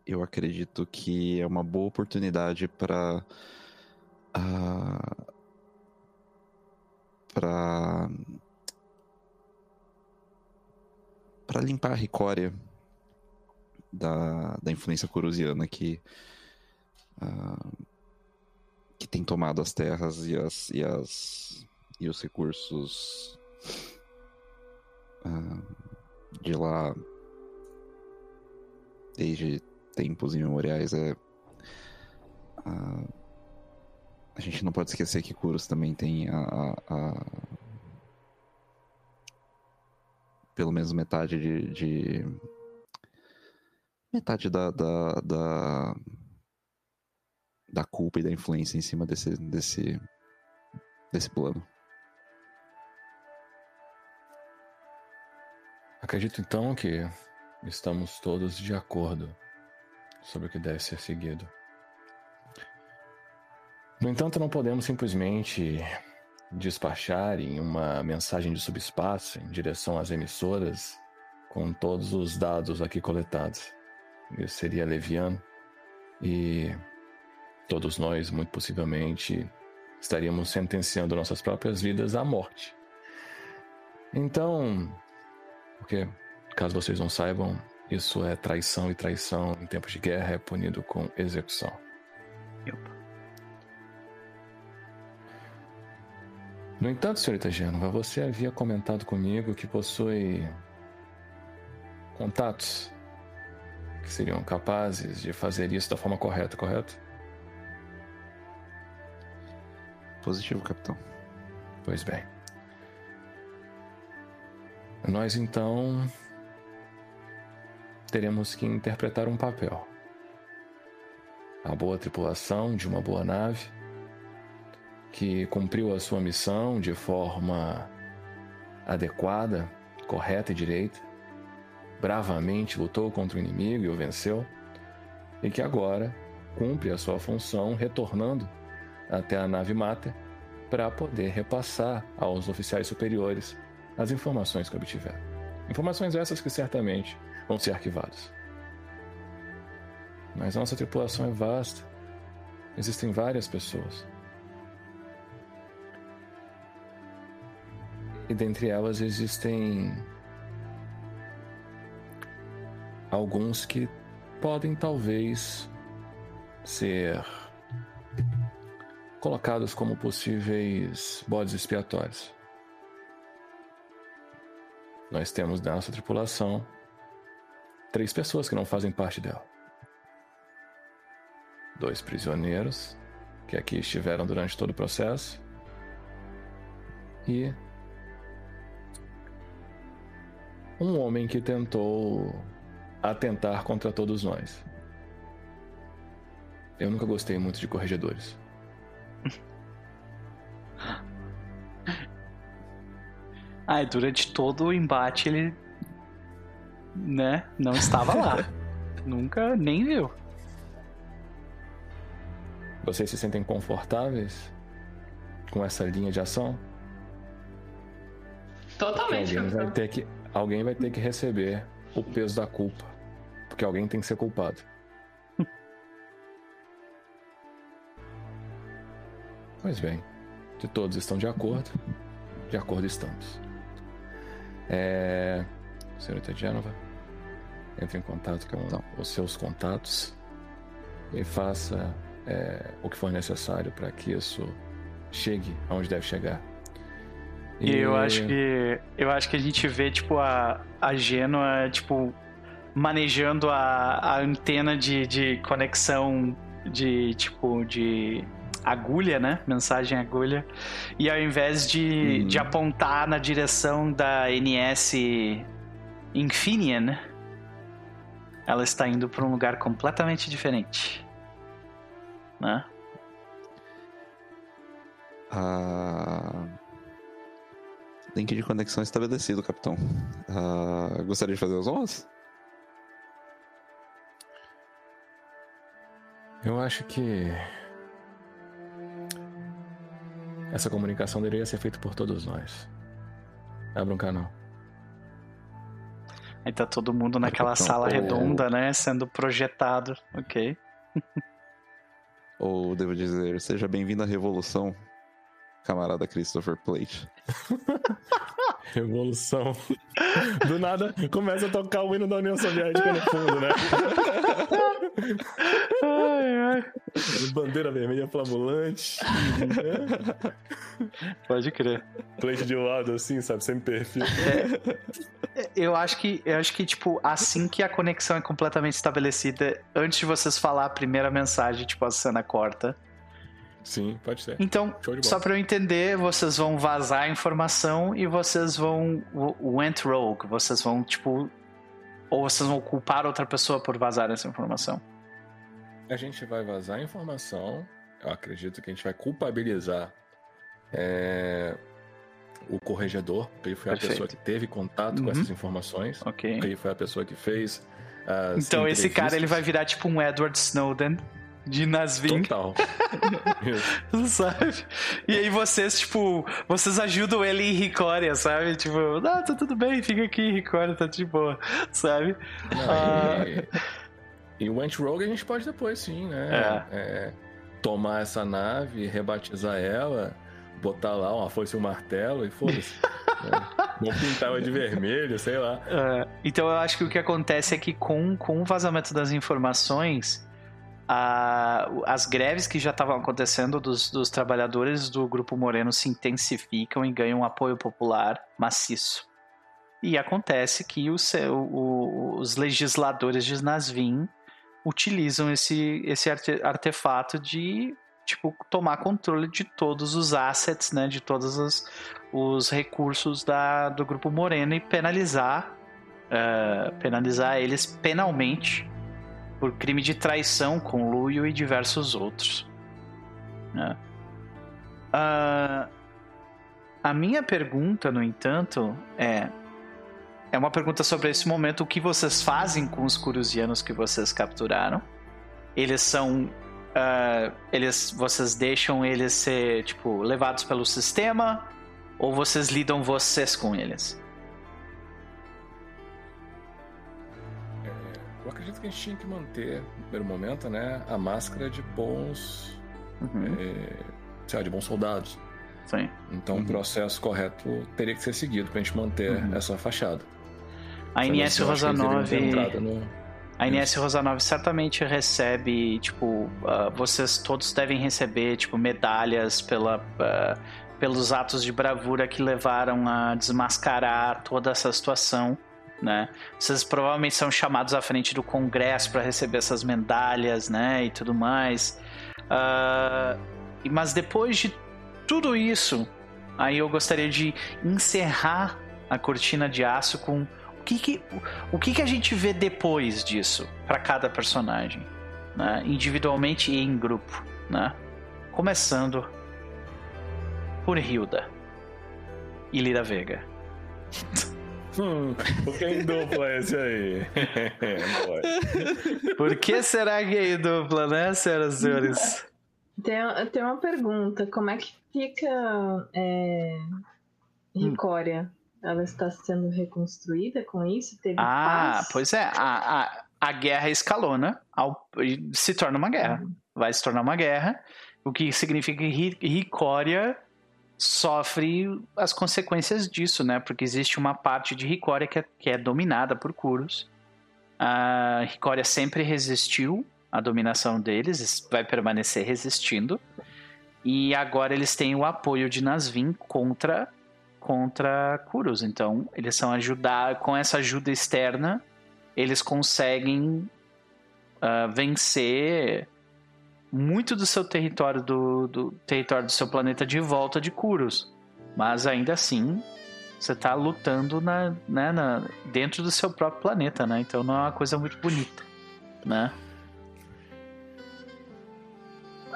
eu acredito que é uma boa oportunidade para para para limpar a Ricória da, da influência corusiana que ah, que tem tomado as terras e as e as e os recursos ah, de lá desde tempos imemoriais é ah, a gente não pode esquecer que Kuros também tem a, a- a- pelo menos metade de, de- metade da, da, da da culpa e da influência em cima desse desse desse plano.
Acredito então que estamos todos de acordo sobre o que deve ser seguido. No entanto, não podemos simplesmente despachar em uma mensagem de subespaço em direção às emissoras com todos os dados aqui coletados. Isso seria leviano e todos nós, muito possivelmente, estaríamos sentenciando nossas próprias vidas à morte. Então, porque, caso vocês não saibam, isso é traição e traição em tempos de guerra é punido com execução. No entanto, senhorita Gênova, você havia comentado comigo que possui contatos que seriam capazes de fazer isso da forma correta, correto?
Positivo, capitão.
Pois bem. Nós então teremos que interpretar um papel. A boa tripulação de uma boa nave que cumpriu a sua missão de forma adequada, correta e direita, bravamente lutou contra o inimigo e o venceu, e que agora cumpre a sua função retornando até a nave Mater para poder repassar aos oficiais superiores as informações que obtiver. Informações essas que certamente vão ser arquivadas. Mas nossa tripulação é vasta. Existem várias pessoas. E dentre elas existem alguns que podem talvez ser colocados como possíveis bodes expiatórios. Nós temos na nossa tripulação três pessoas que não fazem parte dela. Dois prisioneiros que aqui estiveram durante todo o processo e um homem que tentou atentar contra todos nós. Eu nunca gostei muito de corregedores.
Ah, e durante todo o embate ele, né, não estava lá. Nunca nem viu.
Vocês se sentem confortáveis com essa linha de ação?
Totalmente.
Alguém vai ter que, alguém vai ter que receber o peso da culpa, porque alguém tem que ser culpado. pois bem, se todos estão de acordo, de acordo estamos. É... Senhorita Genova, entre em contato com
Então.
os seus contatos e faça é, o que for necessário para que isso chegue aonde deve chegar.
E eu acho que eu acho que a gente vê tipo a a Genoa tipo manejando a, a antena de, de conexão de tipo de agulha, né? Mensagem agulha. E ao invés de,
Uhum.
de apontar na direção da NS Infineon, ela está indo para um lugar completamente diferente. Né?
Ah, Link de conexão estabelecido, capitão. Ah, gostaria de fazer as honras?
Eu acho que essa comunicação deveria ser feita por todos nós. Abra um canal.
Aí tá todo mundo naquela sala redonda, né? Sendo projetado. Ok.
Ou devo dizer, seja bem-vindo à revolução, camarada Christopher Plate.
Revolução. Do nada começa a tocar o hino da União Soviética no fundo, né?
Ai, ai.
Bandeira vermelha flamulante.
Pode crer.
Plate de lado, assim, sabe? Sem perfil.
Eu acho que, eu acho que, tipo, assim que a conexão é completamente estabelecida, antes de vocês falar a primeira mensagem, tipo, a cena corta.
Sim, pode ser.
Então, só pra eu entender, vocês vão vazar a informação e vocês vão went rogue. Vocês vão, tipo. Ou vocês vão culpar outra pessoa por vazar essa informação.
A gente vai vazar a informação. Eu acredito que a gente vai culpabilizar é, o corregedor, porque ele foi a
Perfeito.
pessoa que teve contato com
Uhum.
essas informações.
Ok.
Ele foi a pessoa que fez.
Então esse cara ele vai virar tipo um Edward Snowden de Nasvin,
Total.
Sabe? E aí vocês, tipo, vocês ajudam ele em Ricória, sabe? Tipo, ah, tá tudo bem, fica aqui em Ricória, tá de boa, sabe?
Não,
Ah.
e, e o Went Rogue a gente pode depois, sim, né? É, tomar essa nave, rebatizar ela, botar lá uma foice e um martelo e foda-se. É. Vamos pintar ela de vermelho, sei lá.
É, então eu acho que o que acontece é que com, com o vazamento das informações, a- as greves que já estavam acontecendo dos, dos trabalhadores do Grupo Moreno se intensificam e ganham um apoio popular maciço. E acontece que o o- os legisladores de Nasvin utilizam esse, esse arte- artefato de tipo tomar controle de todos os assets, né, de todos os, os recursos da, do grupo Moreno e penalizar eh, penalizar eles penalmente por crime de traição, conluio e diversos outros. né? Ah, a minha pergunta, no entanto, é é uma pergunta sobre esse momento. O que vocês fazem com os curusianos que vocês capturaram? Eles são. ah, eles, vocês deixam eles ser, tipo, levados pelo sistema? Ou vocês lidam vocês com eles?
Eu acredito que a gente tinha que manter, no primeiro momento, né, a máscara de bons,
Uhum,
é, sei lá, de bons soldados.
sim.
Então
Uhum.
o processo correto teria que ser seguido pra gente manter
Uhum.
essa fachada.
A Rosanov.
entrada no-
A Inés Rosanov certamente recebe, tipo, ah, vocês todos devem receber, tipo, medalhas pela, ah, pelos atos de bravura que levaram a desmascarar toda essa situação, né? Vocês provavelmente são chamados à frente do Congresso para receber essas medalhas, né? E tudo mais. E- mas depois de tudo isso, aí eu gostaria de encerrar a cortina de aço com o que, que, o que, que a gente vê depois disso para cada personagem, né? individualmente e em grupo, né? Começando por Hilda e Lira Vega.
Hum, o que em dupla é esse aí?
Por que será gay dupla, né, senhoras e senhores?
Tem, tem uma pergunta: como é que fica é, Ricória? Ela está sendo reconstruída com isso? Teve
Ah,
paz?
pois é. A, a, a guerra escalona ao, e se torna uma guerra. Vai se tornar uma guerra, o que significa que Ri- Ricória sofre as consequências disso, né? Porque existe uma parte de Ricória que é, que é dominada por Curos. A Ricória sempre resistiu à dominação deles, vai permanecer resistindo. E agora eles têm o apoio de Nasvin contra contra Kuros. Então, eles são ajudar com essa ajuda externa, eles conseguem ah, vencer muito do seu território do, do território do seu planeta de volta de Kuros. Mas ainda assim, você tá lutando na, né, na- dentro do seu próprio planeta, né? Então não é uma coisa muito bonita, né?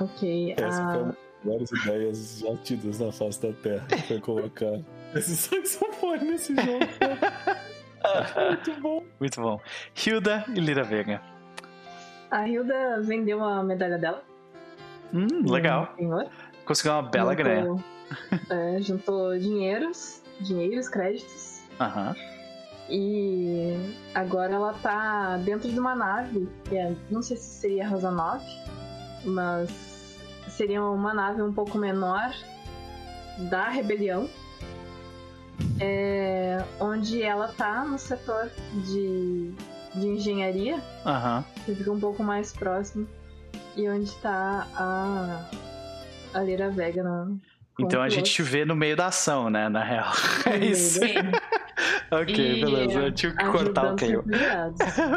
Ok.
Essa
ah,
foi uma das melhores ideias já tidas na face da Terra. Foi colocar esse saxofone nesse jogo. Muito bom.
Muito bom. Hilda e Lira Vega.
A Hilda vendeu a medalha dela.
Hum, legal.
um Senhor.
Conseguiu uma bela
Juntou-
grana.
é, juntou dinheiros, dinheiros, créditos.
Aham.
E agora ela tá dentro de uma nave, que é, não sei se seria a Rosa 9, mas seria uma nave um pouco menor da rebelião. É, onde ela tá no setor de, de engenharia,
Aham.
que fica um pouco mais próximo, e onde tá a, a Lira Vega. No,
Então a gente te vê no meio da ação, né? Na real. É isso.
Sim.
ok,
E-
beleza. Eu tive que cortar o que eu.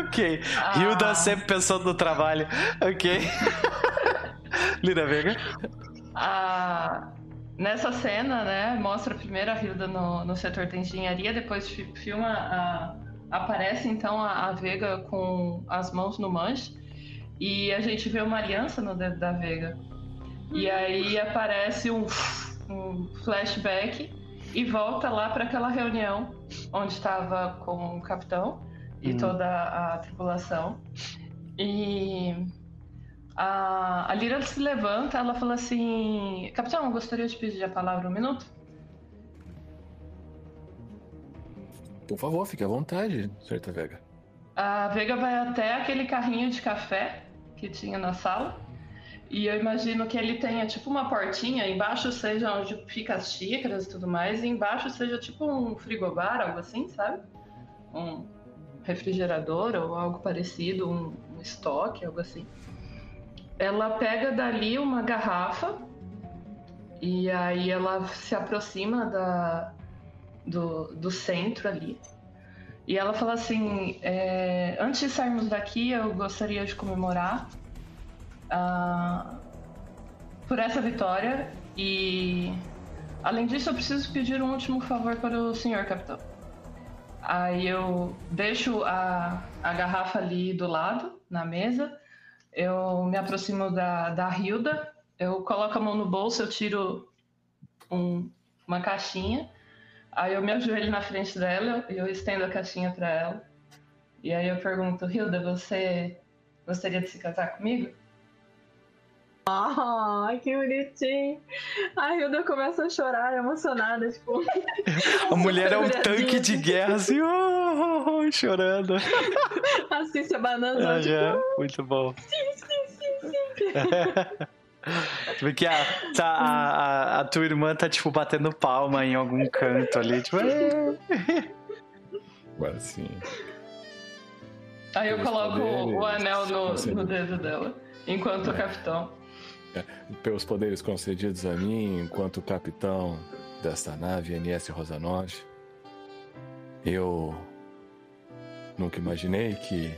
ok.
Ah,
Hilda sempre pensando no trabalho. Ok. Lira Vega.
a- Nessa cena, né, mostra primeiro a Hilda no, no setor da engenharia, depois fi- filma a- aparece então a, a Vega com as mãos no manche e a gente vê uma aliança no dedo da Vega. E aí aparece um, um flashback e volta lá para aquela reunião onde estava com o capitão e
Hum.
toda a tripulação. E a, a Lira se levanta, ela fala assim: Capitão, eu gostaria de pedir a palavra um minuto.
Por favor, fique à vontade, Certa Vega.
A Vega vai até aquele carrinho de café que tinha na sala. E eu imagino que ele tenha tipo uma portinha, embaixo seja onde fica as xícaras e tudo mais, e embaixo seja tipo um frigobar, algo assim, sabe? Um refrigerador ou algo parecido, um, um estoque, algo assim. Ela pega dali uma garrafa e aí ela se aproxima da, do, do centro ali. E ela fala assim: é, antes de sairmos daqui, eu gostaria de comemorar ah, por essa vitória e, além disso, eu preciso pedir um último favor para o senhor capitão. Aí eu deixo a, a garrafa ali do lado, na mesa. Eu me aproximo da, da Hilda. Eu coloco a mão no bolso, eu tiro um, uma caixinha. Aí eu me ajoelho na frente dela e eu estendo a caixinha para ela. E aí eu pergunto, Hilda, você gostaria de se casar comigo?
Ai, que bonitinho. A Hilda começa a chorar, emocionada, tipo.
A mulher é um tanque de guerra, assim, oh, oh, oh, chorando.
Assim, se abanando.
Ah,
tipo,
já. Muito bom.
sim, sim, sim, sim.
Porque a, tá, a, a, a tua irmã tá, tipo, batendo palma em algum canto ali, tipo. "É".
Agora sim.
Aí eu coloco
poderes,
o anel no, no dedo dela, enquanto o capitão.
Pelos poderes concedidos a mim enquanto capitão desta nave NS Rosanov, eu nunca imaginei que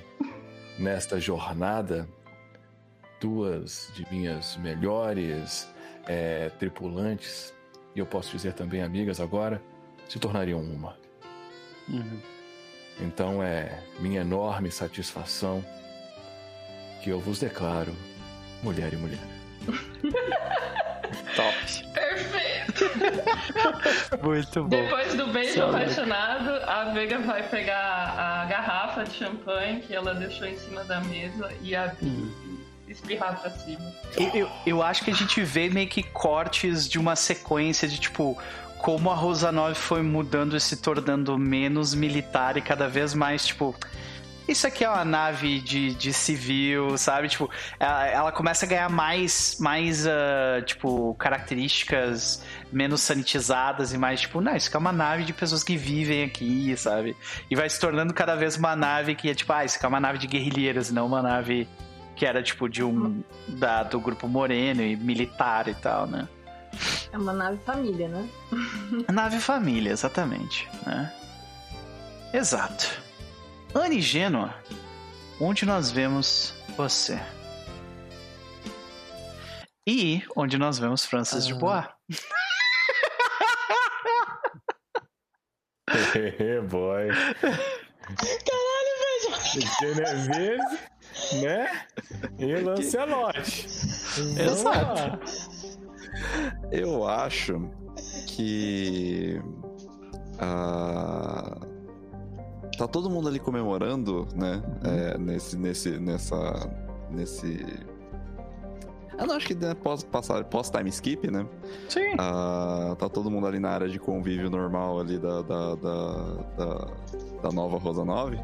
nesta jornada duas de minhas melhores eh, tripulantes, e eu posso dizer também amigas agora, se tornariam uma.
Uhum.
Então é minha enorme satisfação que eu vos declaro mulher e mulher.
Top.
Perfeito!
Muito bom.
Depois do beijo
Sabe.
apaixonado, a Vega vai pegar a garrafa de champanhe que ela deixou em cima da mesa e abrir e espirrar pra cima.
Eu, eu, acho que a gente vê meio que cortes de uma sequência de tipo. Como a Rosanov foi mudando e se tornando menos militar e cada vez mais, tipo. Isso aqui é uma nave de, de civil, sabe? Tipo, ela, ela começa a ganhar mais, mais ah, tipo, características menos sanitizadas e mais, tipo, não, isso aqui é uma nave de pessoas que vivem aqui, sabe? E vai se tornando cada vez uma nave que é tipo, ah, isso aqui é uma nave de guerrilheiros, não uma nave que era tipo de um da, do grupo moreno e militar e tal, né?
É uma nave família, né?
Nave família, exatamente, né? Exato. Anne Gênua, onde nós vemos você? E onde nós vemos Francis de Bois.
Hehe, boy. Genevieve, né? E Lancelote. Vamos lá.
Eu acho que. ah, tá todo mundo ali comemorando, né? é, nesse, nesse, nessa, nesse. Eu não acho que né, pós, passar, pós time skip, né?
Sim.
Ah, tá todo mundo ali na área de convívio normal ali da, da, da, da, da nova Rosa 9.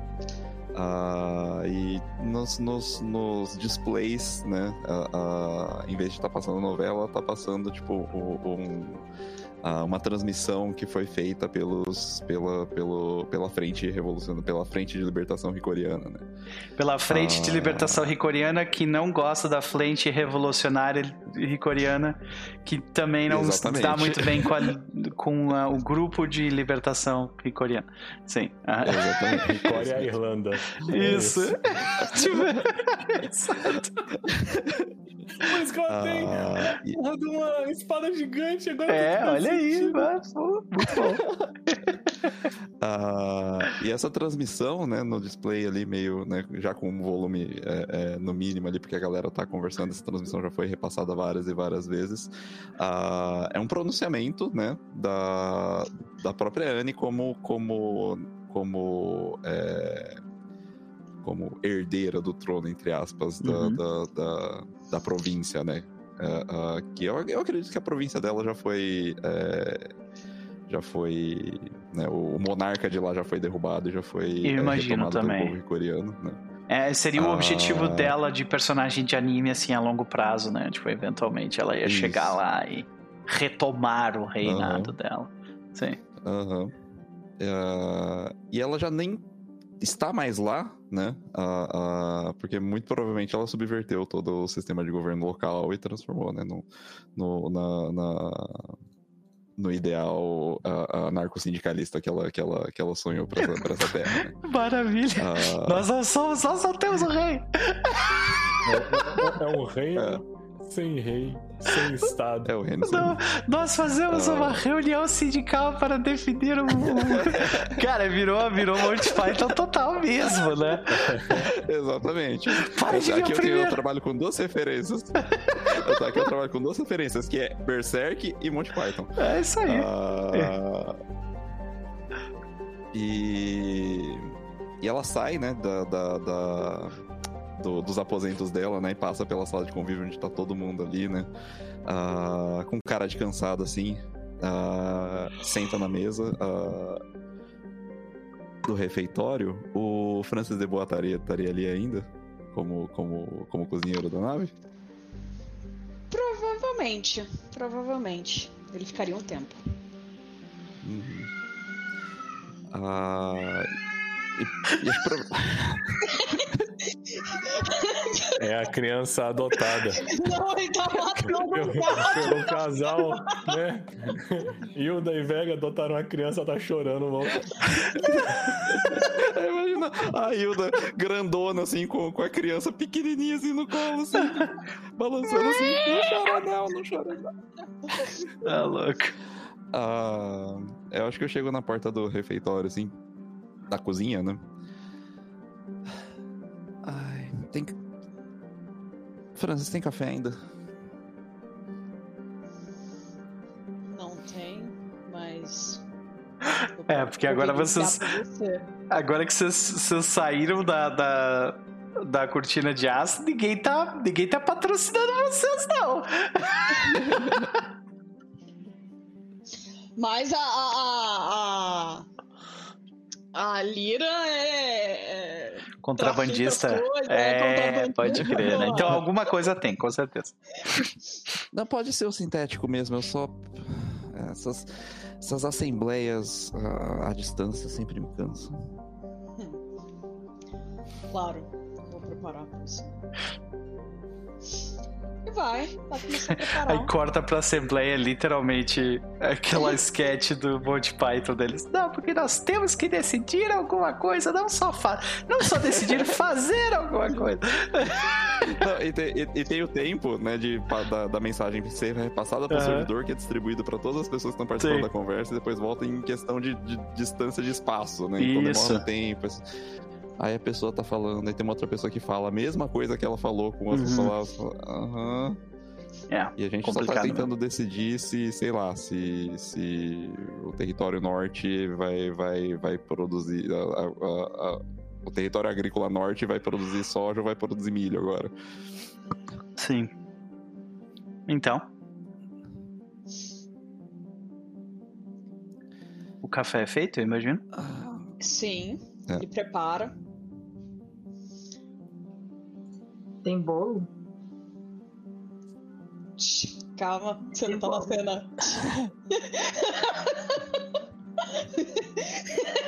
Ah, e nos, nos, nos displays, né? ah, ah, em vez de estar passando novela, tá passando tipo um, ah, uma transmissão que foi feita pelos, pela, pelo, pela frente revolucionária, pela frente de libertação ricoriana, né?
Pela frente de
Ah.
libertação ricoriana que não gosta da frente revolucionária ricoriana, que também não
Exatamente.
está muito bem com, a- com a- o grupo de libertação ricoriana. Sim. Ah,
Exatamente.
Coreia e a Irlanda.
Isso. Tipo,
isso que ela tem
Ah,
porra de uma espada gigante agora.
é,
faz
olha aí. Pô, muito bom.
Ah, e essa transmissão, né, no display ali, meio, né, já com um volume é, é, no mínimo ali, porque a galera tá conversando, essa transmissão já foi repassada várias e várias vezes. Ah, é um pronunciamento, né, da, da própria Anne como, como, como, é, como herdeira do trono, entre aspas, da,
Uhum.
da, da, da província, né. Ah, que eu, eu acredito que a província dela já foi. é, já foi. né, o, o monarca de lá já foi derrubado, já foi
Eu
é,
imagino também.
coreano, né?
É, seria o
Ah.
objetivo dela de personagem de anime, assim, a longo prazo, né? Tipo, eventualmente ela ia
Isso.
chegar lá e retomar o reinado dela. Sim.
Aham. É, e ela já nem está mais lá, né? Ah, ah, porque muito provavelmente ela subverteu todo o sistema de governo local e transformou, né? No, no- na, na, no ideal a, a narco-sindicalista que ela, que, ela, que ela sonhou pra, essa- pra essa terra. né?
Maravilha.
Ah,
Nós não somos, nós só temos o rei.
É um reino sem rei, sem estado.
é o reino.
Não, nós fazemos
Ah.
uma reunião sindical para definir o. o- Cara, virou, virou Monty Python total mesmo, né?
Exatamente.
Para de
Eu- aqui eu, tenho, eu trabalho com duas referências. Eu- aqui eu trabalho com duas referências, que é Berserk e Monty Python.
É isso aí.
Ah, E... e ela sai, né, da, da- da- do- dos aposentos dela, né, e passa pela sala de convívio onde tá todo mundo ali, né, ah, com cara de cansado, assim, ah, senta na mesa ah, do refeitório. O Francis de Boa estaria, estaria ali ainda, como, como, como cozinheiro da nave?
Provavelmente. Provavelmente. Ele ficaria um tempo.
Uhum. Ah, e- e pro-
É a criança adotada.
Não, ele tá matando
Pelo, pelo casal, né? Hilda e Vega adotaram uma criança, tá chorando, vão.
Imagina a Hilda grandona, assim, com, com a criança pequenininha, assim, no colo, assim, balançando assim. Não chora não, não chora não.
Tá louco.
Ah, eu acho que eu chego na porta do refeitório, assim, da cozinha, né? Ai, tem... Francis, tem café ainda?
Não tem, mas.
É, porque agora vocês-
você.
Agora que vocês, vocês saíram da, da, da cortina de aço, ninguém tá, ninguém tá patrocinando vocês, não.
Mas a. a, a, a, a Lira é. é-
Contrabandista. É,
contrabandista.
pode crer, né? Então alguma coisa tem, com certeza.
Não, pode ser o sintético mesmo, eu só... Essas, essas assembleias ah, à distância sempre me cansam.
Claro, vou preparar pra você. E vai, vai começar a preparar.
Aí corta pra assembleia, literalmente, aquela sketch do Monty Python deles. Não, porque nós temos que decidir alguma coisa, não só, fa não só decidir, fazer alguma coisa.
Não, e, tem, e- e tem o tempo, né, de, da, da mensagem ser repassada para o
Aham.
servidor, que é distribuído para todas as pessoas que estão participando
Sim.
da conversa, e depois volta em questão de, de distância de espaço, né? Então
Isso.
demora um tempo. assim. Aí a pessoa tá falando, aí tem uma outra pessoa que fala a mesma coisa que ela falou com outras
Uhum.
palavras. fala, Aham.
É,
E a gente só tá
Complicado,
tentando decidir se, sei lá, se, se o território norte vai, vai, vai produzir. a- a- a- a- o território agrícola norte vai produzir soja ou vai produzir milho agora.
sim. Então. O café é feito, eu imagino?
Sim,
É.
ele prepara.
Tem bolo?
Calma, você não tá na cena.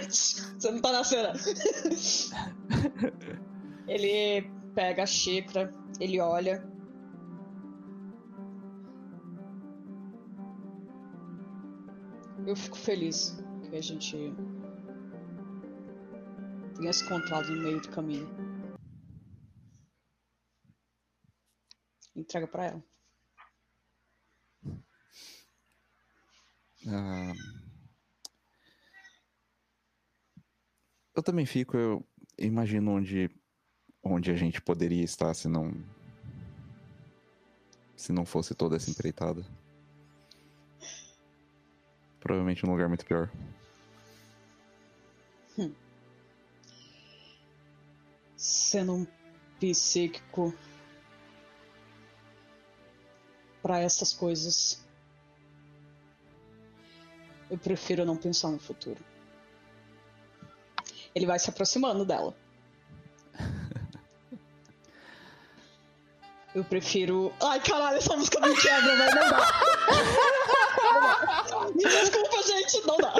Você não tá na cena. Ele pega a xícara, ele olha. Eu fico feliz que a gente tenha se encontrado no meio do caminho. Entrega pra ela.
Ah, eu também fico, eu imagino onde, onde a gente poderia estar se não. Se não fosse toda essa empreitada. Provavelmente um lugar muito pior.
sendo um psíquico para essas coisas. Eu prefiro não pensar no futuro. Ele vai se aproximando dela. Eu prefiro. Ai, caralho, essa música me quebra, velho. Não dá. Não dá. Me desculpa, gente, não dá.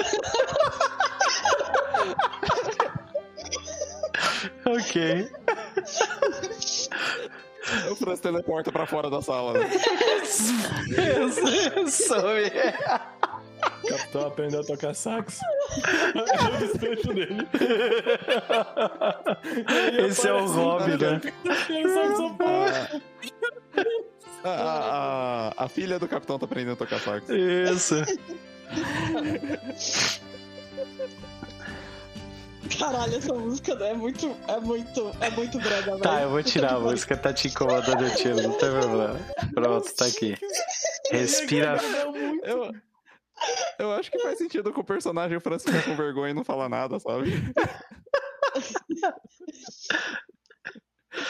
Ok.
O Franz teleporta pra fora da sala. né?
Some.
capitão aprendeu a tocar sax. é o desfecho dele.
Esse é o hobby, né?
A, a, a, a filha do capitão tá aprendendo a tocar sax.
Isso.
Caralho, essa música é muito. É muito. É muito brega, velho.
Tá, eu vou tirar a música, tá te incomodando, eu tiro, não tem problema. Pronto, tá aqui. Respira.
Eu, eu acho que faz sentido com o personagem o Francisco fica com vergonha e não fala nada, sabe?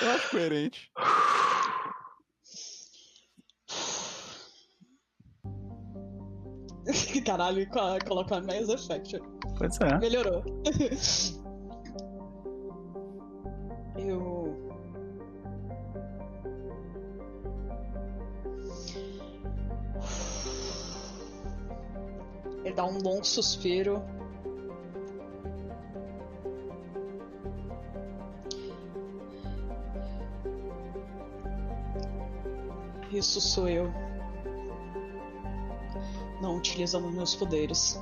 Eu acho coerente.
Caralho, co- colocar mais effect.
Pois é.
Melhorou. Eu. Ele dá um longo suspiro. Isso sou eu. Não utilizando meus poderes.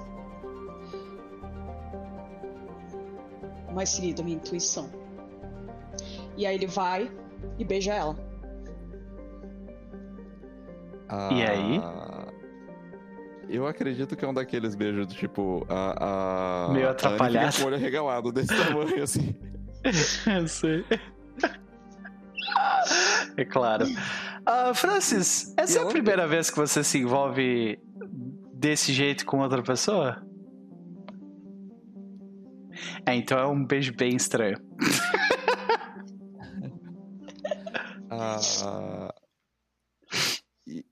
Mas seguindo a minha intuição. E aí ele vai e beija ela.
E aí?
Ah, Eu acredito que é um daqueles beijos do tipo. A, a,
Meio
a
atrapalhado.
Com o olho regalado desse tamanho assim.
Eu sei. É claro. Ah, Francis, essa
E
é a primeira vez que você se envolve desse jeito com outra pessoa? É, então é um beijo bem estranho.
Ah, e,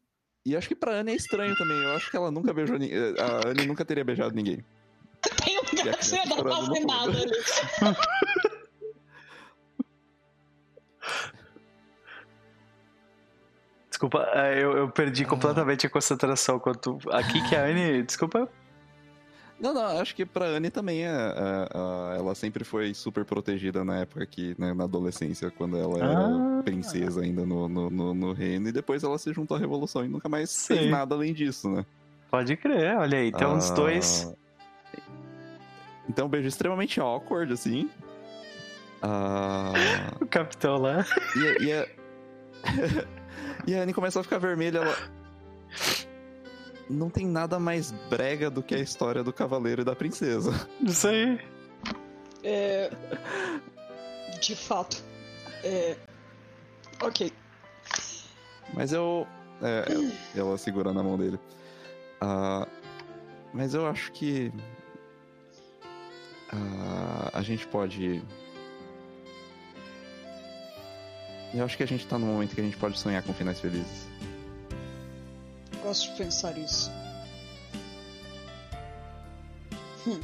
e acho que pra Anne é estranho também. Eu acho que ela nunca beijou ninguém. A Anne nunca teria beijado ninguém.
Tem um
E a
gato
criança
não
chorando no
faz
fundo.
nada.
Desculpa, é, eu, eu perdi
Ah.
completamente a concentração quando. Aqui que a Anne. Desculpa.
Não, não, acho que pra Anne também é, é, é, ela sempre foi super protegida na época que, né, na adolescência, quando ela era
Ah.
princesa ainda no, no, no, no reino, e depois ela se juntou à revolução e nunca mais
Sim.
fez nada além disso, né?
Pode crer, olha aí. Então os
Ah,
dois.
Então, um beijo extremamente awkward, assim. Ah,
O capitão lá.
e, a- e, a... e a Anne começou a ficar vermelha, ela... Não tem nada mais brega do que a história do cavaleiro e da princesa.
Isso aí.
É... De fato. É... Ok.
Mas eu. É, ela segura na mão dele. Ah, mas eu acho que. ah, a gente pode. Eu acho que a gente tá num momento que a gente pode sonhar com finais felizes.
Gosto de pensar isso. Hum.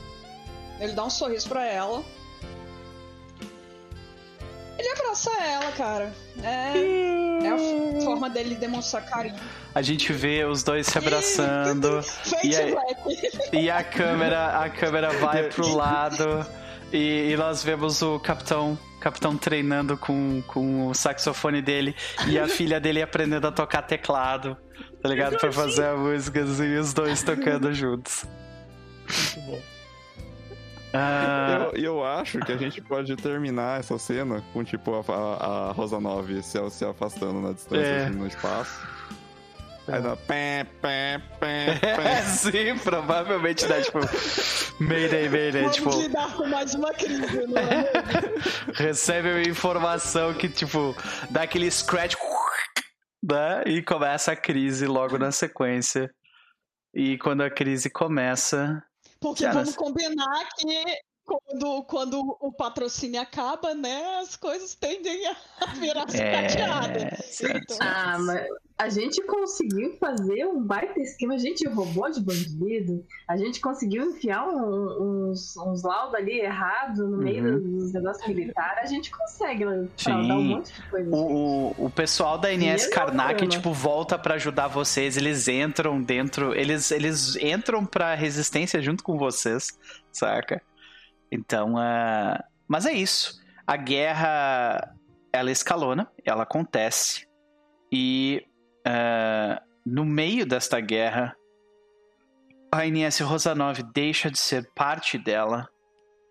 Ele dá um sorriso pra ela. Ele abraça ela, cara. É, é a f- forma dele demonstrar carinho.
A gente vê os dois se abraçando. E
black.
E a câmera, a câmera vai pro lado e, e nós vemos o capitão, capitão treinando com, com o saxofone dele e a filha dele aprendendo a tocar teclado, tá ligado? Pra fazer a música assim, e os dois tocando juntos.
Muito bom.
Ah,
Eu, eu acho que a gente pode terminar essa cena com, tipo, a, a, a Rosa 9 se, se afastando na distância,
É.
assim, no espaço. Aí dá pé, pé, pé,
é,
pé.
sim, provavelmente dá tipo. Mayday, Mayday,
Vamos
tipo.
lidar com mais uma crise, né?
recebe uma informação que, tipo, dá aquele scratch, né? E começa a crise logo na sequência. E quando a crise começa.
Porque vamos combinar que quando, quando o patrocínio acaba, né, as coisas tendem a virar.
É. certo.
Então,
Ah, mas a gente conseguiu fazer um baita esquema. A gente roubou de bandido. A gente conseguiu enfiar um- uns, uns laudos ali errados no meio
Uhum.
dos negócios militares. A gente consegue né,
Sim.
fraudar um monte de coisa.
O, o, o pessoal da
Esse é
Karnak,
problema.
tipo, volta pra ajudar vocês. Eles entram dentro. Eles, eles entram pra resistência junto com vocês, saca? Então, ah, mas é isso. A guerra, ela escalona, ela acontece. E ah, no meio desta guerra, a Inés Rosanov deixa de ser parte dela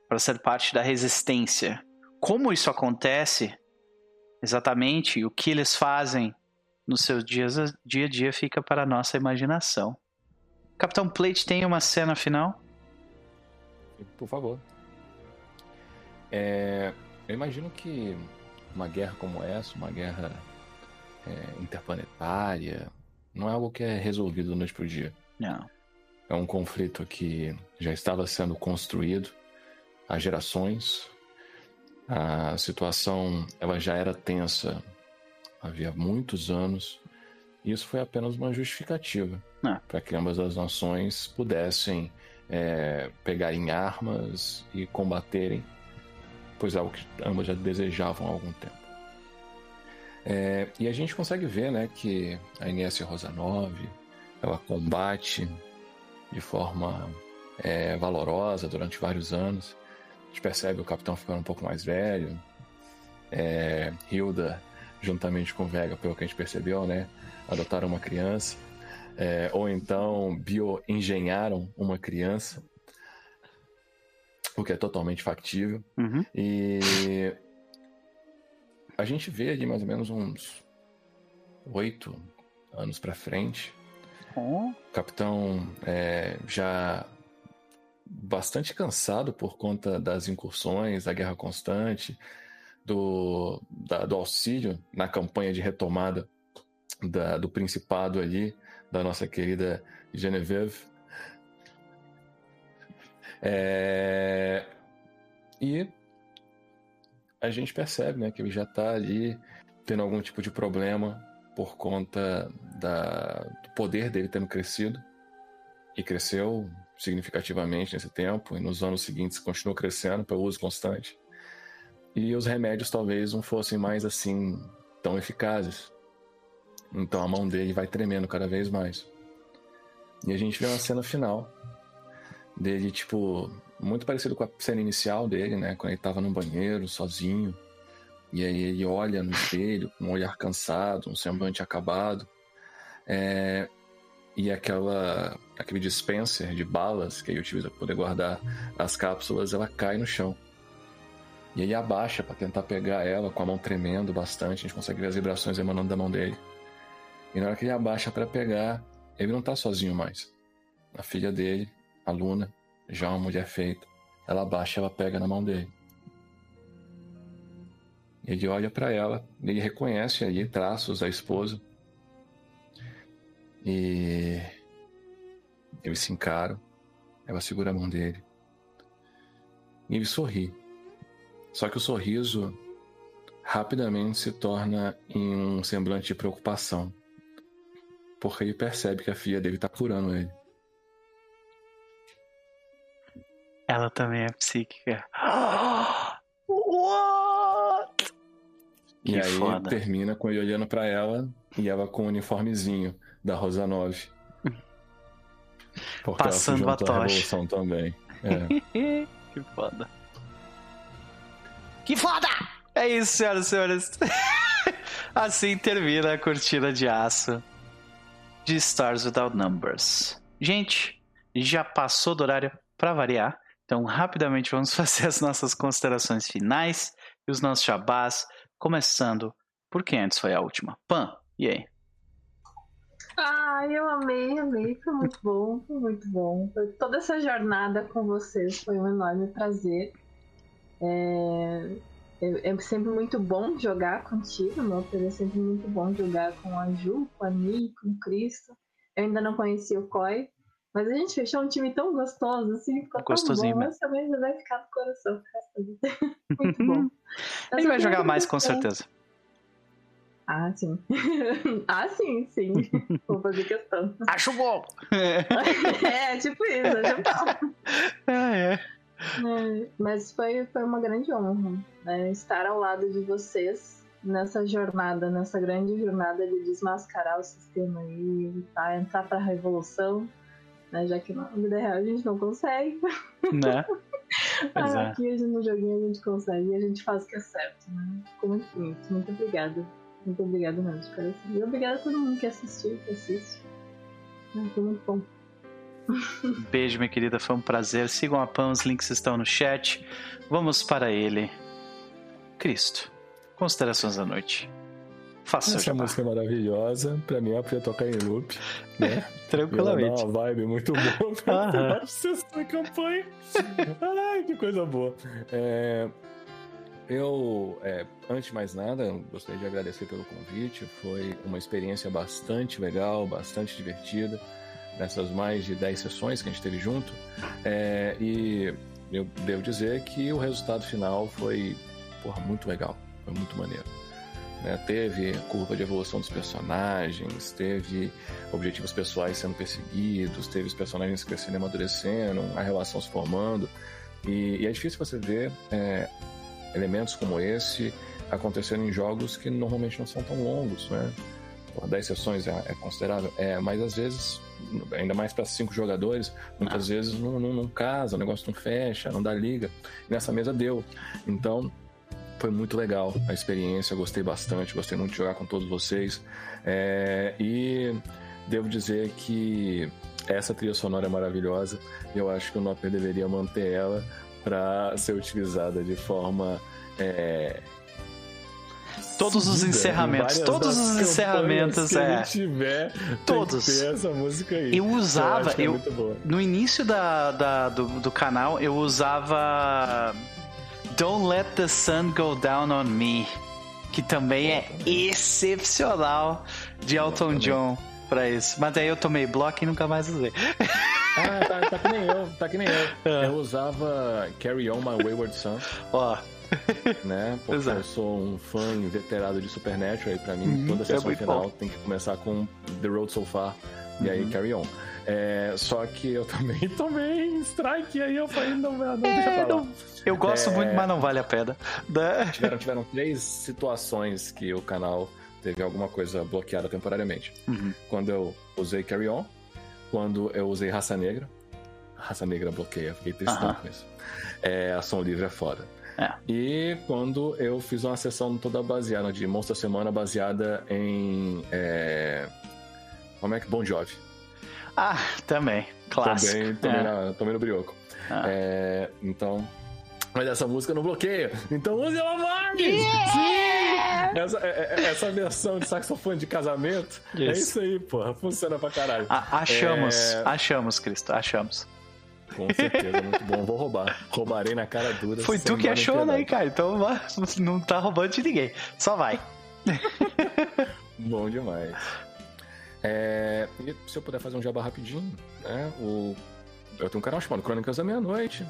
para ser parte da resistência. Como isso acontece exatamente, o que eles fazem nos seus dias dia a dia fica para a nossa imaginação. Capitão Plate tem uma cena final?
Por favor. É, eu imagino que uma guerra como essa, uma guerra é, interplanetária, não é algo que é resolvido da noite para o dia.
Não.
É um conflito que já estava sendo construído há gerações. A situação ela já era tensa havia muitos anos. E isso foi apenas uma justificativa
Ah.
para que ambas as nações pudessem é, pegarem armas e combaterem, pois algo que ambas já desejavam há algum tempo. É, e a gente consegue ver né, que a Inés Rosanov ela combate de forma é, valorosa durante vários anos. A gente percebe o capitão ficando um pouco mais velho. É, Hilda, juntamente com Vega, pelo que a gente percebeu, né, adotaram uma criança. É, ou então bioengenharam uma criança, o que é totalmente factível.
Uhum.
E a gente vê ali mais ou menos uns oito anos para frente,
Oh,
o capitão é, já bastante cansado por conta das incursões, da guerra constante, do, da- do auxílio na campanha de retomada da- do Principado ali, da nossa querida Genevieve. É, e a gente percebe né, que ele já está ali tendo algum tipo de problema por conta da, do poder dele tendo crescido. E cresceu significativamente nesse tempo, e nos anos seguintes continuou crescendo pelo uso constante. E os remédios talvez não fossem mais assim tão eficazes. Então a mão dele vai tremendo cada vez mais. E a gente vê uma cena final dele, tipo, muito parecido com a cena inicial dele, né? Quando ele tava no banheiro, sozinho. E aí ele olha no espelho, com um olhar cansado, um semblante acabado. É, E aquela, aquele dispenser de balas que ele utiliza para poder guardar as cápsulas, ela cai no chão. E ele abaixa para tentar pegar ela com a mão tremendo bastante. A gente consegue ver as vibrações emanando da mão dele. E na hora que ele abaixa para pegar, ele não tá sozinho mais. A filha dele, a Luna, já uma mulher feita, ela abaixa, ela pega na mão dele. Ele olha para ela, ele reconhece ali traços da esposa. E eles se encaram. Ela segura a mão dele. E ele sorri. Só que o sorriso rapidamente se torna em um semblante de preocupação. Porque ele percebe que a filha dele tá curando ele.
Ela também é psíquica. What?
E
Que
aí
foda.
termina com ele olhando pra ela e ela com o uniformezinho da Rosa 9. Porque
Passando
ela
a
se
tocha.
revolução também. É.
que foda. Que foda! É isso, senhoras e senhores. assim termina a cortina de aço de Stars Without Numbers. Gente, já passou do horário para variar. Então, rapidamente vamos fazer as nossas considerações finais e os nossos jabás, começando por quem antes foi a última. Pan, e aí?
Ah, eu amei, amei. Foi muito bom, foi muito bom. Toda essa jornada com vocês foi um enorme prazer. É, é- é sempre muito bom jogar contigo, meu. É sempre muito bom jogar com a Ju, com a Ni, com o Cristo. Eu ainda não conhecia o Koi, mas a gente fechou um time tão gostoso, assim, ficou tão
Gostosinho
bom.
mesmo.
Esse também já vai ficar no coração. muito bom.
A gente vai jogar mais com
certeza. Ah, sim. ah, sim, sim. Vou fazer questão.
Acho bom!
é, tipo isso, eu já falo.
Ah, é.
É, mas foi, foi uma grande honra né, estar ao lado de vocês nessa jornada, nessa grande jornada de desmascarar o sistema aí, lutar, entrar pra revolução, né, já que na vida real a gente não consegue.
Né? Pois
Ah,
é.
aqui no joguinho a gente consegue e a gente faz o que é certo. Né? Ficou muito bonito. Muito obrigada. Muito obrigada mesmo de coração. E obrigada a todo mundo que assistiu, que assiste. Ah, Foi muito bom.
Beijo, minha querida. Foi um prazer. Sigam a Pam, os links estão no chat. Vamos para ele. Cristo. Considerações da noite. Faça
Essa música é maravilhosa. Pra mim, ela podia tocar em loop, né?
Tranquilamente.
Ela uma vibe muito boa pra vários sucessos da campanha. Ai, que coisa boa. É, eu, é, antes de mais nada, gostaria de agradecer pelo convite. Foi uma experiência bastante legal, bastante divertida. Nessas mais de 10 sessões que a gente teve junto. É, e eu devo dizer que o resultado final foi porra, muito legal. Foi muito maneiro né? Teve curva de evolução dos personagens, teve objetivos pessoais sendo perseguidos, teve os personagens crescendo e amadurecendo, a relação se formando. E, e é difícil você ver é, elementos como esse acontecendo em jogos que normalmente não são tão longos, né? Pô, 10 sessões é, é considerável, é, mas às vezes, ainda mais para cinco jogadores, muitas vezes não, não, não casa, o negócio não fecha, não dá liga. E nessa mesa deu. Então, foi muito legal a experiência, gostei bastante, gostei muito de jogar com todos vocês. É, e devo dizer que essa trilha sonora é maravilhosa e eu acho que o Noper deveria manter ela para ser utilizada de forma. é,
Todos os encerramentos, todos os encerramentos, é.
tiver,
Todos.
ter essa música aí.
Eu usava,
é
eu-
boa.
No início da, da- do, do canal, eu usava Don't Let the Sun Go Down on Me, que também é excepcional de Elton John pra isso. Mas aí eu tomei bloco e nunca mais usei.
Ah, tá, tá que nem eu, tá que nem eu.
É.
Eu usava Carry On My Wayward Son.
Ó,
né? Porque
Exato.
eu sou um fã inveterado de Supernatural e pra mim
Uhum,
toda
é
sessão
muito
final
bom.
tem que começar com The Road So Far e aí
Uhum.
Carry On. É, só que eu também tomei strike aí eu falei, não, não deixa
É,
pra lá.
não- eu gosto
É.
muito, mas não vale a pena. Né?
Tiveram, tiveram três situações que o canal teve alguma coisa bloqueada temporariamente.
Uhum.
Quando eu usei Carry On, quando eu usei Raça Negra. Raça Negra bloqueia, fiquei testando
Aham.
com isso. É, ação livre é foda.
É.
E quando eu fiz uma sessão toda baseada de Monstro Semana baseada em. É... Como é que Bon Jovi?
Ah, também. Clássico.
Também, também,
É.
na- também no Brioco.
Ah.
É, então. Mas essa música não bloqueia. Então use ela mais! Sim! Essa, é- é- essa versão de saxofone de casamento. É
Isso.
isso aí, porra. Funciona pra caralho.
A- achamos,
É.
achamos, Cristo, achamos.
Com certeza, muito bom. Vou roubar. Roubarei na cara dura.
Foi tu que achou, né, cara? Então não tá roubando de ninguém. Só vai.
Bom demais. É, e se eu puder fazer um jabá rapidinho, né? O, eu tenho um canal chamado Crônicas da Meia-Noite,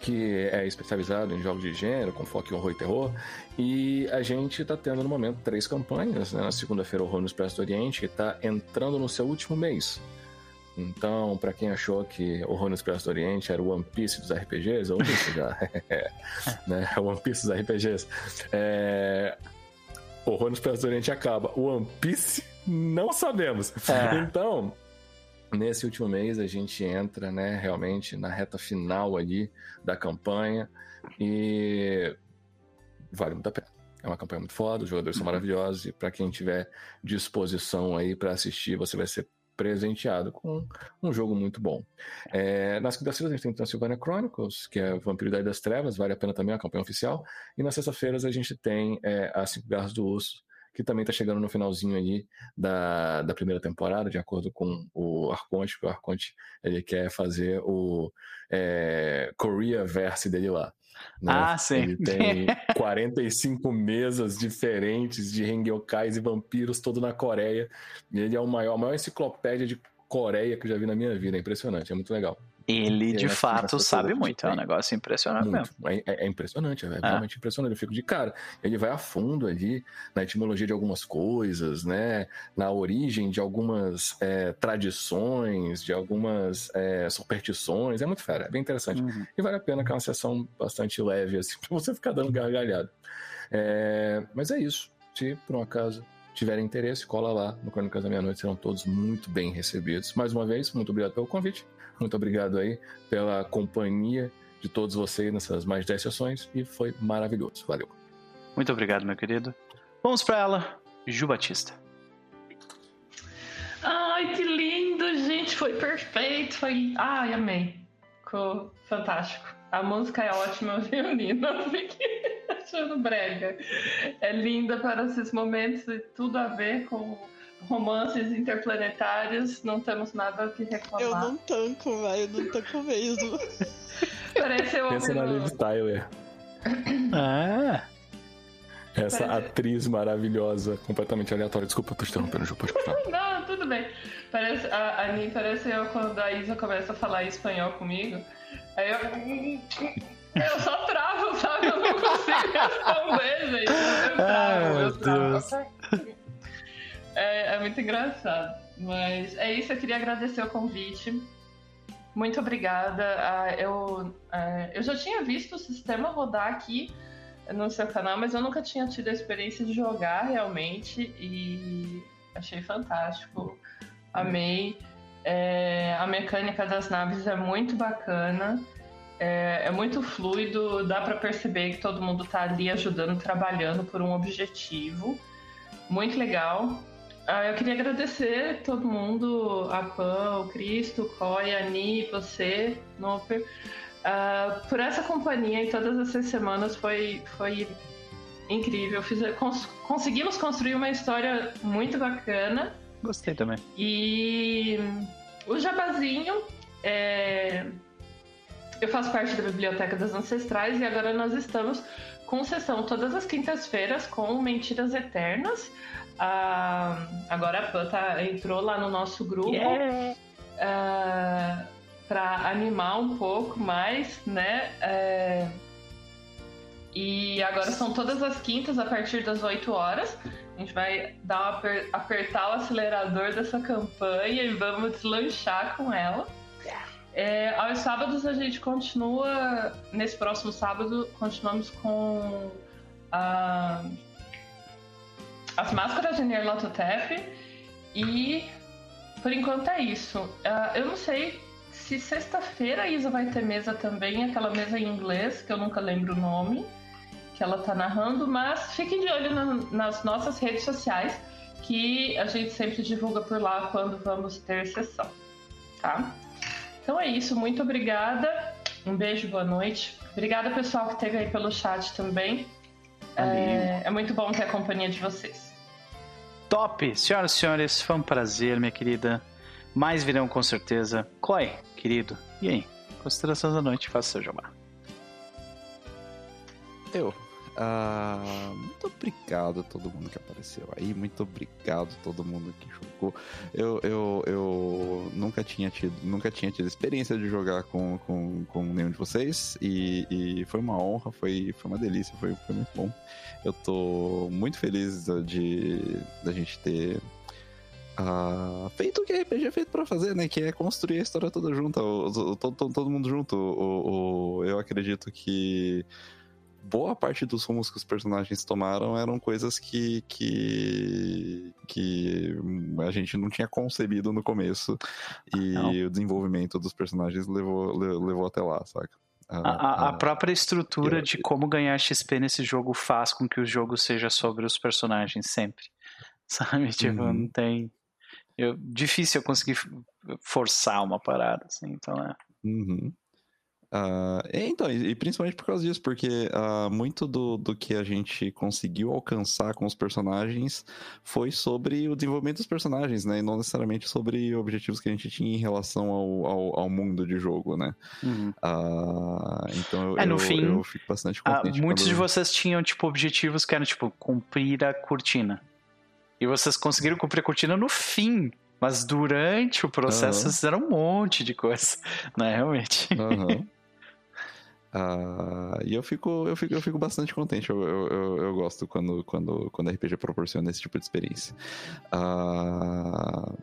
que é especializado em jogos de gênero, com foco em horror e terror. E a gente tá tendo no momento três campanhas, né? Na segunda-feira, Horror no Expresso do Oriente, que tá entrando no seu último mês. Então, pra quem achou que Horror no Expresso do Oriente era o One Piece dos RPGs, ou isso já, né? É One Piece dos RPGs. É, Horror no Expresso do Oriente acaba. One Piece, não sabemos.
É.
Então, nesse último mês a gente entra, né, realmente na reta final ali da campanha e vale muito a pena. É uma campanha muito foda, os jogadores são maravilhosos e para quem tiver disposição aí para assistir, você vai ser presenteado com um jogo muito bom. É, nas quintas-feiras a gente tem Transylvania Chronicles, que é Vampiridade das Trevas, vale a pena também, é uma campanha oficial. E nas sextas-feiras a gente tem é, As Cinco Garras do Urso, que também está chegando no finalzinho ali da, da primeira temporada, de acordo com o Arconte, que o Arconte ele quer fazer o é, Korea Verse dele lá. né?
Ah, sim.
Ele tem 45 mesas diferentes de Hengyokais e vampiros, todo na Coreia. E ele é o maior, a maior enciclopédia de Coreia que eu já vi na minha vida. É impressionante, é muito legal.
Ele, de
nessa-
fato,
nessa
sabe muito. É um negócio impressionante mesmo.
Muito. É, é- é impressionante, é
Ah.
realmente impressionante. Eu fico de cara. Ele vai a fundo ali na etimologia de algumas coisas, né? Na origem de algumas é, tradições, de algumas é, superstições. É muito fera, é bem interessante.
Uhum.
E vale a pena que é uma sessão bastante leve, assim, pra você ficar dando gargalhada. É, mas é isso. Se por um acaso tiverem interesse, cola lá no Crônicas da Meia-Noite, serão todos muito bem recebidos. Mais uma vez, muito obrigado pelo convite. Muito obrigado aí pela companhia de todos vocês nessas mais 10 sessões e foi maravilhoso. Valeu.
Muito obrigado, meu querido. Vamos pra ela, Ju Batista.
Ai, que lindo, gente! Foi perfeito, foi. Ai, amei. Ficou fantástico. A música é ótima, eu fiquei achando brega. É linda para esses momentos e tudo a ver com romances interplanetários, não temos nada que reclamar.
Eu não tanco, velho, eu não tanco mesmo.
Parece eu
Pensa na Liv Tyler.
Ah,
Essa
Parece-
atriz maravilhosa, completamente aleatória. Desculpa, eu tô te interrompendo, Ju, pode continuar.
Não, tudo bem. Parece, a, a mim parece eu quando a Isa começa a falar espanhol comigo. Aí eu. Eu só travo, sabe? Eu não consigo responder, gente. Eu travo,
Ai,
eu
meu
travo.
Deus.
É, é muito engraçado. Mas é isso, eu queria agradecer o convite. Muito obrigada. Ah, eu, ah, eu já tinha visto o sistema rodar aqui no seu canal, mas eu nunca tinha tido a experiência de jogar realmente e achei fantástico. Amei. É, a mecânica das naves é muito bacana. É, é muito fluido, dá pra perceber que todo mundo tá ali ajudando, trabalhando por um objetivo. Muito legal. Ah, eu queria agradecer todo mundo, a Pan, o Cristo, o Coy, a Ni, você, Noper, ah, por essa companhia em todas essas semanas foi, foi incrível. Fiz- cons- conseguimos construir uma história muito bacana.
gostei também.
E o Jabazinho, é, eu faço parte da Biblioteca das Ancestrais e agora nós estamos com sessão todas as quintas-feiras com Mentiras Eternas. Ah, agora a Pan tá- entrou lá no nosso grupo para animar um pouco mais, né? É, e agora são todas as quintas a partir das 8 horas. A gente vai dar uma aper- apertar o acelerador dessa campanha e vamos deslanchar com ela. É, aos sábados a gente continua. Nesse próximo sábado, continuamos com a- as máscaras de Nerlatotep. E por enquanto é isso. Ah, eu não sei se sexta-feira a Isa vai ter mesa também, aquela mesa em inglês, que eu nunca lembro o nome, que ela tá narrando, mas fiquem de olho na- nas nossas redes sociais, que a gente sempre divulga por lá quando vamos ter sessão, tá? Então é isso, muito obrigada. Um beijo, boa noite. Obrigada, pessoal, que esteve aí pelo chat também. É, é muito bom ter a companhia de vocês.
Top! Senhoras e senhores, foi um prazer, minha querida. Mais virão com certeza. Coy, querido, e aí? Considerações da noite, faça seu jabá.
Eu. Ah, muito obrigado a todo mundo que apareceu aí. Muito obrigado a todo mundo que jogou. Eu, eu, eu nunca tinha tido, nunca tinha tido experiência de jogar com, com, com nenhum de vocês. E, e foi uma honra, foi, foi uma delícia, foi, foi muito bom. Eu tô muito feliz de da gente ter ah, feito o que RPG é feito pra fazer, né? Que é construir a história toda junta, todo, todo, mundo junto. O- eu acredito que boa parte dos rumos que os personagens tomaram eram coisas que, que, que a gente não tinha concebido no começo. E
Não.
o desenvolvimento dos personagens levou, le- levou até lá, saca?
A, a- a
Ah,
própria estrutura de como ganhar XP nesse jogo faz com que o jogo seja sobre os personagens sempre. Sabe? Tipo,
Uhum.
não tem. Eu, difícil eu conseguir forçar uma parada, assim, então é.
Uhum. É, então, e, e principalmente por causa disso, porque ah, muito do, do que a gente conseguiu alcançar com os personagens foi sobre o desenvolvimento dos personagens, né? E não necessariamente sobre objetivos que a gente tinha em relação ao, ao, ao mundo de jogo, né?
Uhum.
Ah, então eu,
É, no
eu,
fim,
eu fico bastante contente.
muitos de vocês tinham, tipo, objetivos que eram, tipo, cumprir a cortina. E vocês conseguiram cumprir a cortina no fim. Mas durante o processo vocês fizeram um monte de coisa. Né, realmente.
Aham. Ah, e eu fico, eu fico, eu fico bastante contente. Eu, eu, eu, gosto quando, quando, quando RPG proporciona esse tipo de experiência. Ah,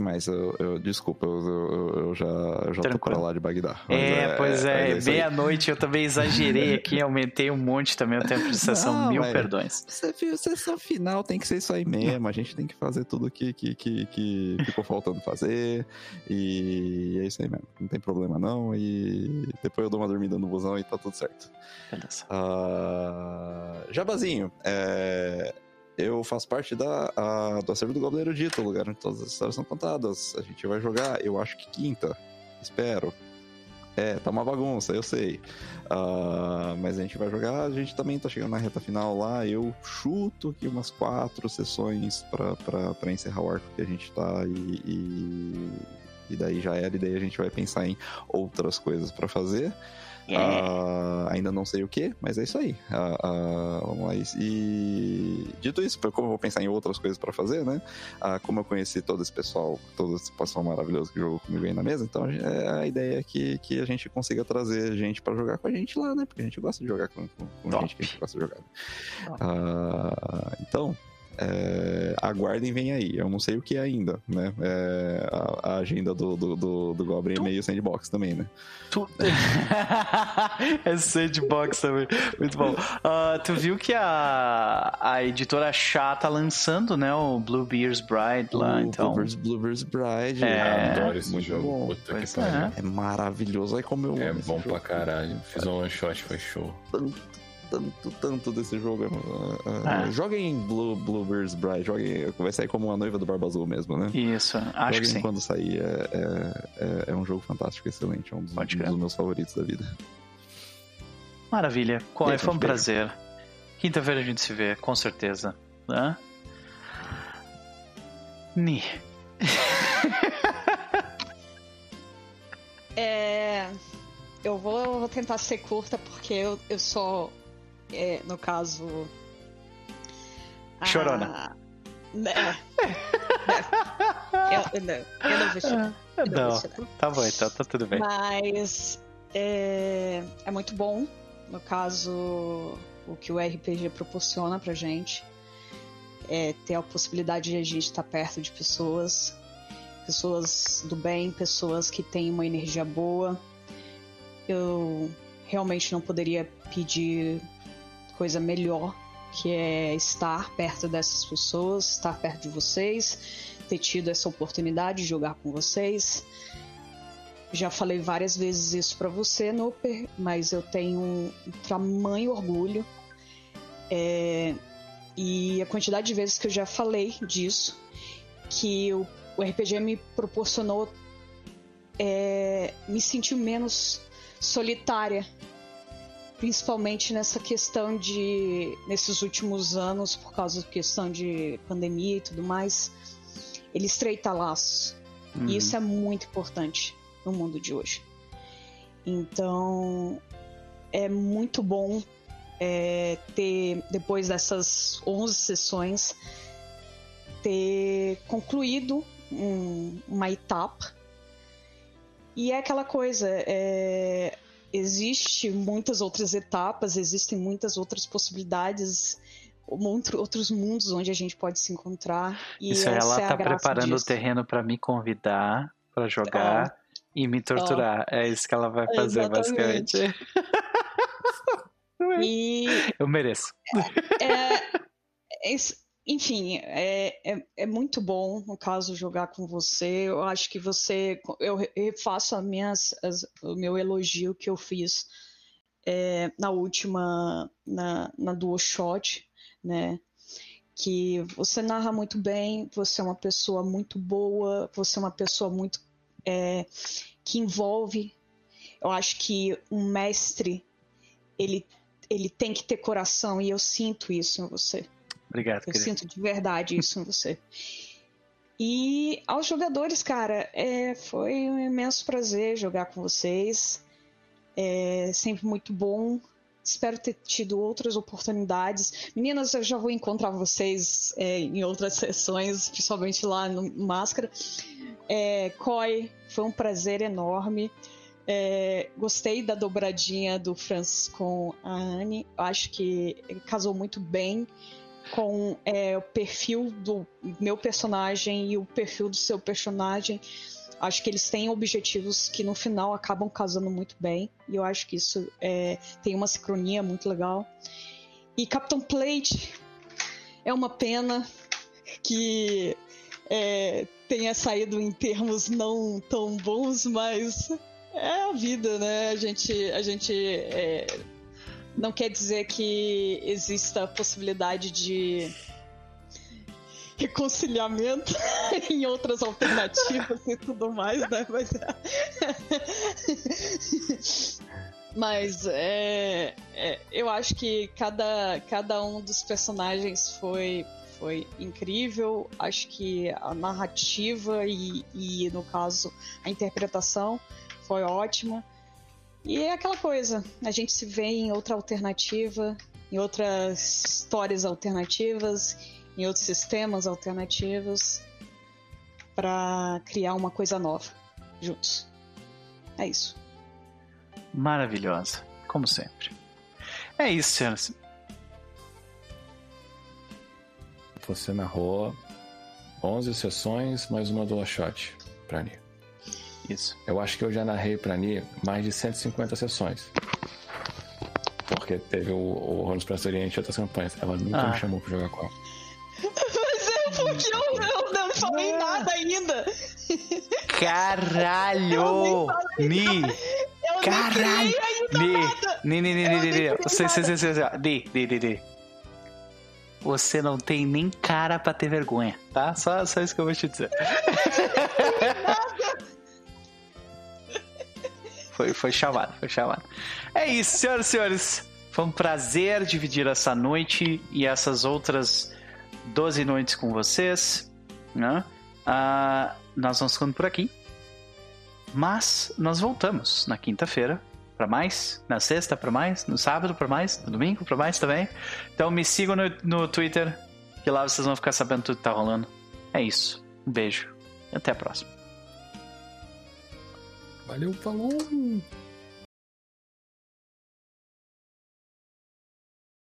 mais? Eu, eu- desculpa, eu, eu, já, eu já tô
Tranquilo.
pra lá de Bagdá. Mas
É, pois é,
mas aí.
meia-noite eu também exagerei aqui, aumentei um monte também o tempo de sessão,
Não,
mil
mas-
perdões.
Você viu, sessão final tem que ser isso aí mesmo. A gente tem que fazer tudo que, que, que, que ficou faltando fazer. E é isso aí mesmo. Não tem problema não. E depois eu dou uma dormida no busão e tá tudo certo.
Beleza.
Ah, Jabazinho, é, eu faço parte da, a, do acervo do Goblin Erudito, o lugar onde todas as histórias são contadas. A gente vai jogar, eu acho que quinta. Espero. É, tá uma bagunça, eu sei. Uh, mas a gente vai jogar, a gente também tá chegando na reta final lá. Eu chuto aqui umas quatro sessões para encerrar o arco que a gente tá e, e, e daí já era, e daí a gente vai pensar em outras coisas para fazer. Uh, ainda não sei o que, mas é isso aí. Uh, uh, vamos lá. E dito isso, como eu vou pensar em outras coisas para fazer, né? como eu conheci todo esse pessoal, todo esse pessoal maravilhoso que jogou comigo aí na mesa, então é a ideia é que, que a gente consiga trazer gente para jogar com a gente lá, né? Porque a gente gosta de jogar com, com, com gente que a gente gosta de jogar. então, é, aguardem, vem aí. Eu não sei o que é ainda, né? É, a, a, agenda do, do, do, do Goblin é tu... é meio sandbox também, né?
Tu... é sandbox também. Muito bom. Uh, tu viu que a, a editora Chá tá lançando, né? O Bluebeard's Bride lá,
o
então.
Bluebeard's, Bluebeard's Bride.
É, adoro esse muito jogo. Bom. Puta
que é. é maravilhoso. Aí como eu
É bom pra caralho. Fiz um one shot, foi show
tanto, tanto desse jogo. Uh, uh, Joguem Blue, Bluebird's Bride, joguem, vai sair como a noiva do Barba Azul mesmo, né?
Isso, acho joguem que sim.
quando sair, é, é, é, é, um jogo fantástico, excelente, é um dos, um dos meus favoritos da vida.
Maravilha, Corre, foi um prazer. Quinta-feira a gente se vê, com certeza. Né? Ni.
é. Eu vou, vou, tentar ser curta porque eu, eu sou é, no caso.
Chorona.
É, é. Eu, não, eu não vou chorar.
Não, não chorar. tá bom, então tá tudo bem.
Mas é, é muito bom, no caso, o que o RPG proporciona pra gente. É ter a possibilidade de a gente estar perto de pessoas, pessoas do bem, pessoas que têm uma energia boa. Eu realmente não poderia pedir coisa melhor, que é estar perto dessas pessoas, estar perto de vocês, ter tido essa oportunidade de jogar com vocês. Já falei várias vezes isso para você, Noper, mas eu tenho um tamanho orgulho. É, e a quantidade de vezes que eu já falei disso, que o, o RPG me proporcionou é, me sentir menos solitária principalmente nessa questão de nesses últimos anos por causa da questão de pandemia e tudo mais ele estreita laços. Uhum. e isso é muito importante no mundo de hoje. Então é muito bom é, ter depois dessas 11 sessões ter concluído um, uma etapa. E é aquela coisa é, existe muitas outras etapas, existem muitas outras possibilidades, outros mundos onde a gente pode se encontrar. E
Isso ela é tá preparando disso. o terreno para me convidar para jogar ah. e me torturar. Ah. É isso que ela vai fazer, Exatamente. basicamente.
e...
Eu mereço.
É, é, enfim, é, é, é, muito bom, no caso, jogar com você. Eu acho que você. Eu refaço as minhas, as, o meu elogio que eu fiz é, na última. Na, na Dual Shot, né? Que você narra muito bem, você é uma pessoa muito boa, você é uma pessoa muito. É, que envolve. Eu acho que um mestre. Ele, ele tem que ter coração e eu sinto isso em você.
Obrigado.
Eu querido. sinto de verdade isso em você. E aos jogadores, cara, é, foi um imenso prazer jogar com vocês. É sempre muito bom. Espero ter tido outras oportunidades. Meninas, eu já vou encontrar vocês é, em outras sessões, principalmente lá no Máscara. É, Koi, foi um prazer enorme. É, gostei da dobradinha do Francis com a Anne. Acho que casou muito bem com é, o perfil do meu personagem e o perfil do seu personagem. Acho que eles têm objetivos que no final acabam casando muito bem. E eu acho que isso é, tem uma sincronia muito legal. E Captain Plate é uma pena que é, tenha saído em termos não tão bons, mas é a vida, né? A gente, a gente é, não quer dizer que exista a possibilidade de reconciliamento em outras alternativas e tudo mais, né? Mas, Mas é, é, eu acho que cada, cada um dos personagens foi, foi incrível. Acho que a narrativa e, e, no caso, a interpretação foi ótima. E é aquela coisa, a gente se vê em outra alternativa, em outras histórias alternativas, em outros sistemas alternativos, para criar uma coisa nova juntos. É isso.
Maravilhosa, como sempre. É isso, senhoras.
Você narrou 11 sessões, mais uma do shot pra Ni.
Isso.
Eu acho que eu já narrei pra Ni mais de 150 sessões. Porque teve o, o Rolos para Oriente e outras campanhas. Ela nunca ah. me chamou pra jogar com ela.
Mas é porque eu, eu não falei é. nada ainda.
Caralho! Ni! Caralho! Ni, ni, ni, ni, ni, ni. Você, você, você, você, Ni, ni, ni, ni. Você não tem nem cara pra ter vergonha, tá? Só, só isso que eu vou te dizer. foi, foi chamado, foi chamado. É isso, senhoras e senhores. Foi um prazer dividir essa noite e essas outras 12 noites com vocês. Né? Uh, nós vamos ficando por aqui. Mas nós voltamos na quinta-feira para mais, na sexta para mais, no sábado para mais, no domingo para mais também. Então me sigam no, no Twitter, que lá vocês vão ficar sabendo tudo que tá rolando. É isso. Um beijo. Até a próxima.
Valeu, falou!